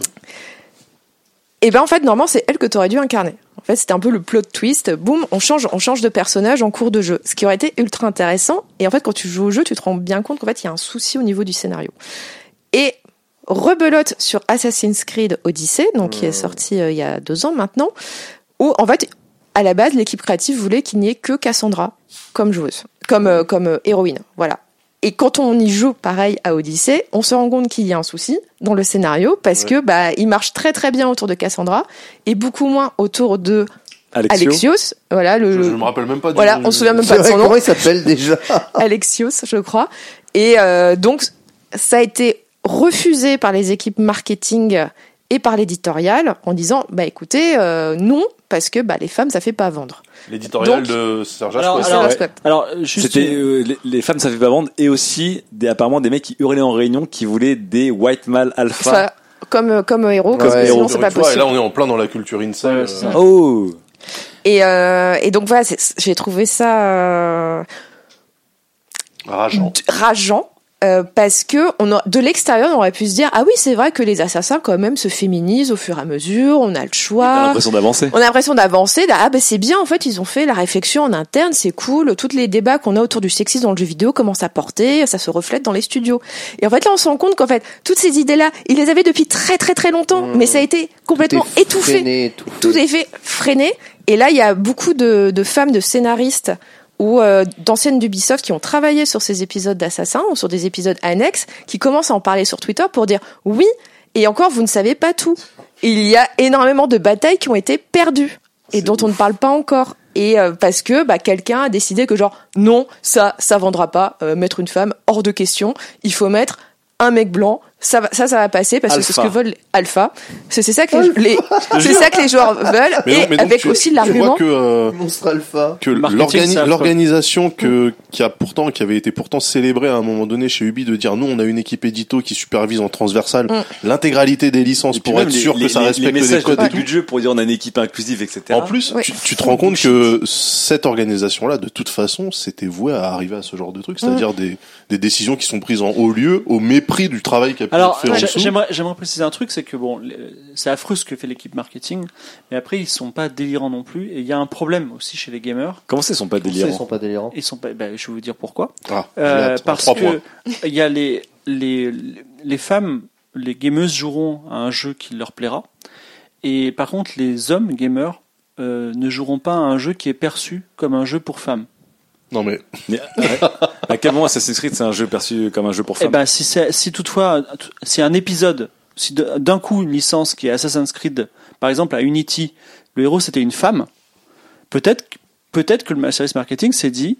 Et ben en fait normalement c'est elle que t'aurais dû incarner. En fait c'était un peu le plot twist. Boum, on change, on change de personnage en cours de jeu, ce qui aurait été ultra intéressant. Et en fait quand tu joues au jeu, tu te rends bien compte qu'en fait il y a un souci au niveau du scénario. Et rebelote sur Assassin's Creed Odyssey, donc qui est sorti euh, il y a deux ans maintenant, où en fait à la base l'équipe créative voulait qu'il n'y ait que Cassandra comme joueuse, comme euh, comme euh, héroïne, voilà. Et quand on y joue pareil à Odyssey, on se rend compte qu'il y a un souci dans le scénario parce que bah il marche très très bien autour de Cassandra et beaucoup moins autour de Alexio. Alexios. Voilà le. je, je me rappelle même pas. du Voilà, nom on se souvient même pas de son nom. comment il s'appelle déjà? Alexios, je crois. Et euh, donc, ça a été refusé par les équipes marketing et par l'éditorial en disant, bah écoutez, euh, non, parce que bah, les femmes, ça fait pas vendre. L'éditorial Donc- de Serge Alors, alors- alors, juste C'était euh, les, les femmes ça fait pas vendre et aussi des, apparemment des mecs qui hurlaient en réunion qui voulaient des white male alpha. Enfin, comme, comme héros, parce que Ouais, sinon, c'est pas possible. Et là, on est en plein dans la culture incel. Ouais, euh. Oh Et, euh, et donc voilà, c'est- j'ai trouvé ça euh, rageant. rageant. Euh, parce que on a- de l'extérieur, on aurait pu se dire ah oui c'est vrai que les assassins quand même se féminisent au fur et à mesure, on a le choix, l'impression d'avancer. on a l'impression d'avancer. Ah ben c'est bien en fait ils ont fait la réflexion en interne, c'est cool. Tous les débats qu'on a autour du sexisme dans le jeu vidéo commencent à porter, ça se reflète dans les studios. Et en fait là on se rend compte qu'en fait toutes ces idées là, ils les avaient depuis très très très longtemps, mais ça a été complètement Tout étouffé freiné, étouffé. tout est fait freiné. Et là, il y a beaucoup de, de femmes, de scénaristes ou euh, d'anciennes d'Ubisoft qui ont travaillé sur ces épisodes d'Assassin ou sur des épisodes annexes, qui commencent à en parler sur Twitter pour dire oui, et encore, vous ne savez pas tout. Il y a énormément de batailles qui ont été perdues et dont on ne parle pas encore. Et euh, parce que bah, quelqu'un a décidé que genre non, ça, ça vendra pas. euh, mettre une femme hors de question. Il faut mettre un mec blanc. Ça, va, ça, ça va passer parce que c'est ce que Alpha. veulent Alpha. C'est c'est ça que les, les- c'est ça que les joueurs veulent. Mais non, et mais donc, avec tu- aussi tu vois l'argument. que, euh, Monstre alpha. que l'organisation que qui a pourtant, qui avait été pourtant célébré à un moment donné chez Ubi de dire nous on a une équipe édito qui supervise en transversal Mm. l'intégralité des licences Et pour être les- sûr les, que ça respecte les les, codes de et début tout. de jeu pour dire on a une équipe inclusive, etc. En plus, Ouais. tu, tu te rends compte que cette organisation-là, de toute façon, c'était voué à arriver à ce genre de truc, c'est-à-dire des, des décisions qui sont prises en haut lieu, au mépris du travail qui Alors, être fait en j'ai- dessous. j'aimerais, j'aimerais préciser un truc, c'est que bon, c'est affreux ce que fait l'équipe marketing, mais après ils sont pas délirants non plus, et il y a un problème aussi chez les gamers. Comment ça, ils sont pas Ils délirants sont pas délirants. Ils sont pas, bah, je vais vous dire pourquoi. Ah, Euh, parce que il y a les, les les femmes, les gameuses joueront à un jeu qui leur plaira, et par contre les hommes gamers euh, ne joueront pas à un jeu qui est perçu comme un jeu pour femmes. Non mais Mais à, à quel moment Assassin's Creed c'est un jeu perçu comme un jeu pour Eh femmes ben, si, c'est- si toutefois, si un épisode, si d'un coup une licence qui est Assassin's Creed, par exemple à Unity, le héros c'était une femme, peut-être peut-être que le service marketing s'est dit,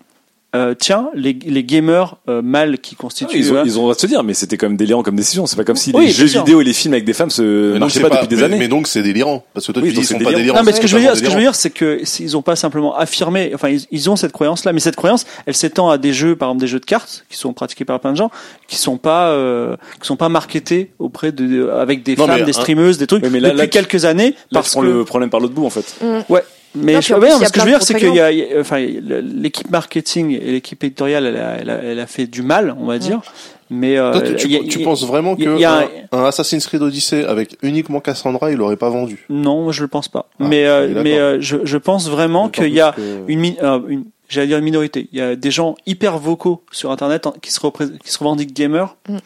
euh, tiens, les, les gamers euh, mâles qui Ah, constituent. ils, ont, euh, ils ont le droit de se dire, mais c'était quand même délirant comme décision. C'est pas comme si Oui, les jeux sûr. vidéo et les films avec des femmes se mais donc marchaient c'est pas, depuis des mais- années. Mais donc c'est délirant parce que toi Oui, tu dis ils sont pas délirant. délirants. Non, mais ce que je veux dire, ce que je veux dire, c'est que s'ils ont pas simplement affirmé, enfin, ils, ils ont cette croyance-là, mais cette croyance, elle s'étend à des jeux, par exemple des jeux de cartes, qui sont pratiqués par plein de gens, qui sont pas, euh, qui sont pas marketés auprès de, avec des Non, mais femmes, des streameuses, des trucs, mais là- depuis là, quelques années, Là, parce tu prends que le problème par l'autre bout en fait. Ouais. Mais Non, je, ouais, plus, ce que je veux dire, c'est qu'il y a, il y a- enfin, l'équipe marketing et l'équipe éditoriale, elle a, elle, a, elle a fait du mal, on va dire. Mais euh, Toi, tu, tu- y penses vraiment il y a- que un, un Assassin's Creed Odyssey avec uniquement Cassandra, il aurait pas vendu? Non, moi, je le pense pas. Ah, mais euh, mais euh, je, je pense vraiment qu'il y a que- une, euh, une j'allais dire une minorité. Il y a des gens hyper vocaux sur Internet en- qui se représ- qui se revendiquent gamers, Mm.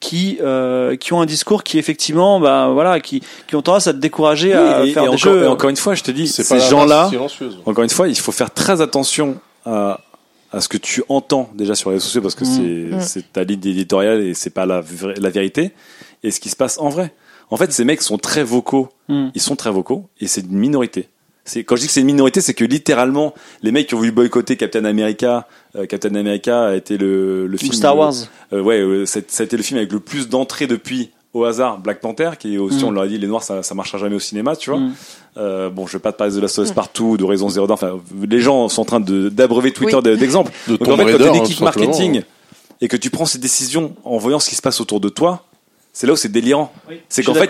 qui euh, qui ont un discours qui effectivement, bah voilà, qui qui ont tendance à te décourager Oui, à et, faire et des encore, jeux. et encore une fois, je te dis, ces gens-là, encore une fois, il faut faire très attention à, à ce que tu entends déjà sur les réseaux sociaux parce que Mm. c'est Mm. c'est ta ligne éditoriale et c'est pas la, la vérité et ce qui se passe en vrai. En fait, ces mecs sont très vocaux, Mm. ils sont très vocaux et c'est une minorité. C'est quand je dis que c'est une minorité, c'est que littéralement les mecs qui ont voulu boycotter Captain America, euh, Captain America a été le, le Ou film Star Wars. euh, ouais, euh, ça a été le film avec le plus d'entrées depuis au hasard Black Panther qui est aussi Mm. on leur a dit les noirs ça ça marchera jamais au cinéma tu vois Mm. euh, bon je vais pas te parler de Last of Us partout de Raison Dawn enfin les gens sont en train de d'abreuver Twitter Oui. d'exemples De donc en fait quand l'équipe tout simplement. marketing et que tu prends ces décisions en voyant ce qui se passe autour de toi c'est là où c'est délirant Oui, c'est qu'en fait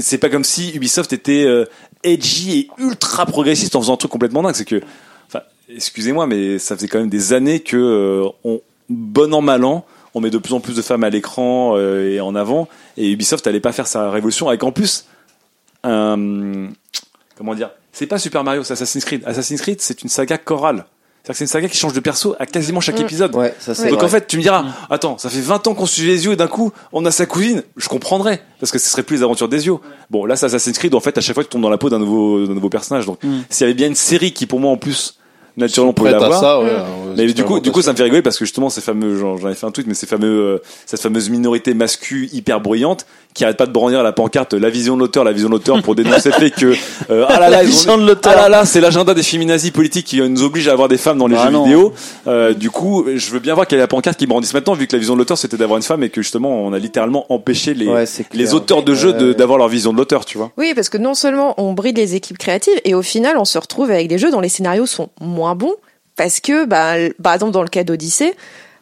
c'est pas comme si Ubisoft était euh, edgy et ultra progressiste en faisant un truc complètement dingue. C'est que enfin excusez-moi mais ça faisait quand même des années que euh, on bon an mal an on met de plus en plus de femmes à l'écran euh, et en avant et Ubisoft allait pas faire sa révolution avec en plus un comment dire c'est pas Super Mario c'est Assassin's Creed. Assassin's Creed c'est une saga chorale c'est-à-dire que c'est une saga qui change de perso à quasiment chaque Mm. épisode Ouais, ça c'est donc vrai. en fait, tu me diras, attends, ça fait 20 ans qu'on suit les yeux et d'un coup, on a sa cousine. Je comprendrais parce que ce serait plus les aventures des yeux. Bon, là, c'est Assassin's Creed. En fait, à chaque fois, tu tombes dans la peau d'un nouveau, d'un nouveau personnage. Donc, Mm. s'il y avait bien une série qui, pour moi, en plus, naturellement, pouvait à l'avoir. ça, ouais, Mais du coup, du coup, ça me fait rigoler parce que justement, ces fameux, j'en j'en ai fait un tweet, mais ces fameux, euh, cette fameuse minorité mascu hyper bruyante qui arrête pas de brandir la pancarte, la vision de l'auteur, la vision de l'auteur pour dénoncer le fait que, euh, ah là là, La ont- vision de l'auteur. ah là là, c'est l'agenda des féminazis politiques qui nous oblige à avoir des femmes dans les Ah jeux non. vidéo. Euh, du coup, je veux bien voir quelle est la pancarte qui brandissent maintenant, vu que la vision de l'auteur c'était d'avoir une femme et que justement, on a littéralement empêché les, Ouais, les auteurs de jeux d'avoir leur vision de l'auteur, tu vois. Oui, parce que non seulement on bride les équipes créatives, et au final, on se retrouve avec des jeux dont les scénarios sont moins bons, parce que, bah, par exemple, dans le cas d'Odyssée,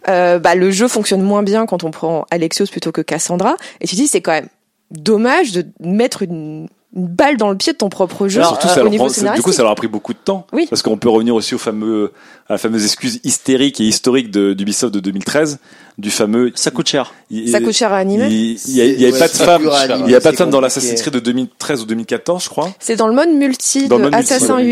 euh, bah, le jeu fonctionne moins bien quand on prend Alexios plutôt que Cassandra, et tu te dis, c'est quand même dommage de mettre une, une balle dans le pied de ton propre jeu surtout, euh, ça au leur niveau prend- c'est- du coup, ça leur a pris beaucoup de temps. Oui. Parce qu'on peut revenir aussi au fameux, à la fameuse excuse hystérique et historique de, d'Ubisoft de 2013, du fameux. Ça coûte cher. il- Ça coûte cher à animer. Il il y a, il y avait Ouais, pas de femme, il y a pas de femme dans l'Assassin's Creed de 2013 ou 2014, je crois. C'est dans le mode multi Dans de mode multi, Assassin ouais.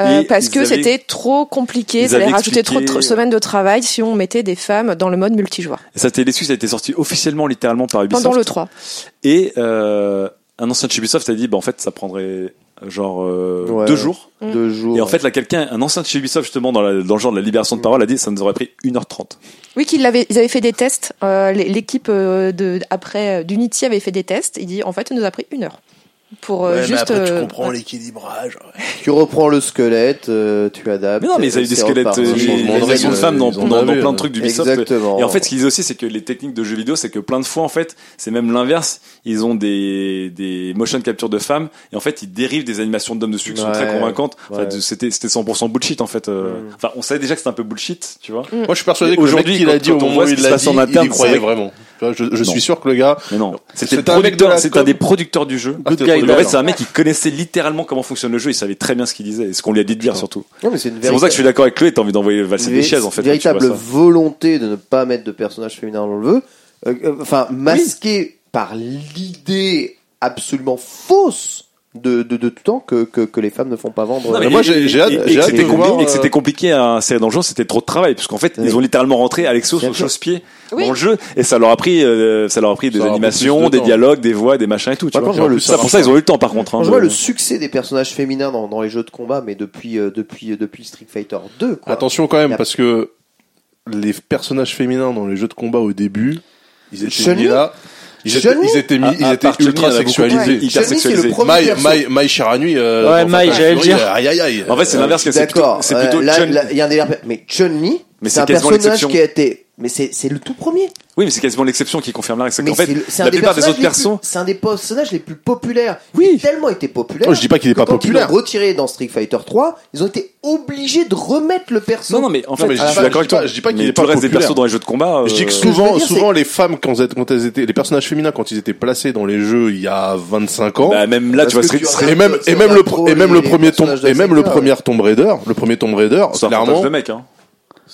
Euh, parce que avaient- c'était trop compliqué, ils ça allait avaient rajouter trop de expliqué- semaines de travail si on mettait des femmes dans le mode multijoueur. Et ça, l'excuse, ça a été sorti officiellement, littéralement par Ubisoft. Pendant le 3. Et euh, un ancien de chez Ubisoft a dit, bah en fait, ça prendrait euh, genre euh, Ouais. deux jours. Deux jours. Et en fait, là, quelqu'un, un ancien de chez Ubisoft, justement, dans, la- dans le genre de la libération de parole, a dit, ça nous aurait pris 1h30. Oui, qu'ils l'avaient, ils avaient fait des tests. euh, l'é- l'équipe euh, de après euh, d'Unity avait fait des tests. Il dit en fait, ça nous a pris une heure. Pour euh, Ouais, mais juste. après, tu euh, comprends ouais. l'équilibrage. ouais. Tu reprends le squelette, euh, tu adaptes. Mais non, mais ils avaient des squelettes, euh, réactions de règles, femmes dans, ils dans, dans avaient, plein de euh, trucs d'Ubisoft. Exactement. Et en fait, ce qu'ils disent aussi, c'est que les techniques de jeux vidéo, c'est que plein de fois, en fait, c'est même l'inverse. Ils ont des, des motion capture de femmes, et en fait, ils dérivent des animations d'hommes dessus qui sont très convaincantes. En ouais. fait, c'était, c'était 100% bullshit, en fait. euh. Mm. Enfin, on savait déjà que c'était un peu bullshit, tu vois. Moi, je suis persuadé Mais que le mec aujourd'hui, qui l'a quand- dit au moment voit où ce il l'a dit, il y croyait vraiment. Tu vois, Je, suis sûr que le gars. Mais non. C'était le C'était un mec de producteur, la c'est un des producteurs du jeu. Ah, Good guy. En fait, producteur. c'est un mec qui connaissait littéralement comment fonctionne le jeu. Il savait très bien ce qu'il disait et ce qu'on lui a dit de dire surtout. C'est pour ça que je suis d'accord avec Chloé. T'as envie d'envoyer valser des chaises en fait. tu véritable volonté de ne pas mettre de personnage féminin dans le jeu. Euh, euh, Enfin, masqué par l'idée absolument fausse de, de, de tout temps que, que, que les femmes ne font pas vendre. Non, mais moi, j'ai- hâte- et- et j'ai que hâte c'était de compli- voir, et que c'était euh, compliqué à insérer dans le jeu, c'était trop de travail, parce qu'en fait, Oui. ils ont littéralement rentré Alexos au chausse-pied Oui. dans le jeu, et ça leur a pris, euh, ça leur a pris des animations, de des dialogues, des voix, des machins et tout. Tu Moi, vois. quand je vois le- ça, pour ça, ils ont eu le temps, par contre. hein, je vois le succès des personnages féminins dans, dans les jeux de combat, mais depuis, euh, depuis, euh, depuis Street Fighter 2, quoi. Attention quand même, parce que les personnages féminins dans les jeux de combat au début, ils étaient là. Ils étaient, ils étaient, mis, À- ils à étaient ultra sexualisés. Ouais, hyper Chun-Li, c'est le sexualisé. premier Mai, perso- Mai, Mai Shiragui, euh, Ouais, Fatal j'allais dire. Aïe, aïe, aïe. En fait, c'est l'inverse, que c'est plutôt, D'accord. c'est plutôt euh, Chun- il y a un délire. Mais Chun-Li, Mais c'est un quasiment personnage l'exception. qui a été. Mais c'est c'est le tout premier. Oui, mais c'est quasiment l'exception qui confirme la règle. Qu'en fait, la des plupart des personnages autres les plus- persos, C'est un des personnages les plus populaires. Oui. Il a tellement été populaire. Oh, je dis pas qu'il est pas quand populaire. Ils l'ont retiré dans Street Fighter 3. Ils ont été obligés de remettre le perso. non, non, mais en fait, mais je suis pas- d'accord avec pas- toi. je dis pas qu'il est tout le pas reste des populaire. persos dans les jeux de combat, Je dis que euh, souvent, dire, souvent les femmes quand elles, quand elles étaient, les personnages féminins quand ils étaient placés dans les jeux il y a 25 ans. bah, même là, tu vois, et même et même le et même le premier tomb personnages de et même le premier Tomb Raider, le premier Tomb Raider, c'est un clairement, fantasme de mec, hein.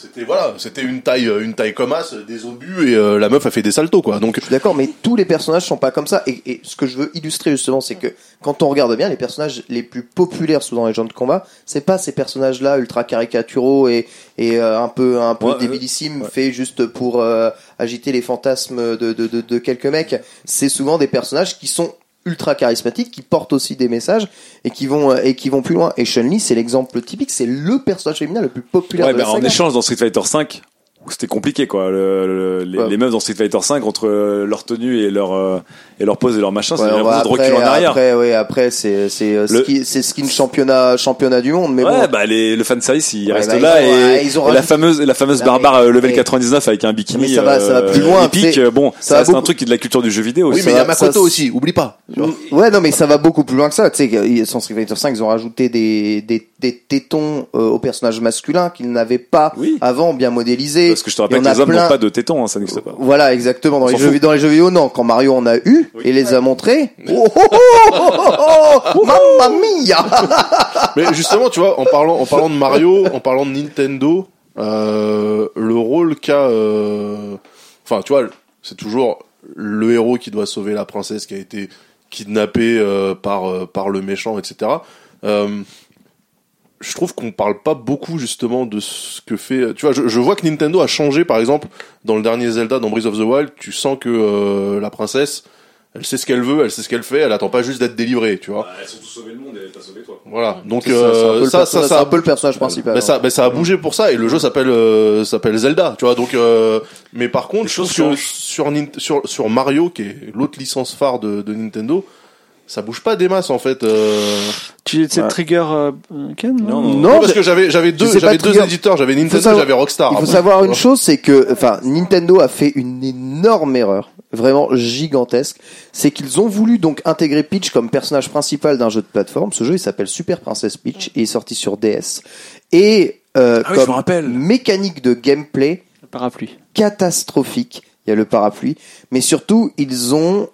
C'était voilà, c'était une taille une taille comme as, des obus et euh, la meuf a fait des saltos quoi. Donc Je suis d'accord, mais tous les personnages sont pas comme ça. Et, et ce que je veux illustrer justement, c'est que quand on regarde bien, les personnages les plus populaires souvent dans les jeux de combat, c'est pas ces personnages-là ultra caricaturaux et, et euh, un peu un peu Ouais, débilissimes, faits juste pour euh, agiter les fantasmes de, de, de, de quelques mecs. C'est souvent des personnages qui sont ultra charismatiques, qui portent aussi des messages et qui vont euh, et qui vont plus loin. Et Chun-Li, c'est l'exemple typique, c'est le personnage féminin le plus populaire Ouais, de bah, la en échange dans Street Fighter 5 c'était compliqué quoi le, le- les, Ouais. les meufs dans Street Fighter 5 entre euh, leur tenue et leur euh, et leur pose et leur machin Ouais, c'est va l'impression de recul en arrière Après, ouais, après c'est c'est euh, Le- c'est skin championnat championnat du monde, mais ouais bon. bah les, le fan service il Ouais, reste bah, là et, ouais, ils ont et la fameuse la fameuse Non, barbare mais- level mais- 99 avec un bikini Mais ça va- ça va plus loin, épique c'est- bon ça reste un truc qui est de la culture du jeu vidéo oui, aussi mais il y a Makoto aussi, oublie pas. vois. Ouais, non, mais ça va beaucoup plus loin que ça. Tu sais, sans Street Fighter 5, ils ont rajouté des des, des tétons aux personnages masculins qu'ils n'avaient pas Oui. avant, bien modélisés. Parce que je te Il y rappelle en que a les hommes plein- n'ont pas de tétons hein, ça n'existe pas Voilà, exactement. Dans les, jeux, dans les jeux vidéo, non. Quand Mario en a eu et les a montrés. Oh, oh, oh, oh, oh, oh, mamma mia! Mais justement, tu vois, en parlant, en parlant de Mario, en parlant de Nintendo, euh, le rôle qu'a, euh, enfin, tu vois, c'est toujours le héros qui doit sauver la princesse qui a été kidnappée euh, par euh, par le méchant, etc. Euh, je trouve qu'on parle pas beaucoup justement de ce que fait. Tu vois, je, je vois que Nintendo a changé, par exemple, dans le dernier Zelda, dans Breath of the Wild, tu sens que euh, la princesse, elle sait ce qu'elle veut, elle sait ce qu'elle fait, elle attend pas juste d'être délivrée, tu vois. elles sont tous sauvées le monde et t'as sauvé toi Voilà. Donc ça, euh, ça, ça, ça, c'est un peu le personnage principal. ben ça, ben ça a bougé pour ça et le jeu s'appelle euh, s'appelle Zelda, tu vois. Donc, euh, mais par contre, je trouve que sur, sur sur Mario, qui est l'autre licence phare de, de Nintendo, ça bouge pas des masses en fait. Euh... Tu Ouais. Trigger euh, Ken Non, non, non. Non, parce que j'avais j'avais deux sais j'avais deux Trigger. éditeurs, j'avais Nintendo, savoir- j'avais Rockstar. Il faut après. savoir une chose, c'est que, enfin, Nintendo a fait une énorme erreur, vraiment gigantesque. C'est qu'ils ont voulu donc intégrer Peach comme personnage principal d'un jeu de plateforme. Ce jeu, il s'appelle Super Princess Peach et il est sorti sur DS. Et euh, Ah oui, je me comme rappelle. mécanique de gameplay Parapluie. catastrophique, il y a le parapluie, mais surtout ils ont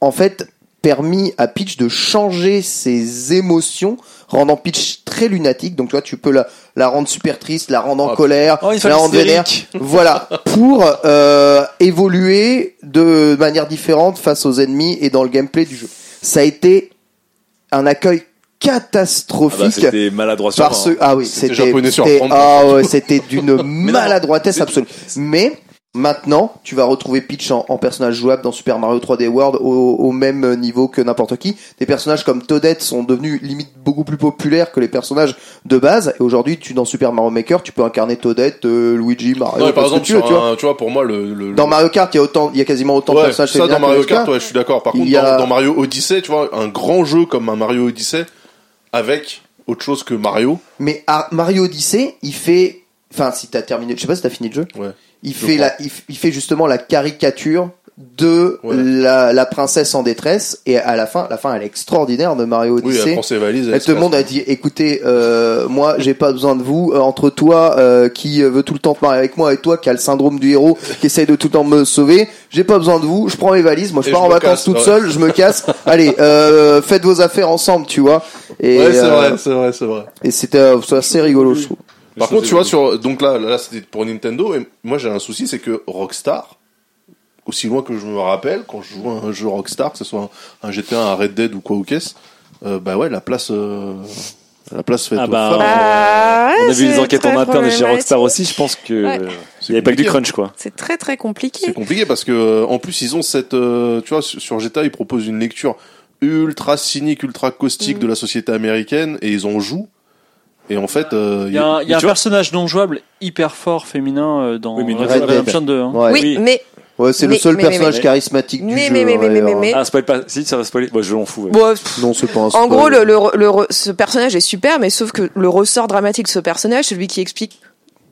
en fait permis à Peach de changer ses émotions, rendant Peach très lunatique. Donc tu vois, tu peux la, la rendre super triste, la rendre en Oh, colère, oh, la rendre vénère. Voilà, pour euh, évoluer de manière différente face aux ennemis et dans le gameplay du jeu. Ça a été un accueil Ah bah, catastrophique. c'était maladroit sur Parce un. ah oui, C'était japonais sur ah ouais, c'était d'une maladroitesse absolue. Mais Maintenant, tu vas retrouver Peach en, en personnage jouable dans Super Mario 3D World au, au même niveau que n'importe qui. Des personnages comme Toadette sont devenus limite beaucoup plus populaires que les personnages de base. Et aujourd'hui, tu dans Super Mario Maker, tu peux incarner Toadette, euh, Luigi, Mario. Non, par exemple, tu veux, tu vois. un- tu vois, pour moi, le, le- Dans Mario Kart, il y a autant, il y a quasiment autant de personnages ça dans Mario Kart, ouais, je suis d'accord. Par contre, a- dans, dans Mario Odyssey, tu vois, un grand jeu comme un Mario Odyssey avec autre chose que Mario. Mais à Mario Odyssey, il fait, enfin, si t'as terminé, je sais pas si t'as fini le jeu. Ouais. Il Je fait crois. la, il, il fait justement la caricature de Ouais. la, la princesse en détresse et à la fin, la fin elle est extraordinaire de Mario Oui, Odyssey. elle prend ses valises. Elle te demande, elle dit, écoutez, euh, moi, j'ai pas besoin de vous. Euh, entre toi, euh, qui veut tout le temps te marier avec moi, et toi, qui a le syndrome du héros, qui essaye de tout le temps me sauver, j'ai pas besoin de vous. Je prends mes valises, moi, je Et pars je en vacances casse, toute ouais. seule, je me casse. Allez, euh, faites vos affaires ensemble, tu vois. Et, Ouais, c'est euh, vrai, c'est vrai, c'est vrai. Et c'était euh, c'est assez rigolo, je trouve. Par contre, tu vois, sur, donc là, là, c'était pour Nintendo, et moi, j'ai un souci, c'est que Rockstar, aussi loin que je me rappelle, quand je joue à un jeu Rockstar, que ce soit un, un GTA, un Red Dead ou quoi ou qu'est-ce, euh, bah ouais, la place, euh, la place faite Ah aux bah, femmes. Bah, On a ouais, vu les enquêtes en interne chez Rockstar aussi, je pense que Ouais. il n'y avait pas que du crunch quoi. C'est très très compliqué. C'est compliqué parce que euh, en plus ils ont cette euh, tu vois sur sur GTA ils proposent une lecture ultra cynique, ultra caustique Mm. de la société américaine et ils en jouent. Et en fait euh, Il y a un, y a un personnage non jouable hyper fort féminin euh, dans Oui, mais Red Red Dead Dead. Redemption 2. hein. Ouais. Oui, Oui. mais Ouais, c'est le Mais- seul mais- mais- personnage mais- charismatique du mais- jeu. mais- mais- mais- dire. mais- mais- Ah, spoil pas. Si, ça va spoiler. Moi, je m'en fous. ouais. bon, pff, Non, c'est pas un en spoil. gros, le, le, le ce personnage est super, mais sauf que le ressort dramatique de ce personnage, celui qui explique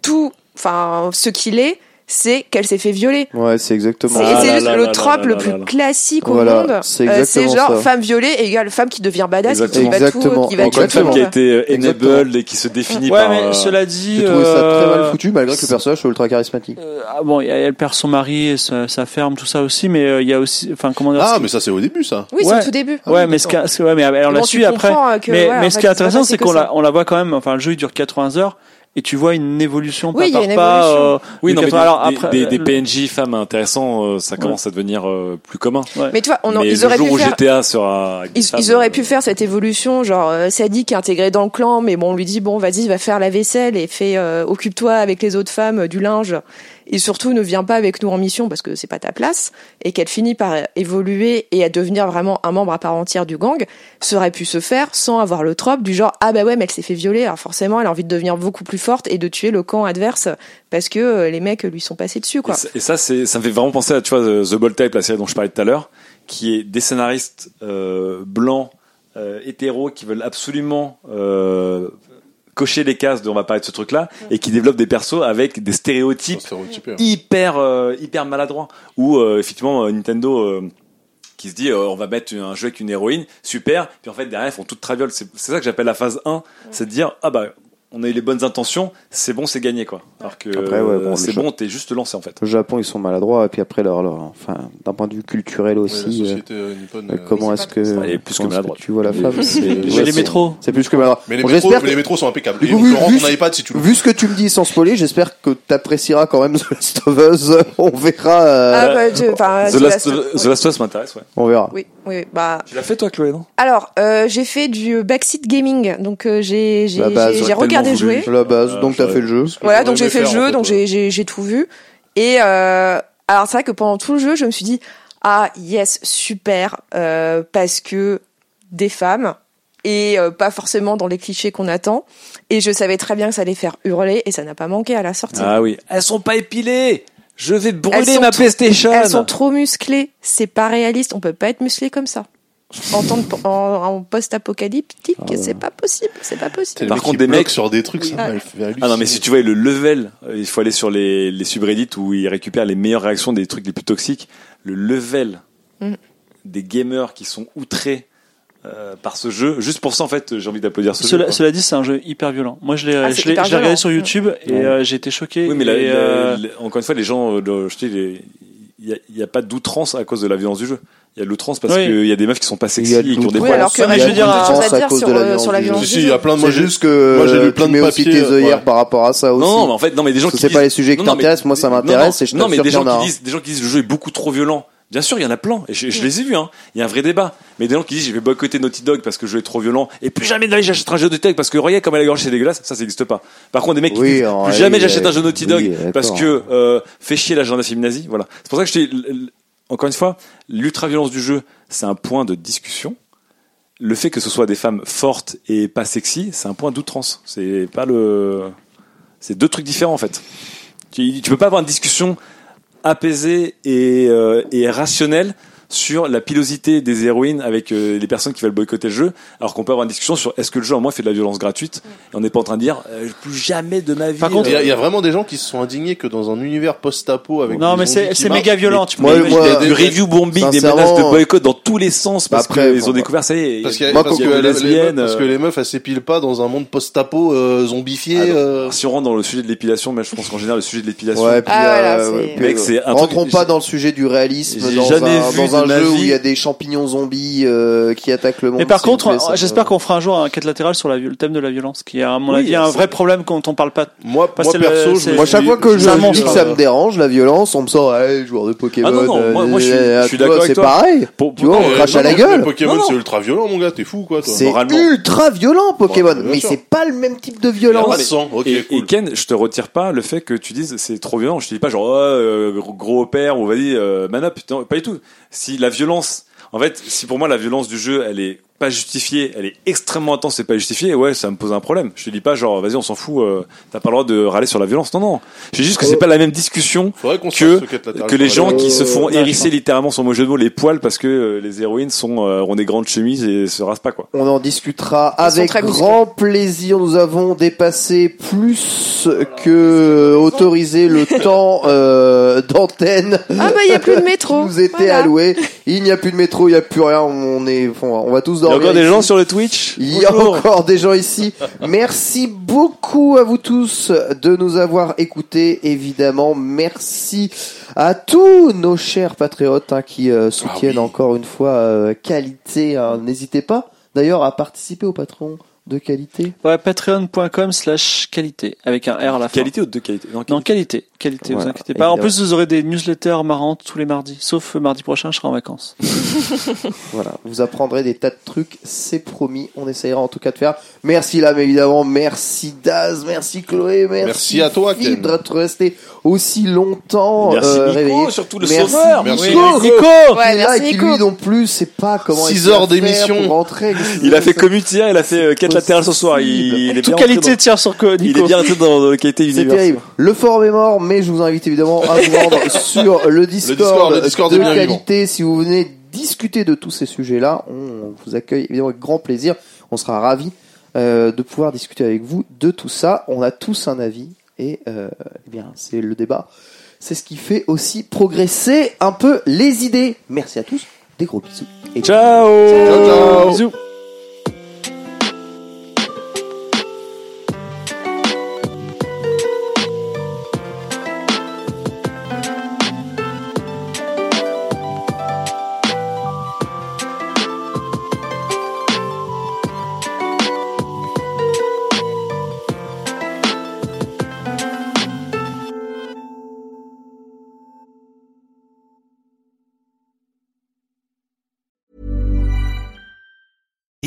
tout, enfin, ce qu'il est, c'est qu'elle s'est fait violer. Ouais, c'est exactement. C'est- Ah et c'est là juste là le là trope là le plus classique Voilà, au monde. c'est Euh, c'est genre ça. femme violée égale femme qui devient badass, qui Exactement. va tout, qui va Encore une femme qui a été euh, enabled et qui se définit Ouais, par. mais euh, cela dit, J'ai trouvé ça très euh, mal foutu, malgré que le personnage soit ultra charismatique. euh, ah bon, il y a- elle perd son mari, et sa, sa ferme, tout ça aussi, mais euh, il y a aussi, enfin, comment dire Ah mais ça c'est au début ça. Oui, c'est Ouais. au tout début. Ouais, mais ce qui, ouais, mais Et la bon, tu suit après. euh, mais, ouais, ce qui est intéressant, c'est qu'on la, on la voit quand même. Enfin, le jeu il dure 80 heures et tu vois une évolution Oui, pas il y a par une pas. évolution. euh, Oui, de non, mais 80 des, alors des- après, des, des le- PNJ femmes intéressants, euh, ça commence à devenir euh, plus commun. Mais tu vois, on en- mais ils le auraient jour pu où faire. GTA sera. Ils, femmes, ils auraient euh, pu faire cette évolution, genre euh, Sadie qui est intégrée dans le clan, mais bon, on lui dit bon, vas-y, va faire la vaisselle et fais, euh, occupe-toi avec les autres femmes euh, du linge, et surtout ne viens pas avec nous en mission parce que c'est pas ta place, et qu'elle finit par évoluer et à devenir vraiment un membre à part entière du gang, ça aurait pu se faire sans avoir le trope du genre ah bah ouais, mais elle s'est fait violer, alors forcément elle a envie de devenir beaucoup plus forte et de tuer le camp adverse parce que euh, les mecs lui sont passés dessus quoi. et ça, c'est, ça me fait vraiment penser à, tu vois, The The Bold Type, la série dont je parlais tout à l'heure, qui est des scénaristes euh, blancs, euh, hétéros, qui veulent absolument euh, cocher les cases de on va parler de ce truc-là, et qui développent des persos avec des stéréotypes hyper euh, hyper maladroits. Ou euh, effectivement euh, Nintendo euh, qui se dit euh, on va mettre un jeu avec une héroïne, super, puis en fait derrière ils font toute traviole. C'est, c'est ça que j'appelle la phase 1, c'est de dire ah bah on a eu les bonnes intentions, c'est bon, c'est gagné quoi. Alors que Après, ouais, bon, euh, c'est le bon, t'es juste lancé en fait. Au Japon, ils sont maladroits, et puis après, leur, leur, enfin, d'un point de vue culturel aussi, euh, nippone. euh, comment est-ce que, est plus que maladroite. tu vois la femme, c'est, J'ai les métros. C'est plus que maladroit. Mais les, Bon, métros, les que- métros sont impeccables. Coup, vu- te rend vu- ton iPad si tu le Vu ce que tu me dis sans spoiler, j'espère que t'apprécieras quand même The Last of Us. On verra, euh, Ah bah, The Last, vas- The Last of Us m'intéresse, ouais. on verra. Oui, oui, oui, bah. Tu l'as fait toi, Chloé, non? Alors, euh, j'ai fait du backseat gaming, donc euh, j'ai regardé jouer. La base, Euh, donc t'as fait le jeu. Voilà, donc j'ai fait le jeu, donc j'ai tout vu. Et euh, alors c'est vrai que pendant tout le jeu, je me suis dit ah yes super euh, parce que des femmes et euh, pas forcément dans les clichés qu'on attend. Et je savais très bien que ça allait faire hurler et ça n'a pas manqué à la sortie. Ah oui. Elles sont pas épilées Je vais brûler ma PlayStation Elles sont trop musclées, c'est pas réaliste, on peut pas être musclé comme ça. En, en, en post-apocalyptique, c'est pas possible, c'est pas possible. Par contre, des mecs- sur des trucs, ça Ah. Ah non mais si tu vois le level, euh, il faut aller sur les, les subreddits où ils récupèrent les meilleures réactions des trucs les plus toxiques. Le level Mm. des gamers qui sont outrés euh, par ce jeu, juste pour ça en fait j'ai envie d'applaudir ce Cela, jeu. cela dit, c'est un jeu hyper violent. Moi, je l'ai, Ah, regardé sur YouTube et Ouais. euh, j'ai été choqué. Oui mais la- et, la- euh, la- encore une fois les gens, euh, je te dis, les- il y a, il y a pas d'outrance à cause de la violence du jeu. Il y a de l'outrance parce Oui. qu'il y a des meufs qui sont pas sexy et qui ont des. Oui, alors que je veux dire, il y a à- des choses à à dire cause sur, de la euh, violence sur la du jeu. violence Si, du si, il y a plein de C'est moi juste que moi, j'ai lu plein de mets aussi papiers, tes œillères ouais. par rapport à ça aussi. Non, mais en fait, non, mais des gens qui c'est disent- pas les sujets qui Non, non, t'intéressent, moi ça non, m'intéresse non. et je Non, mais des gens qui disent, des gens qui disent le jeu est beaucoup trop violent. Bien sûr, il y en a plein, et je, je les ai vus. Hein. Il y a un vrai débat. Mais des gens qui disent, je vais boycotter Naughty Dog parce que le jeu est trop violent, et plus jamais de la vie j'achèterai un jeu de tech parce que regarde comme elle est gorge, c'est dégueulasse. Ça, ça n'existe pas. Par contre, des mecs qui Oui, disent, en plus jamais j'achète un jeu Naughty oui, Dog d'accord. parce que euh, fait chier l'agenda film nazi. Voilà. C'est pour ça que je dis, encore une fois, l'ultra-violence du jeu, c'est un point de discussion. Le fait que ce soit des femmes fortes et pas sexy, c'est un point d'outrance. C'est pas le, c'est deux trucs différents en fait. Tu, tu peux pas avoir une discussion apaisée et, euh, et rationnelle sur la pilosité des héroïnes avec euh, les personnes qui veulent boycotter le jeu, alors qu'on peut avoir une discussion sur est-ce que le jeu en moi fait de la violence gratuite et on n'est pas en train de dire euh, plus jamais de ma vie. Par contre, Il y, a, euh, il y a vraiment des gens qui se sont indignés que dans un univers post-apo avec Non, mais c'est c'est méga violent. Tu peux Moi, pas imaginer. moi, a du review bombing, des menaces de boycott dans tous les sens parce Après, qu'ils ont découvert ça y est. Parce, qu'il y a- Moi, parce quand- que, il y a les- lesbiennes, meufs, parce que euh, les meufs, elles s'épilent pas dans un monde post-apo euh, zombifié. Ah, euh. Si on rentre dans le sujet de l'épilation, mais je pense qu'en général le sujet de l'épilation, Ouais, puis, Ah, euh, euh, rentrons pas dans le sujet du réalisme J'ai dans jamais un, vu dans un jeu où il y a des champignons zombies euh, qui attaquent le monde. Mais par contre, ça- j'espère qu'on fera un jour un quête latérale sur la, le thème de la violence, qui est à mon Oui, avis un vrai problème quand on parle pas. Moi, moi perso, je Moi, chaque fois que je dis que ça euh. me dérange, la violence, on me sort, hey, joueur de Pokémon. Ah non, non, moi- moi, je suis- euh, je d'accord avec C'est pareil. Pour- Tu vois, on Euh, crache à la gueule. Pokémon, c'est ultra violent, mon gars, t'es fou, quoi. C'est ultra violent, Pokémon, mais c'est pas le même type de violence. et, Ken, je te retire pas le fait que tu dises c'est trop violent. Je te dis pas genre oh, euh, gros- père ou vas-y euh, man up. Non, pas du tout. Si la violence, en fait, si pour moi la violence du jeu elle est pas justifiée, elle est extrêmement intense et pas justifiée, ouais, ça me pose un problème. Je te dis pas genre vas-y on s'en fout, euh, t'as pas le droit de râler sur la violence. Non non. Je dis juste que c'est pas la même discussion Faudrait qu'on se que que les gens qui se font Euh, hérisser littéralement sur mon jeu de mots les poils parce que euh, les héroïnes sont euh, ont des grandes chemises et se rasent pas quoi. On en discutera Ils avec grand plaisir. Nous avons dépassé plus que autorisé le temps euh, d'antenne Ah bah il y a plus de qui métro. nous était Voilà. alloué. Il n'y a plus de métro, il n'y a plus rien. On est, on va tous dormir. Encore des ici. gens sur le Twitch. Il y a Bonjour. encore des gens ici. Merci beaucoup à vous tous de nous avoir écoutés. Évidemment, merci à tous nos chers patriotes hein, qui euh, soutiennent Ah oui. encore une fois euh, qualité. hein. N'hésitez pas d'ailleurs à participer au patron de qualité Ouais, patreon.com slash qualité, avec un R à la fin. Qualité ou de qualité Non, qualité, qualité, vous inquiétez pas. En plus, vous aurez des newsletters marrantes tous les mardis, sauf mardi prochain, je serai en vacances. voilà, vous apprendrez des tas de trucs, c'est promis, on essayera en tout cas de faire. Merci Lam, évidemment, merci Daz, merci Chloé, merci, merci à toi Ken. d'être resté aussi longtemps merci euh, Nico, réveillé. surtout le merci sauveur. Merci Nico, Nico. Nico. Ouais, merci Nico. Qui, lui non plus, c'est pas comment 6 heures d'émission. Pour hein, il a fait comme il a fait 4 latéral ce soir. Il, est Toute qualité dans... tire sur Nico. Il est bien rentré dans, la qualité C'est terrible. Le forum est mort, mais je vous invite évidemment à vous rendre sur le Discord, le Discord, le Discord de qualité si vous venez discuter de tous ces sujets-là. On vous accueille évidemment avec grand plaisir. On sera ravis euh, de pouvoir discuter avec vous de tout ça. On a tous un avis et euh, eh bien c'est le débat. C'est ce qui fait aussi progresser un peu les idées. Merci à tous. Des gros bisous. Et. Ciao. ciao. ciao. Bisous.